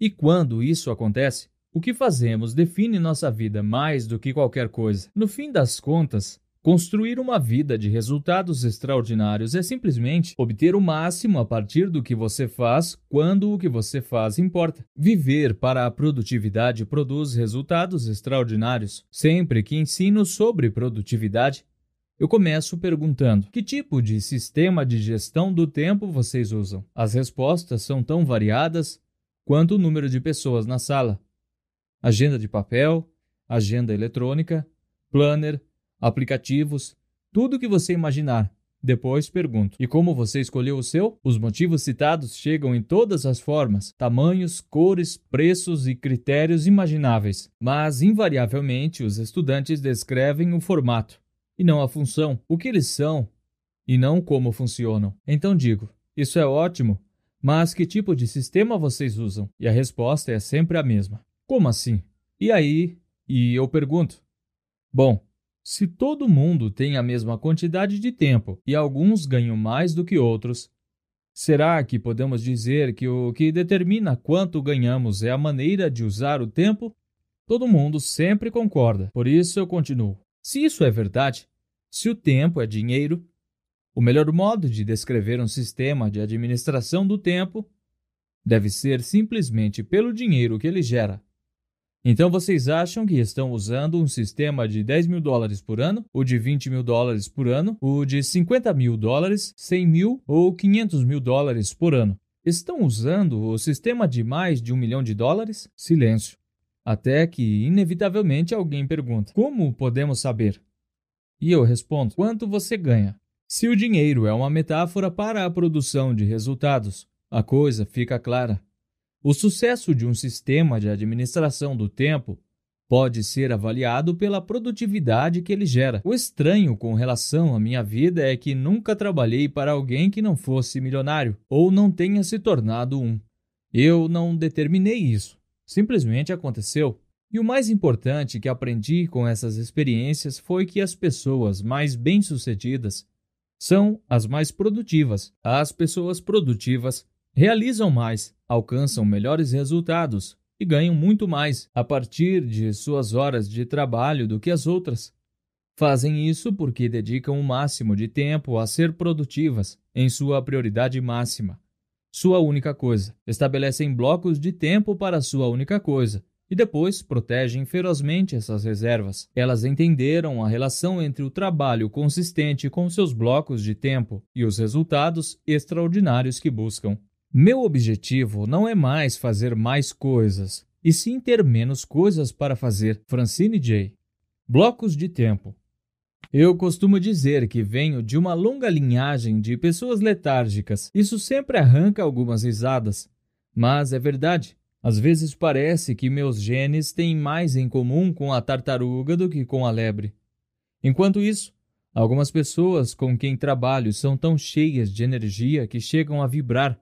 E quando isso acontece, o que fazemos define nossa vida mais do que qualquer coisa. No fim das contas, Construir uma vida de resultados extraordinários é simplesmente obter o máximo a partir do que você faz quando o que você faz importa. Viver para a produtividade produz resultados extraordinários. Sempre que ensino sobre produtividade, eu começo perguntando: que tipo de sistema de gestão do tempo vocês usam? As respostas são tão variadas quanto o número de pessoas na sala. Agenda de papel, agenda eletrônica, planner, aplicativos, tudo o que você imaginar. Depois pergunto: e como você escolheu o seu? Os motivos citados chegam em todas as formas, tamanhos, cores, preços e critérios imagináveis, mas invariavelmente os estudantes descrevem o formato e não a função, o que eles são e não como funcionam. Então digo: isso é ótimo, mas que tipo de sistema vocês usam? E a resposta é sempre a mesma: como assim? E aí? E eu pergunto: bom, se todo mundo tem a mesma quantidade de tempo e alguns ganham mais do que outros, será que podemos dizer que o que determina quanto ganhamos é a maneira de usar o tempo? Todo mundo sempre concorda, por isso eu continuo. Se isso é verdade, se o tempo é dinheiro, o melhor modo de descrever um sistema de administração do tempo deve ser simplesmente pelo dinheiro que ele gera. Então vocês acham que estão usando um sistema de 10 mil dólares por ano, ou de 20 mil dólares por ano, ou de 50 mil dólares, 100 mil ou 500 mil dólares por ano? Estão usando o sistema de mais de um milhão de dólares? Silêncio. Até que, inevitavelmente, alguém pergunta: Como podemos saber? E eu respondo: Quanto você ganha? Se o dinheiro é uma metáfora para a produção de resultados, a coisa fica clara. O sucesso de um sistema de administração do tempo pode ser avaliado pela produtividade que ele gera. O estranho com relação à minha vida é que nunca trabalhei para alguém que não fosse milionário ou não tenha se tornado um. Eu não determinei isso, simplesmente aconteceu. E o mais importante que aprendi com essas experiências foi que as pessoas mais bem-sucedidas são as mais produtivas. As pessoas produtivas realizam mais, alcançam melhores resultados e ganham muito mais a partir de suas horas de trabalho do que as outras. Fazem isso porque dedicam o máximo de tempo a ser produtivas em sua prioridade máxima. Sua única coisa. Estabelecem blocos de tempo para sua única coisa e depois protegem ferozmente essas reservas. Elas entenderam a relação entre o trabalho consistente com seus blocos de tempo e os resultados extraordinários que buscam. Meu objetivo não é mais fazer mais coisas, e sim ter menos coisas para fazer. Francine J. Blocos de tempo. Eu costumo dizer que venho de uma longa linhagem de pessoas letárgicas. Isso sempre arranca algumas risadas. Mas é verdade. Às vezes parece que meus genes têm mais em comum com a tartaruga do que com a lebre. Enquanto isso, algumas pessoas com quem trabalho são tão cheias de energia que chegam a vibrar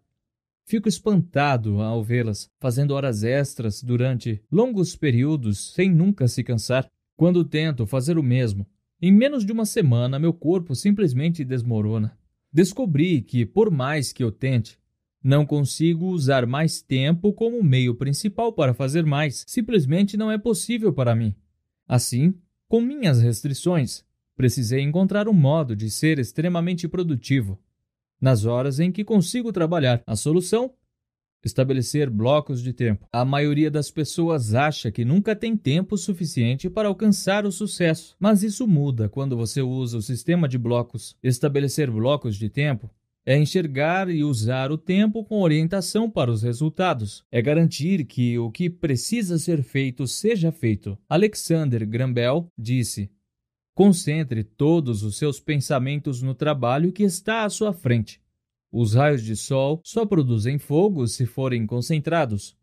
Fico espantado ao vê-las fazendo horas extras durante longos períodos sem nunca se cansar. Quando tento fazer o mesmo, em menos de uma semana meu corpo simplesmente desmorona. Descobri que, por mais que eu tente, não consigo usar mais tempo como meio principal para fazer mais. Simplesmente não é possível para mim. Assim, com minhas restrições, precisei encontrar um modo de ser extremamente produtivo nas horas em que consigo trabalhar. A solução? Estabelecer blocos de tempo. A maioria das pessoas acha que nunca tem tempo suficiente para alcançar o sucesso, mas isso muda quando você usa o sistema de blocos. Estabelecer blocos de tempo é enxergar e usar o tempo com orientação para os resultados. É garantir que o que precisa ser feito seja feito. Alexander Graham disse: Concentre todos os seus pensamentos no trabalho que está à sua frente. Os raios de sol só produzem fogo se forem concentrados.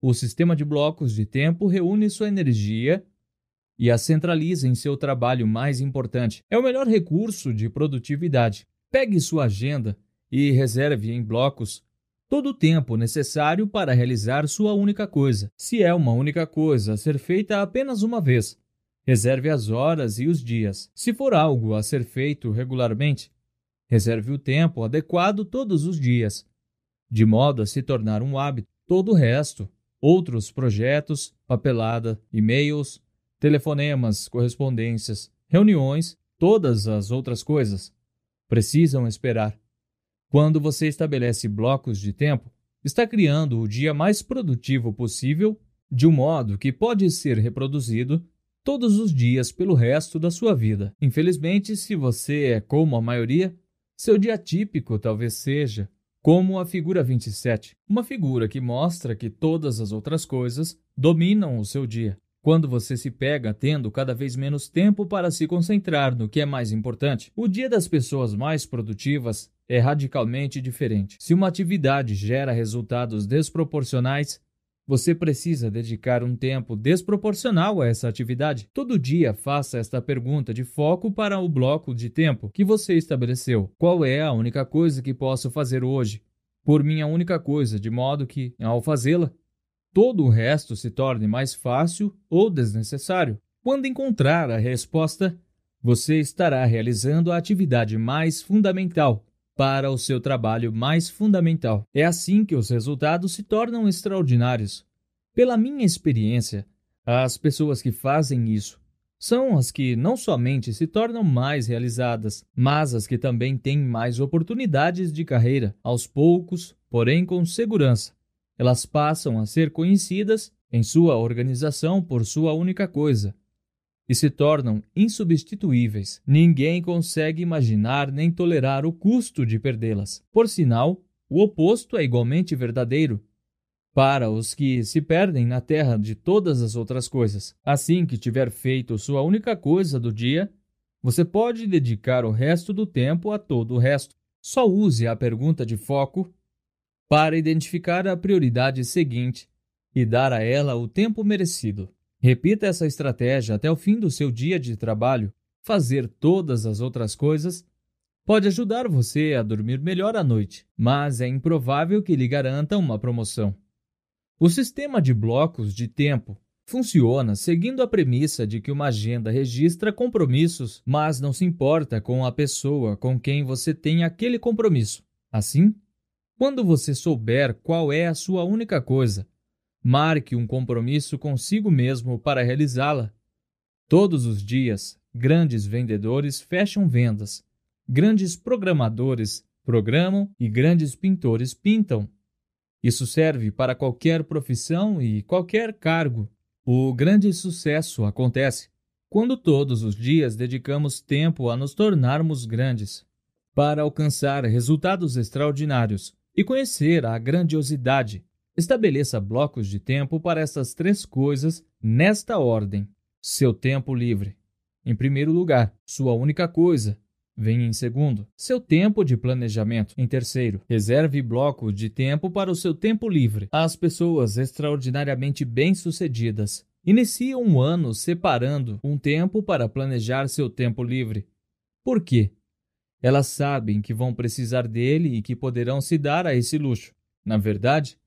O sistema de blocos de tempo reúne sua energia e a centraliza em seu trabalho mais importante. É o melhor recurso de produtividade. Pegue sua agenda e reserve em blocos todo o tempo necessário para realizar sua única coisa. Se é uma única coisa a ser feita apenas uma vez, reserve as horas e os dias. Se for algo a ser feito regularmente, Reserve o tempo adequado todos os dias, de modo a se tornar um hábito. Todo o resto, outros projetos, papelada, e-mails, telefonemas, correspondências, reuniões, todas as outras coisas, precisam esperar. Quando você estabelece blocos de tempo, está criando o dia mais produtivo possível de um modo que pode ser reproduzido todos os dias pelo resto da sua vida. Infelizmente, se você é como a maioria, seu dia típico talvez seja como a figura 27, uma figura que mostra que todas as outras coisas dominam o seu dia. Quando você se pega tendo cada vez menos tempo para se concentrar no que é mais importante, o dia das pessoas mais produtivas é radicalmente diferente. Se uma atividade gera resultados desproporcionais, você precisa dedicar um tempo desproporcional a essa atividade. Todo dia faça esta pergunta de foco para o bloco de tempo que você estabeleceu. Qual é a única coisa que posso fazer hoje? Por minha única coisa, de modo que, ao fazê-la, todo o resto se torne mais fácil ou desnecessário. Quando encontrar a resposta, você estará realizando a atividade mais fundamental para o seu trabalho mais fundamental. É assim que os resultados se tornam extraordinários. Pela minha experiência, as pessoas que fazem isso são as que não somente se tornam mais realizadas, mas as que também têm mais oportunidades de carreira, aos poucos, porém com segurança. Elas passam a ser conhecidas em sua organização por sua única coisa, e se tornam insubstituíveis. Ninguém consegue imaginar nem tolerar o custo de perdê-las. Por sinal, o oposto é igualmente verdadeiro para os que se perdem na terra de todas as outras coisas. Assim que tiver feito sua única coisa do dia, você pode dedicar o resto do tempo a todo o resto. Só use a pergunta de foco para identificar a prioridade seguinte e dar a ela o tempo merecido. Repita essa estratégia até o fim do seu dia de trabalho. Fazer todas as outras coisas pode ajudar você a dormir melhor à noite, mas é improvável que lhe garanta uma promoção. O sistema de blocos de tempo funciona seguindo a premissa de que uma agenda registra compromissos, mas não se importa com a pessoa com quem você tem aquele compromisso. Assim, quando você souber qual é a sua única coisa Marque um compromisso consigo mesmo para realizá-la. Todos os dias, grandes vendedores fecham vendas, grandes programadores programam e grandes pintores pintam. Isso serve para qualquer profissão e qualquer cargo. O grande sucesso acontece quando todos os dias dedicamos tempo a nos tornarmos grandes, para alcançar resultados extraordinários e conhecer a grandiosidade Estabeleça blocos de tempo para essas três coisas nesta ordem: seu tempo livre. Em primeiro lugar, sua única coisa. Vem em segundo, seu tempo de planejamento. Em terceiro, reserve bloco de tempo para o seu tempo livre. As pessoas extraordinariamente bem-sucedidas iniciam um ano separando um tempo para planejar seu tempo livre. Por quê? Elas sabem que vão precisar dele e que poderão se dar a esse luxo. Na verdade,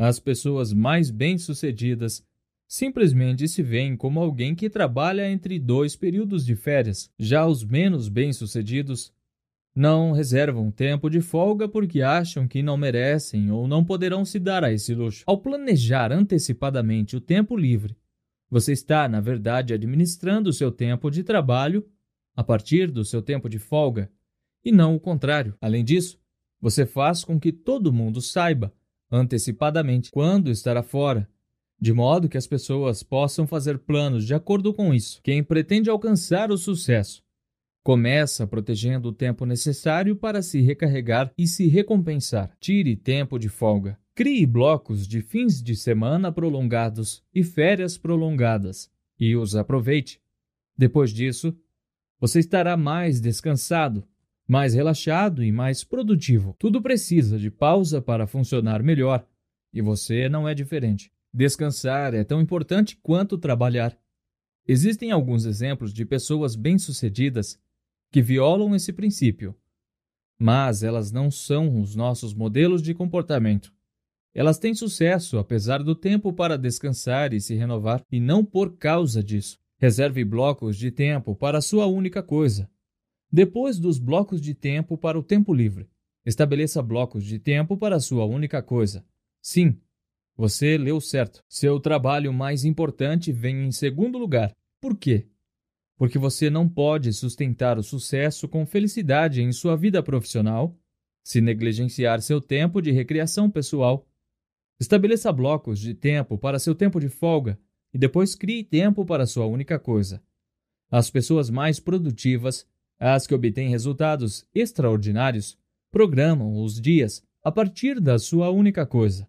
as pessoas mais bem-sucedidas simplesmente se veem como alguém que trabalha entre dois períodos de férias. Já os menos bem-sucedidos Não reservam tempo de folga porque acham que não merecem ou não poderão se dar a esse luxo. Ao planejar antecipadamente o tempo livre, você está, na verdade, administrando o seu tempo de trabalho a partir do seu tempo de folga, e não o contrário. Além disso, você faz com que todo mundo saiba antecipadamente quando estará fora, de modo que as pessoas possam fazer planos de acordo com isso. Quem pretende alcançar o sucesso começa protegendo o tempo necessário para se recarregar e se recompensar. Tire tempo de folga. Crie blocos de fins de semana prolongados e férias prolongadas e os aproveite. Depois disso, você estará mais descansado mais relaxado e mais produtivo. Tudo precisa de pausa para funcionar melhor, e você não é diferente. Descansar é tão importante quanto trabalhar. Existem alguns exemplos de pessoas bem-sucedidas que violam esse princípio, mas elas não são os nossos modelos de comportamento. Elas têm sucesso apesar do tempo para descansar e se renovar, e não por causa disso. Reserve blocos de tempo para a sua única coisa, depois dos blocos de tempo para o tempo livre, estabeleça blocos de tempo para sua única coisa. Sim, você leu certo. Seu trabalho mais importante vem em segundo lugar. Por quê? Porque você não pode sustentar o sucesso com felicidade em sua vida profissional se negligenciar seu tempo de recreação pessoal. Estabeleça blocos de tempo para seu tempo de folga e depois crie tempo para sua única coisa. As pessoas mais produtivas as que obtêm resultados extraordinários programam os dias a partir da sua única coisa.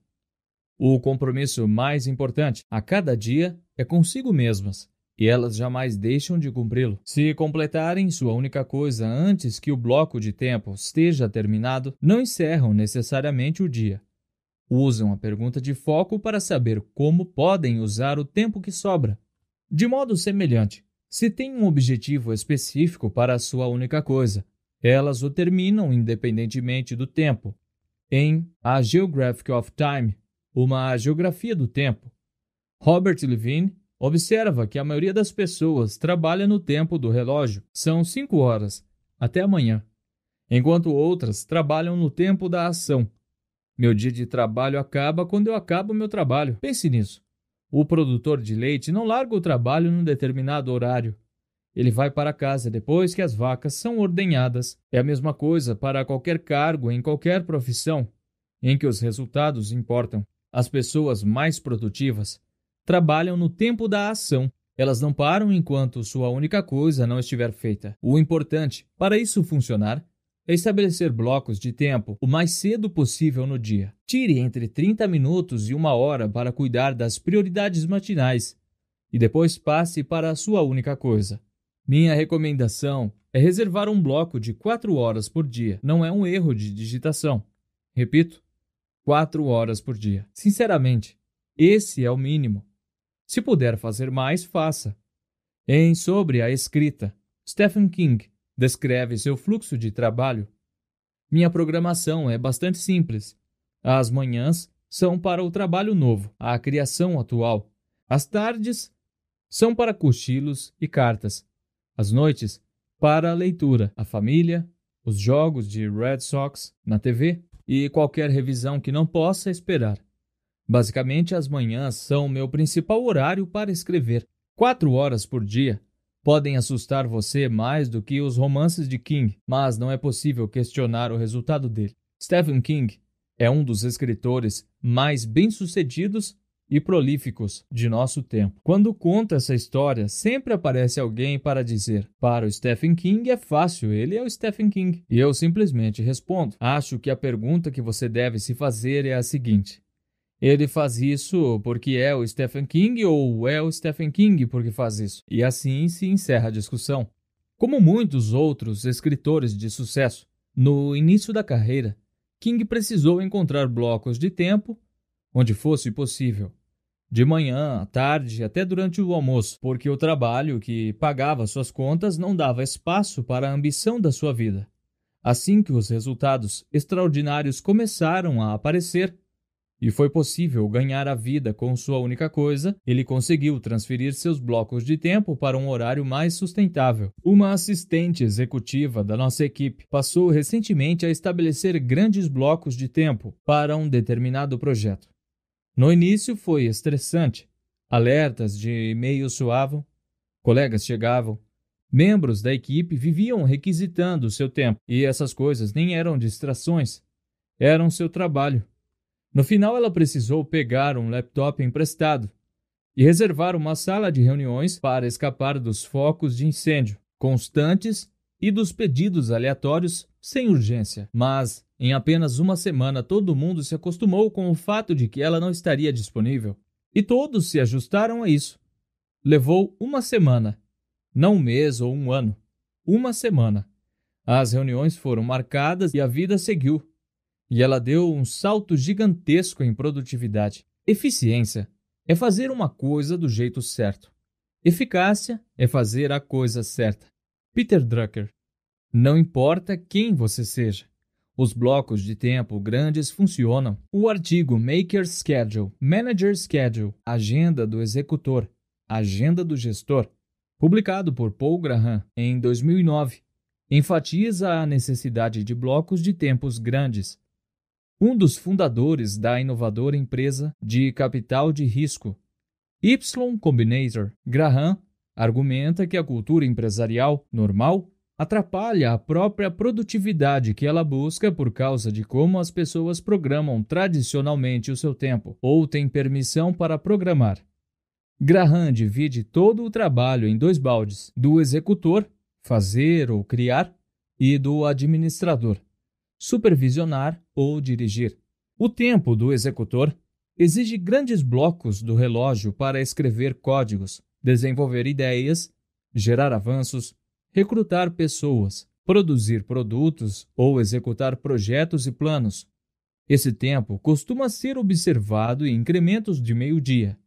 O compromisso mais importante a cada dia é consigo mesmas, e elas jamais deixam de cumpri-lo. Se completarem sua única coisa antes que o bloco de tempo esteja terminado, não encerram necessariamente o dia. Usam a pergunta de foco para saber como podem usar o tempo que sobra. De modo semelhante, se tem um objetivo específico para a sua única coisa, elas o terminam independentemente do tempo. Em A Geographic of Time, uma geografia do tempo, Robert Levine observa que a maioria das pessoas trabalha no tempo do relógio, são cinco horas, até amanhã, enquanto outras trabalham no tempo da ação. Meu dia de trabalho acaba quando eu acabo meu trabalho. Pense nisso. O produtor de leite não larga o trabalho num determinado horário. Ele vai para casa depois que as vacas são ordenhadas. É a mesma coisa para qualquer cargo em qualquer profissão em que os resultados importam. As pessoas mais produtivas trabalham no tempo da ação. Elas não param enquanto sua única coisa não estiver feita. O importante, para isso funcionar, estabelecer blocos de tempo o mais cedo possível no dia. Tire entre 30 minutos e uma hora para cuidar das prioridades matinais e depois passe para a sua única coisa. Minha recomendação é reservar um bloco de 4 horas por dia. Não é um erro de digitação. Repito, 4 horas por dia. Sinceramente, esse é o mínimo. Se puder fazer mais, faça. Em Sobre a Escrita, Stephen King descreve seu fluxo de trabalho. Minha programação é bastante simples. As manhãs são para o trabalho novo, a criação atual. As tardes são para cochilos e cartas. As noites, para a leitura, a família, os jogos de Red Sox na TV e qualquer revisão que não possa esperar. Basicamente, as manhãs são meu principal horário para escrever. Quatro horas por dia podem assustar você mais do que os romances de King, mas não é possível questionar o resultado dele. Stephen King é um dos escritores mais bem-sucedidos e prolíficos de nosso tempo. Quando conta essa história, sempre aparece alguém para dizer: Para o Stephen King é fácil, ele é o Stephen King. E eu simplesmente respondo: Acho que a pergunta que você deve se fazer é a seguinte: ele faz isso porque é o Stephen King ou é o Stephen King porque faz isso? E assim se encerra a discussão. Como muitos outros escritores de sucesso, no início da carreira, King precisou encontrar blocos de tempo onde fosse possível. De manhã, à tarde, até durante o almoço, porque o trabalho que pagava suas contas não dava espaço para a ambição da sua vida. Assim que os resultados extraordinários começaram a aparecer, e foi possível ganhar a vida com sua única coisa, ele conseguiu transferir seus blocos de tempo para um horário mais sustentável. Uma assistente executiva da nossa equipe passou recentemente a estabelecer grandes blocos de tempo para um determinado projeto. No início foi estressante. Alertas de e-mails soavam, colegas chegavam, membros da equipe viviam requisitando seu tempo, e essas coisas nem eram distrações, eram seu trabalho. No final, ela precisou pegar um laptop emprestado e reservar uma sala de reuniões para escapar dos focos de incêndio constantes e dos pedidos aleatórios sem urgência. Mas, em apenas uma semana, todo mundo se acostumou com o fato de que ela não estaria disponível. E todos se ajustaram a isso. Levou uma semana, não um mês ou um ano. Uma semana. As reuniões foram marcadas e a vida seguiu. E ela deu um salto gigantesco em produtividade. Eficiência é fazer uma coisa do jeito certo. Eficácia é fazer a coisa certa. Peter Drucker. Não importa quem você seja. Os blocos de tempo grandes funcionam. O artigo Maker's Schedule, Manager Schedule, Agenda do Executor, Agenda do Gestor, publicado por Paul Graham em 2009, enfatiza a necessidade de blocos de tempos grandes um dos fundadores da inovadora empresa de capital de risco, Y Combinator, Graham, argumenta que a cultura empresarial normal atrapalha a própria produtividade que ela busca por causa de como as pessoas programam tradicionalmente o seu tempo ou têm permissão para programar. Graham divide todo o trabalho em dois baldes: do executor, fazer ou criar, e do administrador, supervisionar ou dirigir. O tempo do executor exige grandes blocos do relógio para escrever códigos, desenvolver ideias, gerar avanços, recrutar pessoas, produzir produtos ou executar projetos e planos. Esse tempo costuma ser observado em incrementos de meio-dia.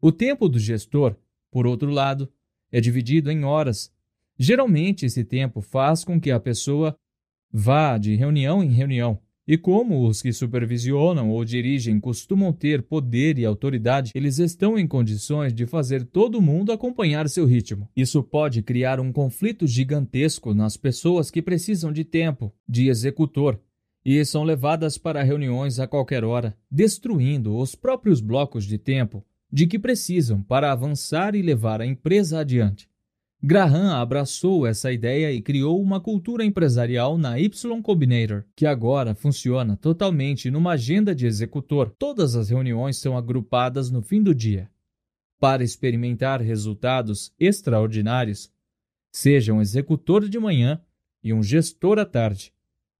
O tempo do gestor, por outro lado, é dividido em horas. Geralmente, esse tempo faz com que a pessoa Vá de reunião em reunião. E como os que supervisionam ou dirigem costumam ter poder e autoridade, eles estão em condições de fazer todo mundo acompanhar seu ritmo. Isso pode criar um conflito gigantesco nas pessoas que precisam de tempo, de executor, e são levadas para reuniões a qualquer hora, destruindo os próprios blocos de tempo de que precisam para avançar e levar a empresa adiante. Graham abraçou essa ideia e criou uma cultura empresarial na Y Combinator, que agora funciona totalmente numa agenda de executor. Todas as reuniões são agrupadas no fim do dia. Para experimentar resultados extraordinários, seja um executor de manhã e um gestor à tarde.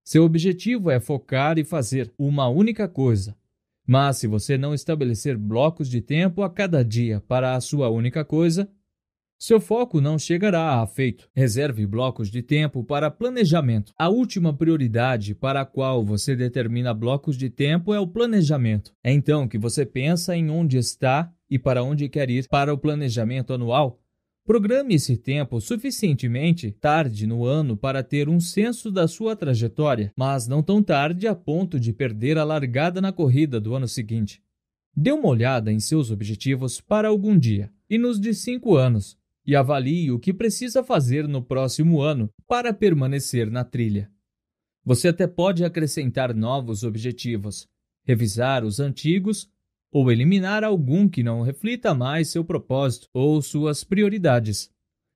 Seu objetivo é focar e fazer uma única coisa. Mas se você não estabelecer blocos de tempo a cada dia para a sua única coisa, seu foco não chegará a feito. Reserve blocos de tempo para planejamento. A última prioridade para a qual você determina blocos de tempo é o planejamento. É então que você pensa em onde está e para onde quer ir para o planejamento anual. Programe esse tempo suficientemente tarde no ano para ter um senso da sua trajetória, mas não tão tarde a ponto de perder a largada na corrida do ano seguinte. Dê uma olhada em seus objetivos para algum dia e nos de cinco anos e avalie o que precisa fazer no próximo ano para permanecer na trilha. Você até pode acrescentar novos objetivos, revisar os antigos ou eliminar algum que não reflita mais seu propósito ou suas prioridades.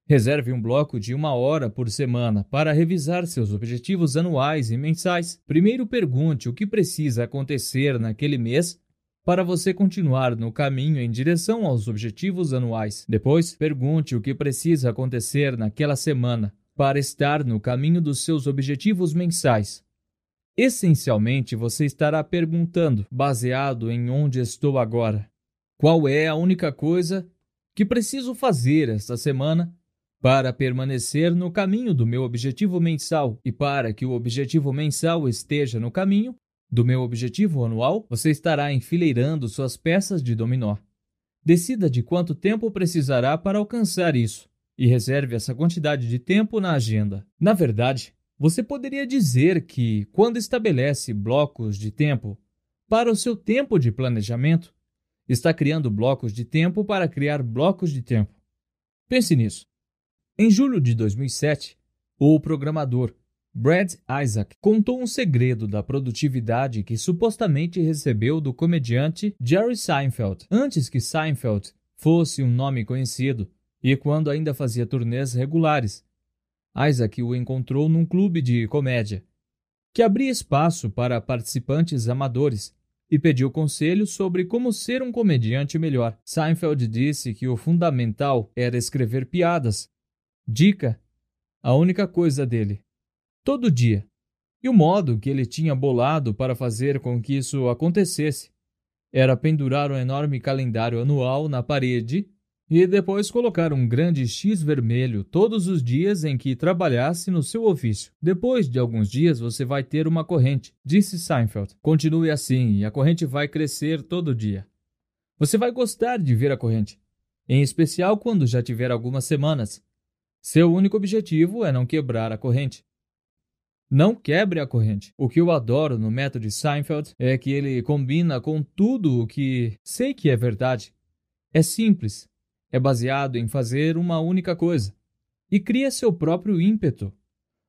Reserve um bloco de uma hora por semana para revisar seus objetivos anuais e mensais. Primeiro pergunte o que precisa acontecer naquele mês para você continuar no caminho em direção aos objetivos anuais. Depois, pergunte o que precisa acontecer naquela semana para estar no caminho dos seus objetivos mensais. Essencialmente, você estará perguntando, baseado em onde estou agora, qual é a única coisa que preciso fazer esta semana para permanecer no caminho do meu objetivo mensal e para que o objetivo mensal esteja no caminho do meu objetivo anual, você estará enfileirando suas peças de dominó. Decida de quanto tempo precisará para alcançar isso e reserve essa quantidade de tempo na agenda. Na verdade, você poderia dizer que, quando estabelece blocos de tempo, para o seu tempo de planejamento, está criando blocos de tempo para criar blocos de tempo. Pense nisso. Em julho de 2007, o programador Brad Isaac contou um segredo da produtividade que supostamente recebeu do comediante Jerry Seinfeld antes que Seinfeld fosse um nome conhecido e quando ainda fazia turnês regulares. Isaac o encontrou num clube de comédia que abria espaço para participantes amadores e pediu conselhos sobre como ser um comediante melhor. Seinfeld disse que o fundamental era escrever piadas. Dica: a única coisa dele. Todo dia. E o modo que ele tinha bolado para fazer com que isso acontecesse era pendurar um enorme calendário anual na parede e depois colocar um grande X vermelho todos os dias em que trabalhasse no seu ofício. Depois de alguns dias você vai ter uma corrente, disse Seinfeld. Continue assim e a corrente vai crescer todo dia. Você vai gostar de ver a corrente, em especial quando já tiver algumas semanas. Seu único objetivo é não quebrar a corrente. Não quebre a corrente. O que eu adoro no método de Seinfeld é que ele combina com tudo o que sei que é verdade. É simples, é baseado em fazer uma única coisa e cria seu próprio ímpeto.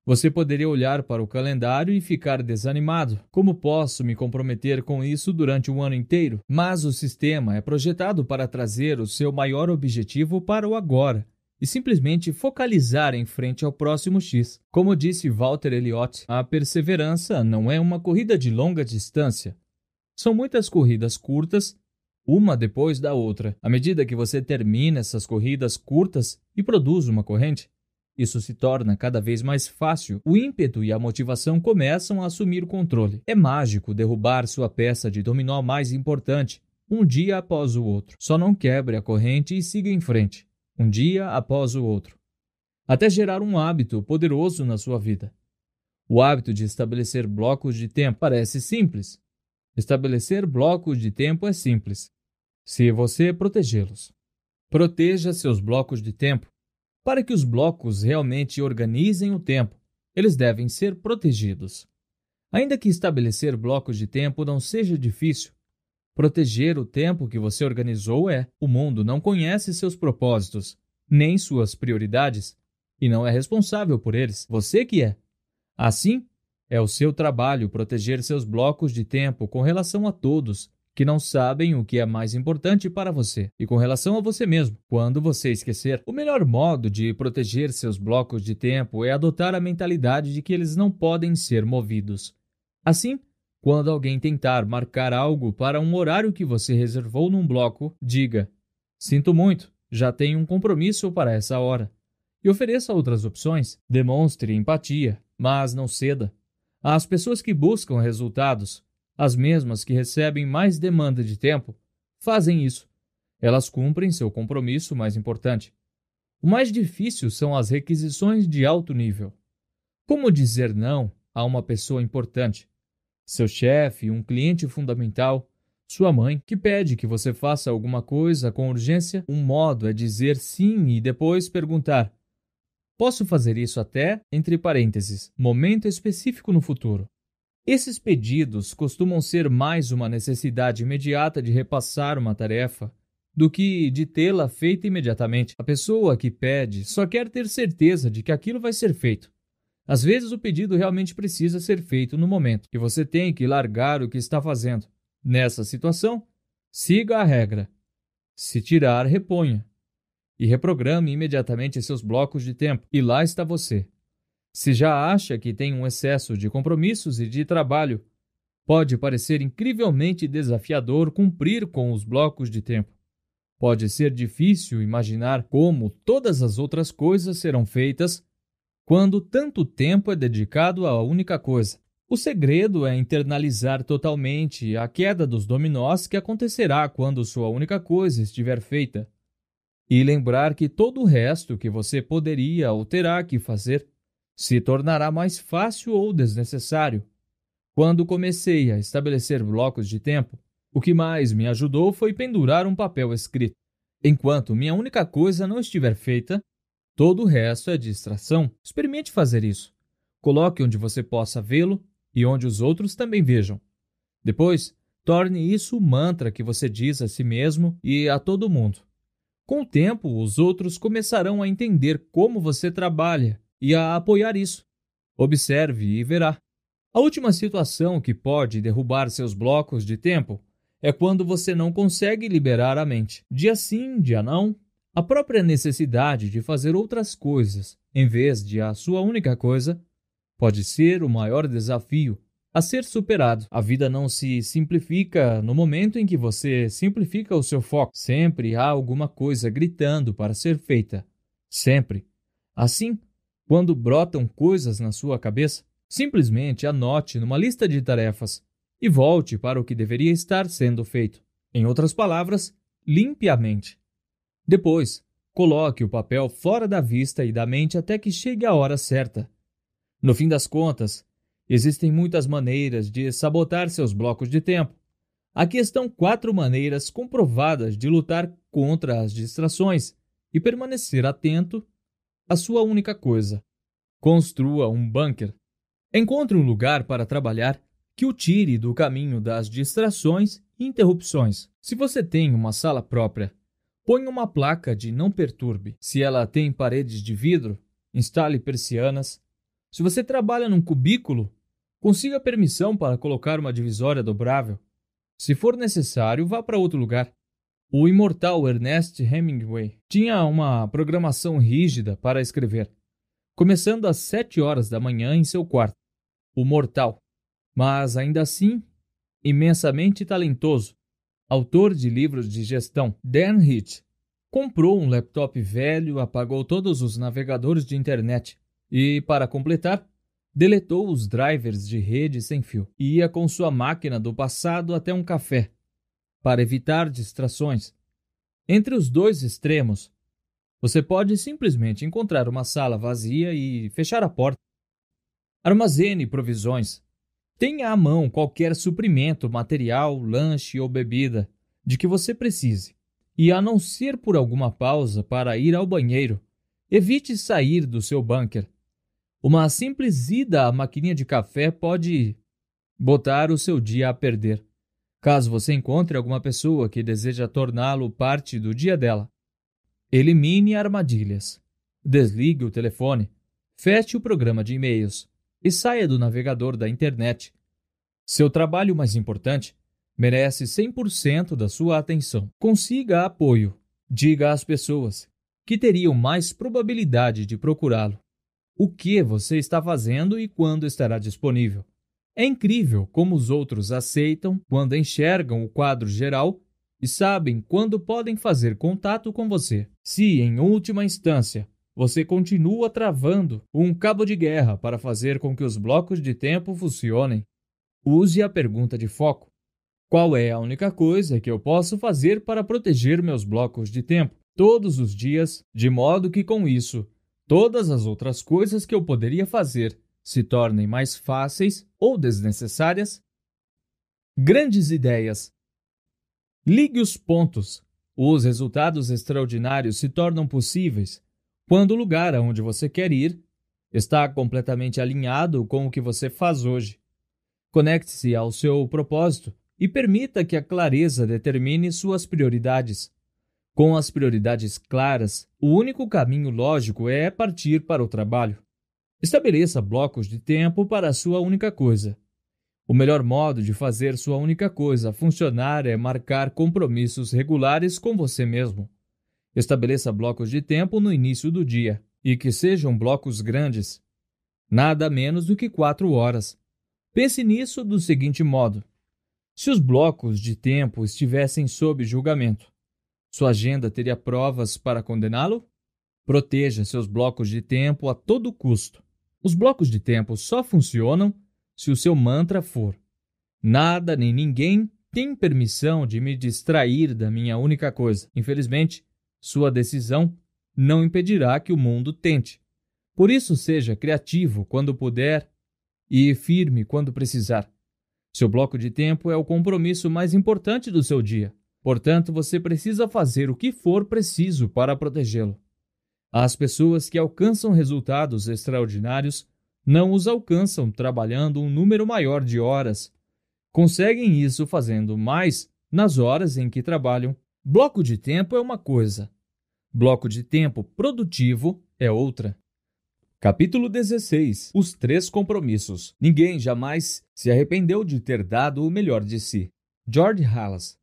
Você poderia olhar para o calendário e ficar desanimado. Como posso me comprometer com isso durante um ano inteiro? Mas o sistema é projetado para trazer o seu maior objetivo para o agora e simplesmente focalizar em frente ao próximo X. Como disse Walter Elliott, a perseverança não é uma corrida de longa distância. São muitas corridas curtas uma depois da outra. À medida que você termina essas corridas curtas e produz uma corrente, isso se torna cada vez mais fácil. O ímpeto e a motivação começam a assumir o controle. É mágico derrubar sua peça de dominó mais importante, um dia após o outro. Só não quebre a corrente e siga em frente, um dia após o outro, até gerar um hábito poderoso na sua vida. O hábito de estabelecer blocos de tempo parece simples. Estabelecer blocos de tempo é simples se você protegê-los. Proteja seus blocos de tempo. Para que os blocos realmente organizem o tempo, eles devem ser protegidos. Ainda que estabelecer blocos de tempo não seja difícil, proteger o tempo que você organizou é. O mundo não conhece seus propósitos, nem suas prioridades, e não é responsável por eles. Você que é. Assim, é o seu trabalho proteger seus blocos de tempo com relação a todos que não sabem o que é mais importante para você e com relação a você mesmo. Quando você esquecer, o melhor modo de proteger seus blocos de tempo é adotar a mentalidade de que eles não podem ser movidos. Assim, quando alguém tentar marcar algo para um horário que você reservou num bloco, diga: Sinto muito, já tenho um compromisso para essa hora. E ofereça outras opções. Demonstre empatia, mas não ceda. Às pessoas que buscam resultados, as mesmas que recebem mais demanda de tempo fazem isso. Elas cumprem seu compromisso mais importante. O mais difícil são as requisições de alto nível. Como dizer não a uma pessoa importante? Seu chefe, um cliente fundamental, sua mãe, que pede que você faça alguma coisa com urgência? Um modo é dizer sim e depois perguntar: Posso fazer isso até, entre parênteses, momento específico no futuro? Esses pedidos costumam ser mais uma necessidade imediata de repassar uma tarefa do que de tê-la feita imediatamente. A pessoa que pede só quer ter certeza de que aquilo vai ser feito. Às vezes o pedido realmente precisa ser feito no momento e você tem que largar o que está fazendo. Nessa situação, siga a regra. Se tirar, reponha. E reprograme imediatamente seus blocos de tempo. E lá está você, se já acha que tem um excesso de compromissos e de trabalho, pode parecer incrivelmente desafiador cumprir com os blocos de tempo. Pode ser difícil imaginar como todas as outras coisas serão feitas quando tanto tempo é dedicado a única coisa. O segredo é internalizar totalmente a queda dos dominós que acontecerá quando sua única coisa estiver feita. E lembrar que todo o resto que você poderia ou terá que fazer se tornará mais fácil ou desnecessário. Quando comecei a estabelecer blocos de tempo, o que mais me ajudou foi pendurar um papel escrito. Enquanto minha única coisa não estiver feita, todo o resto é distração. Experimente fazer isso. Coloque onde você possa vê-lo e onde os outros também vejam. Depois, Torne isso o mantra que você diz a si mesmo e a todo mundo. Com o tempo, os outros começarão a entender como você trabalha e a apoiar isso. Observe e verá. A última situação que pode derrubar seus blocos de tempo é quando você não consegue liberar a mente. Dia sim, dia não. A própria necessidade de fazer outras coisas em vez de a sua única coisa pode ser o maior desafio a ser superado. A vida não se simplifica no momento em que você simplifica o seu foco. Sempre há alguma coisa gritando para ser feita. Sempre. Assim, quando brotam coisas na sua cabeça, simplesmente anote numa lista de tarefas e volte para o que deveria estar sendo feito. Em outras palavras, limpe a mente. Depois, coloque o papel fora da vista e da mente até que chegue a hora certa. No fim das contas, Existem muitas maneiras de sabotar seus blocos de tempo. Aqui estão quatro maneiras comprovadas de lutar contra as distrações e permanecer atento à sua única coisa. Construa um bunker. Encontre um lugar para trabalhar que o tire do caminho das distrações e interrupções. Se você tem uma sala própria, ponha uma placa de não perturbe. Se ela tem paredes de vidro, instale persianas se você trabalha num cubículo, consiga permissão para colocar uma divisória dobrável. Se for necessário, vá para outro lugar. O imortal Ernest Hemingway tinha uma programação rígida para escrever, começando às sete horas da manhã em seu quarto. O mortal, mas ainda assim imensamente talentoso, autor de livros de gestão, Dan Heath, comprou um laptop velho, apagou todos os navegadores de internet e, para completar, deletou os drivers de rede sem fio e ia com sua máquina do passado até um café, para evitar distrações. Entre os dois extremos, você pode simplesmente encontrar uma sala vazia e fechar a porta. Armazene provisões. Tenha à mão qualquer suprimento, material, lanche ou bebida de que você precise. E a não ser por alguma pausa para ir ao banheiro, evite sair do seu bunker uma simples ida à maquininha de café pode botar o seu dia a perder, caso você encontre alguma pessoa que deseja torná-lo parte do dia dela. Elimine armadilhas. Desligue o telefone, feche o programa de e-mails e saia do navegador da internet. Seu trabalho mais importante merece 100% da sua atenção. Consiga apoio. Diga às pessoas que teriam mais probabilidade de procurá-lo o que você está fazendo e quando estará disponível. É incrível como os outros aceitam quando enxergam o quadro geral e sabem quando podem fazer contato com você. Se, em última instância, você continua travando um cabo de guerra para fazer com que os blocos de tempo funcionem, use a pergunta de foco. Qual é a única coisa que eu posso fazer para proteger meus blocos de tempo todos os dias, de modo que com isso todas as outras coisas que eu poderia fazer se tornem mais fáceis ou desnecessárias? Grandes ideias. Ligue os pontos. Os resultados extraordinários se tornam possíveis quando o lugar aonde você quer ir está completamente alinhado com o que você faz hoje. Conecte-se ao seu propósito e permita que a clareza determine suas prioridades. Com as prioridades claras, o único caminho lógico é partir para o trabalho. Estabeleça blocos de tempo para a sua única coisa. O melhor modo de fazer sua única coisa funcionar é marcar compromissos regulares com você mesmo. Estabeleça blocos de tempo no início do dia e que sejam blocos grandes. Nada menos do que quatro horas. Pense nisso do seguinte modo: se os blocos de tempo estivessem sob julgamento, sua agenda teria provas para condená-lo? Proteja seus blocos de tempo a todo custo. Os blocos de tempo só funcionam se o seu mantra for: Nada nem ninguém tem permissão de me distrair da minha única coisa. Infelizmente, sua decisão não impedirá que o mundo tente. Por isso, seja criativo quando puder e firme quando precisar. Seu bloco de tempo é o compromisso mais importante do seu dia. Portanto, você precisa fazer o que for preciso para protegê-lo. As pessoas que alcançam resultados extraordinários não os alcançam trabalhando um número maior de horas, Conseguem isso fazendo mais nas horas em que trabalham. Bloco de tempo é uma coisa, bloco de tempo produtivo é outra. Capítulo 16 Os Três Compromissos. Ninguém jamais se arrependeu de ter dado o melhor de si. George Halas.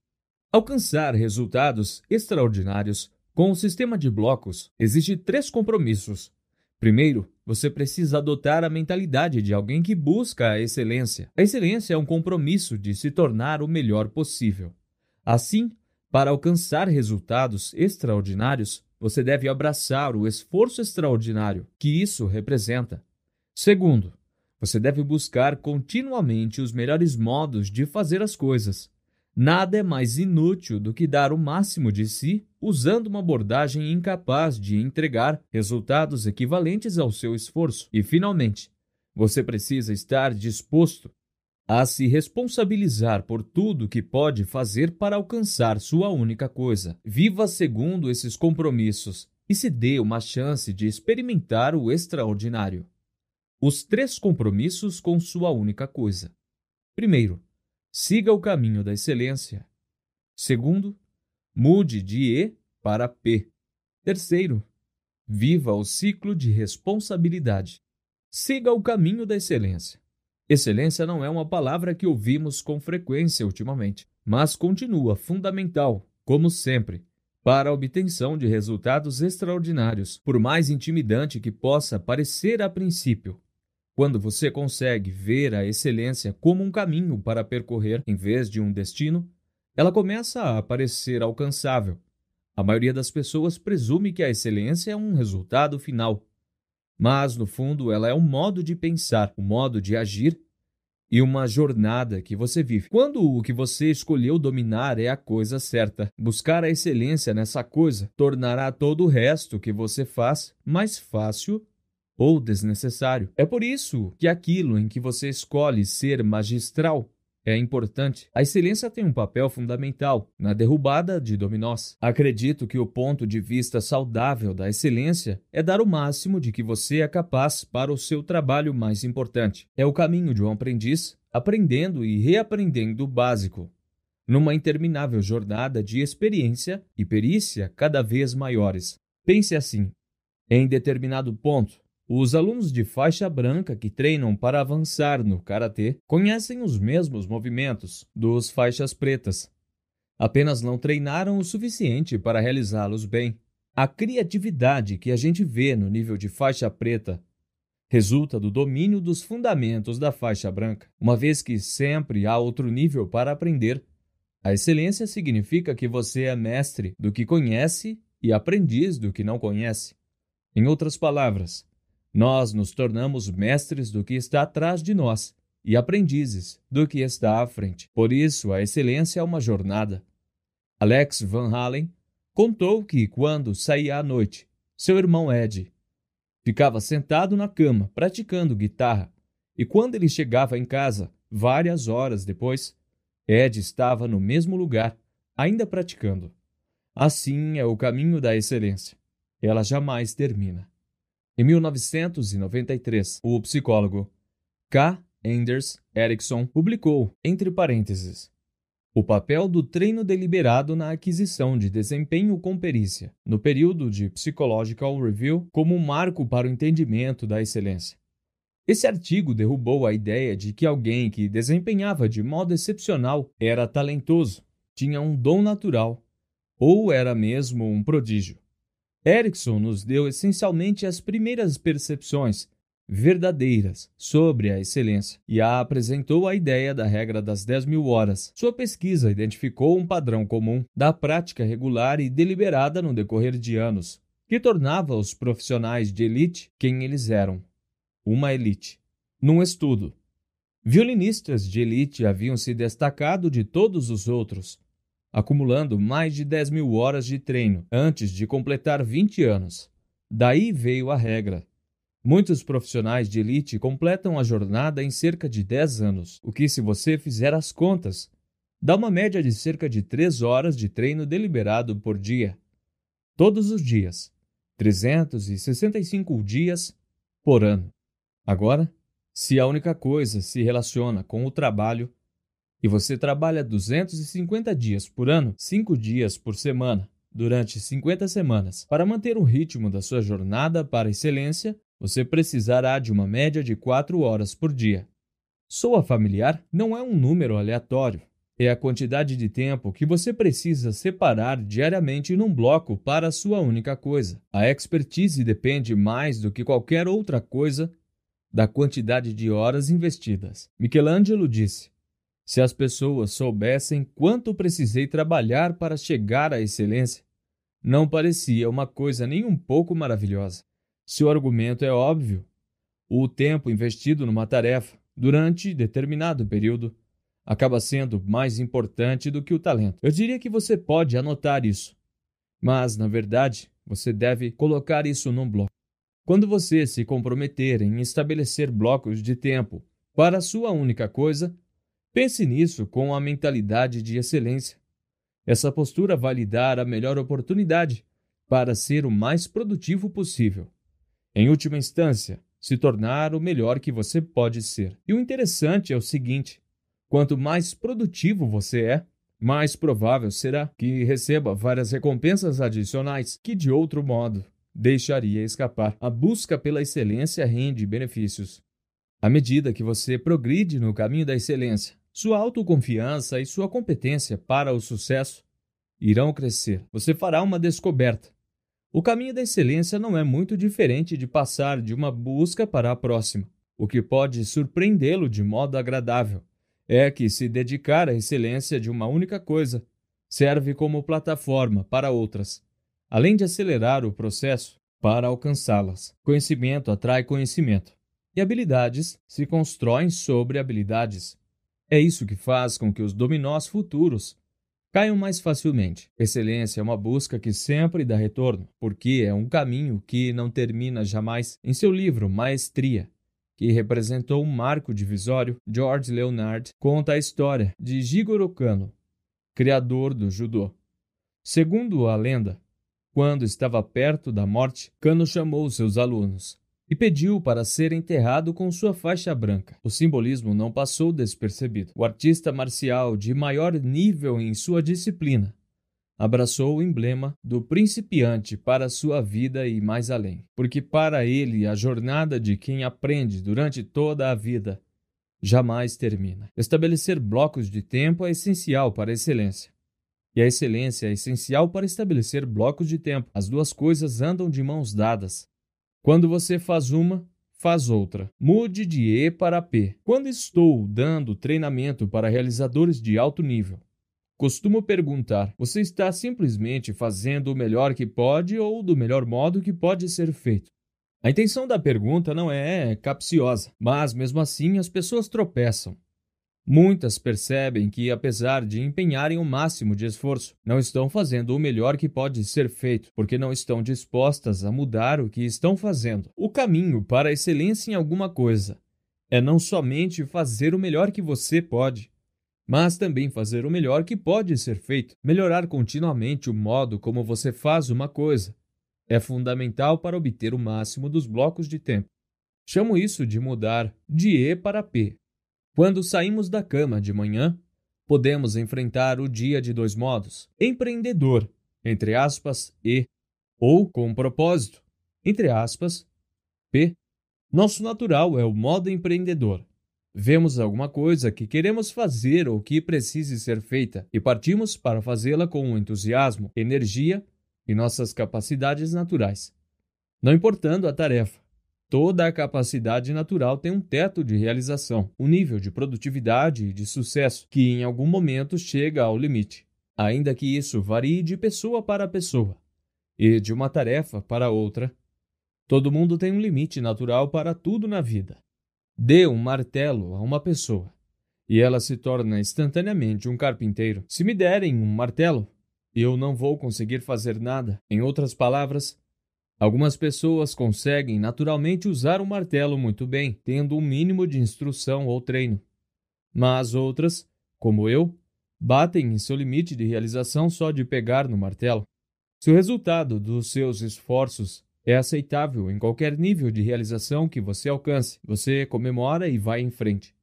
Alcançar resultados extraordinários com o sistema de blocos, existe três compromissos. Primeiro, você precisa adotar a mentalidade de alguém que busca a excelência. A excelência é um compromisso de se tornar o melhor possível. Assim, para alcançar resultados extraordinários, você deve abraçar o esforço extraordinário que isso representa. Segundo, você deve buscar continuamente os melhores modos de fazer as coisas. Nada é mais inútil do que dar o máximo de si usando uma abordagem incapaz de entregar resultados equivalentes ao seu esforço. E, finalmente, você precisa estar disposto a se responsabilizar por tudo que pode fazer para alcançar sua única coisa. Viva segundo esses compromissos e se dê uma chance de experimentar o extraordinário. Os três compromissos com sua única coisa. Primeiro, Siga o caminho da excelência. Segundo, mude de E para P. Terceiro, viva o ciclo de responsabilidade. Siga o caminho da excelência. Excelência não é uma palavra que ouvimos com frequência ultimamente, mas continua fundamental, como sempre, para a obtenção de resultados extraordinários, por mais intimidante que possa parecer a princípio. Quando você consegue ver a excelência como um caminho para percorrer em vez de um destino, ela começa a parecer alcançável. A maioria das pessoas presume que a excelência é um resultado final. Mas, no fundo, ela é um modo de pensar, um modo de agir e uma jornada que você vive. Quando o que você escolheu dominar é a coisa certa, buscar a excelência nessa coisa tornará todo o resto que você faz mais fácil ou desnecessário. É por isso que aquilo em que você escolhe ser magistral é importante. A excelência tem um papel fundamental na derrubada de dominós. Acredito que o ponto de vista saudável da excelência é dar o máximo de que você é capaz para o seu trabalho mais importante. É o caminho de um aprendiz aprendendo e reaprendendo o básico, numa interminável jornada de experiência e perícia cada vez maiores. Pense assim: em determinado ponto, os alunos de faixa branca que treinam para avançar no karatê conhecem os mesmos movimentos dos faixas pretas. Apenas não treinaram o suficiente para realizá-los bem. A criatividade que a gente vê no nível de faixa preta resulta do domínio dos fundamentos da faixa branca, uma vez que sempre há outro nível para aprender. A excelência significa que você é mestre do que conhece e aprendiz do que não conhece. Em outras palavras, nós nos tornamos mestres do que está atrás de nós e aprendizes do que está à frente. Por isso, a excelência é uma jornada. Alex Van Halen contou que, quando saía à noite, seu irmão Ed ficava sentado na cama praticando guitarra e, quando ele chegava em casa, várias horas depois, Ed estava no mesmo lugar, ainda praticando. Assim é o caminho da excelência. Ela jamais termina. Em 1993, o psicólogo K. Anders Ericsson publicou, entre parênteses, o papel do treino deliberado na aquisição de desempenho com perícia, no período de Psychological Review, como um marco para o entendimento da excelência. Esse artigo derrubou a ideia de que alguém que desempenhava de modo excepcional era talentoso, tinha um dom natural ou era mesmo um prodígio. Erickson nos deu essencialmente as primeiras percepções verdadeiras sobre a excelência e a apresentou a ideia da regra das 10 mil horas. Sua pesquisa identificou um padrão comum da prática regular e deliberada no decorrer de anos, que tornava os profissionais de elite quem eles eram: uma elite. Num estudo, violinistas de elite haviam se destacado de todos os outros acumulando mais de 10 mil horas de treino antes de completar 20 anos. Daí veio a regra. Muitos profissionais de elite completam a jornada em cerca de 10 anos, o que, se você fizer as contas, dá uma média de cerca de 3 horas de treino deliberado por dia. Todos os dias. 365 dias por ano. Agora, se a única coisa se relaciona com o trabalho, e você trabalha 250 dias por ano, 5 dias por semana, durante 50 semanas, para manter o ritmo da sua jornada para excelência, você precisará de uma média de 4 horas por dia. Soa familiar não é um número aleatório. É a quantidade de tempo que você precisa separar diariamente num bloco para a sua única coisa. A expertise depende mais do que qualquer outra coisa da quantidade de horas investidas. Michelangelo disse: Se as pessoas soubessem quanto precisei trabalhar para chegar à excelência, não parecia uma coisa nem um pouco maravilhosa. Seu argumento é óbvio. O tempo investido numa tarefa durante determinado período acaba sendo mais importante do que o talento. Eu diria que você pode anotar isso, mas, na verdade, você deve colocar isso num bloco. Quando você se comprometer em estabelecer blocos de tempo para a sua única coisa, pense nisso com a mentalidade de excelência. Essa postura vai lhe dar a melhor oportunidade para ser o mais produtivo possível. Em última instância, se tornar o melhor que você pode ser. E o interessante é o seguinte: quanto mais produtivo você é, mais provável será que receba várias recompensas adicionais que, de outro modo, deixaria escapar. A busca pela excelência rende benefícios. À medida que você progride no caminho da excelência, sua autoconfiança e sua competência para o sucesso irão crescer. Você fará uma descoberta o caminho da excelência não é muito diferente de passar de uma busca para a próxima. O que pode surpreendê-lo de modo agradável é que se dedicar à excelência de uma única coisa serve como plataforma para outras, além de acelerar o processo para alcançá-las. Conhecimento atrai conhecimento, e habilidades se constroem sobre habilidades. É isso que faz com que os dominós futuros caiam mais facilmente. Excelência é uma busca que sempre dá retorno, porque é um caminho que não termina jamais. Em seu livro Maestria, que representou um marco divisório, George Leonard conta a história de Jigoro Kano, criador do judô. Segundo a lenda, quando estava perto da morte, Kano chamou seus alunos e pediu para ser enterrado com sua faixa branca. O simbolismo não passou despercebido. O artista marcial de maior nível em sua disciplina abraçou o emblema do principiante para sua vida e mais além, porque para ele a jornada de quem aprende durante toda a vida jamais termina. Estabelecer blocos de tempo é essencial para a excelência. E a excelência é essencial para estabelecer blocos de tempo. As duas coisas andam de mãos dadas. Quando você faz uma, faz outra. Mude de E para P. Quando estou dando treinamento para realizadores de alto nível, costumo perguntar: você está simplesmente fazendo o melhor que pode ou do melhor modo que pode ser feito? A intenção da pergunta não é capciosa, mas mesmo assim as pessoas tropeçam. Muitas percebem que, apesar de empenharem o máximo de esforço, não estão fazendo o melhor que pode ser feito, porque não estão dispostas a mudar o que estão fazendo. O caminho para a excelência em alguma coisa é não somente fazer o melhor que você pode, mas também fazer o melhor que pode ser feito. Melhorar continuamente o modo como você faz uma coisa é fundamental para obter o máximo dos blocos de tempo. Chamo isso de mudar de E para P, quando saímos da cama de manhã, podemos enfrentar o dia de dois modos: empreendedor, entre aspas, e, ou com propósito, entre aspas, P. Nosso natural é o modo empreendedor. Vemos alguma coisa que queremos fazer ou que precise ser feita e partimos para fazê-la com entusiasmo, energia e nossas capacidades naturais. Não importando a tarefa, Toda a capacidade natural tem um teto de realização, um nível de produtividade e de sucesso que em algum momento chega ao limite, ainda que isso varie de pessoa para pessoa e de uma tarefa para outra. Todo mundo tem um limite natural para tudo na vida. Dê um martelo a uma pessoa e ela se torna instantaneamente um carpinteiro. Se me derem um martelo, eu não vou conseguir fazer nada. Em outras palavras, Algumas pessoas conseguem naturalmente usar um martelo muito bem, tendo um mínimo de instrução ou treino. Mas outras, como eu, batem em seu limite de realização só de pegar no martelo. Se o resultado dos seus esforços é aceitável em qualquer nível de realização que você alcance, você comemora e vai em frente.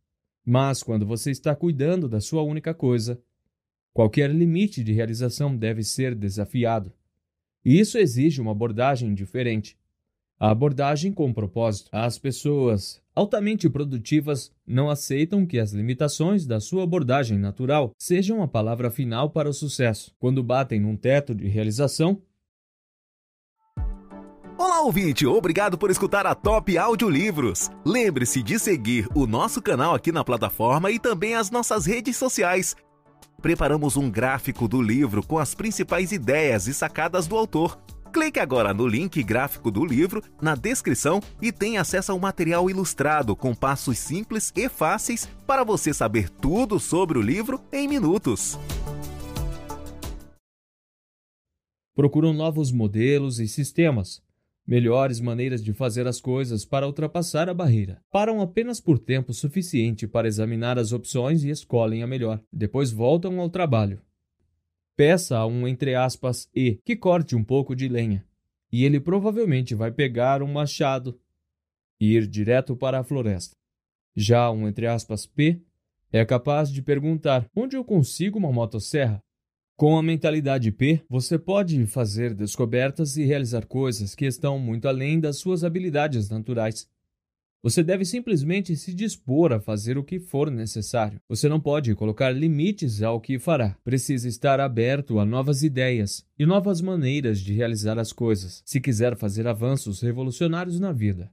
Mas quando você está cuidando da sua única coisa, qualquer limite de realização deve ser desafiado. E isso exige uma abordagem diferente. A abordagem com propósito. As pessoas altamente produtivas não aceitam que as limitações da sua abordagem natural sejam a palavra final para o sucesso. Quando batem num teto de realização, Olá, ouvinte! Obrigado por escutar a Top Audiolivros. Lembre-se de seguir o nosso canal aqui na plataforma e também as nossas redes sociais. Preparamos um gráfico do livro com as principais ideias e sacadas do autor. Clique agora no link gráfico do livro na descrição e tenha acesso ao material ilustrado com passos simples e fáceis para você saber tudo sobre o livro em minutos. Procuram novos modelos e sistemas melhores maneiras de fazer as coisas para ultrapassar a barreira. Param apenas por tempo suficiente para examinar as opções e escolhem a melhor. Depois voltam ao trabalho. Peça a um entre aspas E que corte um pouco de lenha, e ele provavelmente vai pegar um machado e ir direto para a floresta. Já um entre aspas P é capaz de perguntar onde eu consigo uma motosserra com a mentalidade P, você pode fazer descobertas e realizar coisas que estão muito além das suas habilidades naturais. Você deve simplesmente se dispor a fazer o que for necessário. Você não pode colocar limites ao que fará. Precisa estar aberto a novas ideias e novas maneiras de realizar as coisas, se quiser fazer avanços revolucionários na vida.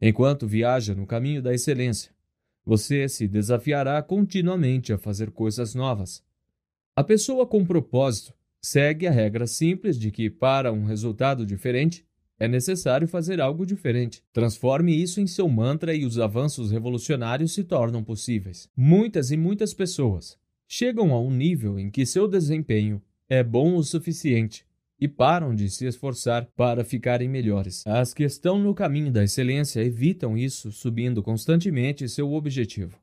Enquanto viaja no caminho da excelência, você se desafiará continuamente a fazer coisas novas a pessoa com propósito segue a regra simples de que, para um resultado diferente, é necessário fazer algo diferente. Transforme isso em seu mantra e os avanços revolucionários se tornam possíveis. Muitas e muitas pessoas chegam a um nível em que seu desempenho é bom o suficiente e param de se esforçar para ficarem melhores. As que estão no caminho da excelência evitam isso, subindo constantemente seu objetivo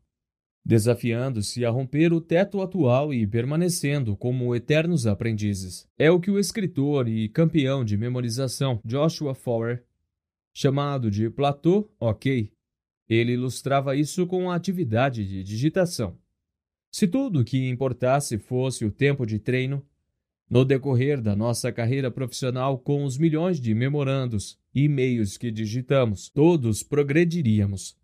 desafiando-se a romper o teto atual e permanecendo como eternos aprendizes. É o que o escritor e campeão de memorização Joshua Foer, chamado de Platô OK, ele ilustrava isso com a atividade de digitação. Se tudo o que importasse fosse o tempo de treino, no decorrer da nossa carreira profissional, com os milhões de memorandos e e-mails que digitamos, todos progrediríamos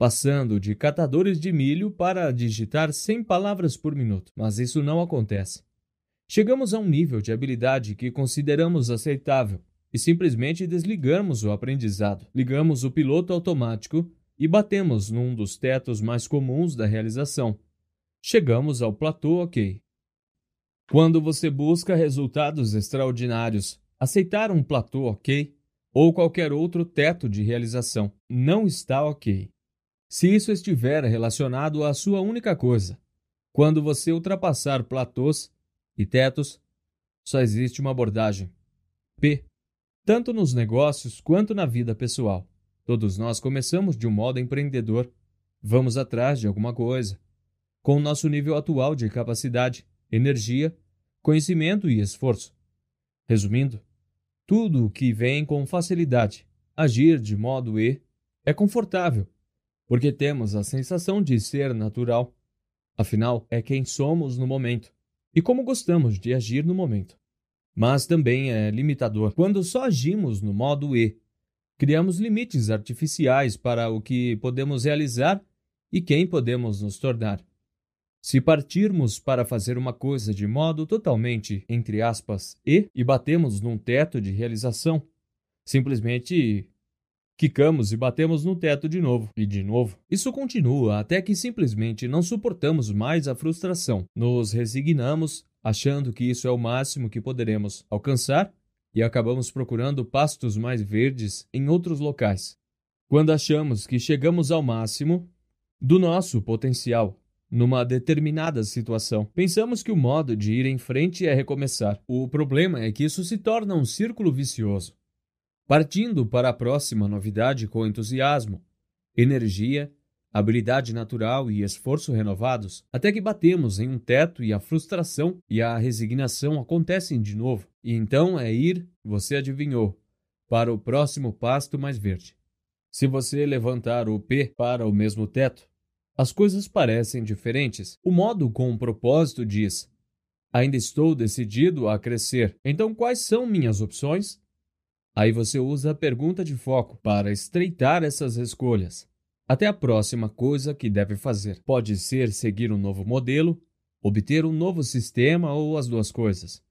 passando de catadores de milho para digitar 100 palavras por minuto, mas isso não acontece. Chegamos a um nível de habilidade que consideramos aceitável e simplesmente desligamos o aprendizado, ligamos o piloto automático e batemos num dos tetos mais comuns da realização. Chegamos ao platô OK. Quando você busca resultados extraordinários, aceitar um platô OK ou qualquer outro teto de realização não está ok se isso estiver relacionado à sua única coisa. Quando você ultrapassar platôs e tetos, só existe uma abordagem. P. Tanto nos negócios quanto na vida pessoal. Todos nós começamos de um modo empreendedor. Vamos atrás de alguma coisa. Com o nosso nível atual de capacidade, energia, conhecimento e esforço. Resumindo, tudo o que vem com facilidade, agir de modo E, é confortável porque temos a sensação de ser natural. Afinal, é quem somos no momento e como gostamos de agir no momento. Mas também é limitador quando só agimos no modo E. Criamos limites artificiais para o que podemos realizar e quem podemos nos tornar. Se partirmos para fazer uma coisa de modo totalmente, entre aspas, E e batemos num teto de realização, simplesmente Quicamos e batemos no teto de novo, e de novo. Isso continua até que simplesmente não suportamos mais a frustração. Nos resignamos, achando que isso é o máximo que poderemos alcançar, e acabamos procurando pastos mais verdes em outros locais. Quando achamos que chegamos ao máximo do nosso potencial, numa determinada situação. Pensamos que o modo de ir em frente é recomeçar. O problema é que isso se torna um círculo vicioso partindo para a próxima novidade com entusiasmo, energia, habilidade natural e esforço renovados, até que batemos em um teto e a frustração e a resignação acontecem de novo. E então é ir, você adivinhou, para o próximo pasto mais verde. Se você levantar o pé para o mesmo teto, As coisas parecem diferentes. O modo com o propósito diz: Ainda estou decidido a crescer. Então, quais são minhas opções? Aí você usa a pergunta de foco para estreitar essas escolhas. Até a próxima coisa que deve fazer. Pode ser seguir um novo modelo, obter um novo sistema ou as duas coisas.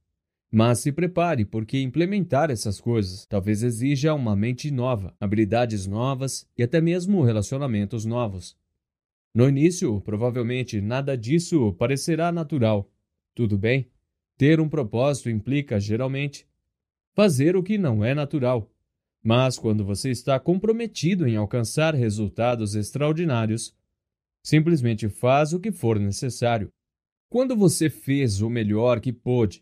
Mas se prepare, porque implementar essas coisas talvez exija uma mente nova, habilidades novas e até mesmo relacionamentos novos. No início, provavelmente nada disso parecerá natural. Tudo bem? Ter um propósito implica, geralmente, fazer o que não é natural. Mas quando você está comprometido em alcançar resultados extraordinários, simplesmente faz o que for necessário. Quando você fez o melhor que pôde,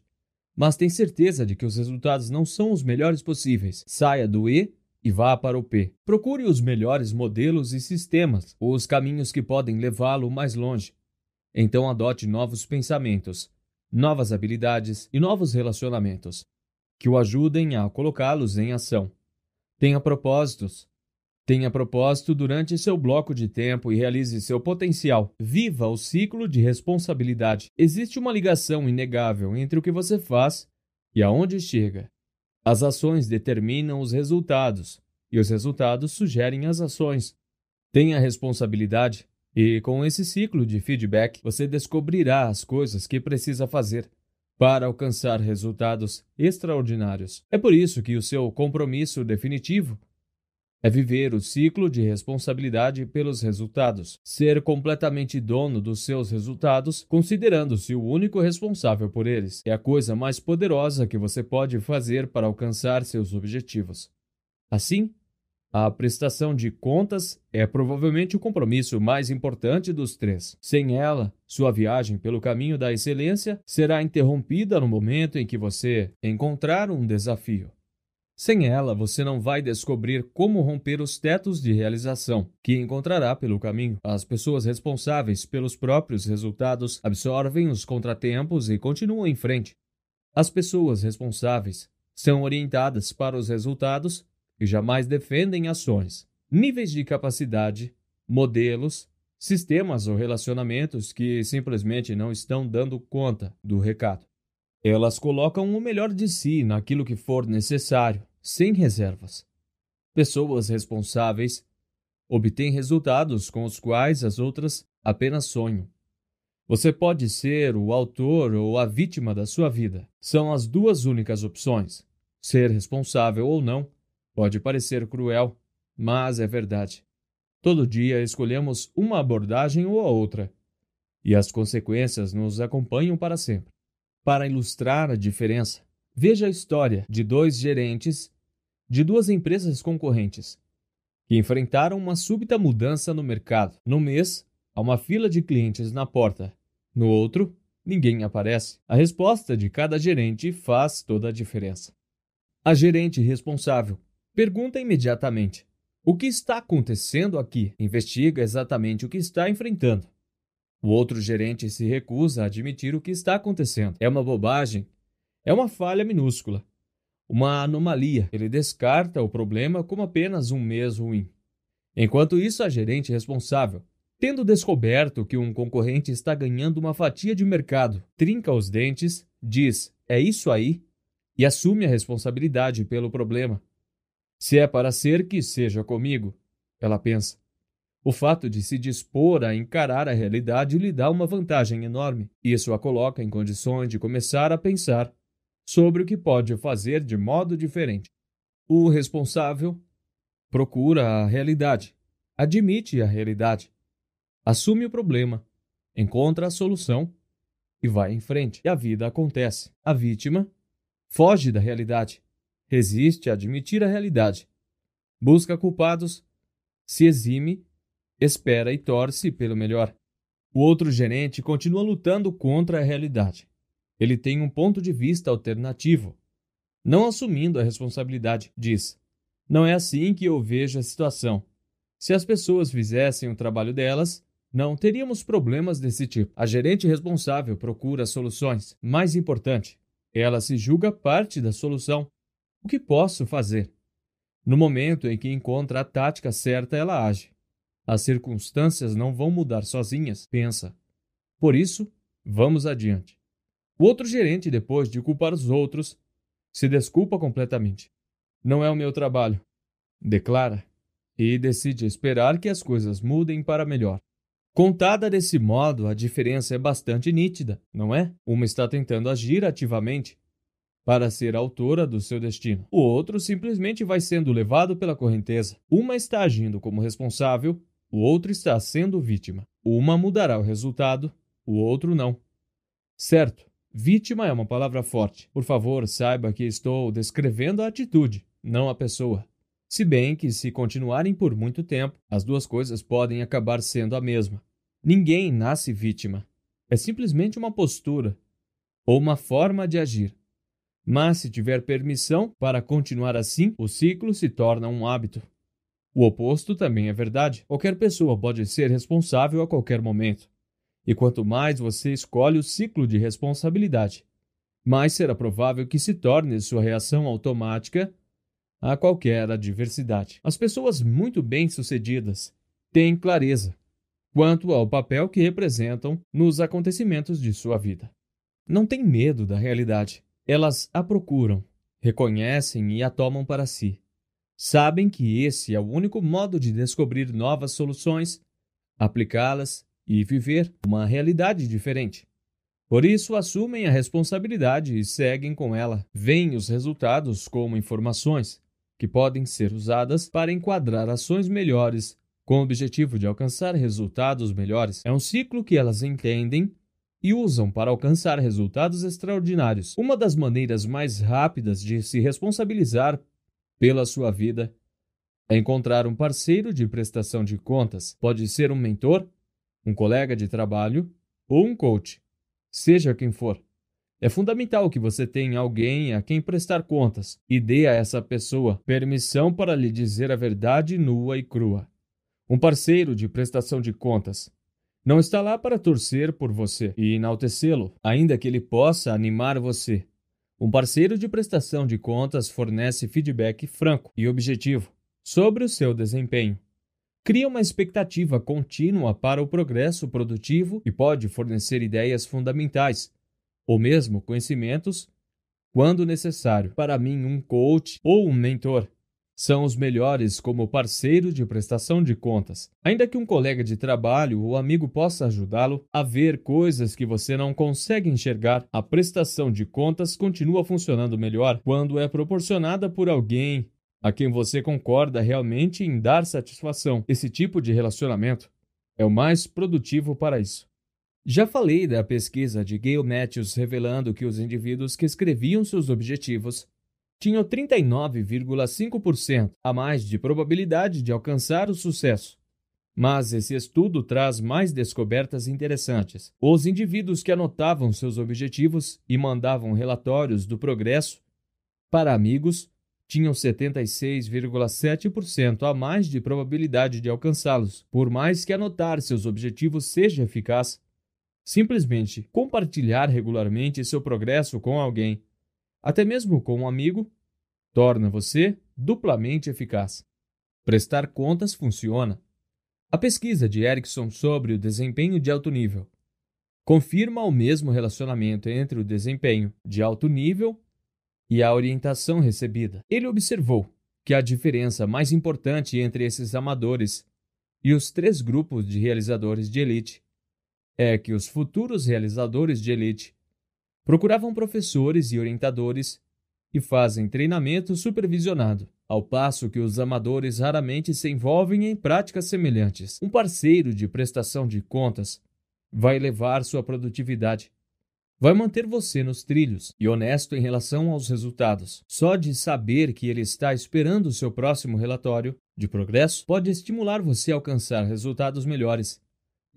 mas tem certeza de que os resultados não são os melhores possíveis, saia do E e vá para o P. Procure os melhores modelos e sistemas, os caminhos que podem levá-lo mais longe. Então adote novos pensamentos, novas habilidades e novos relacionamentos que o ajudem a colocá-los em ação. Tenha propósitos. Tenha propósito durante seu bloco de tempo e realize seu potencial. Viva o ciclo de responsabilidade. Existe uma ligação inegável entre o que você faz e aonde chega. As ações determinam os resultados, e os resultados sugerem as ações. Tenha responsabilidade, e com esse ciclo de feedback você descobrirá as coisas que precisa fazer para alcançar resultados extraordinários. É por isso que o seu compromisso definitivo é viver o ciclo de responsabilidade pelos resultados, ser completamente dono dos seus resultados, considerando-se o único responsável por eles. É a coisa mais poderosa que você pode fazer para alcançar seus objetivos. Assim, a prestação de contas é provavelmente o compromisso mais importante dos três. Sem ela, sua viagem pelo caminho da excelência será interrompida no momento em que você encontrar um desafio. Sem ela, você não vai descobrir como romper os tetos de realização que encontrará pelo caminho. As pessoas responsáveis pelos próprios resultados absorvem os contratempos e continuam em frente. As pessoas responsáveis são orientadas para os resultados e jamais defendem ações, níveis de capacidade, modelos, sistemas ou relacionamentos que simplesmente não estão dando conta do recado. Elas colocam o melhor de si naquilo que for necessário, sem reservas. Pessoas responsáveis obtêm resultados com os quais as outras apenas sonham. Você pode ser o autor ou a vítima da sua vida. São as duas únicas opções. Ser responsável ou não pode parecer cruel, mas é verdade. Todo dia escolhemos uma abordagem ou a outra, e as consequências nos acompanham para sempre. Para ilustrar a diferença, veja a história de dois gerentes de duas empresas concorrentes que enfrentaram uma súbita mudança no mercado. No mês, há uma fila de clientes na porta. No outro, ninguém aparece. A resposta de cada gerente faz toda a diferença. A gerente responsável pergunta imediatamente: O que está acontecendo aqui? Investiga exatamente o que está enfrentando. O outro gerente se recusa a admitir o que está acontecendo. É uma bobagem. É uma falha minúscula. Uma anomalia. Ele descarta o problema como apenas um mês ruim. Enquanto isso, a gerente responsável, tendo descoberto que um concorrente está ganhando uma fatia de mercado, trinca os dentes, diz: É isso aí, e assume a responsabilidade pelo problema. Se é para ser que seja comigo, ela pensa. O fato de se dispor a encarar a realidade lhe dá uma vantagem enorme. Isso a coloca em condições de começar a pensar sobre o que pode fazer de modo diferente. O responsável procura a realidade, admite a realidade, assume o problema, encontra a solução e vai em frente. E a vida acontece. A vítima foge da realidade, resiste a admitir a realidade, busca culpados, se exime espera e torce pelo melhor. O outro gerente continua lutando contra a realidade. Ele tem um ponto de vista alternativo, não assumindo a responsabilidade. Diz: Não é assim que eu vejo a situação. Se as pessoas fizessem o trabalho delas, não teríamos problemas desse tipo. A gerente responsável procura soluções. Mais importante, ela se julga parte da solução. O que posso fazer? No momento em que encontra a tática certa, ela age. As circunstâncias não vão mudar sozinhas, pensa. Por isso, vamos adiante. O outro gerente, depois de culpar os outros, se desculpa completamente. Não é o meu trabalho, declara, e decide esperar que as coisas mudem para melhor. Contada desse modo, a diferença é bastante nítida, não é? Uma está tentando agir ativamente para ser autora do seu destino. O outro simplesmente vai sendo levado pela correnteza. Uma está agindo como responsável, o outro está sendo vítima. Uma mudará o resultado, o outro não. Certo, vítima é uma palavra forte. Por favor, saiba que estou descrevendo a atitude, não a pessoa. Se bem que, se continuarem por muito tempo, as duas coisas podem acabar sendo a mesma. Ninguém nasce vítima. É simplesmente uma postura ou uma forma de agir. Mas, se tiver permissão para continuar assim, o ciclo se torna um hábito. O oposto também é verdade. Qualquer pessoa pode ser responsável a qualquer momento. E quanto mais você escolhe o ciclo de responsabilidade, mais será provável que se torne sua reação automática a qualquer adversidade. As pessoas muito bem-sucedidas têm clareza quanto ao papel que representam nos acontecimentos de sua vida. Não têm medo da realidade. Elas a procuram, reconhecem e a tomam para si. Sabem que esse é o único modo de descobrir novas soluções, aplicá-las e viver uma realidade diferente. Por isso, assumem a responsabilidade e seguem com ela. Veem os resultados como informações que podem ser usadas para enquadrar ações melhores com o objetivo de alcançar resultados melhores. É um ciclo que elas entendem e usam para alcançar resultados extraordinários. Uma das maneiras mais rápidas de se responsabilizar pela sua vida é encontrar um parceiro de prestação de contas. Pode ser um mentor, um colega de trabalho ou um coach, seja quem for. É fundamental que você tenha alguém a quem prestar contas e dê a essa pessoa permissão para lhe dizer a verdade nua e crua um parceiro de prestação de contas. Não está lá para torcer por você e enaltecê-lo, ainda que ele possa animar você. Um parceiro de prestação de contas fornece feedback franco e objetivo sobre o seu desempenho. Cria uma expectativa contínua para o progresso produtivo e pode fornecer ideias fundamentais, ou mesmo conhecimentos, quando necessário. Para mim, um coach ou um mentor são os melhores como parceiro de prestação de contas. Ainda que um colega de trabalho ou amigo possa ajudá-lo a ver coisas que você não consegue enxergar, a prestação de contas continua funcionando melhor quando é proporcionada por alguém a quem você concorda realmente em dar satisfação. Esse tipo de relacionamento é o mais produtivo para isso. Já falei da pesquisa de Gail Matthews revelando que os indivíduos que escreviam seus objetivos tinham 39,5% a mais de probabilidade de alcançar o sucesso. Mas esse estudo traz mais descobertas interessantes. Os indivíduos que anotavam seus objetivos e mandavam relatórios do progresso para amigos tinham 76,7% a mais de probabilidade de alcançá-los, por mais que anotar seus objetivos seja eficaz. Simplesmente compartilhar regularmente seu progresso com alguém até mesmo com um amigo, torna você duplamente eficaz. Prestar contas funciona. A pesquisa de Erickson sobre o desempenho de alto nível confirma o mesmo relacionamento entre o desempenho de alto nível e a orientação recebida. Ele observou que a diferença mais importante entre esses amadores e os três grupos de realizadores de elite é que os futuros realizadores de elite procuravam professores e orientadores e fazem treinamento supervisionado, ao passo que os amadores raramente se envolvem em práticas semelhantes. Um parceiro de prestação de contas vai elevar sua produtividade, vai manter você nos trilhos e honesto em relação aos resultados. Só de saber que ele está esperando o seu próximo relatório de progresso pode estimular você a alcançar resultados melhores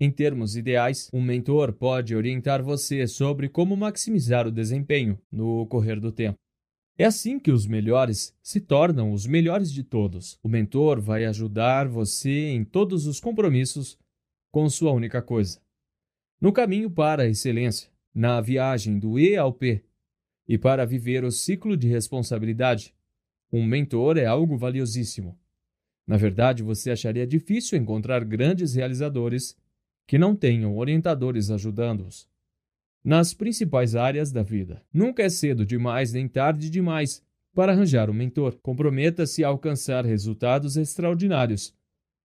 em termos ideais, um mentor pode orientar você sobre como maximizar o desempenho no correr do tempo. É assim que os melhores se tornam os melhores de todos. O mentor vai ajudar você em todos os compromissos com sua única coisa. No caminho para a excelência, na viagem do E ao P, e para viver o ciclo de responsabilidade, um mentor é algo valiosíssimo. Na verdade, você acharia difícil encontrar grandes realizadores que não tenham orientadores ajudando-os nas principais áreas da vida. Nunca é cedo demais nem tarde demais para arranjar um mentor. Comprometa-se a alcançar resultados extraordinários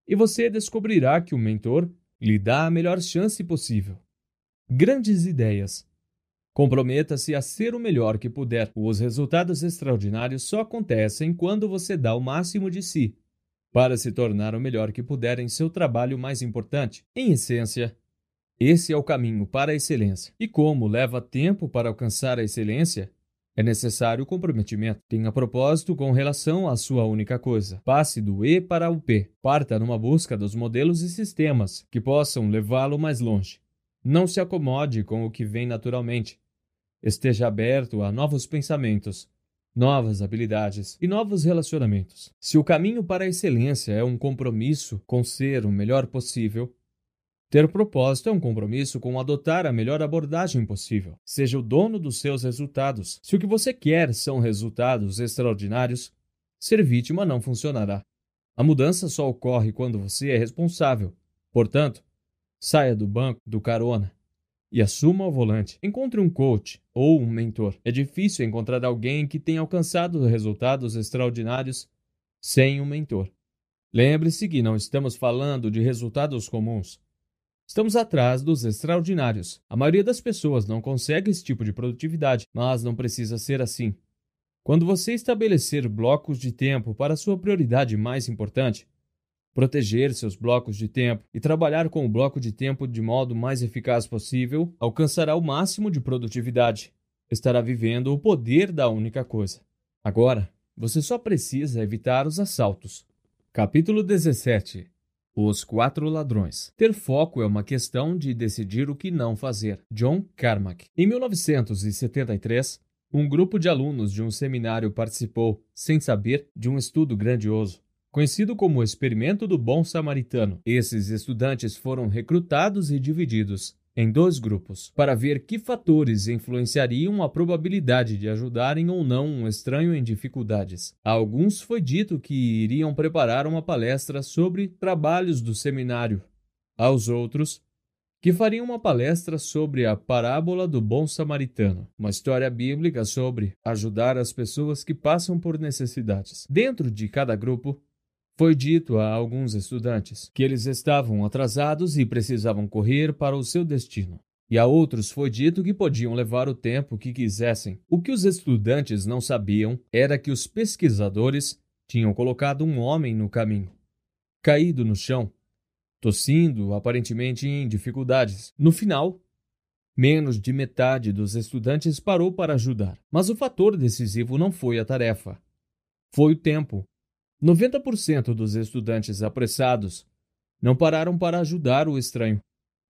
e você descobrirá que o mentor lhe dá a melhor chance possível. Grandes ideias. Comprometa-se a ser o melhor que puder. Os resultados extraordinários só acontecem quando você dá o máximo de si para se tornar o melhor que puder em seu trabalho mais importante. Em essência, esse é o caminho para a excelência. E como leva tempo para alcançar a excelência, é necessário comprometimento. Tenha propósito com relação à sua única coisa. Passe do E para o P. Parta numa busca dos modelos e sistemas que possam levá-lo mais longe. Não se acomode com o que vem naturalmente. Esteja aberto a novos pensamentos, novas habilidades e novos relacionamentos. Se o caminho para a excelência é um compromisso com ser o melhor possível, ter propósito é um compromisso com adotar a melhor abordagem possível. Seja o dono dos seus resultados. Se o que você quer são resultados extraordinários, ser vítima não funcionará. A mudança só ocorre quando você é responsável. Portanto, saia do banco do carona e assuma o volante. Encontre um coach ou um mentor. É difícil encontrar alguém que tenha alcançado resultados extraordinários sem um mentor. Lembre-se que não estamos falando de resultados comuns. Estamos atrás dos extraordinários. A maioria das pessoas não consegue esse tipo de produtividade, mas não precisa ser assim. Quando você estabelecer blocos de tempo para sua prioridade mais importante, proteger seus blocos de tempo e trabalhar com o bloco de tempo de modo mais eficaz possível, alcançará o máximo de produtividade. Estará vivendo o poder da única coisa. Agora, você só precisa evitar os assaltos. Capítulo 17 os Quatro Ladrões. Ter foco é uma questão de decidir o que não fazer. John Carmack. Em 1973, um grupo de alunos de um seminário participou, sem saber, de um estudo grandioso. Conhecido como o Experimento do Bom Samaritano, esses estudantes foram recrutados e divididos em dois grupos para ver que fatores influenciariam a probabilidade de ajudarem ou não um estranho em dificuldades. A alguns foi dito que iriam preparar uma palestra sobre trabalhos do seminário. Aos outros, que fariam uma palestra sobre a parábola do bom samaritano, uma história bíblica sobre ajudar as pessoas que passam por necessidades. Dentro de cada grupo, foi dito a alguns estudantes que eles estavam atrasados e precisavam correr para o seu destino. E a outros foi dito que podiam levar o tempo que quisessem. O que os estudantes não sabiam era que os pesquisadores tinham colocado um homem no caminho, caído no chão, tossindo, aparentemente em dificuldades. No final, menos de metade dos estudantes parou para ajudar. Mas o fator decisivo não foi a tarefa, foi o tempo. 90% dos estudantes apressados não pararam para ajudar o estranho.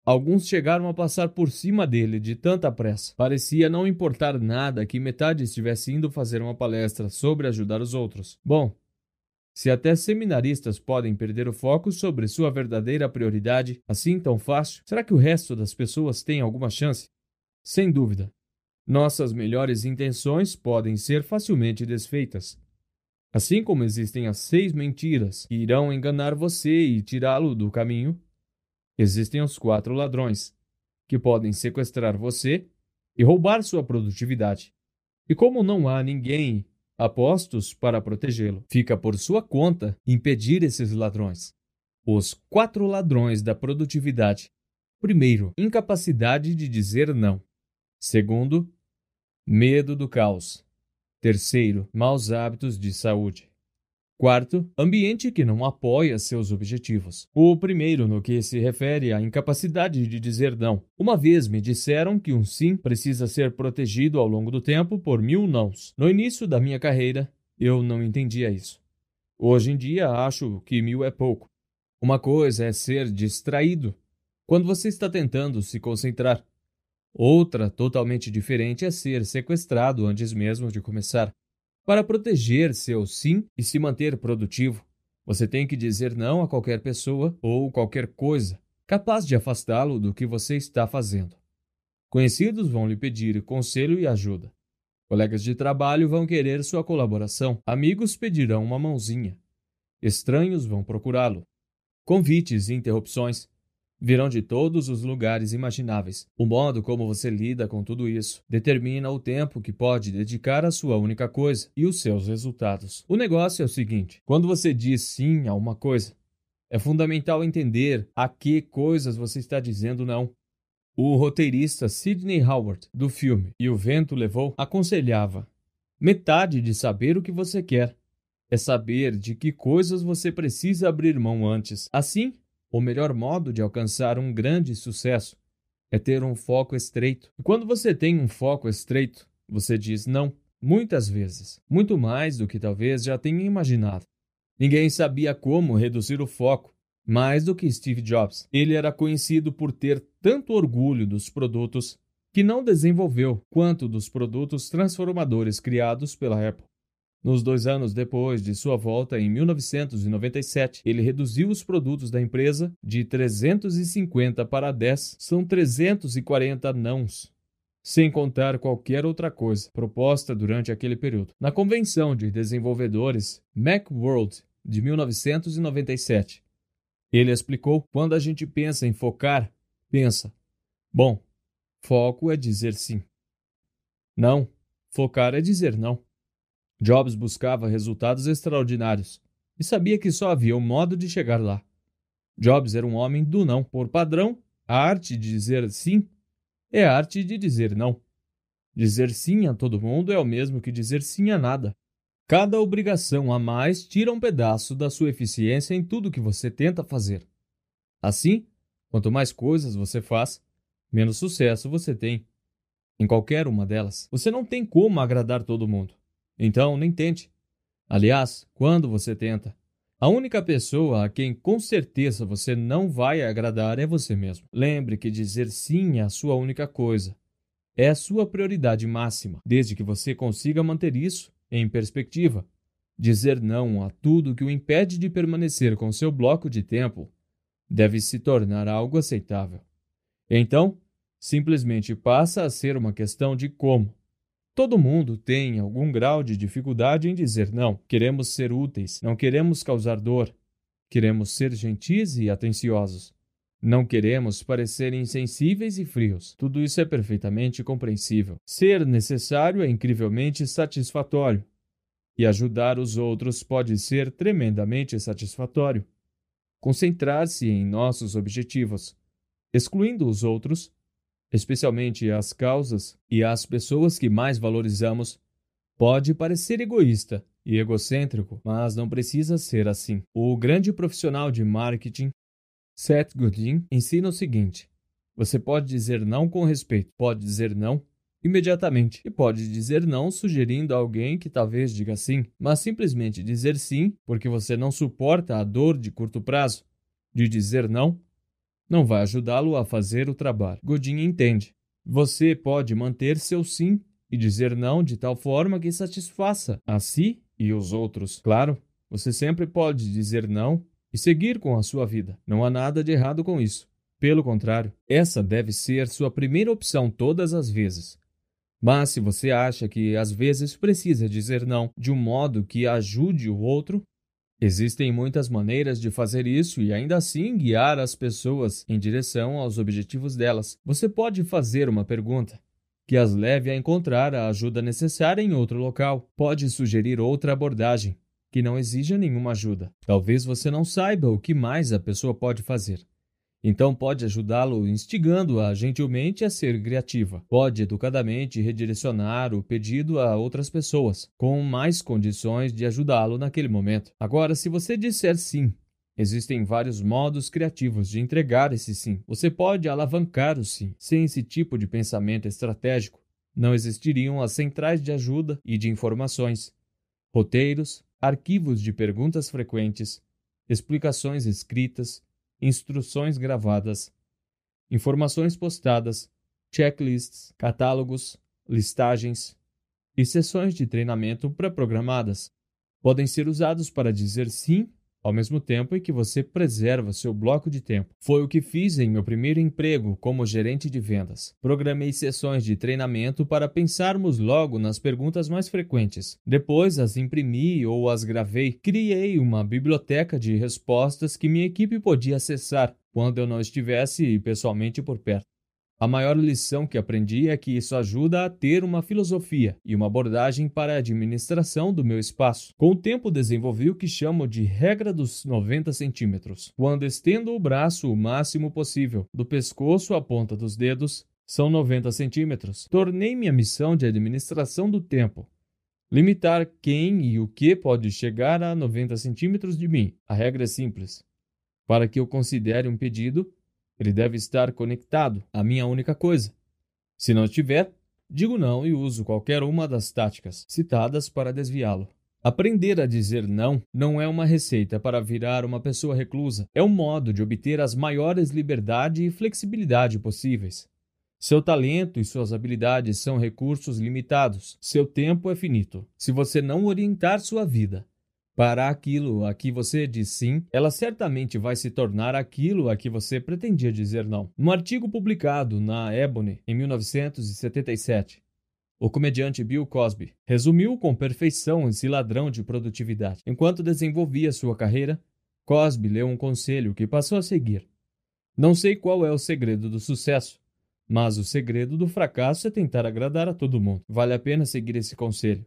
Alguns chegaram a passar por cima dele de tanta pressa. Parecia não importar nada que metade estivesse indo fazer uma palestra sobre ajudar os outros. Bom, se até seminaristas podem perder o foco sobre sua verdadeira prioridade assim tão fácil, será que o resto das pessoas tem alguma chance? Sem dúvida. Nossas melhores intenções podem ser facilmente desfeitas. Assim como existem as seis mentiras que irão enganar você e tirá-lo do caminho, existem os quatro ladrões que podem sequestrar você e roubar sua produtividade. E como não há ninguém a postos para protegê-lo, fica por sua conta impedir esses ladrões. Os quatro ladrões da produtividade. Primeiro, incapacidade de dizer não. Segundo, medo do caos. Terceiro, maus hábitos de saúde. Quarto, ambiente que não apoia seus objetivos. O primeiro, no que se refere à incapacidade de dizer não. Uma vez me disseram que um sim precisa ser protegido ao longo do tempo por mil nãos. No início da minha carreira, eu não entendia isso. Hoje em dia, acho que mil é pouco. Uma coisa é ser distraído quando você está tentando se concentrar. Outra, totalmente diferente, é ser sequestrado antes mesmo de começar. Para proteger seu sim e se manter produtivo, você tem que dizer não a qualquer pessoa ou qualquer coisa capaz de afastá-lo do que você está fazendo. Conhecidos vão lhe pedir conselho e ajuda. Colegas de trabalho vão querer sua colaboração. Amigos pedirão uma mãozinha. Estranhos vão procurá-lo. Convites e interrupções virão de todos os lugares imagináveis. O modo como você lida com tudo isso determina o tempo que pode dedicar à sua única coisa e os seus resultados. O negócio é o seguinte: quando você diz sim a uma coisa, é fundamental entender a que coisas você está dizendo não. O roteirista Sidney Howard, do filme E o Vento Levou, aconselhava: metade de saber o que você quer é saber de que coisas você precisa abrir mão antes. Assim, o melhor modo de alcançar um grande sucesso é ter um foco estreito. E quando você tem um foco estreito, você diz não, muitas vezes, muito mais do que talvez já tenha imaginado. Ninguém sabia como reduzir o foco mais do que Steve Jobs. Ele era conhecido por ter tanto orgulho dos produtos que não desenvolveu, quanto dos produtos transformadores criados pela Apple. Nos dois anos depois de sua volta, em 1997, ele reduziu os produtos da empresa de 350 para 10. São 340 nãos, sem contar qualquer outra coisa proposta durante aquele período. Na convenção de desenvolvedores Macworld de 1997, ele explicou: quando a gente pensa em focar, pensa, bom, foco é dizer sim. Não, focar é dizer não. Jobs buscava resultados extraordinários e sabia que só havia um modo de chegar lá. Jobs era um homem do não. Por padrão, a arte de dizer sim é a arte de dizer não. Dizer sim a todo mundo é o mesmo que dizer sim a nada. Cada obrigação a mais tira um pedaço da sua eficiência em tudo que você tenta fazer. Assim, quanto mais coisas você faz, menos sucesso você tem. Em qualquer uma delas, você não tem como agradar todo mundo. Então, nem tente. Aliás, quando você tenta, a única pessoa a quem com certeza você não vai agradar é você mesmo. Lembre que dizer sim é a sua única coisa. É a sua prioridade máxima, desde que você consiga manter isso em perspectiva. Dizer não a tudo que o impede de permanecer com seu bloco de tempo deve se tornar algo aceitável. Então, simplesmente passa a ser uma questão de como. Todo mundo tem algum grau de dificuldade em dizer não. Queremos ser úteis, não queremos causar dor. Queremos ser gentis e atenciosos. Não queremos parecer insensíveis e frios. Tudo isso é perfeitamente compreensível. Ser necessário é incrivelmente satisfatório. E ajudar os outros pode ser tremendamente satisfatório. Concentrar-se em nossos objetivos, excluindo os outros, especialmente as causas e as pessoas que mais valorizamos, pode parecer egoísta e egocêntrico, mas não precisa ser assim. O grande profissional de marketing, Seth Godin, ensina o seguinte: você pode dizer não com respeito, pode dizer não imediatamente e pode dizer não sugerindo a alguém que talvez diga sim, mas simplesmente dizer sim porque você não suporta a dor de curto prazo de dizer não não vai ajudá-lo a fazer o trabalho. Godin entende. Você pode manter seu sim e dizer não de tal forma que satisfaça a si e os outros. Claro, você sempre pode dizer não e seguir com a sua vida. Não há nada de errado com isso. Pelo contrário, essa deve ser sua primeira opção todas as vezes. Mas se você acha que às vezes precisa dizer não de um modo que ajude o outro, Existem muitas maneiras de fazer isso e ainda assim guiar as pessoas em direção aos objetivos delas. Você pode fazer uma pergunta que as leve a encontrar a ajuda necessária em outro local. Pode sugerir outra abordagem que não exija nenhuma ajuda. Talvez você não saiba o que mais a pessoa pode fazer. Então pode ajudá-lo instigando-a gentilmente a ser criativa. Pode educadamente redirecionar o pedido a outras pessoas, com mais condições de ajudá-lo naquele momento. Agora, se você disser sim, Existem vários modos criativos de entregar esse sim. Você pode alavancar o sim. Sem esse tipo de pensamento estratégico, não existiriam as centrais de ajuda e de informações, roteiros, arquivos de perguntas frequentes, explicações escritas, instruções gravadas, informações postadas, checklists, catálogos, listagens e sessões de treinamento pré-programadas. Podem ser usados para dizer sim ao mesmo tempo em que você preserva seu bloco de tempo. Foi o que fiz em meu primeiro emprego como gerente de vendas. Programei sessões de treinamento para pensarmos logo nas perguntas mais frequentes. Depois as imprimi ou as gravei. Criei uma biblioteca de respostas que minha equipe podia acessar quando eu não estivesse pessoalmente por perto. A maior lição que aprendi é que isso ajuda a ter uma filosofia e uma abordagem para a administração do meu espaço. Com o tempo, desenvolvi o que chamo de regra dos 90 centímetros. Quando estendo o braço o máximo possível, do pescoço à ponta dos dedos, são 90 centímetros. Tornei minha missão de administração do tempo. Limitar quem e o que pode chegar a 90 centímetros de mim. A regra é simples. Para que eu considere um pedido, ele deve estar conectado à minha única coisa. Se não estiver, digo não e uso qualquer uma das táticas citadas para desviá-lo. Aprender a dizer não não é uma receita para virar uma pessoa reclusa, é um modo de obter as maiores liberdade e flexibilidade possíveis. Seu talento e suas habilidades são recursos limitados, seu tempo é finito. Se você não orientar sua vida para aquilo a que você diz sim, ela certamente vai se tornar aquilo a que você pretendia dizer não. No artigo publicado na Ebony em 1977, o comediante Bill Cosby resumiu com perfeição esse ladrão de produtividade. Enquanto desenvolvia sua carreira, Cosby leu um conselho que passou a seguir. Não sei qual é o segredo do sucesso, mas o segredo do fracasso é tentar agradar a todo mundo. Vale a pena seguir esse conselho.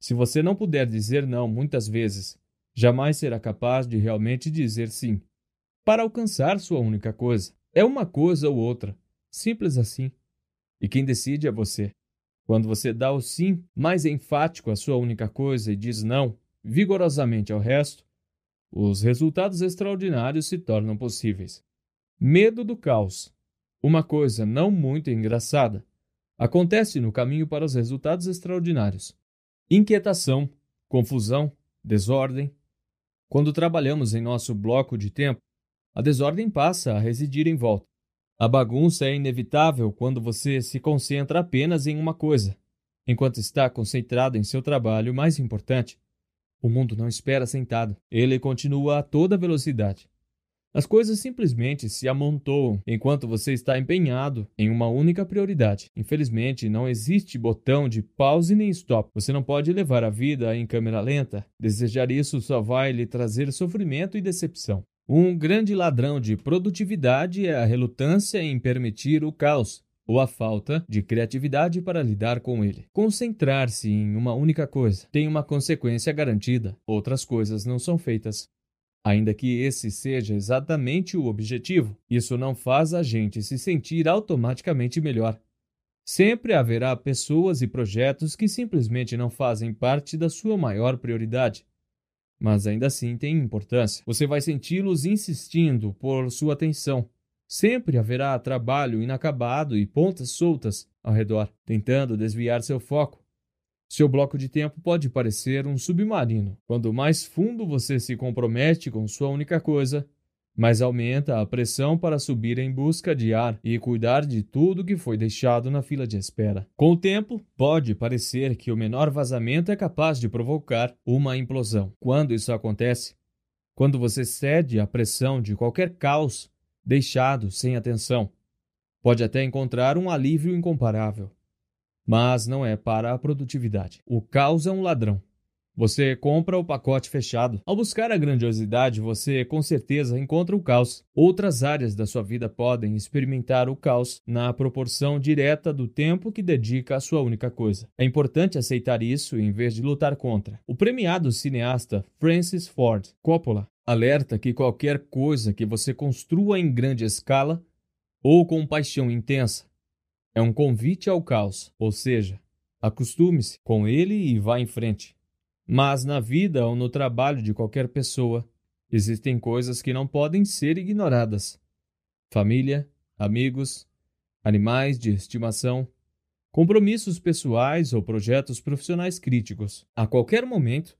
Se você não puder dizer não muitas vezes, jamais será capaz de realmente dizer sim. Para alcançar sua única coisa, é uma coisa ou outra, simples assim. E quem decide é você. Quando você dá o sim mais enfático à sua única coisa e diz não vigorosamente ao resto, os resultados extraordinários se tornam possíveis. Medo do caos. Uma coisa não muito engraçada. Acontece no caminho para os resultados extraordinários. Inquietação, confusão, desordem. Quando trabalhamos em nosso bloco de tempo, a desordem passa a residir em volta. A bagunça é inevitável quando você se concentra apenas em uma coisa, enquanto está concentrado em seu trabalho mais importante. O mundo não espera sentado, ele continua a toda velocidade. As coisas simplesmente se amontoam enquanto você está empenhado em uma única prioridade. Infelizmente, não existe botão de pause nem stop. Você não pode levar a vida em câmera lenta. Desejar isso só vai lhe trazer sofrimento e decepção. Um grande ladrão de produtividade é a relutância em permitir o caos ou a falta de criatividade para lidar com ele. Concentrar-se em uma única coisa tem uma consequência garantida, outras coisas não são feitas ainda que esse seja exatamente o objetivo. Isso não faz a gente se sentir automaticamente melhor. Sempre haverá pessoas e projetos que simplesmente não fazem parte da sua maior prioridade. Mas ainda assim têm importância. Você vai senti-los insistindo por sua atenção. Sempre haverá trabalho inacabado e pontas soltas ao redor, tentando desviar seu foco. Seu bloco de tempo pode parecer um submarino. Quanto mais fundo você se compromete com sua única coisa, mais aumenta a pressão para subir em busca de ar e cuidar de tudo que foi deixado na fila de espera. Com o tempo, pode parecer que o menor vazamento é capaz de provocar uma implosão. Quando isso acontece, quando você cede à pressão de qualquer caos deixado sem atenção, pode até encontrar um alívio incomparável mas não é para a produtividade. O caos é um ladrão. Você compra o pacote fechado. Ao buscar a grandiosidade, você com certeza encontra o caos. Outras áreas da sua vida podem experimentar o caos na proporção direta do tempo que dedica à sua única coisa. É importante aceitar isso em vez de lutar contra. O premiado cineasta Francis Ford Coppola alerta que qualquer coisa que você construa em grande escala ou com paixão intensa é um convite ao caos, ou seja, acostume-se com ele e vá em frente. Mas na vida ou no trabalho de qualquer pessoa, existem coisas que não podem ser ignoradas: família, amigos, animais de estimação, compromissos pessoais ou projetos profissionais críticos. A qualquer momento,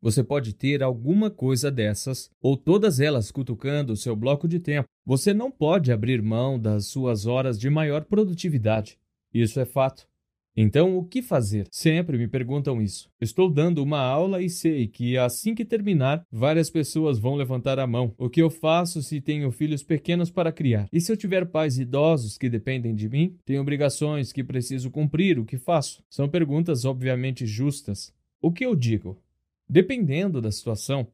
você pode ter alguma coisa dessas, ou todas elas cutucando o seu bloco de tempo. Você não pode abrir mão das suas horas de maior produtividade. Isso é fato. Então, o que fazer? Sempre me perguntam isso. Estou dando uma aula e sei que assim que terminar, várias pessoas vão levantar a mão. O que eu faço se tenho filhos pequenos para criar? E se eu tiver pais idosos que dependem de mim? Tenho obrigações que preciso cumprir? O que faço? São perguntas obviamente justas. O que eu digo? Dependendo da situação,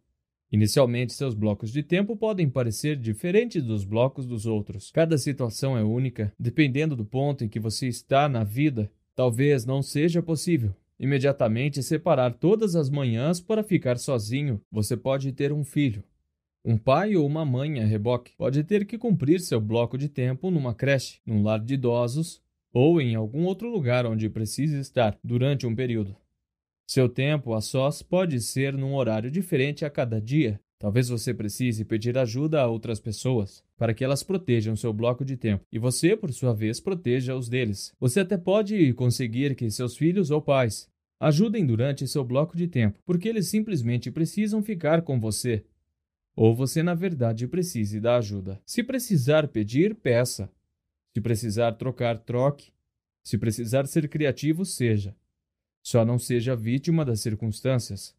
Inicialmente, seus blocos de tempo podem parecer diferentes dos blocos dos outros. Cada situação é única, dependendo do ponto em que você está na vida Talvez não seja possível imediatamente separar todas as manhãs para ficar sozinho. Você pode ter um filho. Um pai ou uma mãe a reboque pode ter que cumprir seu bloco de tempo numa creche, num lar de idosos ou em algum outro lugar onde precise estar durante um período. Seu tempo a sós pode ser num horário diferente a cada dia Talvez você precise pedir ajuda a outras pessoas para que elas protejam seu bloco de tempo e você, por sua vez, proteja os deles. Você até pode conseguir que seus filhos ou pais ajudem durante seu bloco de tempo, porque eles simplesmente precisam ficar com você. Ou você, na verdade, precise da ajuda. Se precisar pedir, peça. Se precisar trocar, troque. Se precisar ser criativo, seja. Só não seja vítima das circunstâncias.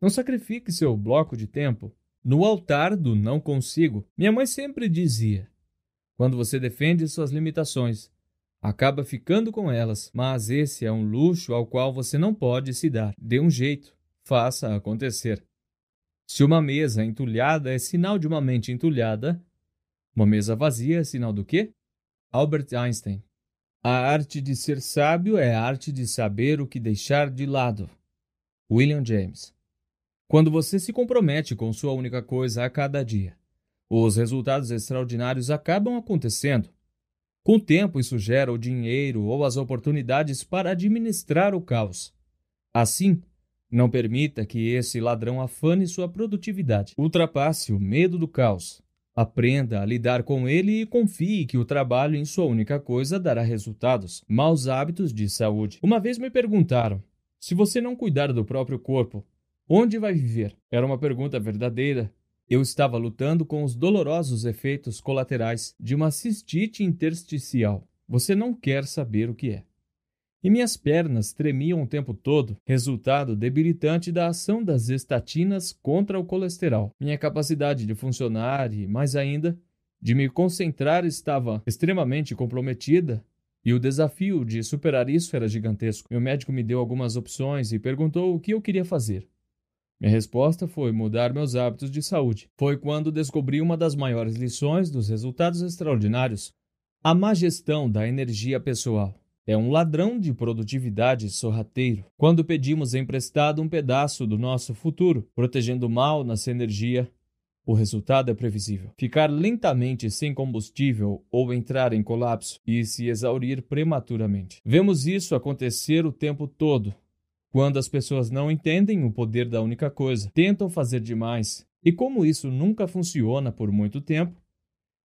Não sacrifique seu bloco de tempo no altar do não consigo. Minha mãe sempre dizia: quando você defende suas limitações, acaba ficando com elas, mas esse é um luxo ao qual você não pode se dar. Dê um jeito, faça acontecer. Se uma mesa entulhada é sinal de uma mente entulhada, uma mesa vazia é sinal do quê? Albert Einstein. A arte de ser sábio é a arte de saber o que deixar de lado. William James. Quando você se compromete com sua única coisa a cada dia, os resultados extraordinários acabam acontecendo. Com o tempo, isso gera o dinheiro ou as oportunidades para administrar o caos. Assim, não permita que esse ladrão afane sua produtividade. Ultrapasse o medo do caos. Aprenda a lidar com ele e confie que o trabalho em sua única coisa dará resultados. Maus hábitos de saúde. Uma vez me perguntaram: se você não cuidar do próprio corpo, Onde vai viver? Era uma pergunta verdadeira. Eu estava lutando com os dolorosos efeitos colaterais de uma cistite intersticial. Você não quer saber o que é. E minhas pernas tremiam o tempo todo, resultado debilitante da ação das estatinas contra o colesterol. Minha capacidade de funcionar e, mais ainda, de me concentrar estava extremamente comprometida e o desafio de superar isso era gigantesco. Meu médico me deu algumas opções e perguntou o que eu queria fazer. Minha resposta foi mudar meus hábitos de saúde. Foi quando descobri uma das maiores lições dos resultados extraordinários: a má gestão da energia pessoal. É um ladrão de produtividade sorrateiro. Quando pedimos emprestado um pedaço do nosso futuro, protegendo mal nossa energia, o resultado é previsível. Ficar lentamente sem combustível ou entrar em colapso e se exaurir prematuramente. Vemos isso acontecer o tempo todo quando as pessoas não entendem o poder da única coisa, tentam fazer demais, e como isso nunca funciona por muito tempo,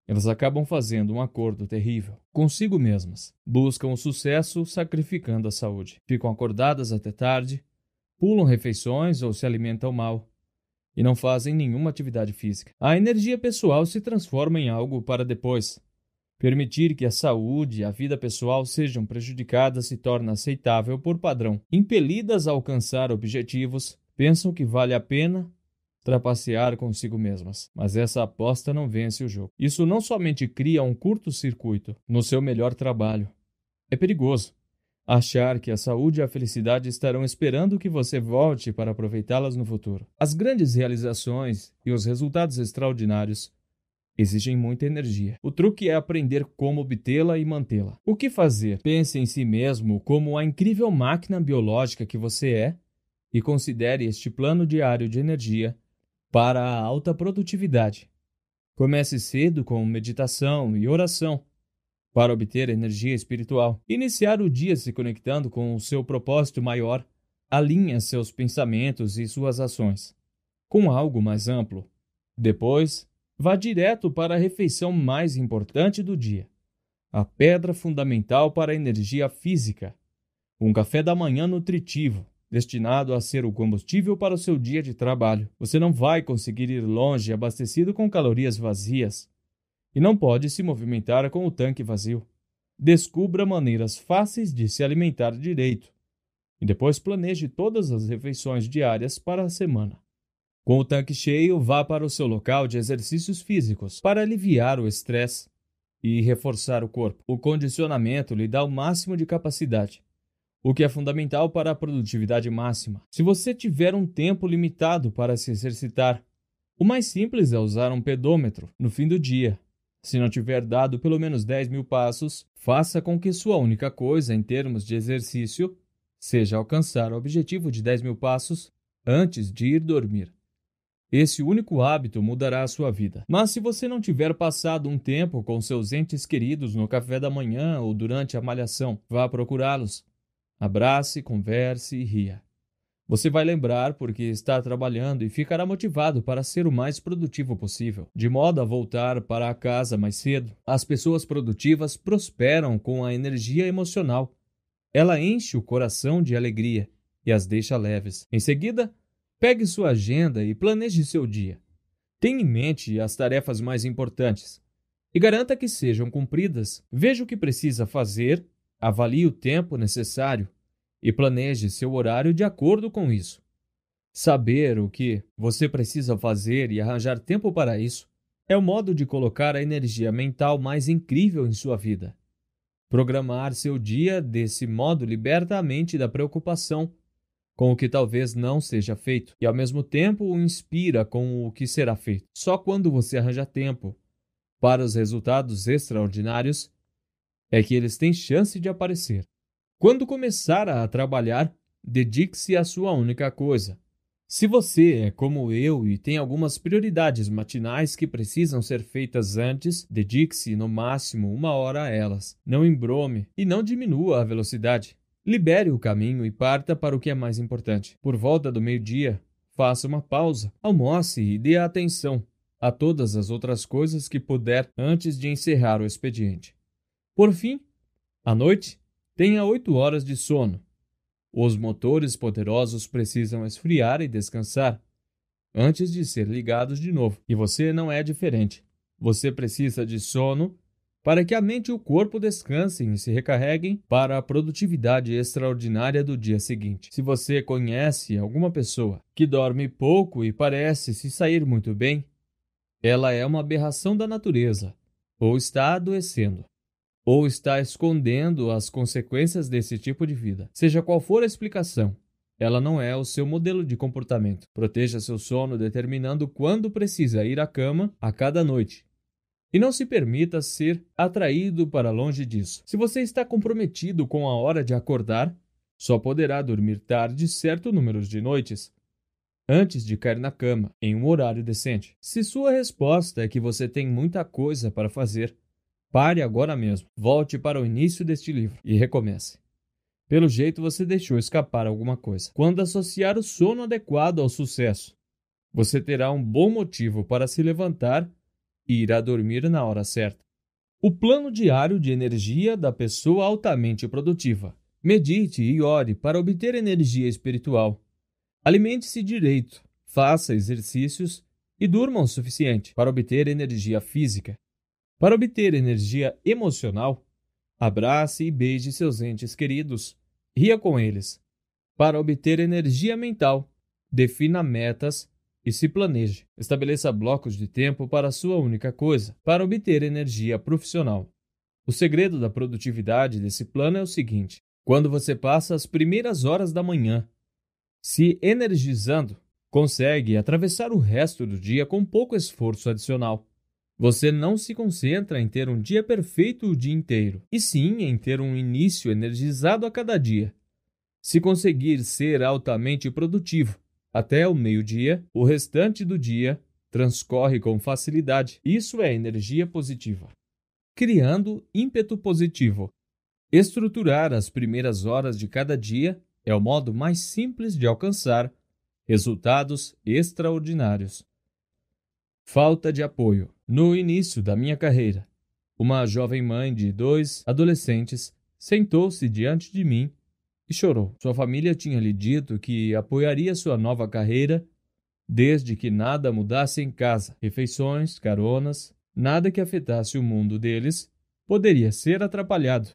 elas acabam fazendo um acordo terrível consigo mesmas. Buscam o sucesso sacrificando a saúde. Ficam acordadas até tarde, pulam refeições ou se alimentam mal e não fazem nenhuma atividade física. A energia pessoal se transforma em algo para depois, Permitir que a saúde e a vida pessoal sejam prejudicadas se torna aceitável por padrão. Impelidas a alcançar objetivos, pensam que vale a pena trapacear consigo mesmas. Mas essa aposta não vence o jogo. Isso não somente cria um curto-circuito no seu melhor trabalho. É perigoso achar que a saúde e a felicidade estarão esperando que você volte para aproveitá-las no futuro. As grandes realizações e os resultados extraordinários exigem muita energia. O truque é aprender como obtê-la e mantê-la. O que fazer? Pense em si mesmo como a incrível máquina biológica que você é e considere este plano diário de energia para a alta produtividade. Comece cedo com meditação e oração para obter energia espiritual. Iniciar o dia se conectando com o seu propósito maior alinha seus pensamentos e suas ações com algo mais amplo. Depois, vá direto para a refeição mais importante do dia, a pedra fundamental para a energia física, um café da manhã nutritivo, destinado a ser o combustível para o seu dia de trabalho. Você não vai conseguir ir longe abastecido com calorias vazias e não pode se movimentar com o tanque vazio. descubra maneiras fáceis de se alimentar direito e depois planeje todas as refeições diárias para a semana. Com o tanque cheio, vá para o seu local de exercícios físicos para aliviar o estresse e reforçar o corpo. O condicionamento lhe dá o máximo de capacidade, o que é fundamental para a produtividade máxima. Se você tiver um tempo limitado para se exercitar, o mais simples é usar um pedômetro no fim do dia se não tiver dado pelo menos 10 mil passos, faça com que sua única coisa em termos de exercício seja alcançar o objetivo de 10 mil passos antes de ir dormir. Esse único hábito mudará a sua vida. Mas se você não tiver passado um tempo com seus entes queridos no café da manhã ou durante a malhação, vá procurá-los. Abrace, converse e ria. Você vai lembrar porque está trabalhando e ficará motivado para ser o mais produtivo possível, de modo a voltar para a casa mais cedo. As pessoas produtivas prosperam com a energia emocional. Ela enche o coração de alegria e as deixa leves. Em seguida, pegue sua agenda e planeje seu dia. Tenha em mente as tarefas mais importantes e garanta que sejam cumpridas. Veja o que precisa fazer, avalie o tempo necessário e planeje seu horário de acordo com isso. Saber o que você precisa fazer e arranjar tempo para isso é o modo de colocar a energia mental mais incrível em sua vida. Programar seu dia desse modo liberta a mente da preocupação com o que talvez não seja feito e, ao mesmo tempo, o inspira com o que será feito. Só quando você arranja tempo para os resultados extraordinários é que eles têm chance de aparecer. Quando começar a trabalhar, dedique-se à sua única coisa. Se você é como eu e tem algumas prioridades matinais que precisam ser feitas antes, dedique-se no máximo uma hora a elas. Não embrome e não diminua a velocidade. Libere o caminho e parta para o que é mais importante. Por volta do meio-dia, faça uma pausa, almoce e dê atenção a todas as outras coisas que puder antes de encerrar o expediente. Por fim, à noite, Tenha oito horas de sono. Os motores poderosos precisam esfriar e descansar antes de ser ligados de novo. E você não é diferente. Você precisa de sono para que a mente e o corpo descansem e se recarreguem para a produtividade extraordinária do dia seguinte. Se você conhece alguma pessoa que dorme pouco e parece se sair muito bem, ela é uma aberração da natureza ou está adoecendo ou está escondendo as consequências desse tipo de vida. Seja qual for a explicação, ela não é o seu modelo de comportamento. Proteja seu sono determinando quando precisa ir à cama a cada noite. E não se permita ser atraído para longe disso. Se você está comprometido com a hora de acordar, só poderá dormir tarde certo número de noites antes de cair na cama, em um horário decente. Se sua resposta é que você tem muita coisa para fazer, Pare agora mesmo, volte para o início deste livro e recomece. Pelo jeito você deixou escapar alguma coisa. Quando associar o sono adequado ao sucesso, você terá um bom motivo para se levantar e ir a dormir na hora certa. O plano diário de energia da pessoa altamente produtiva. Medite e ore para obter energia espiritual. Alimente-se direito, faça exercícios e durma o suficiente para obter energia física. Para obter energia emocional, abrace e beije seus entes queridos. Ria com eles. Para obter energia mental, defina metas e se planeje. Estabeleça blocos de tempo para sua única coisa, para obter energia profissional. O segredo da produtividade desse plano é o seguinte: quando você passa as primeiras horas da manhã se energizando, consegue atravessar o resto do dia com pouco esforço adicional. Você não se concentra em ter um dia perfeito o dia inteiro, e sim em ter um início energizado a cada dia. Se conseguir ser altamente produtivo até o meio-dia, o restante do dia transcorre com facilidade. Isso é energia positiva. Criando ímpeto positivo. Estruturar as primeiras horas de cada dia é o modo mais simples de alcançar resultados extraordinários. Falta de apoio. No início da minha carreira, uma jovem mãe de dois adolescentes sentou-se diante de mim e chorou. Sua família tinha lhe dito que apoiaria sua nova carreira desde que nada mudasse em casa, refeições, caronas, nada que afetasse o mundo deles poderia ser atrapalhado.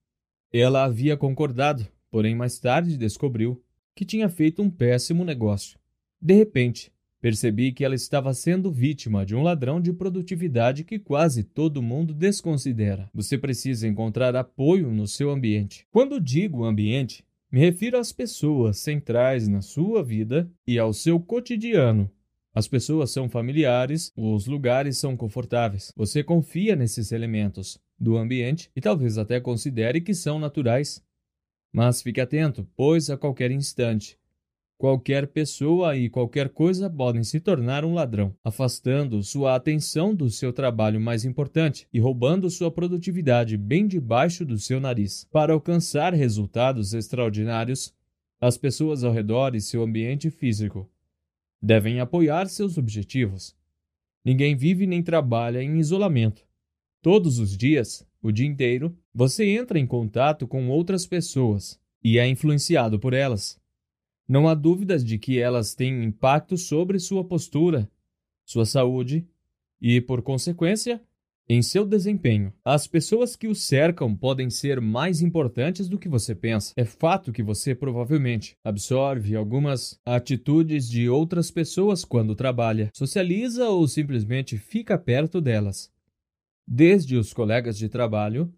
Ela havia concordado, porém mais tarde descobriu que tinha feito um péssimo negócio. De repente, percebi que ela estava sendo vítima de um ladrão de produtividade que quase todo mundo desconsidera. Você precisa encontrar apoio no seu ambiente. Quando digo ambiente, me refiro às pessoas centrais na sua vida e ao seu cotidiano. As pessoas são familiares, os lugares são confortáveis. Você confia nesses elementos do ambiente e talvez até considere que são naturais. Mas fique atento, pois a qualquer instante, qualquer pessoa e qualquer coisa podem se tornar um ladrão, afastando sua atenção do seu trabalho mais importante e roubando sua produtividade bem debaixo do seu nariz. Para alcançar resultados extraordinários, as pessoas ao redor e seu ambiente físico devem apoiar seus objetivos. Ninguém vive nem trabalha em isolamento. Todos os dias, o dia inteiro, você entra em contato com outras pessoas e é influenciado por elas. Não há dúvidas de que elas têm impacto sobre sua postura, sua saúde e, por consequência, em seu desempenho. As pessoas que o cercam podem ser mais importantes do que você pensa. É fato que você provavelmente absorve algumas atitudes de outras pessoas quando trabalha, socializa ou simplesmente fica perto delas. Desde os colegas de trabalho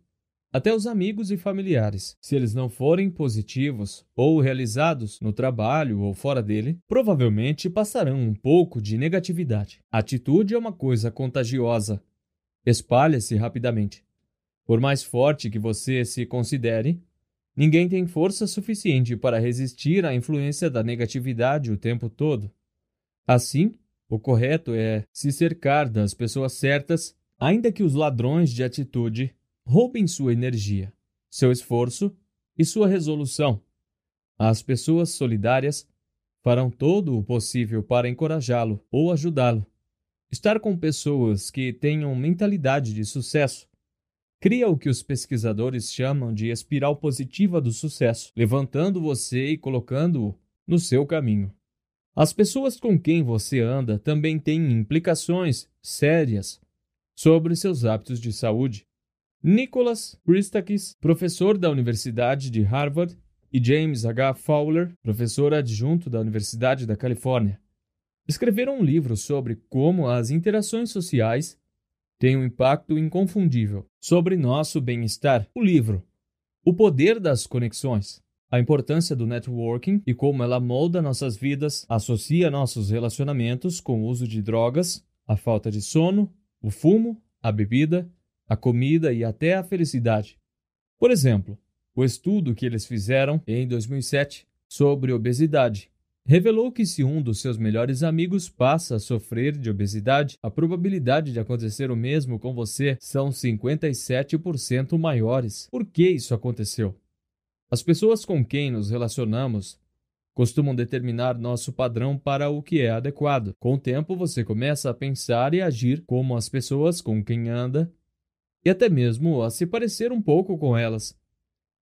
até os amigos e familiares. Se eles não forem positivos ou realizados no trabalho ou fora dele, provavelmente passarão um pouco de negatividade. atitude é uma coisa contagiosa espalha-se rapidamente. Por mais forte que você se considere, ninguém tem força suficiente para resistir à influência da negatividade o tempo todo. Assim, o correto é se cercar das pessoas certas, ainda que os ladrões de atitude roubem sua energia, seu esforço e sua resolução. As pessoas solidárias farão todo o possível para encorajá-lo ou ajudá-lo. Estar com pessoas que tenham mentalidade de sucesso cria o que os pesquisadores chamam de espiral positiva do sucesso, levantando você e colocando-o no seu caminho. As pessoas com quem você anda também têm implicações sérias sobre seus hábitos de saúde. Nicholas Christakis, professor da Universidade de Harvard, e James H. Fowler, professor adjunto da Universidade da Califórnia, escreveram um livro sobre como as interações sociais têm um impacto inconfundível sobre nosso bem-estar. O livro O Poder das Conexões. A importância do networking e como ela molda nossas vidas, associa nossos relacionamentos com o uso de drogas, a falta de sono, o fumo, a bebida, a comida e até a felicidade. Por exemplo, o estudo que eles fizeram em 2007 sobre obesidade revelou que se um dos seus melhores amigos passa a sofrer de obesidade, a probabilidade de acontecer o mesmo com você são 57% maiores. Por que isso aconteceu? As pessoas com quem nos relacionamos costumam determinar nosso padrão para o que é adequado. Com o tempo, você começa a pensar e agir como as pessoas com quem anda e até mesmo a se parecer um pouco com elas.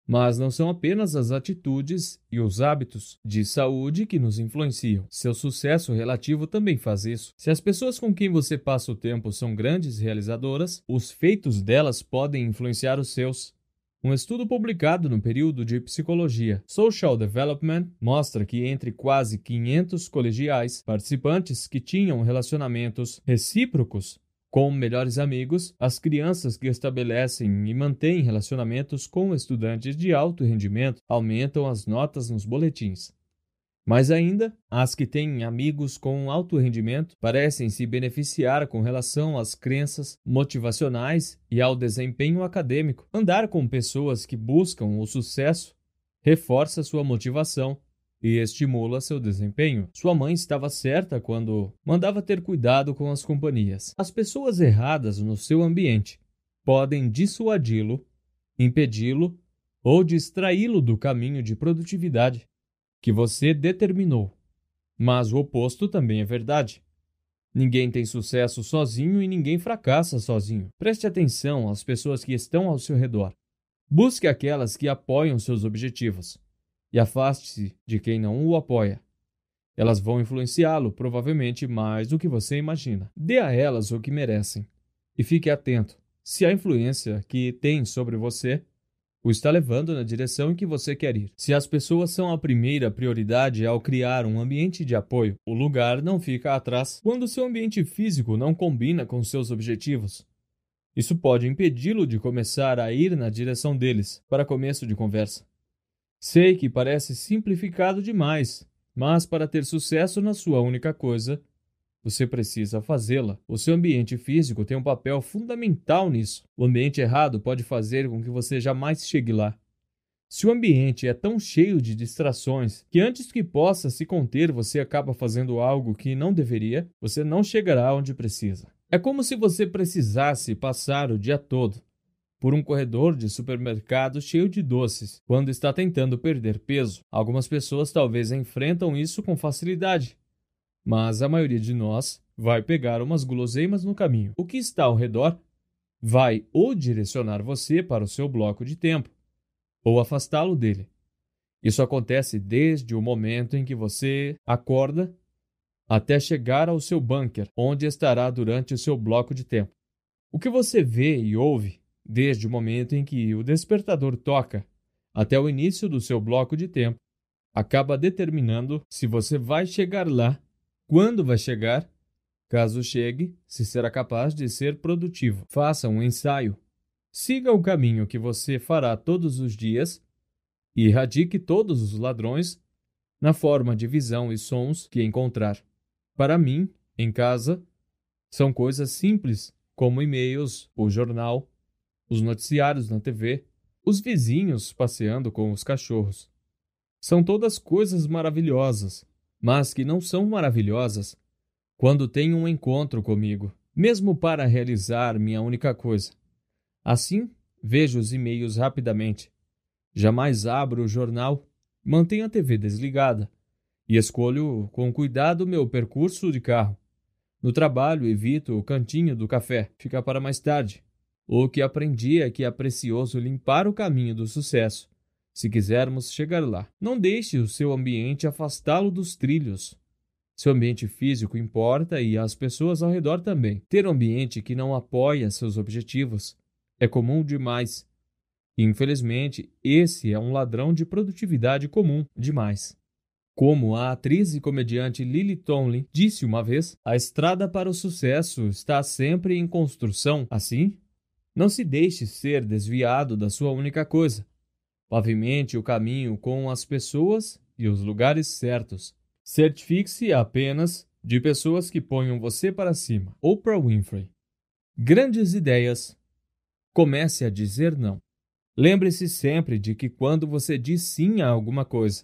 Mas não são apenas as atitudes e os hábitos de saúde que nos influenciam. Seu sucesso relativo também faz isso. Se as pessoas com quem você passa o tempo são grandes realizadoras, os feitos delas podem influenciar os seus. Um estudo publicado no período de psicologia Social Development mostra que entre quase 500 colegiais participantes que tinham relacionamentos recíprocos com melhores amigos, as crianças que estabelecem e mantêm relacionamentos com estudantes de alto rendimento aumentam as notas nos boletins. Mais ainda, as que têm amigos com alto rendimento parecem se beneficiar com relação às crenças motivacionais e ao desempenho acadêmico. Andar com pessoas que buscam o sucesso reforça sua motivação e estimula seu desempenho. Sua mãe estava certa quando mandava ter cuidado com as companhias. As pessoas erradas no seu ambiente podem dissuadi-lo, impedi-lo ou distraí-lo do caminho de produtividade que você determinou. Mas o oposto também é verdade. Ninguém tem sucesso sozinho e ninguém fracassa sozinho. Preste atenção às pessoas que estão ao seu redor. Busque aquelas que apoiam seus objetivos e afaste-se de quem não o apoia. Elas vão influenciá-lo, provavelmente mais do que você imagina. Dê a elas o que merecem. E fique atento. se a influência que tem sobre você o está levando na direção em que você quer ir. Se as pessoas são a primeira prioridade ao criar um ambiente de apoio, o lugar não fica atrás quando seu ambiente físico não combina com seus objetivos. Isso pode impedi-lo de começar a ir na direção deles, para começo de conversa. Sei que parece simplificado demais, mas para ter sucesso na sua única coisa, você precisa fazê-la. O seu ambiente físico tem um papel fundamental nisso. O ambiente errado pode fazer com que você jamais chegue lá. Se o ambiente é tão cheio de distrações que antes que possa se conter você acaba fazendo algo que não deveria, você não chegará onde precisa. É como se você precisasse passar o dia todo por um corredor de supermercado cheio de doces quando está tentando perder peso. Algumas pessoas talvez enfrentam isso com facilidade, mas a maioria de nós vai pegar umas guloseimas no caminho. O que está ao redor vai ou direcionar você para o seu bloco de tempo, ou afastá-lo dele. Isso acontece desde o momento em que você acorda até chegar ao seu bunker, onde estará durante o seu bloco de tempo. O que você vê e ouve desde o momento em que o despertador toca até o início do seu bloco de tempo acaba determinando se você vai chegar lá quando vai chegar? Caso chegue, se será capaz de ser produtivo. Faça um ensaio. Siga o caminho que você fará todos os dias e erradique todos os ladrões na forma de visão e sons que encontrar. Para mim, em casa, são coisas simples, como e-mails, o jornal, os noticiários na TV, os vizinhos passeando com os cachorros. São todas coisas maravilhosas, mas que não são maravilhosas quando tenho um encontro comigo, mesmo para realizar minha única coisa. Assim, vejo os e-mails rapidamente. Jamais abro o jornal, mantenho a TV desligada e escolho com cuidado meu percurso de carro. No trabalho, evito o cantinho do café, fica para mais tarde. O que aprendi é que é precioso limpar o caminho do sucesso se quisermos chegar lá. Não deixe o seu ambiente afastá-lo dos trilhos. Seu ambiente físico importa e as pessoas ao redor também. Ter um ambiente que não apoia seus objetivos é comum demais. infelizmente, esse é um ladrão de produtividade comum demais. Como a atriz e comediante Lily Tomlin disse uma vez, a estrada para o sucesso está sempre em construção. Assim, não se deixe ser desviado da sua única coisa. Pavimente o caminho com as pessoas e os lugares certos. Certifique-se apenas de pessoas que ponham você para cima. Oprah Winfrey. Grandes ideias. Comece a dizer não. Lembre-se sempre de que quando você diz sim a alguma coisa,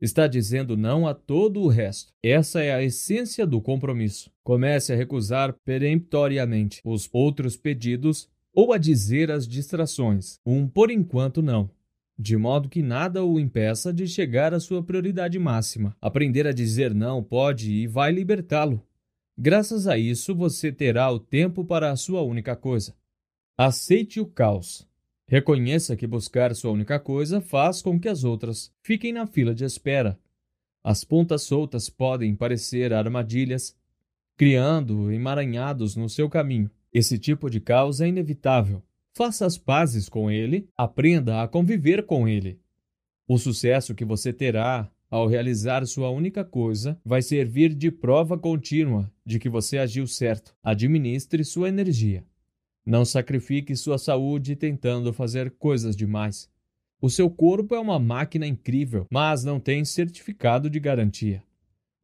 está dizendo não a todo o resto. Essa é a essência do compromisso. Comece a recusar peremptoriamente os outros pedidos ou a dizer as distrações. Um por enquanto não de modo que nada o impeça de chegar à sua prioridade máxima. Aprender a dizer não pode e vai libertá-lo. Graças a isso, você terá o tempo para a sua única coisa. Aceite o caos. Reconheça que buscar sua única coisa faz com que as outras fiquem na fila de espera. As pontas soltas podem parecer armadilhas, criando emaranhados no seu caminho. Esse tipo de caos é inevitável, Faça as pazes com ele, aprenda a conviver com ele. O sucesso que você terá ao realizar sua única coisa vai servir de prova contínua de que você agiu certo. Administre sua energia. Não sacrifique sua saúde tentando fazer coisas demais. O seu corpo é uma máquina incrível, mas não tem certificado de garantia.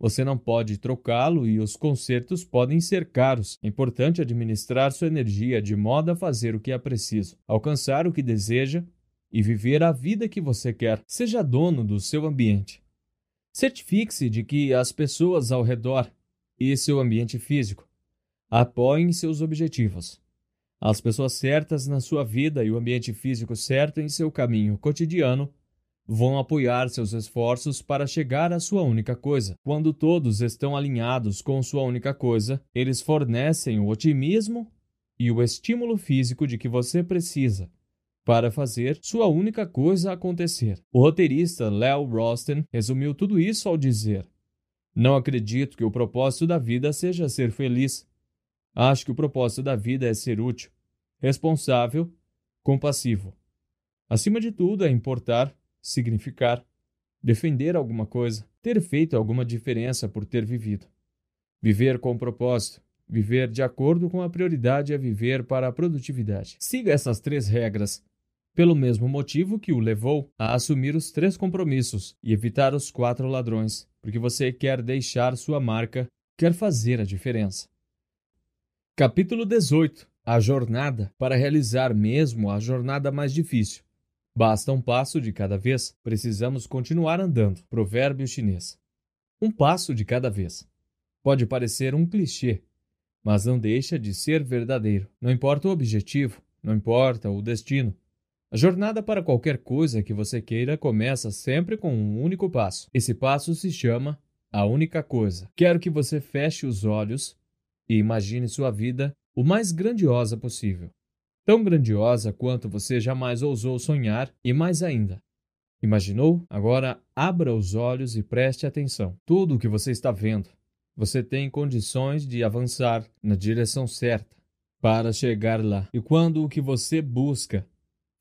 Você não pode trocá-lo e os concertos podem ser caros. É importante administrar sua energia de modo a fazer o que é preciso, alcançar o que deseja e viver a vida que você quer. Seja dono do seu ambiente. Certifique-se de que as pessoas ao redor e seu ambiente físico apoiem seus objetivos. As pessoas certas na sua vida e o ambiente físico certo em seu caminho cotidiano vão apoiar seus esforços para chegar à sua única coisa. Quando todos estão alinhados com sua única coisa, eles fornecem o otimismo e o estímulo físico de que você precisa para fazer sua única coisa acontecer. O roteirista Leo Rosten resumiu tudo isso ao dizer: Não acredito que o propósito da vida seja ser feliz. Acho que o propósito da vida é ser útil. responsável, compassivo. Acima de tudo, é importar, significar, defender alguma coisa, ter feito alguma diferença por ter vivido. Viver com propósito, viver de acordo com a prioridade é viver para a produtividade. Siga essas três regras, pelo mesmo motivo que o levou a assumir os três compromissos e evitar os quatro ladrões, porque você quer deixar sua marca, quer fazer a diferença. Capítulo 18 A jornada para realizar mesmo a jornada mais difícil. Basta um passo de cada vez, precisamos continuar andando. Provérbio chinês. Um passo de cada vez. Pode parecer um clichê, mas não deixa de ser verdadeiro. Não importa o objetivo, não importa o destino. A jornada para qualquer coisa que você queira começa sempre com um único passo. Esse passo se chama a única coisa. Quero que você feche os olhos e imagine sua vida o mais grandiosa possível tão grandiosa quanto você jamais ousou sonhar e mais ainda. Imaginou? Agora abra os olhos e preste atenção. Tudo o que você está vendo, você tem condições de avançar na direção certa para chegar lá. E quando o que você busca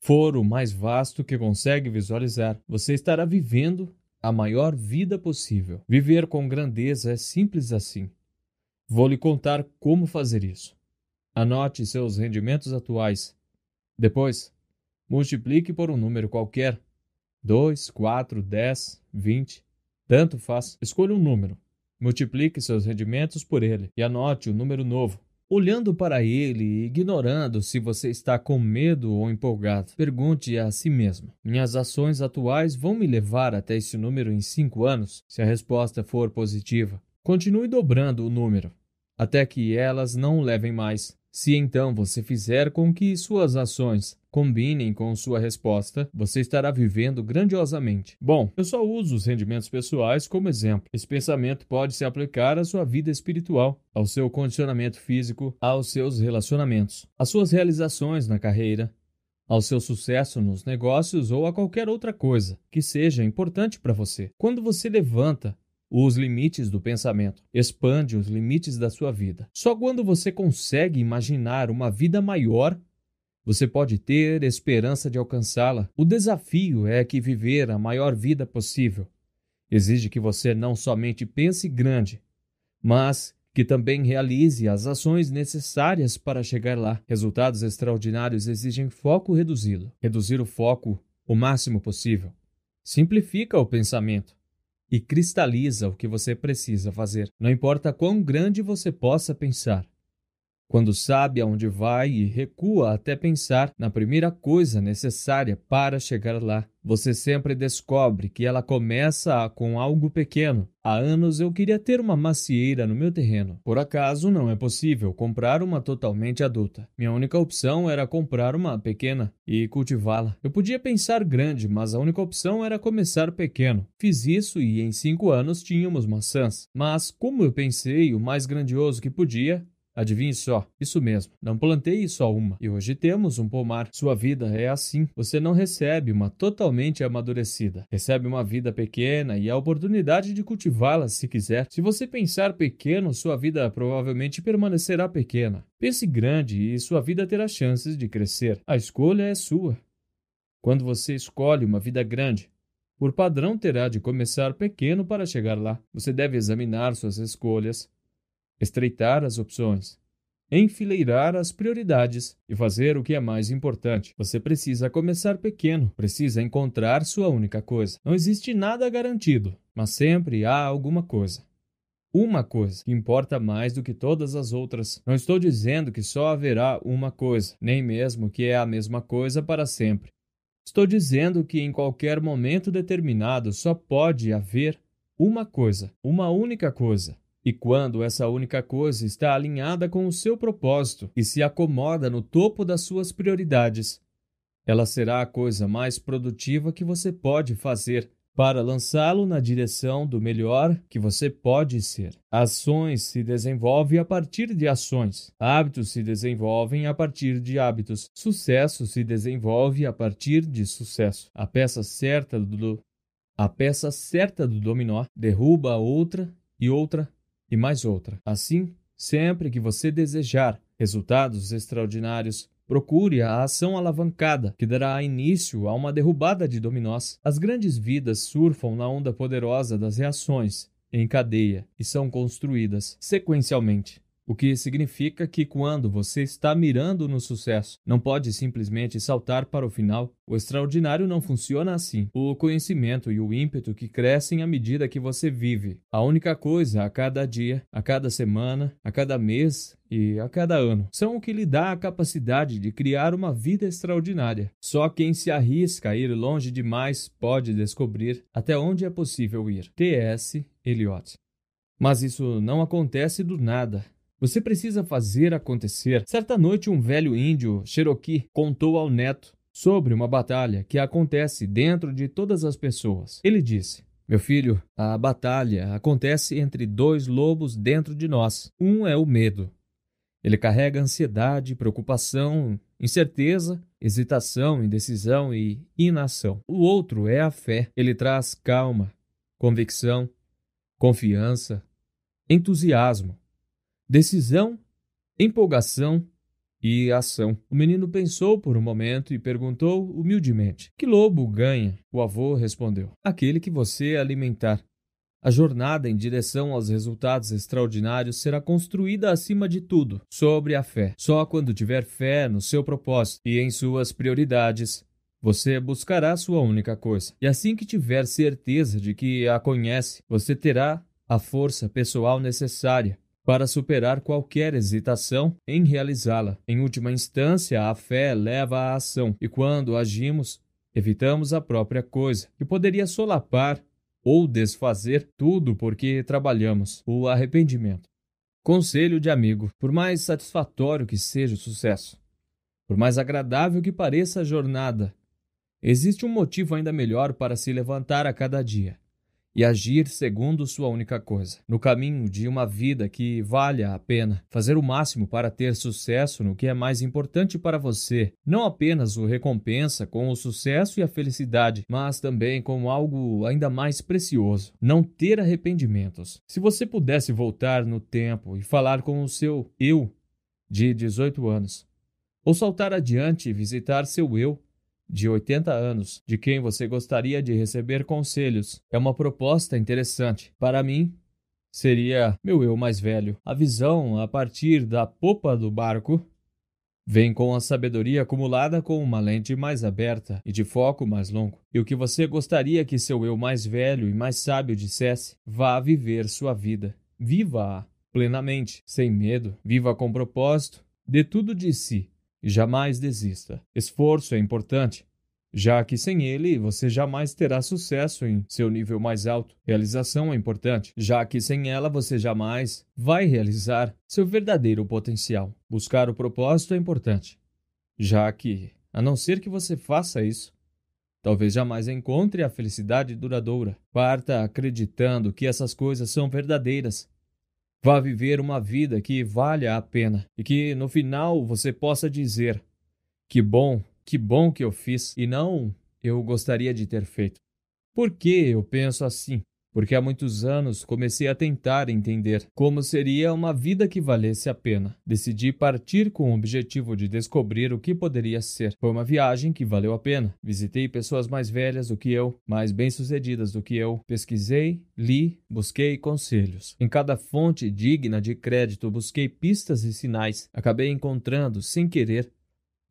for o mais vasto que consegue visualizar, você estará vivendo a maior vida possível. Viver com grandeza é simples assim. Vou lhe contar como fazer isso. Anote seus rendimentos atuais. Depois, multiplique por um número qualquer. 2, 4, 10, 20. Tanto faz. Escolha um número. Multiplique seus rendimentos por ele e anote o um número novo. Olhando para ele e ignorando se você está com medo ou empolgado, pergunte a si mesmo: Minhas ações atuais vão me levar até esse número em cinco anos? Se a resposta for positiva, continue dobrando o número até que elas não levem mais. Se então você fizer com que suas ações combinem com sua resposta, você estará vivendo grandiosamente. Bom, eu só uso os rendimentos pessoais como exemplo. Esse pensamento pode se aplicar à sua vida espiritual, ao seu condicionamento físico, aos seus relacionamentos, às suas realizações na carreira, ao seu sucesso nos negócios ou a qualquer outra coisa que seja importante para você. Quando você levanta os limites do pensamento, expande os limites da sua vida. Só quando você consegue imaginar uma vida maior, você pode ter esperança de alcançá-la. O desafio é que viver a maior vida possível exige que você não somente pense grande, mas que também realize as ações necessárias para chegar lá. Resultados extraordinários exigem foco reduzido. Reduzir o foco o máximo possível simplifica o pensamento e cristaliza o que você precisa fazer. Não importa quão grande você possa pensar. Quando sabe aonde vai e recua até pensar na primeira coisa necessária para chegar lá, você sempre descobre que ela começa com algo pequeno. Há anos eu queria ter uma macieira no meu terreno. Por acaso não é possível comprar uma totalmente adulta. Minha única opção era comprar uma pequena e cultivá-la. Eu podia pensar grande, mas a única opção era começar pequeno. Fiz isso e em cinco anos tínhamos maçãs. Mas como eu pensei o mais grandioso que podia, Adivinhe só, isso mesmo, não plantei só uma, e hoje temos um pomar. Sua vida é assim. Você não recebe uma totalmente amadurecida. Recebe uma vida pequena e a oportunidade de cultivá-la se quiser. Se você pensar pequeno, sua vida provavelmente permanecerá pequena. Pense grande e sua vida terá chances de crescer. A escolha é sua. Quando você escolhe uma vida grande, por padrão terá de começar pequeno para chegar lá. Você deve examinar suas escolhas estreitar as opções, enfileirar as prioridades e fazer o que é mais importante. Você precisa começar pequeno, precisa encontrar sua única coisa. Não existe nada garantido, mas sempre há alguma coisa. Uma coisa que importa mais do que todas as outras. Não estou dizendo que só haverá uma coisa, nem mesmo que é a mesma coisa para sempre. Estou dizendo que em qualquer momento determinado só pode haver uma coisa, uma única coisa. E quando essa única coisa está alinhada com o seu propósito e se acomoda no topo das suas prioridades, ela será a coisa mais produtiva que você pode fazer para lançá-lo na direção do melhor que você pode ser. Ações se desenvolvem a partir de ações. Hábitos se desenvolvem a partir de hábitos. Sucesso se desenvolve a partir de sucesso. A peça certa do a peça certa do dominó derruba outra e outra e mais outra. Assim, sempre que você desejar resultados extraordinários, Procure a ação alavancada, que dará início a uma derrubada de dominós. As grandes vidas surfam na onda poderosa das reações, em cadeia, e são construídas sequencialmente. O que significa que quando você está mirando no sucesso, não pode simplesmente saltar para o final. O extraordinário não funciona assim. O conhecimento e o ímpeto que crescem à medida que você vive. A única coisa a cada dia, a cada semana, a cada mês e a cada ano são o que lhe dá a capacidade de criar uma vida extraordinária. Só quem se arrisca a ir longe demais pode descobrir até onde é possível ir. T.S. Eliot. Mas isso não acontece do nada. Você precisa fazer acontecer. Certa noite, um velho índio Cherokee contou ao neto sobre uma batalha que acontece dentro de todas as pessoas. Ele disse: Meu filho, a batalha acontece entre dois lobos dentro de nós. Um é o medo. Ele carrega ansiedade, preocupação, incerteza, hesitação, indecisão e inação. O outro é a fé. Ele traz calma, convicção, confiança, entusiasmo decisão, empolgação e ação. O menino pensou por um momento e perguntou humildemente: Que lobo ganha? O avô respondeu: Aquele que você alimentar. A jornada em direção aos resultados extraordinários será construída acima de tudo sobre a fé. Só quando tiver fé no seu propósito e em suas prioridades, você buscará sua única coisa. E assim que tiver certeza de que a conhece, você terá a força pessoal necessária para superar qualquer hesitação em realizá-la. Em última instância, a fé leva à ação, e quando agimos, evitamos a própria coisa, que poderia solapar ou desfazer tudo porque trabalhamos, o arrependimento. Conselho de amigo: por mais satisfatório que seja o sucesso, por mais agradável que pareça a jornada, existe um motivo ainda melhor para se levantar a cada dia e agir segundo sua única coisa, no caminho de uma vida que valha a pena, fazer o máximo para ter sucesso no que é mais importante para você, não apenas o recompensa com o sucesso e a felicidade, mas também com algo ainda mais precioso, não ter arrependimentos. Se você pudesse voltar no tempo e falar com o seu eu de 18 anos, ou saltar adiante e visitar seu eu de 80 anos, de quem você gostaria de receber conselhos. É uma proposta interessante. Para mim, seria meu eu mais velho. A visão a partir da popa do barco vem com a sabedoria acumulada com uma lente mais aberta e de foco mais longo. E o que você gostaria que seu eu mais velho e mais sábio dissesse? Vá viver sua vida. Viva-a plenamente, sem medo, viva com propósito, dê tudo de si jamais desista. Esforço é importante, já que sem ele você jamais terá sucesso em seu nível mais alto. Realização é importante, já que sem ela você jamais vai realizar seu verdadeiro potencial. Buscar o propósito é importante, já que, a não ser que você faça isso, talvez jamais encontre a felicidade duradoura. Parta acreditando que essas coisas são verdadeiras Vá viver uma vida que valha a pena e que no final você possa dizer: que bom, que bom que eu fiz e não eu gostaria de ter feito. Por que eu penso assim? Porque há muitos anos comecei a tentar entender como seria uma vida que valesse a pena. Decidi partir com o objetivo de descobrir o que poderia ser. Foi uma viagem que valeu a pena. Visitei pessoas mais velhas do que eu, mais bem-sucedidas do que eu. Pesquisei, li, busquei conselhos. Em cada fonte digna de crédito, busquei pistas e sinais. Acabei encontrando, sem querer,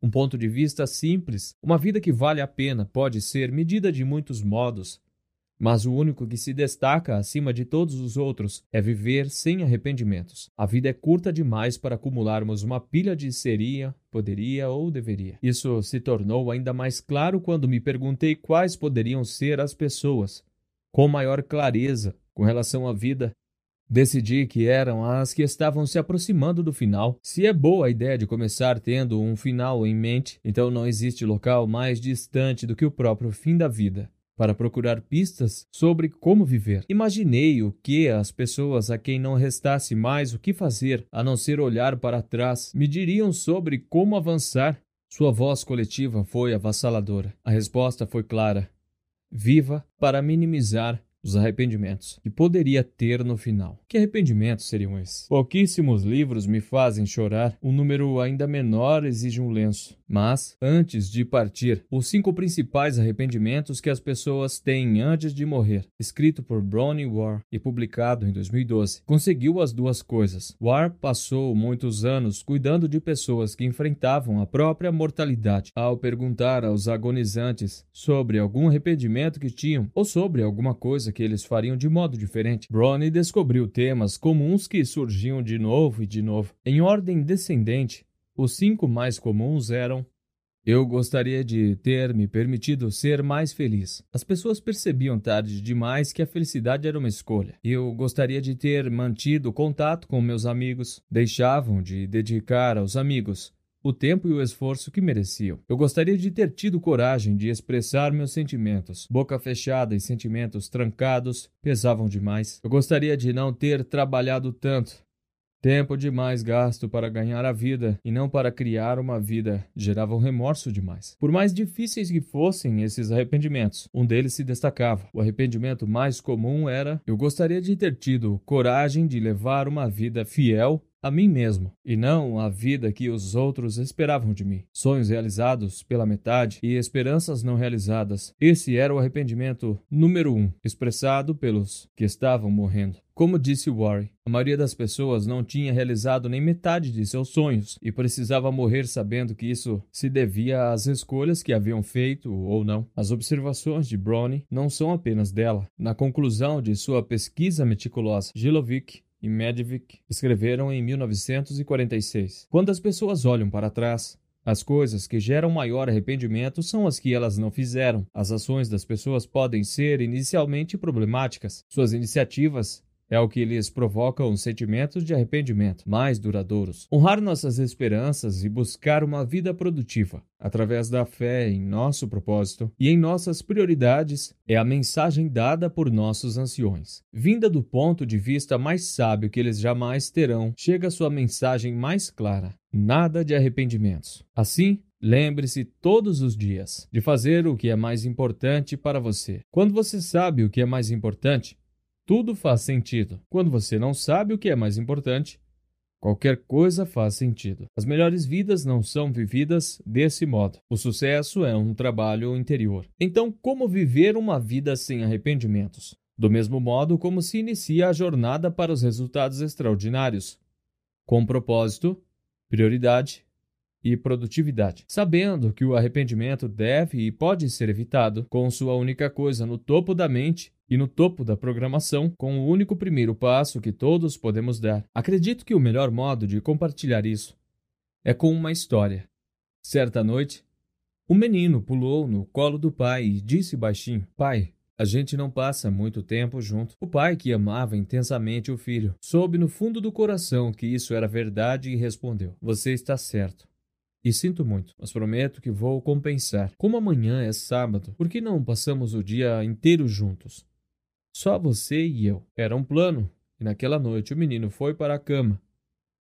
um ponto de vista simples. Uma vida que vale a pena pode ser medida de muitos modos, mas o único que se destaca acima de todos os outros é viver sem arrependimentos. A vida é curta demais para acumularmos uma pilha de seria, poderia ou deveria. Isso se tornou ainda mais claro quando me perguntei quais poderiam ser as pessoas, com maior clareza, com relação à vida. Decidi que eram as que estavam se aproximando do final. Se é boa a ideia de começar tendo um final em mente, então não existe local mais distante do que o próprio fim da vida para procurar pistas sobre como viver. Imaginei o que as pessoas a quem não restasse mais o que fazer a não ser olhar para trás me diriam sobre como avançar. Sua voz coletiva foi avassaladora. A resposta foi clara: Viva para minimizar os arrependimentos que poderia ter no final. Que arrependimentos seriam esses? Pouquíssimos livros me fazem chorar, um número ainda menor exige um lenço. Mas, antes de partir, os cinco principais arrependimentos que as pessoas têm antes de morrer, escrito por Bronnie Ware e publicado em 2012, conseguiu as duas coisas. Ware passou muitos anos cuidando de pessoas que enfrentavam a própria mortalidade. Ao perguntar aos agonizantes sobre algum arrependimento que tinham ou sobre alguma coisa coisa que eles fariam de modo diferente. Bronnie descobriu temas comuns que surgiam de novo e de novo. Em ordem descendente, os cinco mais comuns eram eu gostaria de ter me permitido ser mais feliz. As pessoas percebiam tarde demais que a felicidade era uma escolha. Eu gostaria de ter mantido contato com meus amigos. Deixavam de dedicar aos amigos o tempo e o esforço que mereciam. Eu gostaria de ter tido coragem de expressar meus sentimentos. Boca fechada e sentimentos trancados pesavam demais. Eu gostaria de não ter trabalhado tanto. Tempo demais gasto para ganhar a vida e não para criar uma vida geravam remorso demais. Por mais difíceis que fossem esses arrependimentos, um deles se destacava. O arrependimento mais comum era: eu gostaria de ter tido coragem de levar uma vida fiel a mim mesmo, e não a vida que os outros esperavam de mim. Sonhos realizados pela metade e esperanças não realizadas. Esse era o arrependimento número um, expressado pelos que estavam morrendo. Como disse Warren, a maioria das pessoas não tinha realizado nem metade de seus sonhos e precisava morrer sabendo que isso se devia às escolhas que haviam feito ou não. As observações de Brownie não são apenas dela. Na conclusão de sua pesquisa meticulosa, Gilovic e Medvik escreveram em 1946. Quando as pessoas olham para trás, as coisas que geram maior arrependimento são as que elas não fizeram. As ações das pessoas podem ser inicialmente problemáticas. Suas iniciativas é o que lhes provoca um sentimento de arrependimento mais duradouros. Honrar nossas esperanças e buscar uma vida produtiva através da fé em nosso propósito e em nossas prioridades é a mensagem dada por nossos anciões. Vinda do ponto de vista mais sábio que eles jamais terão, chega sua mensagem mais clara: nada de arrependimentos. Assim, Lembre-se todos os dias de fazer o que é mais importante para você. Quando você sabe o que é mais importante, tudo faz sentido. Quando você não sabe o que é mais importante, qualquer coisa faz sentido. As melhores vidas não são vividas desse modo. O sucesso é um trabalho interior. Então, como viver uma vida sem arrependimentos? Do mesmo modo como se inicia a jornada para os resultados extraordinários, com propósito, prioridade e produtividade, sabendo que o arrependimento deve e pode ser evitado com sua única coisa no topo da mente e no topo da programação, com o único primeiro passo que todos podemos dar. Acredito que o melhor modo de compartilhar isso é com uma história. Certa noite, um menino pulou no colo do pai e disse baixinho: Pai, a gente não passa muito tempo junto. O pai, que amava intensamente o filho, soube no fundo do coração que isso era verdade e respondeu: Você está certo. E sinto muito, mas prometo que vou compensar. Como amanhã é sábado, por que não passamos o dia inteiro juntos? Só você e eu. Era um plano, e naquela noite o menino foi para a cama,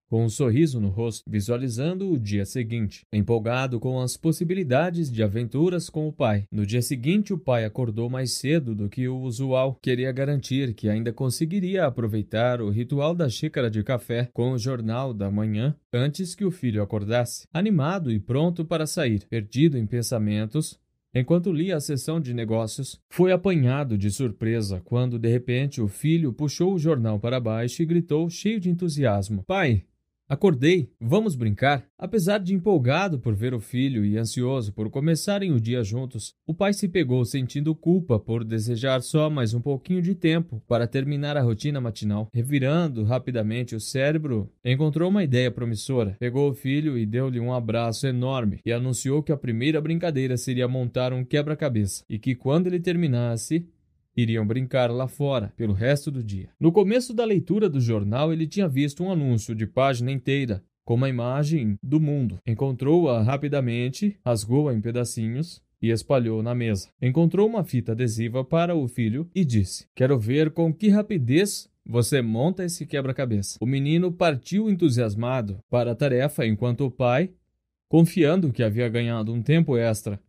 com um sorriso no rosto, visualizando o dia seguinte, empolgado com as possibilidades de aventuras com o pai. No dia seguinte, o pai acordou mais cedo do que o usual. Queria garantir que ainda conseguiria aproveitar o ritual da xícara de café com o jornal da manhã antes que o filho acordasse. Animado e pronto para sair, perdido em pensamentos, Enquanto lia a sessão de negócios, foi apanhado de surpresa quando, de repente, o filho puxou o jornal para baixo e gritou, cheio de entusiasmo: Pai, Acordei, vamos brincar? Apesar de empolgado por ver o filho e ansioso por começarem o dia juntos, o pai se pegou sentindo culpa por desejar só mais um pouquinho de tempo para terminar a rotina matinal. Revirando rapidamente o cérebro, encontrou uma ideia promissora. Pegou o filho e deu-lhe um abraço enorme e anunciou que a primeira brincadeira seria montar um quebra-cabeça e que quando ele terminasse, iriam brincar lá fora pelo resto do dia. No começo da leitura do jornal, ele tinha visto um anúncio de página inteira com uma imagem do mundo. Encontrou-a rapidamente, rasgou-a em pedacinhos e espalhou na mesa. Encontrou uma fita adesiva para o filho e disse: Quero ver com que rapidez você monta esse quebra-cabeça. O menino partiu entusiasmado para a tarefa enquanto o pai, confiando que havia ganhado um tempo extra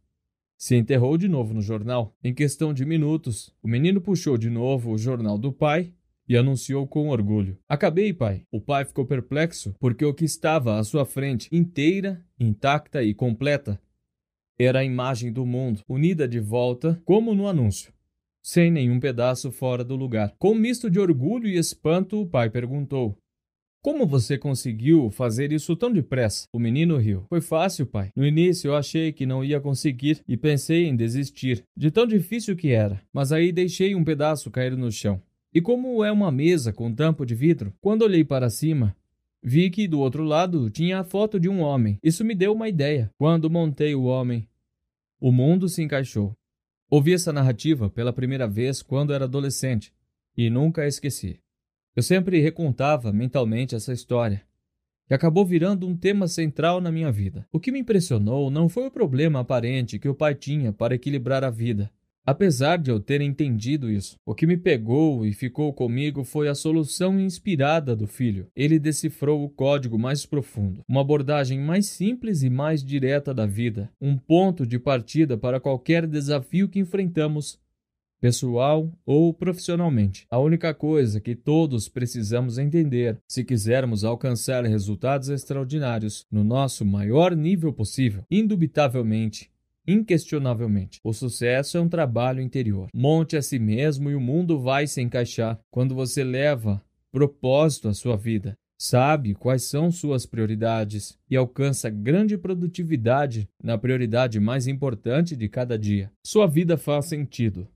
Se enterrou de novo no jornal. Em questão de minutos, o menino puxou de novo o jornal do pai e anunciou com orgulho: Acabei, pai. O pai ficou perplexo porque o que estava à sua frente, inteira, intacta e completa, era a imagem do mundo, unida de volta, como no anúncio, sem nenhum pedaço fora do lugar. Com um misto de orgulho e espanto, o pai perguntou: como você conseguiu fazer isso tão depressa? O menino riu. Foi fácil, pai. No início eu achei que não ia conseguir e pensei em desistir, de tão difícil que era. Mas aí deixei um pedaço cair no chão. E como é uma mesa com tampo de vidro, quando olhei para cima, vi que do outro lado tinha a foto de um homem. Isso me deu uma ideia. Quando montei o homem, o mundo se encaixou. Ouvi essa narrativa pela primeira vez quando era adolescente e nunca a esqueci. Eu sempre recontava mentalmente essa história, que acabou virando um tema central na minha vida. O que me impressionou não foi o problema aparente que o pai tinha para equilibrar a vida, Apesar de eu ter entendido isso, o que me pegou e ficou comigo foi a solução inspirada do filho. Ele decifrou o código mais profundo, uma abordagem mais simples e mais direta da vida, um ponto de partida para qualquer desafio que enfrentamos pessoal ou profissionalmente. A única coisa que todos precisamos entender, se quisermos alcançar resultados extraordinários no nosso maior nível possível, indubitavelmente, Inquestionavelmente, o sucesso é um trabalho interior. Monte a si mesmo e o mundo vai se encaixar. Quando você leva propósito à sua vida, sabe quais são suas prioridades e alcança grande produtividade na prioridade mais importante de cada dia, sua vida faz sentido.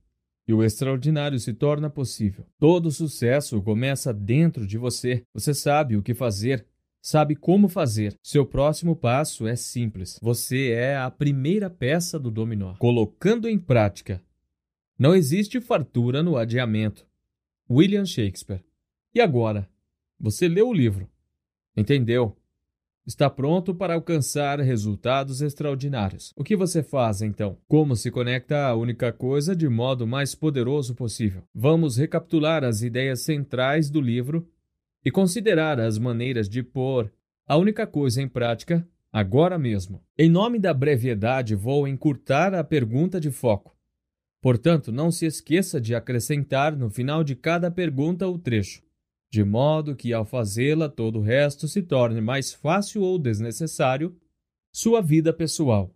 E o extraordinário se torna possível. Todo sucesso começa dentro de você. Você sabe o que fazer sabe como fazer. Seu próximo passo é simples. Você é a primeira peça do dominó. Colocando em prática. Não existe fartura no adiamento. William Shakespeare. E agora? Você leu o livro. Entendeu? Está pronto para alcançar resultados extraordinários. O que você faz então? Como se conecta à única coisa de modo mais poderoso possível? Vamos recapitular as ideias centrais do livro e considerar as maneiras de pôr a única coisa em prática agora mesmo. Em nome da brevidade, vou encurtar a pergunta de foco. Portanto, não se esqueça de acrescentar no final de cada pergunta o trecho, de modo que, ao fazê-la, todo o resto se torne mais fácil ou desnecessário sua vida pessoal.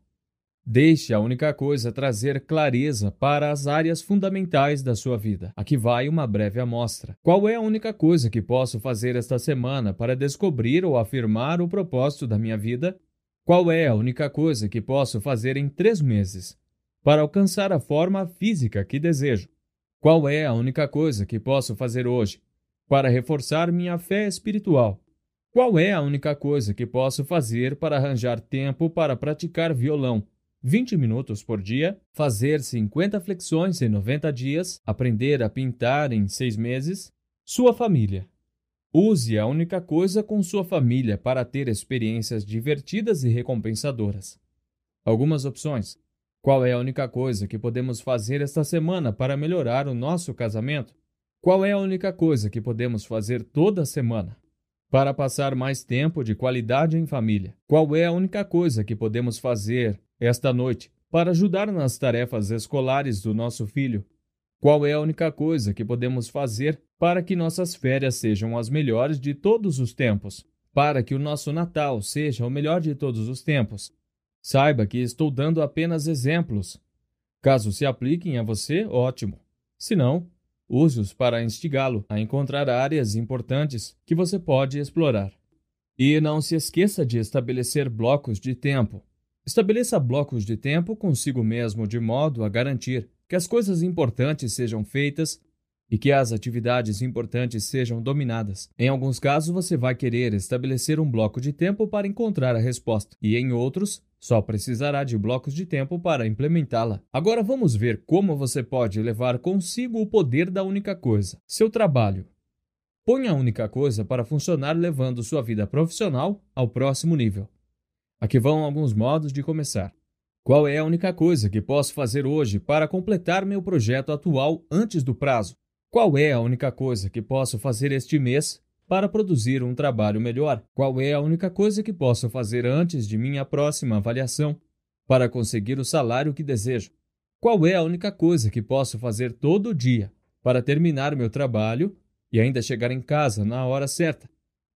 Deixe a única coisa trazer clareza para as áreas fundamentais da sua vida. Aqui vai uma breve amostra. Qual é a única coisa que posso fazer esta semana para descobrir ou afirmar o propósito da minha vida? Qual é a única coisa que posso fazer em três meses para alcançar a forma física que desejo? Qual é a única coisa que posso fazer hoje para reforçar minha fé espiritual? Qual é a única coisa que posso fazer para arranjar tempo para praticar violão? 20 minutos por dia, fazer 50 flexões em 90 dias, aprender a pintar em 6 meses. Sua família. Use a única coisa com sua família para ter experiências divertidas e recompensadoras. Algumas opções. Qual é a única coisa que podemos fazer esta semana para melhorar o nosso casamento? Qual é a única coisa que podemos fazer toda semana? Para passar mais tempo de qualidade em família. Qual é a única coisa que podemos fazer esta noite para ajudar nas tarefas escolares do nosso filho. Qual é a única coisa que podemos fazer para que nossas férias sejam as melhores de todos os tempos? Para que o nosso Natal seja o melhor de todos os tempos? Saiba que estou dando apenas exemplos. Caso se apliquem a você, ótimo. Se não, use-os para instigá-lo a encontrar áreas importantes que você pode explorar. E não se esqueça de estabelecer blocos de tempo Estabeleça blocos de tempo consigo mesmo de modo a garantir que as coisas importantes sejam feitas e que as atividades importantes sejam dominadas. Em alguns casos, você vai querer estabelecer um bloco de tempo para encontrar a resposta, e em outros, só precisará de blocos de tempo para implementá-la. Agora vamos ver como você pode levar consigo o poder da única coisa: seu trabalho. Ponha a única coisa para funcionar levando sua vida profissional ao próximo nível. Aqui vão alguns modos de começar. Qual é a única coisa que posso fazer hoje para completar meu projeto atual antes do prazo? Qual é a única coisa que posso fazer este mês para produzir um trabalho melhor? Qual é a única coisa que posso fazer antes de minha próxima avaliação? para conseguir o salário que desejo? Qual é a única coisa que posso fazer todo dia para terminar meu trabalho e ainda chegar em casa na hora certa?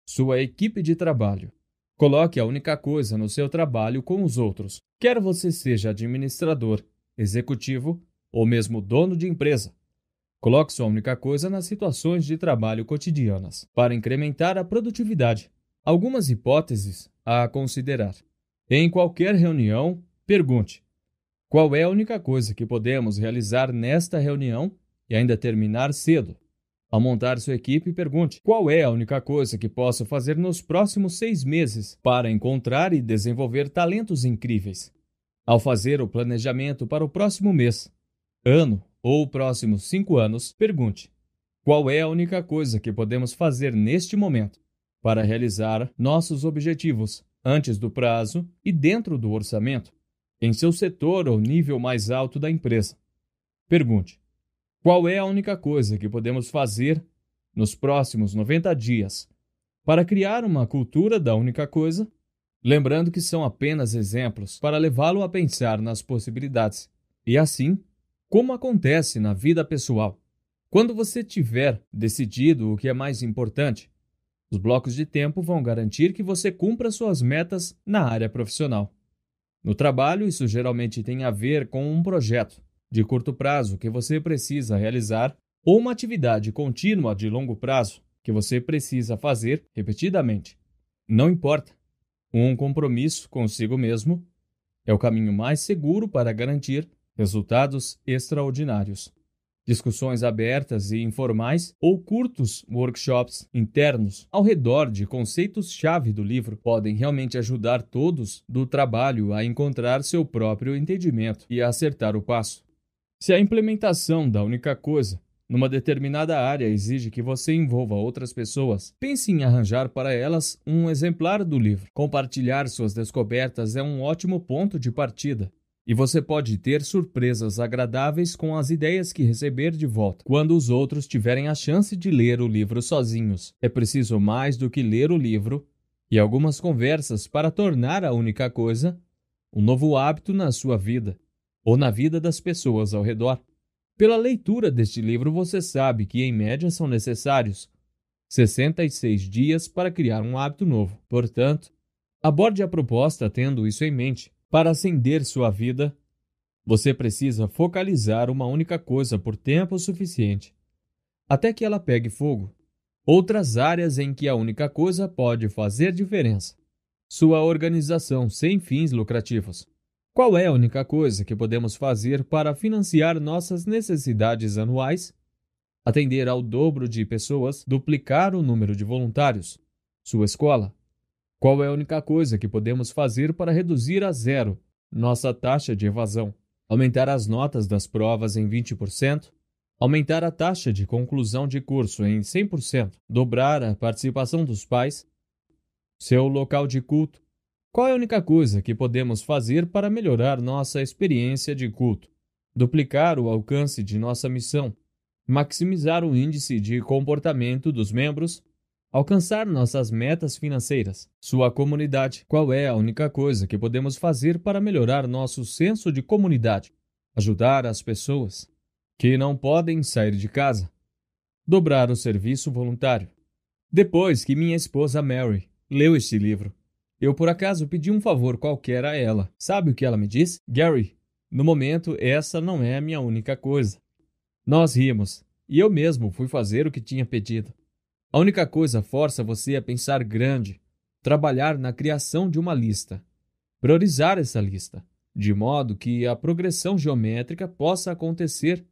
Sua equipe de trabalho. Coloque a única coisa no seu trabalho com os outros, quer você seja administrador, executivo ou mesmo dono de empresa. Coloque sua única coisa nas situações de trabalho cotidianas para incrementar a produtividade. Algumas hipóteses a considerar. Em qualquer reunião, pergunte: qual é a única coisa que podemos realizar nesta reunião e ainda terminar cedo? Ao montar sua equipe, pergunte: qual é a única coisa que posso fazer nos próximos seis meses para encontrar e desenvolver talentos incríveis? Ao fazer o planejamento para o próximo mês, ano ou próximos cinco anos, pergunte: qual é a única coisa que podemos fazer neste momento para realizar nossos objetivos antes do prazo e dentro do orçamento? em seu setor ou nível mais alto da empresa. Pergunte: qual é a única coisa que podemos fazer nos próximos 90 dias para criar uma cultura da única coisa? Lembrando que são apenas exemplos para levá-lo a pensar nas possibilidades. E assim, como acontece na vida pessoal, quando você tiver decidido o que é mais importante, os blocos de tempo vão garantir que você cumpra suas metas na área profissional. No trabalho, isso geralmente tem a ver com um projeto de curto prazo que você precisa realizar ou uma atividade contínua de longo prazo que você precisa fazer repetidamente. Não importa. Um compromisso consigo mesmo é o caminho mais seguro para garantir resultados extraordinários discussões abertas e informais ou curtos workshops internos ao redor de conceitos-chave do livro podem realmente ajudar todos do trabalho a encontrar seu próprio entendimento e a acertar o passo. Se a implementação da única coisa numa determinada área exige que você envolva outras pessoas, pense em arranjar para elas um exemplar do livro. Compartilhar suas descobertas é um ótimo ponto de partida e você pode ter surpresas agradáveis com as ideias que receber de volta quando os outros tiverem a chance de ler o livro sozinhos. É preciso mais do que ler o livro e algumas conversas para tornar a única coisa um novo hábito na sua vida ou na vida das pessoas ao redor. Pela leitura deste livro, você sabe que, em média, são necessários 66 dias para criar um hábito novo. Portanto, aborde a proposta tendo isso em mente para acender sua vida, você precisa focalizar uma única coisa por tempo suficiente, até que ela pegue fogo. Outras áreas em que a única coisa pode fazer diferença. Sua organização sem fins lucrativos. Qual é a única coisa que podemos fazer para financiar nossas necessidades anuais? Atender ao dobro de pessoas, duplicar o número de voluntários. Sua escola, qual é a única coisa que podemos fazer para reduzir a zero nossa taxa de evasão? Aumentar as notas das provas em 20%? Aumentar a taxa de conclusão de curso em 100%? Dobrar a participação dos pais? Seu local de culto? Qual é a única coisa que podemos fazer para melhorar nossa experiência de culto? Duplicar o alcance de nossa missão? Maximizar o índice de comportamento dos membros alcançar nossas metas financeiras. Sua comunidade. Qual é a única coisa que podemos fazer para melhorar nosso senso de comunidade? Ajudar as pessoas que não podem sair de casa. Dobrar o serviço voluntário. Depois que minha esposa Mary leu este livro, eu por acaso pedi um favor qualquer a ela. Sabe o que ela me disse? Gary, no momento essa não é a minha única coisa. Nós rimos, e eu mesmo fui fazer o que tinha pedido. A única coisa força você a pensar grande, trabalhar na criação de uma lista, priorizar essa lista, de modo que a progressão geométrica possa acontecer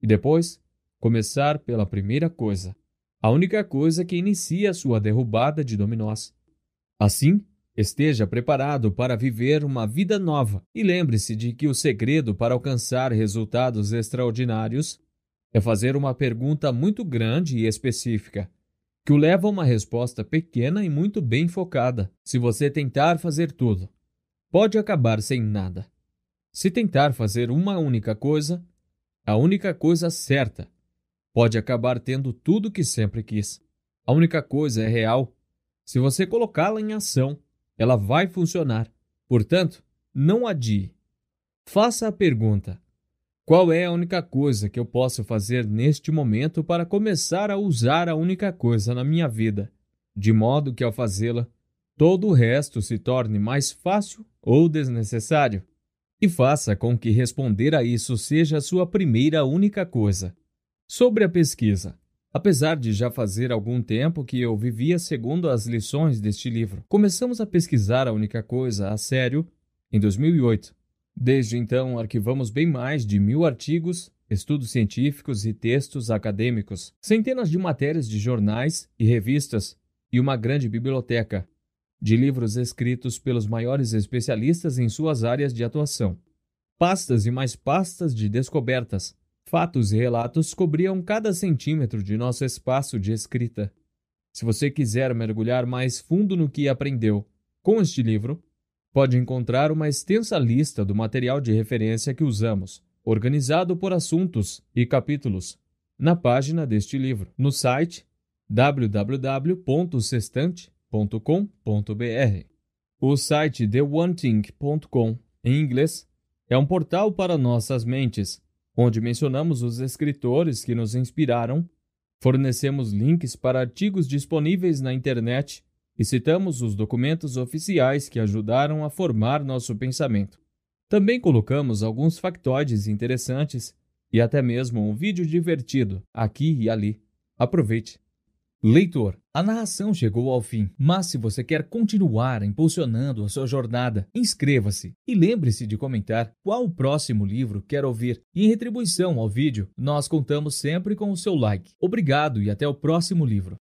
e depois começar pela primeira coisa, a única coisa que inicia sua derrubada de dominós. Assim, esteja preparado para viver uma vida nova e lembre-se de que o segredo para alcançar resultados extraordinários é fazer uma pergunta muito grande e específica que o leva a uma resposta pequena e muito bem focada. Se você tentar fazer tudo, pode acabar sem nada. Se tentar fazer uma única coisa, a única coisa certa, pode acabar tendo tudo o que sempre quis. A única coisa é real. Se você colocá-la em ação, ela vai funcionar. Portanto, não adie. Faça a pergunta: qual é a única coisa que eu posso fazer neste momento para começar a usar a única coisa na minha vida, de modo que ao fazê-la, todo o resto se torne mais fácil ou desnecessário? E faça com que responder a isso seja a sua primeira única coisa. Sobre a pesquisa. Apesar de já fazer algum tempo que eu vivia segundo as lições deste livro, começamos a pesquisar a única coisa a sério em 2008. Desde então, arquivamos bem mais de mil artigos, estudos científicos e textos acadêmicos, centenas de matérias de jornais e revistas e uma grande biblioteca de livros escritos pelos maiores especialistas em suas áreas de atuação. Pastas e mais pastas de descobertas, fatos e relatos cobriam cada centímetro de nosso espaço de escrita. Se você quiser mergulhar mais fundo no que aprendeu com este livro, pode encontrar uma extensa lista do material de referência que usamos, organizado por assuntos e capítulos, na página deste livro, no site www.sextante.com.br. O site theonething.com, em inglês, é um portal para nossas mentes, onde mencionamos os escritores que nos inspiraram, fornecemos links para artigos disponíveis na internet e citamos os documentos oficiais que ajudaram a formar nosso pensamento. Também colocamos alguns factoides interessantes e até mesmo um vídeo divertido aqui e ali. Aproveite! Leitor, a narração chegou ao fim, mas se você quer continuar impulsionando a sua jornada, inscreva-se e lembre-se de comentar qual o próximo livro quer ouvir. E em retribuição ao vídeo, nós contamos sempre com o seu like. Obrigado e até o próximo livro.